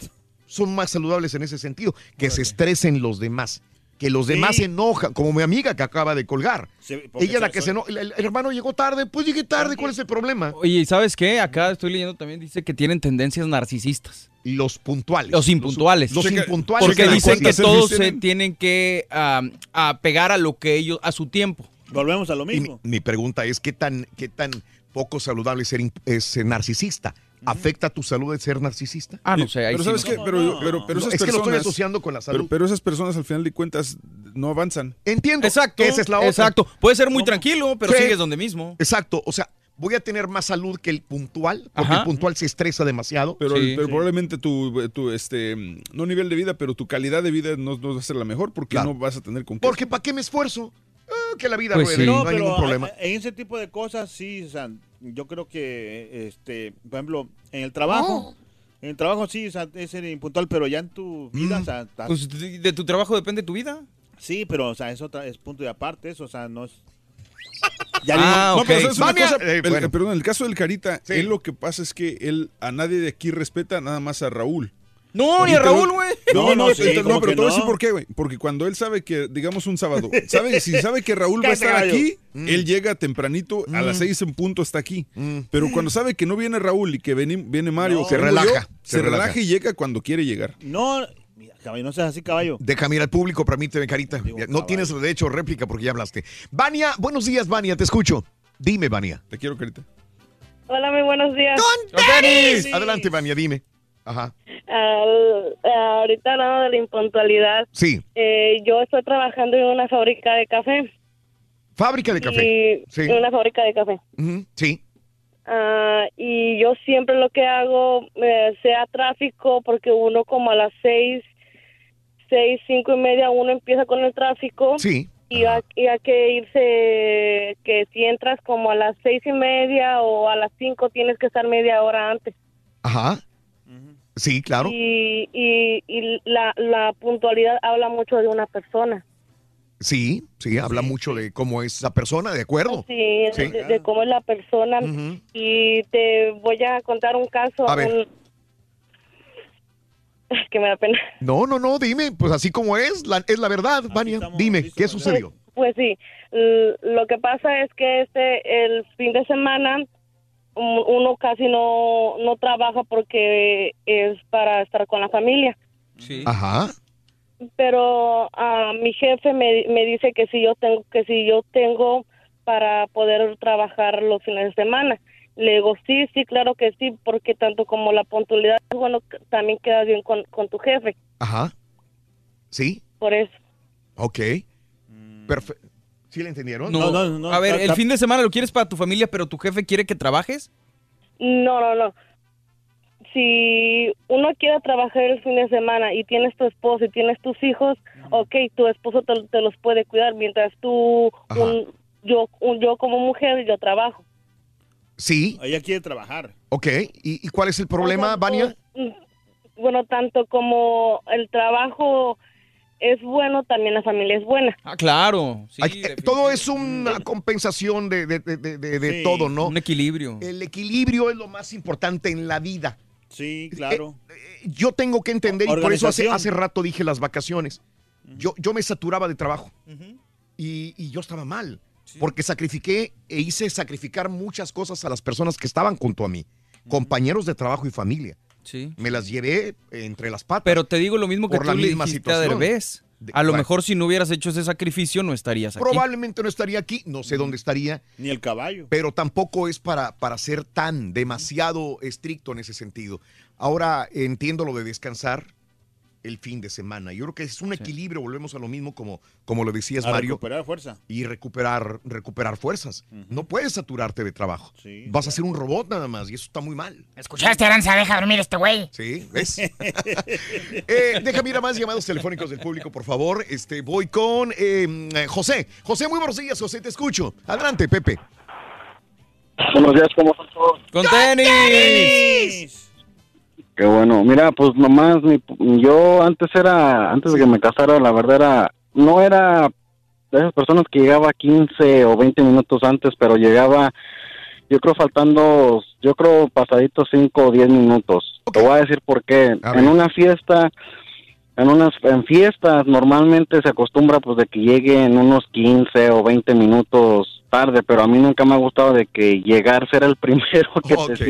son más saludables en ese sentido, que se estresen los demás. Que los demás Sí. se enojan, como mi amiga que acaba de colgar. Sí, Ella es la son- que se enoja. El, el hermano llegó tarde, pues llegué tarde, ¿cuál es el problema? Oye, ¿y sabes qué? Acá estoy leyendo también, dice que tienen tendencias narcisistas. Los puntuales. Los impuntuales. Los Checa- impuntuales. Porque dicen que todos se tienen. que am, apegar a lo que ellos, a su tiempo. Volvemos a lo Y mi, mi pregunta es, ¿qué tan, ¿qué tan poco saludable ser, imp- es ser narcisista? ¿Afecta tu salud el ser narcisista? Ah, no sé, ahí Pero sí ¿sabes no. qué? Pero, pero, pero esas es que lo estoy asociando con la salud. Pero, esas personas al final de cuentas no avanzan. Entiendo. Exacto. Esa es la otra. Exacto. Puede ser muy tranquilo, pero sigues donde mismo. Exacto. O sea, voy a tener más salud que el puntual, porque Ajá. el puntual se estresa demasiado. Pero, Sí. pero probablemente tu, tu, este, no nivel de vida, pero tu calidad de vida no, no va a ser la mejor porque Claro. no vas a tener con qué. Porque ¿para qué me esfuerzo? Ah, que la vida Pues ruede, sí. no, No, hay pero ningún problema. en ese tipo de cosas sí, o sea, yo creo que, este, por ejemplo, en el trabajo, en el trabajo sí, o sea, es ser impuntual, pero ya en tu vida, Mm. o sea, ta- Pues de, tu trabajo depende tu vida. sí, pero, o sea, es otra, es punto de aparte, eso, o sea, no es... [laughs] Ah, No, pero ¿sabes una cosa? Eh, El- bueno. perdón, en el caso del Carita, Sí. él lo que pasa es que él a nadie de aquí respeta, nada más a Raúl. No, ni Y a Raúl, güey. No, no, sí, no, ¿cómo pero te voy a decir por qué, güey. Porque cuando él sabe que, digamos, un sábado, [laughs] sabe, si sabe que Raúl va a estar aquí, Mm. él llega tempranito, a las seis en punto está aquí. Pero cuando sabe que no viene Raúl y que viene, viene Mario, No. que Se relaja, yo, se se, relaja. relaja y llega cuando quiere llegar. No, mira, caballo, no seas así, caballo. Déjame ir al público, permíteme, Carita. Digo, No caballo. tienes derecho a réplica porque ya hablaste. Vania, buenos días, Vania, te escucho. Dime, Vania. Te quiero, Carita. Hola, muy buenos días. Adelante, Vania, dime. Ajá. Al- ahorita hablando de la impuntualidad, Sí, eh, yo estoy trabajando en una fábrica de café. fábrica de café. Sí. en una fábrica de café. Sí. Ah, y yo siempre lo que hago, eh, sea tráfico, porque uno como a las seis, seis, cinco y media, uno empieza con el tráfico. Sí. Y hay, y hay que irse, que si entras como a las seis y media o a las cinco, tienes que estar media hora antes. Ajá. Sí, claro. Y, y, y la, la puntualidad habla mucho de una persona. Sí, sí, habla mucho de cómo es esa persona, de acuerdo. Sí, Sí. De, de cómo es la persona. Y te voy a contar un caso. A ver. un- [laughs] que me da pena. No, no, no, dime, pues así como es, la- es la verdad, Vania. Dime, ¿qué sucedió? Pues sí, l- lo que pasa es que este el fin de semana uno casi no no trabaja porque es para estar con la familia. Sí. Ajá. Pero ah, mi jefe me, me dice que si yo tengo que si yo tengo para poder trabajar los fines de semana. Le digo, sí, sí, claro que sí, porque tanto como la puntualidad, bueno, también queda bien con, con tu jefe, Ajá. Sí, por eso. ok. Perfecto. ¿Sí le entendieron? No, a ver, el fin de semana lo quieres para tu familia, pero tu jefe quiere que trabajes. No, no, no. Si uno quiere trabajar el fin de semana y tienes tu esposo y tienes tus hijos, ok, tu esposo te, te los puede cuidar mientras tú, un- yo, un- yo como mujer, yo trabajo. Sí, Ella quiere trabajar. ok. ¿Y, y cuál es el problema, Vania? Mm, Bueno, tanto como el trabajo es bueno, también la familia es buena. Ah, claro. Sí, eh, todo es una compensación de, de- de- de- de- de Sí, todo, ¿no? Un equilibrio. El equilibrio es lo más importante en la vida. Sí, claro. Yo tengo que entender, y por eso hace, hace rato dije las vacaciones. Yo, yo me saturaba de trabajo y, y yo estaba mal, porque sacrifiqué e hice sacrificar muchas cosas a las personas que estaban junto a mí, compañeros de trabajo y familia. Sí. Me las llevé entre las patas. Pero te digo lo mismo que por tú la le misma a situación. Derbez. De- A lo mejor si no hubieras hecho ese sacrificio no estarías aquí. Probablemente no estaría aquí, no sé dónde estaría. Ni el caballo. Pero tampoco es para, para ser tan demasiado estricto en ese sentido. Ahora entiendo lo de descansar. El fin de semana. Yo creo que es un equilibrio, volvemos a lo mismo como, como lo decías, A Mario. recuperar fuerza. Y recuperar, recuperar fuerzas. No puedes saturarte de trabajo. Vas a ser un robot nada más y eso está muy mal. ¿Escuchaste, Aranza? Deja dormir este güey. Sí, ¿ves? [laughs] eh, déjame ir a más llamados telefónicos del público, por favor. Este, voy con eh, eh, José. José, muy buenos días, José, te escucho. Adelante, Pepe. Buenos días, ¿cómo están todos? ¡Con tenis! Qué bueno. Mira, pues nomás, mi- yo antes era, antes de que me casara, la verdad era, no era de esas personas que llegaba 15 o 20 minutos antes, pero llegaba, yo creo faltando, yo creo pasaditos 5 o 10 minutos. Te voy a decir por qué. En una fiesta, en unas en fiestas normalmente se acostumbra pues de que llegue en unos 15 o 20 minutos tarde, pero a mí nunca me ha gustado de que llegar ser el [laughs] primero que Ok. te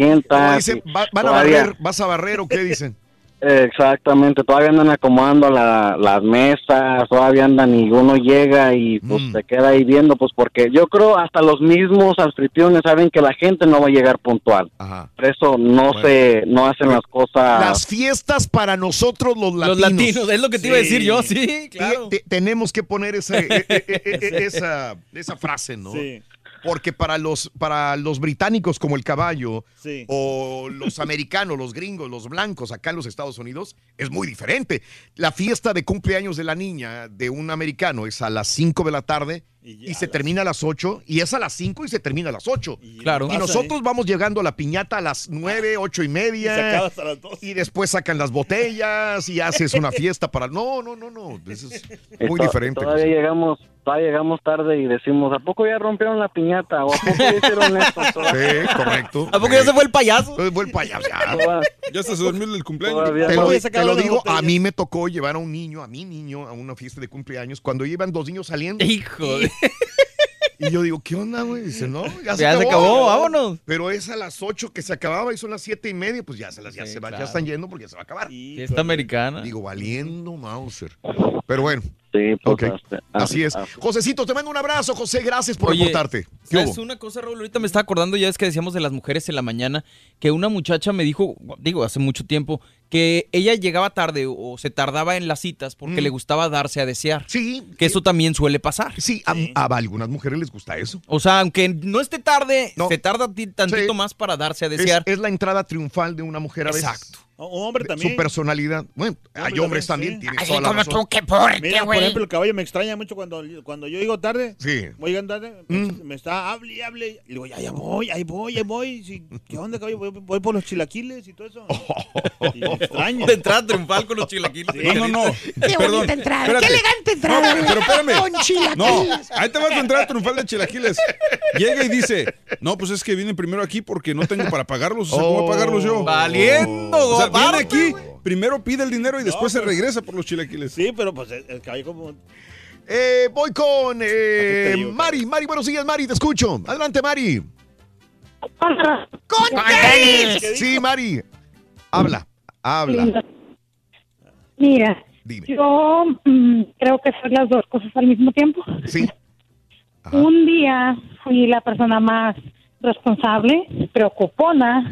dicen, y ¿va- ¿van a barrer? ¿Vas a barrer o qué dicen? Exactamente, todavía andan acomodando la- las mesas, todavía andan y uno llega y pues Mm. se queda ahí viendo, pues porque yo creo hasta los mismos anfitriones saben que la gente no va a llegar puntual. Por eso no Bueno. se, no hacen las cosas. Las fiestas para nosotros los latinos. Los latinos, es lo que te iba a decir yo, sí, claro. Te- tenemos que poner esa, e- e- e- e- esa, esa frase, ¿no? Sí. Porque para los, para los británicos como el caballo, Sí. o los [laughs] americanos, los gringos, los blancos acá en los Estados Unidos, es muy diferente. La fiesta de cumpleaños de la niña de un americano es a las 5 de la tarde y, se termina a las 8, y es a las 5 y se termina a las 8. Claro. Y Pasa, nosotros vamos llegando a la piñata a las 9, 8 y media. Y se acaba hasta las 2. Y después sacan las botellas y haces una [laughs] fiesta para... No, no, no, no. Eso es Y muy to- diferente. Todavía llegamos, todavía llegamos tarde y decimos, ¿a poco ya rompieron la piñata? ¿O a poco ya hicieron esto? [laughs] Sí, correcto. ¿A poco ya se fue el payaso? Se fue el payaso, ya. Ya se durmió el cumpleaños. Te lo, te lo digo, a mí me tocó llevar a un niño, a mi niño, a una fiesta de cumpleaños, cuando iban dos niños saliendo. Hijo de- [laughs] Y yo digo, ¿qué onda, güey? Dice, no, ya se Ya se acabó. acabó, vámonos. Pero es a las 8 que se acababa y son las siete y media, pues ya se las ya Sí, se va- ya claro. están yendo porque ya se va a acabar. Fiesta americana. Digo, valiendo Mauser. Pero bueno. Sí, Ok, este, Así es. Josecito, te mando un abrazo, José. Gracias por Oye, reportarte. ¿Qué ¿Sabes hubo? una cosa, Raúl? Ahorita me estaba acordando, ya es que decíamos de las mujeres en la mañana, que una muchacha me dijo, digo, hace mucho tiempo, que ella llegaba tarde o se tardaba en las citas porque Mm. le gustaba darse a desear. Sí. Que eso también suele pasar. Sí, a, a algunas mujeres les gusta eso. O sea, aunque no esté tarde, se tarda ti- tantito más para darse a Es, desear. es la entrada triunfal de una mujer a veces. Exacto. Un hombre también. Su personalidad. Bueno, hay hombres también, Así toda la como razón. tú, qué porte, Mira, por ejemplo, el caballo me extraña mucho cuando, cuando yo llego tarde. Sí. Voy llegando tarde, me- Mm. me está, hable hable. Y digo, ya, ya voy, ahí voy, ahí voy. Sí, ¿Qué onda, caballo? Voy, voy por los chilaquiles y todo eso. [laughs] Y me extraña. De entrada triunfal con los chilaquiles. Sí, No, no, no. Qué Perdón. bonita entrada, espérate. qué elegante entrada. No, pero espérame. Con chilaquiles. No, ahí te vas a entrar a triunfal de chilaquiles. Llega y dice, no, pues es que vine primero aquí porque no tengo para pagarlos. O sea, ¿cómo voy a pagarlos yo? Valiendo, O sea, viene aparte, aquí, primero pide el dinero y después se regresa por los chilaquiles. Sí, pero pues el, el caballo como... Eh, voy con eh, digo, Mari. Mari, buenos días, Mari, te escucho. Adelante, Mari. ¡Con tenis! Sí, Mari. Habla, habla. Mira, Dime. yo mm, creo que soy las dos cosas al mismo tiempo. Sí. [laughs] Un día fui la persona más responsable, preocupona,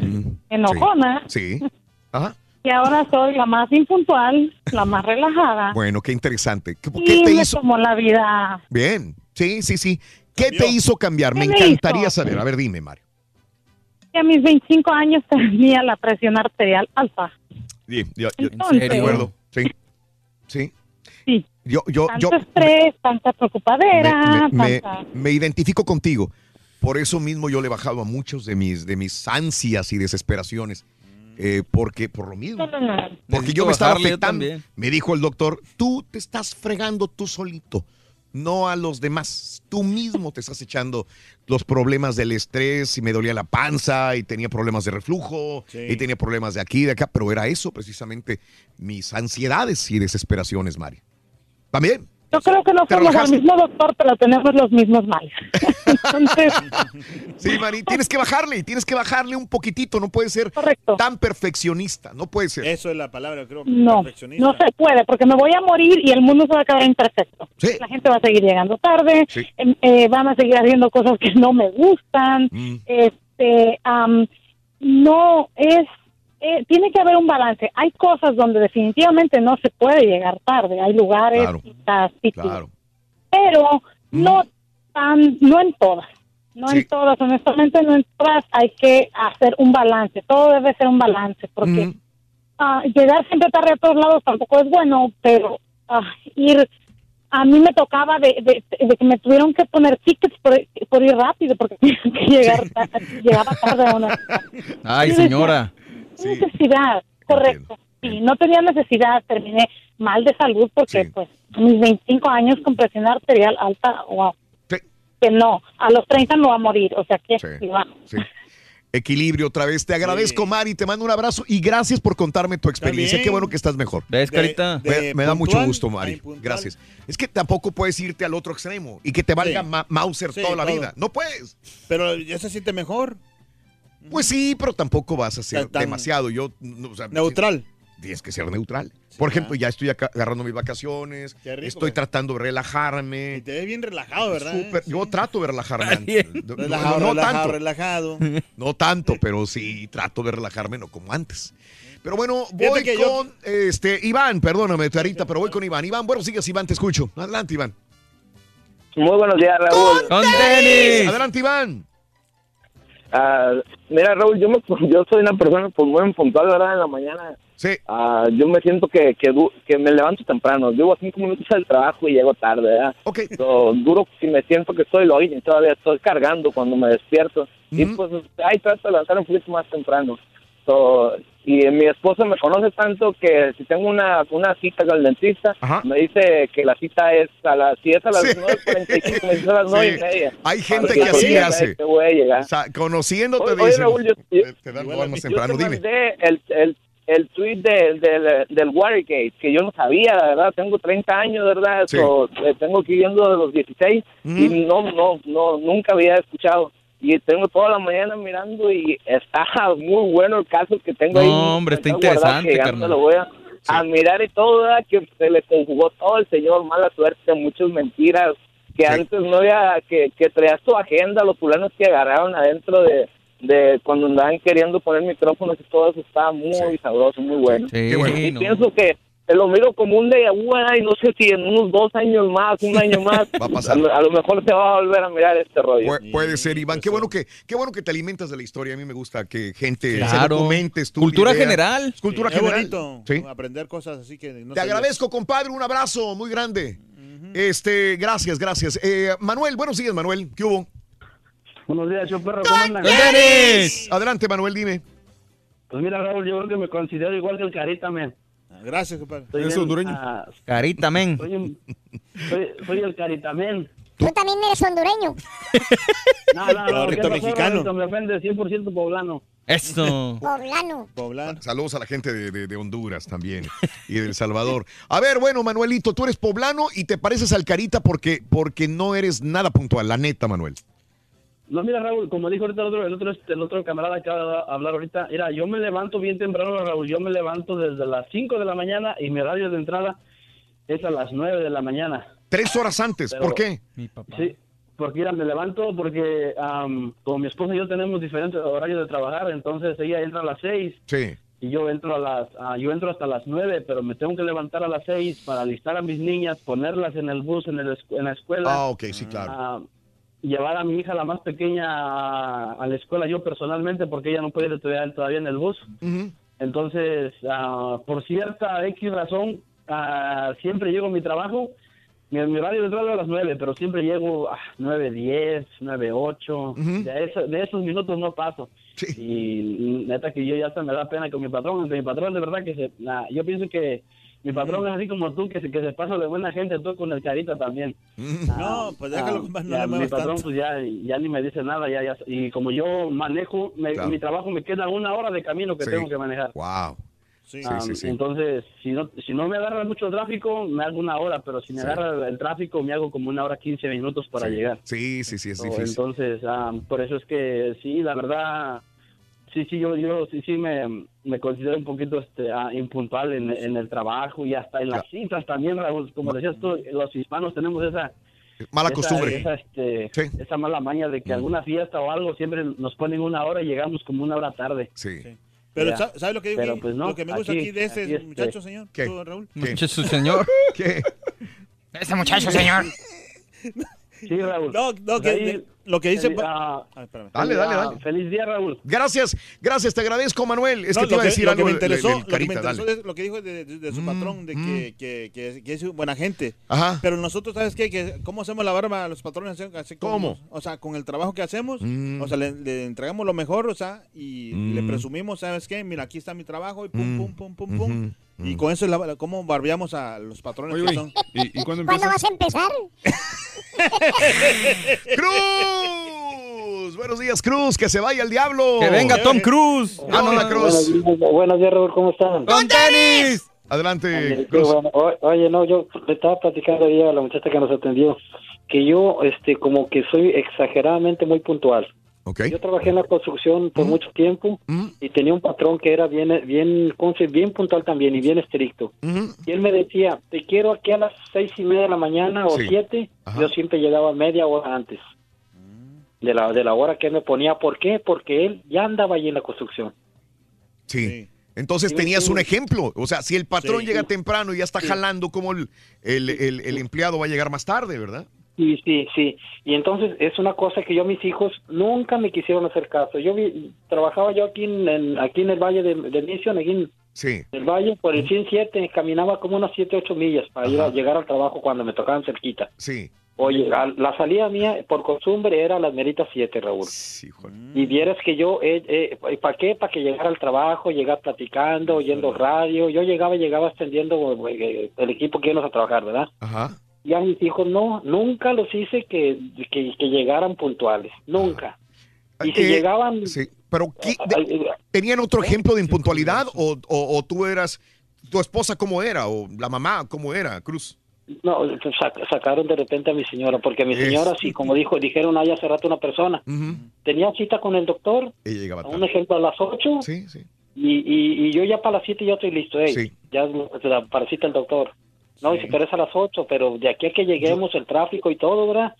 enojona, Sí. Ajá. y ahora soy la más impuntual, la más relajada. Bueno, qué interesante. ¿Qué, te me hizo? tomó la vida. Bien. Sí, sí, sí. ¿Qué te hizo cambiar? Me ¿Qué me encantaría hizo? saber. A ver, dime, Mari. Que a mis 25 años tenía la presión arterial alta. Sí, yo, yo- Entonces- de acuerdo. Sí. Sí. Sí. Yo, yo, Tanto yo estrés, tanta preocupadera, me, me- tanta... me identifico contigo. Por eso mismo yo le he bajado a muchos de mis, de mis ansias y desesperaciones. Eh, porque, por lo mismo. No, no, no. Porque Necesito yo me estaba afectando. también. Me dijo el doctor, tú te estás fregando tú solito, no a los demás. Tú mismo te estás echando los problemas del estrés y me dolía la panza y tenía problemas de reflujo Sí. y tenía problemas de aquí y de acá, pero era eso precisamente mis ansiedades y desesperaciones, Mari. ¿También? Yo creo que no ¿Te somos al relajaste? mismo doctor, pero tenemos los mismos males. [laughs] Entonces, Sí, Mari, [laughs] tienes que bajarle, tienes que bajarle un poquitito, no puedes ser tan perfeccionista, no puede ser. Eso es la palabra, creo. no, perfeccionista. no se puede, porque me voy a morir y el mundo se va a quedar imperfecto. La gente va a seguir llegando tarde, Sí. em, eh, van a seguir haciendo cosas que no me gustan. Mm. Este, am, no es eh, tiene que haber un balance. Hay cosas donde definitivamente no se puede llegar tarde. Hay lugares, Claro. citas, sitios. Claro. pero no tan, no en todas. No en todas, honestamente, no en todas hay que hacer un balance. Todo debe ser un balance, porque ah, llegar siempre tarde a todos lados tampoco es bueno, pero ah, ir. A mí me tocaba de, de, de que me tuvieron que poner tickets por, por ir rápido, porque [laughs] tenía que llegar, llegaba tarde a una [laughs] Ay, decía, señora. "No necesidad, correcto. Sí, no tenía necesidad, terminé mal de salud porque pues a mis 25 años con presión arterial alta, wow. Que no, a los 30 no va a morir, o sea que sí. Equilibrio otra vez. Te agradezco, Mari. Te mando un abrazo y gracias por contarme tu experiencia. Qué bueno que estás mejor. ¿Ves, Carita? Me, de me da mucho gusto, Mari. Gracias. Es que tampoco puedes irte al otro extremo y que te valga Sí. Ma- Mauser Sí, toda la todo. vida. No puedes. Pero ya se siente mejor. Pues sí, pero tampoco vas a ser Tan- demasiado. Yo, no, o sea, Neutral. Tienes que ser neutral. Por ejemplo, ya estoy agarrando mis vacaciones. Qué rico, estoy güey. tratando de relajarme. Te ves bien relajado, ¿verdad? Súper- Yo trato de relajarme. No- no- Relajado, no relajado, tanto. relajado. [laughs] No tanto, pero sí trato de relajarme, no como antes. Pero bueno, voy que yo- con este Iván, perdóname, Tarita, pero voy con Iván. Iván, bueno, sigues, Iván, te escucho. Adelante, Iván. Muy buenos días, Raúl. ¡Con tenis! Adelante, Iván. Ah, mira, Raúl, yo, me, [laughs] yo soy una persona pues, muy puntual, ¿verdad? En la mañana. Sí. Ah, yo me siento que, que, que me levanto temprano. Llevo cinco minutos al trabajo y llego tarde, ¿verdad? Ok. So, duro si me siento que estoy login y todavía estoy cargando cuando me despierto. Y pues ahí trato de levantar un poquito más temprano. So, y mi esposa me conoce tanto que si tengo una, una cita con el dentista, me dice que la cita es a las, si es a las 9.45, me dice a las Sí. 9 y media. Hay gente que así le hace. sé que voy a llegar. O sea, conociéndote Oye, dicen, Raúl, yo- te- te dan a más temprano, yo te dime. mandé el, el, el tweet de- del- del Watergate, que yo no sabía, la verdad, tengo 30 años, ¿verdad? Sí. So, eh, tengo que ir viendo de los 16 y no, no, no, nunca había escuchado. Y tengo toda la mañana mirando y está [laughs] muy bueno el caso que tengo ahí. No, hombre, está interesante, que carnal. lo voy a, a mirar y todo, ¿verdad? Que se le conjugó todo el señor, mala suerte, muchas mentiras, que antes no había, que, que traías tu agenda, los fulanos que agarraron adentro de, de cuando andaban queriendo poner micrófonos y todo eso estaba muy sabroso, muy bueno. Sí, bueno. Y no. pienso que lo miro como un de y no sé si en unos dos años más, un año [laughs] más, Va a pasar. lo, a lo mejor se va a volver a mirar este rollo. Pu- puede ser, Iván. Qué bueno que qué bueno que te alimentas de la historia. A mí me gusta que gente se Claro. documente, estudie, Cultura vea. general. Es Cultura Es general. bonito Sí. aprender cosas así que no Te agradezco, compadre. Un abrazo muy grande. Este, gracias, gracias. Eh, Manuel, buenos días, Manuel. ¿Qué hubo? Buenos días, yo perro, ¿cómo andan? Adelante, Manuel, dime. Pues mira, Raúl, yo creo que me considero igual que el Carita, men. Gracias, compadre. Soy bien, ah, Carita, men. soy, un- soy, soy el Carita, men. Tú también eres hondureño. [laughs] No, no, no, Ahorita ¿qué pasó, mexicano. Me ofende 100% poblano. Esto. Poblano. Saludos a la gente de, de- de Honduras también y de El Salvador. A ver, bueno, Manuelito, tú eres poblano y te pareces al Carita porque, porque no eres nada puntual, la neta, Manuel. No, mira, Raúl, como dijo ahorita el otro, el otro, este, el otro camarada que acaba de hablar ahorita, mira, yo me levanto bien temprano, Raúl, yo me levanto desde las 5 de la mañana y mi horario de entrada es a las 9 de la mañana. Tres horas antes, Pero- ¿por qué? Sí, porque mira, me levanto porque am, como mi esposa y yo tenemos diferentes horarios de trabajar, entonces ella entra a las 6 Sí. y yo entro a las ah, yo entro hasta las 9, pero me tengo que levantar a las 6 para alistar a mis niñas, ponerlas en el bus en, el escu- en la escuela. Ah, ok, sí, claro. ah, llevar a mi hija la más pequeña a, a la escuela yo personalmente porque ella no puede ir todavía, todavía en el bus. Entonces, ah, por cierta X razón, ah, siempre llego a mi trabajo. Mi, mi horario de es a las 9, pero siempre llego a 9, 10, 9, 8. de, eso- de esos minutos no paso. Y neta que yo ya hasta me da pena con mi patrón. aunque Mi patrón, de verdad que se, ah, yo pienso que mi patrón es así como tú, que se, que se pasa de buena gente, tú con el carita también. [laughs] No, pues déjalo, Ah, no ya, mi patrón tanto. pues ya, ya ni me dice nada, ya, ya, y como yo manejo, me- Claro. mi trabajo me queda una hora de camino que Sí. tengo que manejar. Wow. Sí, Ah, sí, sí. Entonces, si no, si no me agarra mucho tráfico, me hago una hora, pero si me agarra el tráfico, me hago como una hora 15 minutos para llegar. Sí, sí, sí, es So, difícil. Entonces, ah, por eso es que sí, la verdad, sí, sí, yo, yo sí, sí me, me considero un poquito este, ah, impuntual en, en el trabajo y hasta en las citas también, Raúl. Como decías tú, los hispanos tenemos esa... Mala esa- costumbre. Esa, este, esa mala maña de que alguna fiesta o algo siempre nos ponen una hora y llegamos como una hora tarde. Sí. Pero Ya. ¿sabe sabe lo que digo? Pero, aquí? pues, no, lo que me gusta aquí- aquí de aquí, este- muchacho, señor. ¿Qué? tú, Raúl. ¿Qué? Muchacho, señor. [laughs] ¿Qué? Este muchacho, señor. [laughs] Sí, Raúl. No, no, Pues que ahí- de- lo que dice... feliz- ah, Ah, espérame. Dale, dale, ah, dale. Feliz día, Raúl. Gracias, gracias, te agradezco, Manuel. Es No, que te iba a decir lo algo me de- de- interesó, lo que me interesó dale. es lo que dijo de, de- de su Mm, patrón, de que, que, que, que es buena gente. Ajá. Pero nosotros, ¿sabes qué? Que ¿Cómo hacemos la barba a los patrones? Así- así como- ¿Cómo? O sea, con el trabajo que hacemos, Mm. o sea, le, le entregamos lo mejor, o sea, y Mm. le presumimos, ¿sabes qué? Mira, aquí está mi trabajo, y pum, Mm. pum, pum, pum, pum. Y con eso, la, cómo barbeamos a los patrones Oye, que oye, son. ¿y, y cuándo vas a empezar? [laughs] ¡Cruz! Buenos días, Cruz, que se vaya el diablo. Que venga Tom Cruise. Ah, no, la Cruz. Buenos días, Raúl, ¿cómo están? ¡Con tenis! Adelante, Cruz. bueno. Oye, no, yo le estaba platicando ahí a la muchacha que nos atendió que yo, este, como que soy exageradamente muy puntual. Yo trabajé en la construcción por mucho tiempo Mm, y tenía un patrón que era bien, bien, ¿cómo bien puntual también y bien estricto. ujú. Y él me decía, te quiero aquí a las seis y media de la mañana o Sí. siete. Ajá. Yo siempre llegaba media hora antes de la, de la hora que él me ponía. ¿Por qué? Porque él ya andaba ahí en la construcción. Sí. Sí. Entonces Sí, tenías un ejemplo. O sea, si el patrón Sí. llega temprano y ya está Sí. jalando, como el, el, el- el empleado va a llegar más tarde, verdad? Sí, sí, sí. Y entonces es una cosa que yo, mis hijos, nunca me quisieron hacer caso. Yo vi- trabajaba yo aquí en, en- aquí en el Valle de, de Mission, aquí en Sí. el Valle, por el 107, caminaba como unas 7, 8 millas para ir a llegar al trabajo cuando me tocaban cerquita. Sí. Oye, a- la salida mía, por costumbre, era las meritas 7, Raúl. Sí. Y vieras que yo, eh, eh, ¿para qué? Para que llegara al trabajo, llegar platicando, oyendo radio. Yo llegaba, llegaba extendiendo eh, el equipo que íbamos a trabajar, ¿verdad? Ajá. Y a mis hijos no, nunca los hice que, que, que llegaran puntuales, nunca. Y si Eh, llegaban... Sí. Pero, ¿qué- de- ay, ay, ¿tenían otro ejemplo de impuntualidad o, o- o tú eras, tu esposa cómo era o la mamá cómo era, Cruz? No, sac- sacaron de repente a mi señora, porque mi Es- señora, sí, como dijo, dijeron ahí hace rato una persona, tenía cita con el doctor, llegaba un ejemplo a las 8, Sí, sí. y, y, y yo ya para las 7 ya estoy listo, ey, Sí. ya la- para cita el doctor. No, y si querés a las 8, pero de aquí a que lleguemos, el tráfico y todo, ¿verdad?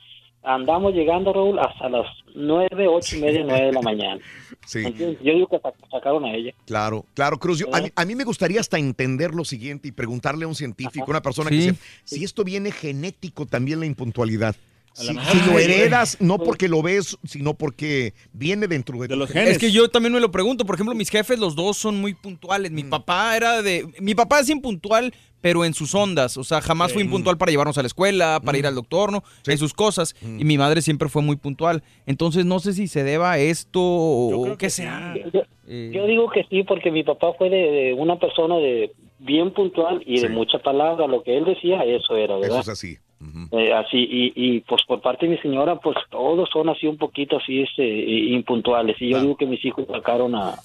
Andamos llegando, Raúl, hasta las 9, 8 y media, 9 de la mañana. [laughs] Sí. Yo digo que sac- sacaron a ella. Claro, claro, Cruz. yo- mí, a mí me gustaría hasta entender lo siguiente y preguntarle a un científico, Ajá. una persona Sí. que dice, si esto viene genético también la impuntualidad. Si, lo sí, heredas, no porque lo ves, sino porque viene dentro de, De los gen- genes. Es que yo también me lo pregunto. Por ejemplo, mis jefes, los dos son muy puntuales. Mm. Mi papá era de. Mi papá es impuntual, pero en sus ondas. O sea, jamás fue impuntual para llevarnos a la escuela, para ir al doctor, ¿no? En sus cosas. Mm. Y mi madre siempre fue muy puntual. Entonces, no sé si se deba a esto Yo o creo qué que sea. sí. Yo, Eh, yo digo que sí, porque mi papá fue de, de una persona de bien puntual y de Sí. mucha palabra. Lo que él decía, eso era, Eso ¿verdad? es así. Eh, así y, y pues por parte de mi señora pues todos son así un poquito así este impuntuales y yo Claro. digo que mis hijos sacaron a,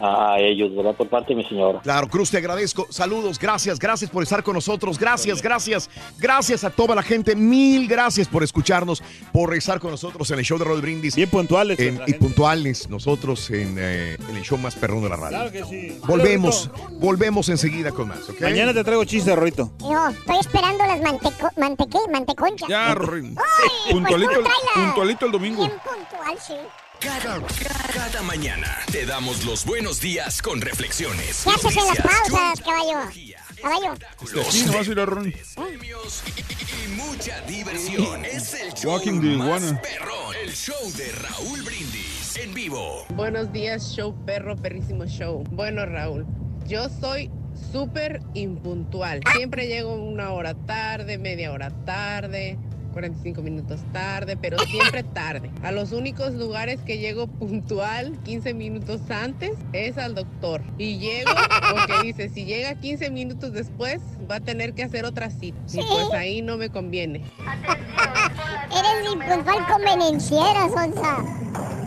a, ellos verdad por parte de mi señora Claro, Cruz, te agradezco. Saludos, gracias, gracias por estar con nosotros. Gracias, gracias, gracias a toda la gente. Mil gracias por escucharnos, por estar con nosotros en el show de Rod Brindis. Bien puntuales. En- y puntuales nosotros en, eh, en el show más perrón de la radio. Claro que sí. Volvemos, volvemos enseguida con más, ¿ok? Mañana te traigo chiste, Rorito. No, estoy esperando las manteco mantequé, manteconchas. Ya, Puntualito, pues el- tráela. puntualito el domingo. Bien puntual, sí. Cada, cada mañana te damos los buenos días con reflexiones. ¿Qué haces en las pausas, caballo? Caballo. los Sí, nomás ir a Rorín. premios y, y mucha diversión. Es el show más iguana. perrón. El show de Raúl Brindis en vivo. Buenos días, show perro, perrísimo show. Bueno, Raúl, yo soy súper impuntual. Siempre llego una hora tarde, media hora tarde, 45 minutos tarde, pero siempre [laughs] tarde. A los únicos lugares que llego puntual, 15 minutos antes, es al doctor. Y llego porque [laughs] dice, si llega 15 minutos después, va a tener que hacer otra cita. Y pues ahí no me conviene. [laughs] Eres impuntual convenenciera, Sonsa.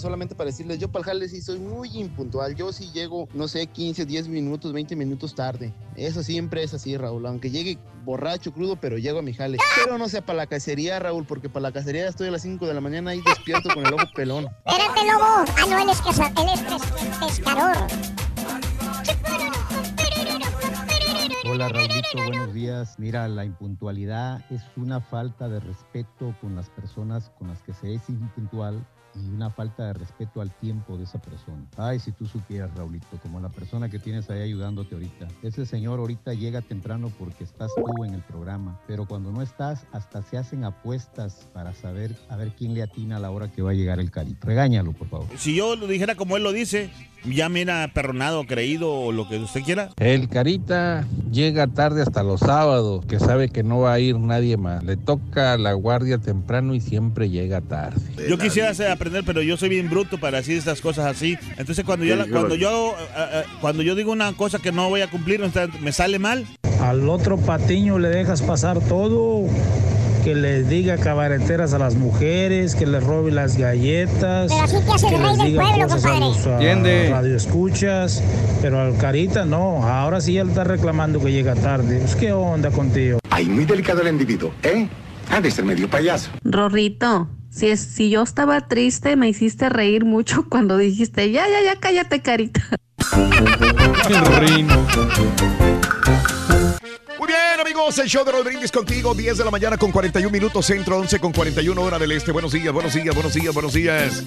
Solamente para decirles, yo para el jale sí soy muy impuntual. Yo sí llego, no sé, 15, 10 minutos, 20 minutos tarde. Eso siempre es así, Raúl. Aunque llegue borracho, crudo, pero llego a mi jale. Pero no sea para la cacería, Raúl, porque para la cacería estoy a las 5 de la mañana ahí despierto con el ojo pelón. Espérate, lobo. Ah, no, él es, caza- él es pes- pescador. Hola Raulito, buenos días. Mira, la impuntualidad es una falta de respeto con las personas con las que se es impuntual y una falta de respeto al tiempo de esa persona. Ay, si tú supieras, Raulito, como la persona que tienes ahí ayudándote ahorita. Ese señor ahorita llega temprano porque estás tú en el programa, pero cuando no estás, hasta se hacen apuestas para saber a ver quién le atina a la hora que va a llegar el carito. Regáñalo, por favor. Si yo lo dijera como él lo dice, ya mira perronado, creído o lo que usted quiera. El Carita llega tarde hasta los sábados, que sabe que no va a ir nadie más. Le toca la guardia temprano y siempre llega tarde. Yo quisiera hacer- aprender, pero yo soy bien bruto para decir estas cosas así. Entonces cuando yo, la- cuando yo, eh, eh, cuando yo digo una cosa que no voy a cumplir, me sale mal. Al otro patiño le dejas pasar todo, que les diga cabareteras a las mujeres, que les robe las galletas, Pero así te hace el que rey les del diga pueblo, cosas a compadre. los ah, Entiende. radioescuchas, pero al Carita no, ahora sí él está reclamando que llega tarde. Pues, ¿Qué onda contigo? Ay, muy delicado el individuo, ¿eh? Ha de ser medio payaso. Rorrito, si, es, si yo estaba triste, me hiciste reír mucho [laughs] cuando dijiste, ya, ya, ya, cállate, carita. Muy bien, amigos, el show de Brindis contigo, 10 de la mañana con 41 minutos, centro 11 con 41 hora del este. Buenos días, buenos días, buenos días, buenos días.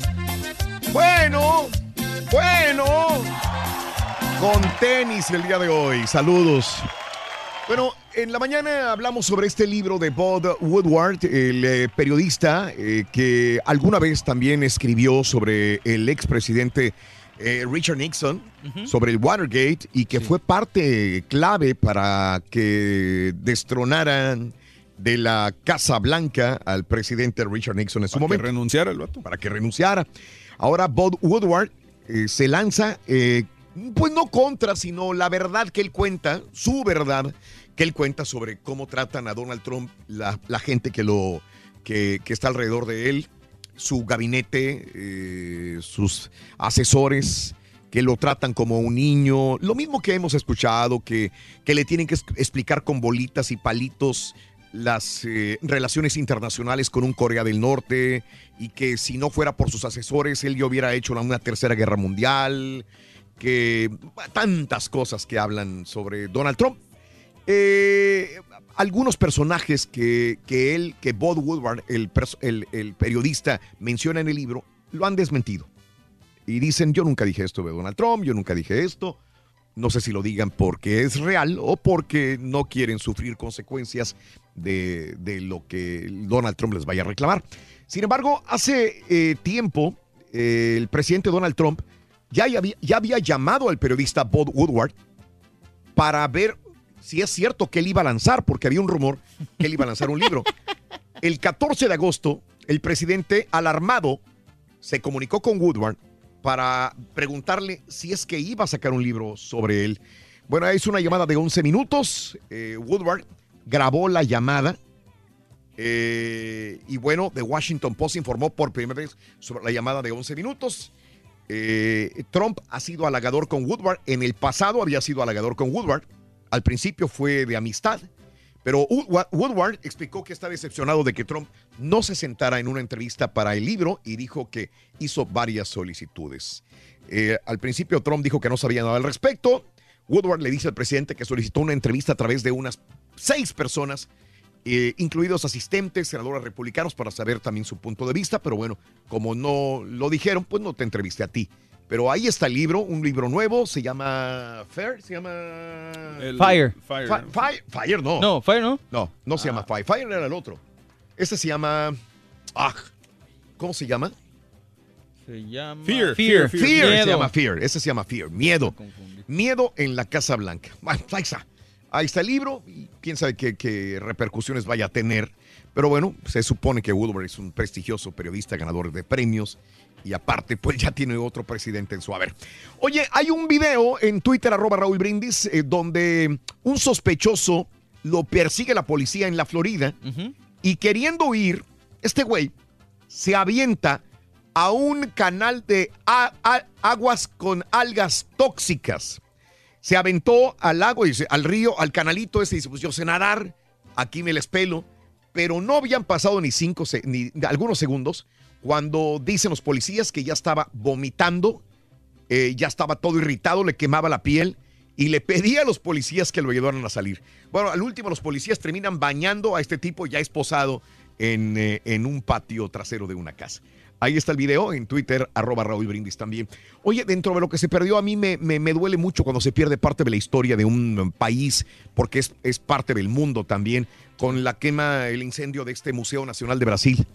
Bueno, bueno, con tenis el día de hoy. Saludos. Bueno, en la mañana hablamos sobre este libro de Bob Woodward, el eh, periodista eh, que alguna vez también escribió sobre el expresidente eh, Richard Nixon, sobre el Watergate y que fue parte clave para que destronaran de la Casa Blanca al presidente Richard Nixon en su Para que momento. renunciara el vato. Para que renunciara. Ahora Bob Woodward eh, se lanza, eh, pues no contra, sino la verdad que él cuenta, su verdad que él cuenta sobre cómo tratan a Donald Trump la, la gente que, lo, que, que está alrededor de él, su gabinete, eh, sus asesores que lo tratan como un niño, lo mismo que hemos escuchado, que, que le tienen que explicar con bolitas y palitos las eh, relaciones internacionales con un Corea del Norte y que si no fuera por sus asesores él ya hubiera hecho una tercera guerra mundial, que tantas cosas que hablan sobre Donald Trump. Eh, algunos personajes que, que él, que Bob Woodward, el, periodista, menciona en el libro, lo han desmentido. Y dicen, yo nunca dije esto de Donald Trump, yo nunca dije esto. No sé si lo digan porque es real o porque no quieren sufrir consecuencias de, de lo que Donald Trump les vaya a reclamar. Sin embargo, hace eh, tiempo, eh, el presidente Donald Trump ya había, ya había llamado al periodista Bob Woodward para ver si es cierto que él iba a lanzar, porque había un rumor que él iba a lanzar un libro. [laughs] El 14 de agosto, el presidente, alarmado, se comunicó con Woodward para preguntarle si es que iba a sacar un libro sobre él. Bueno, hizo una llamada de 11 minutos. eh, Woodward grabó la llamada. eh, y bueno, The Washington Post informó por primera vez sobre la llamada de 11 minutos. Eh, Trump ha sido halagador con Woodward. En el pasado había sido halagador con Woodward. Al principio fue de amistad. Pero Woodward explicó que está decepcionado de que Trump no se sentara en una entrevista para el libro y dijo que hizo varias solicitudes. Eh, al principio Trump dijo que no sabía nada al respecto. Woodward le dice al presidente que solicitó una entrevista a través de unas seis personas, eh, incluidos asistentes, senadores republicanos, para saber también su punto de vista. Pero bueno, como no lo dijeron, pues no te entrevisté a ti. Pero ahí está el libro, un libro nuevo, se llama Fair, se llama... Fire. Fire. Fire, Fire no. No, Fire no. No, no se llama Fire. Fire era el otro. Este se llama... Ah, ¿cómo se llama? Se llama Fear. Fear. Fear. se Miedo. llama Fear. Ese se llama Fear. Miedo. Miedo en la Casa Blanca. Bueno, ahí está. Ahí está el libro. Y quién sabe qué, qué repercusiones vaya a tener. Pero bueno, se supone que Woodward es un prestigioso periodista, ganador de premios. Y aparte, pues ya tiene otro presidente en su haber. Oye, hay un video en Twitter, arroba Raúl Brindis, eh, donde un sospechoso lo persigue la policía en la Florida. Y queriendo huir, este güey se avienta a un canal de a- a- aguas con algas tóxicas. Se aventó al lago, y se- al río, al canalito ese y dice, pues yo sé nadar, aquí me les pelo. Pero no habían pasado ni cinco, ni algunos segundos cuando dicen los policías que ya estaba vomitando, eh, ya estaba todo irritado, le quemaba la piel y le pedía a los policías que lo ayudaran a salir. Bueno, al último los policías terminan bañando a este tipo ya esposado en, eh, en un patio trasero de una casa. Ahí está el video en Twitter, arroba Raúl Brindis también. Oye, dentro de lo que se perdió, a mí me, me- me duele mucho cuando se pierde parte de la historia de un país, porque es, es parte del mundo también, con la quema, el incendio de este Museo Nacional de Brasil.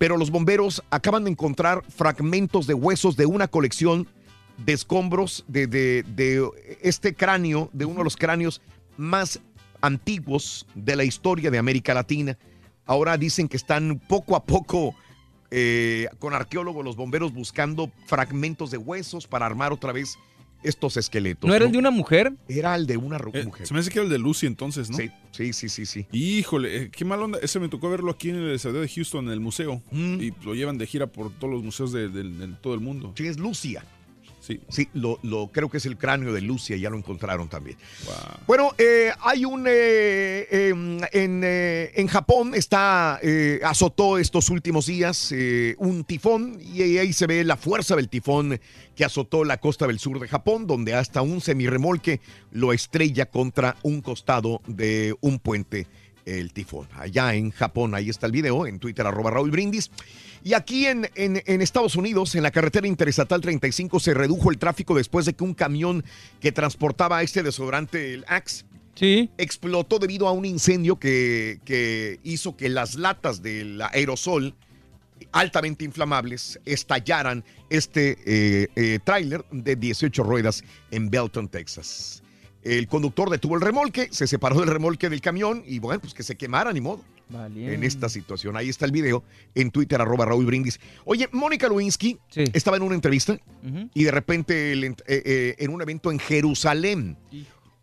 Pero los bomberos acaban de encontrar fragmentos de huesos de una colección de escombros de, de- este cráneo, de uno de los cráneos más antiguos de la historia de América Latina. Ahora dicen que están poco a poco eh, con arqueólogos, los bomberos buscando fragmentos de huesos para armar otra vez estos esqueletos. ¿No era el de una mujer? Era el de una Eh, mujer. se me hace que era el de Lucy entonces, ¿no? Sí, sí, sí, sí. sí. Híjole, eh, qué mal onda. Ese me tocó verlo aquí en el estadio de Houston, en el museo. Mm. Y lo llevan de gira por todos los museos de, de- de todo el mundo. Sí, es Lucia. Sí. Sí, lo, lo- creo que es el cráneo de Lucia, ya lo encontraron también. Bueno, eh, hay un eh, em, en, eh, en Japón está azotó estos últimos días un tifón y ahí se ve la fuerza del tifón que azotó la costa del sur de Japón, donde hasta un semirremolque lo estrella contra un costado de un puente el tifón. Allá en Japón, ahí está el video, en Twitter, arroba Raúl Brindis. Y aquí en, en- en Estados Unidos, en la carretera interestatal 35, se redujo el tráfico después de que un camión que transportaba este desodorante, el Axe, explotó debido a un incendio que, que hizo que las latas del aerosol altamente inflamables estallaran este eh, eh, tráiler de 18 ruedas en Belton, Texas. El conductor detuvo el remolque, se separó del remolque del camión y bueno, pues que se quemara, ni modo. En esta situación. Ahí está el video en Twitter, arroba Raúl Brindis. Oye, Mónica Lewinsky estaba en una entrevista y de repente el eh, eh, en un evento en Jerusalén.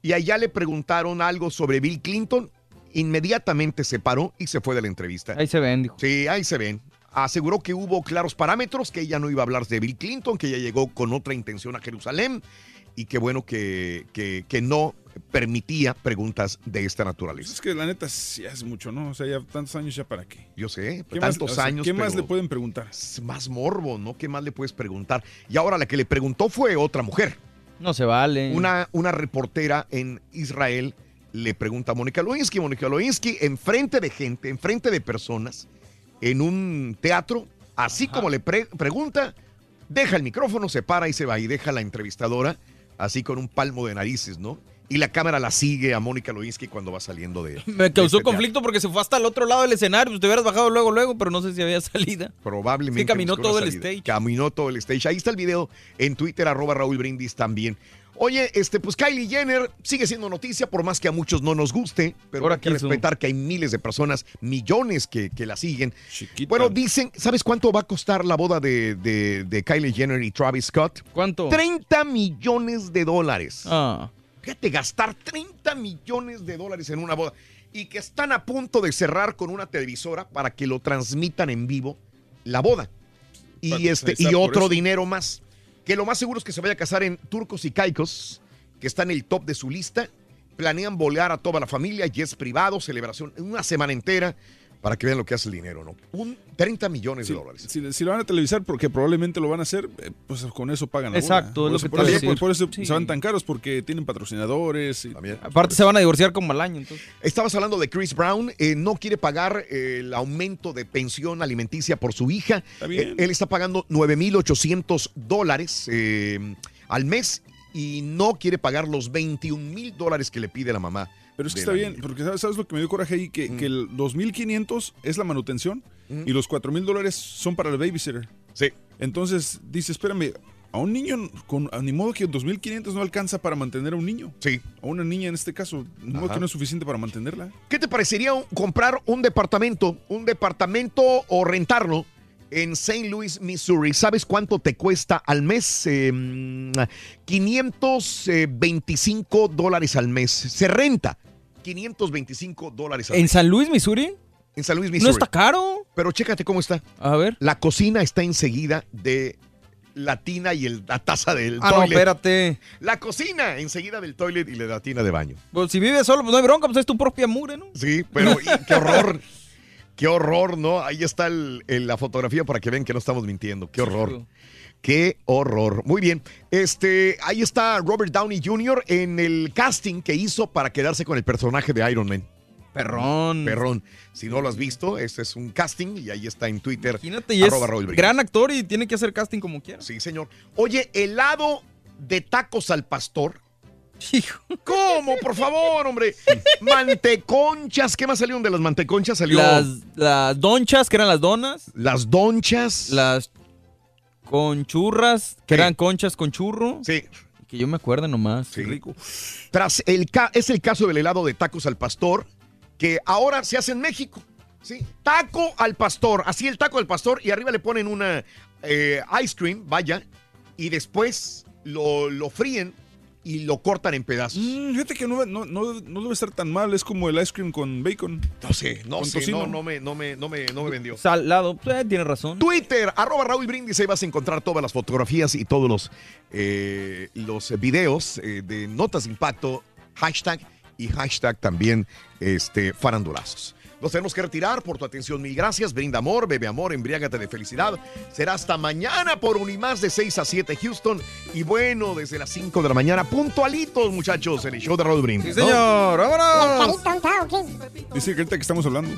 Y allá le preguntaron algo sobre Bill Clinton. Inmediatamente se paró y se fue de la entrevista. Ahí se ven, dijo. Sí, ahí se ven. Aseguró que hubo claros parámetros, que ella no iba a hablar de Bill Clinton, que ella llegó con otra intención a Jerusalén y que bueno que, que, que no permitía preguntas de esta naturaleza. Es que la neta sí es mucho, ¿no? O sea, ya tantos años ya para qué. Yo sé, ¿Qué más- tantos o sea, años. ¿Qué más le pueden preguntar? es Más morbo, ¿no? ¿Qué más le puedes preguntar? Y ahora la que le preguntó fue otra mujer. No se vale. Una, una reportera en Israel le pregunta a Mónica Lewinsky. Mónica Lewinsky, enfrente de gente, enfrente de personas, en un teatro, así como le pre- pregunta, deja el micrófono, se para y se va y deja a la entrevistadora así con un palmo de narices, ¿no? Y la cámara la sigue a Mónica Lewinsky cuando va saliendo de. Me de causó este conflicto porque se fue hasta el otro lado del escenario. Pues te hubieras bajado luego, luego, pero no sé si había [laughs] salida. Probablemente. Sí, caminó todo el stage. Caminó todo el stage. Ahí está el video en Twitter, arroba Raúl Brindis también. Oye, este, pues Kylie Jenner sigue siendo noticia, por más que a muchos no nos guste, pero Ahora hay que respetar que hay miles de personas, millones que, que la siguen. Bueno, dicen, ¿sabes cuánto va a costar la boda de, de- de Kylie Jenner y Travis Scott? ¿Cuánto? 30 millones de dólares. Ah. Fíjate, gastar 30 millones de dólares en una boda. Y que están a punto de cerrar con una televisora para que lo transmitan en vivo la boda. Y, este, y otro dinero más. Que lo más seguro es que se vaya a casar en Turcos y Caicos, que está en el top de su lista. Planean volar a toda la familia, jets privados, celebración, una semana entera, para que vean lo que hace el dinero, ¿no? Un 30 millones de dólares. Si, si lo van a televisar, porque probablemente lo van a hacer, eh, pues con eso pagan la Exacto, es lo Por que eso- te por eso- decir. por eso Sí. se van tan caros, porque tienen patrocinadores. y- Aparte se van a divorciar como al año. Entonces. Estabas hablando de Chris Brown, eh, no quiere pagar eh, el aumento de pensión alimenticia por su hija. bien. Eh, él está pagando 9.800 dólares eh, al mes y no quiere pagar los 21 mil dólares que le pide la mamá. Pero es que está bien, porque ¿sabes, sabes lo que me dio coraje ahí? Que, que el 2.500 es la manutención y los 4.000 dólares son para el babysitter. Sí. Entonces dice, espérame, a un niño, con, a ni modo que 2.500 no alcanza para mantener a un niño. Sí. A una niña en este caso, ni modo que no es suficiente para mantenerla. ¿Qué te parecería un- comprar un departamento, un departamento o rentarlo en St. Louis, Missouri? ¿Sabes cuánto te cuesta al mes? Eh, mm, 525 dólares al mes. Se renta 525 dólares ¿En. San Luis, Missouri? En San Luis, ¿No Missouri. está caro? Pero chécate cómo está. A ver. La cocina está enseguida de la tina y el- la taza del Ah, no, toilet. espérate. La cocina enseguida del toilet y la tina de baño. Pues si vives solo, pues no hay bronca, pues es tu propia mugre, ¿no? Sí, pero y qué horror. [laughs] Qué horror, ¿no? Ahí está el- el- la fotografía para que vean que no estamos mintiendo. Qué horror. Qué horror. Muy bien. Este, ahí está Robert Downey Jr. en el casting que hizo para quedarse con el personaje de Iron Man. Perrón. Perrón. Si no lo has visto, este es un casting y ahí está en Twitter. Imagínate, y es arroba gran actor y tiene que hacer casting como quiera. Sí, señor. Oye, helado de tacos al pastor. ¿Cómo? Por favor, hombre. Manteconchas. ¿Qué más salieron de las manteconchas? Salió Las, las donchas, que eran las donas. las donchas. Las conchurras, que Sí. eran conchas con churro. Sí. Que yo me acuerdo nomás. Sí. Qué rico. Tras el ca- es el caso del helado de tacos al pastor, que ahora se hace en México. Sí, taco al pastor, así el taco al pastor y arriba le ponen una eh, ice cream, vaya, y después lo, lo fríen y lo cortan en pedazos. Mm, fíjate que no, no- no- no debe estar tan mal. Es como el ice cream con bacon. No sé, no sé, tocino. no, no me, no, me, no, me, no me vendió. Salado, eh, tiene razón. Twitter, arroba Raúl Brindis, ahí vas a encontrar todas las fotografías y todos los, eh, los videos eh, de Notas de Impacto, hashtag y hashtag también este, farandulazos. Nos tenemos que retirar por tu atención, mil gracias. Brinda amor, bebe amor, embriágate de felicidad. Será hasta mañana por Unimás de 6 a 7 Houston. Y bueno, desde las 5 de la mañana, puntualitos, muchachos, en el show de Raúl Brindis. Sí, ¿no? señor, vámonos. ¿Carita tonta o qué? Dice que ahorita que estamos hablando.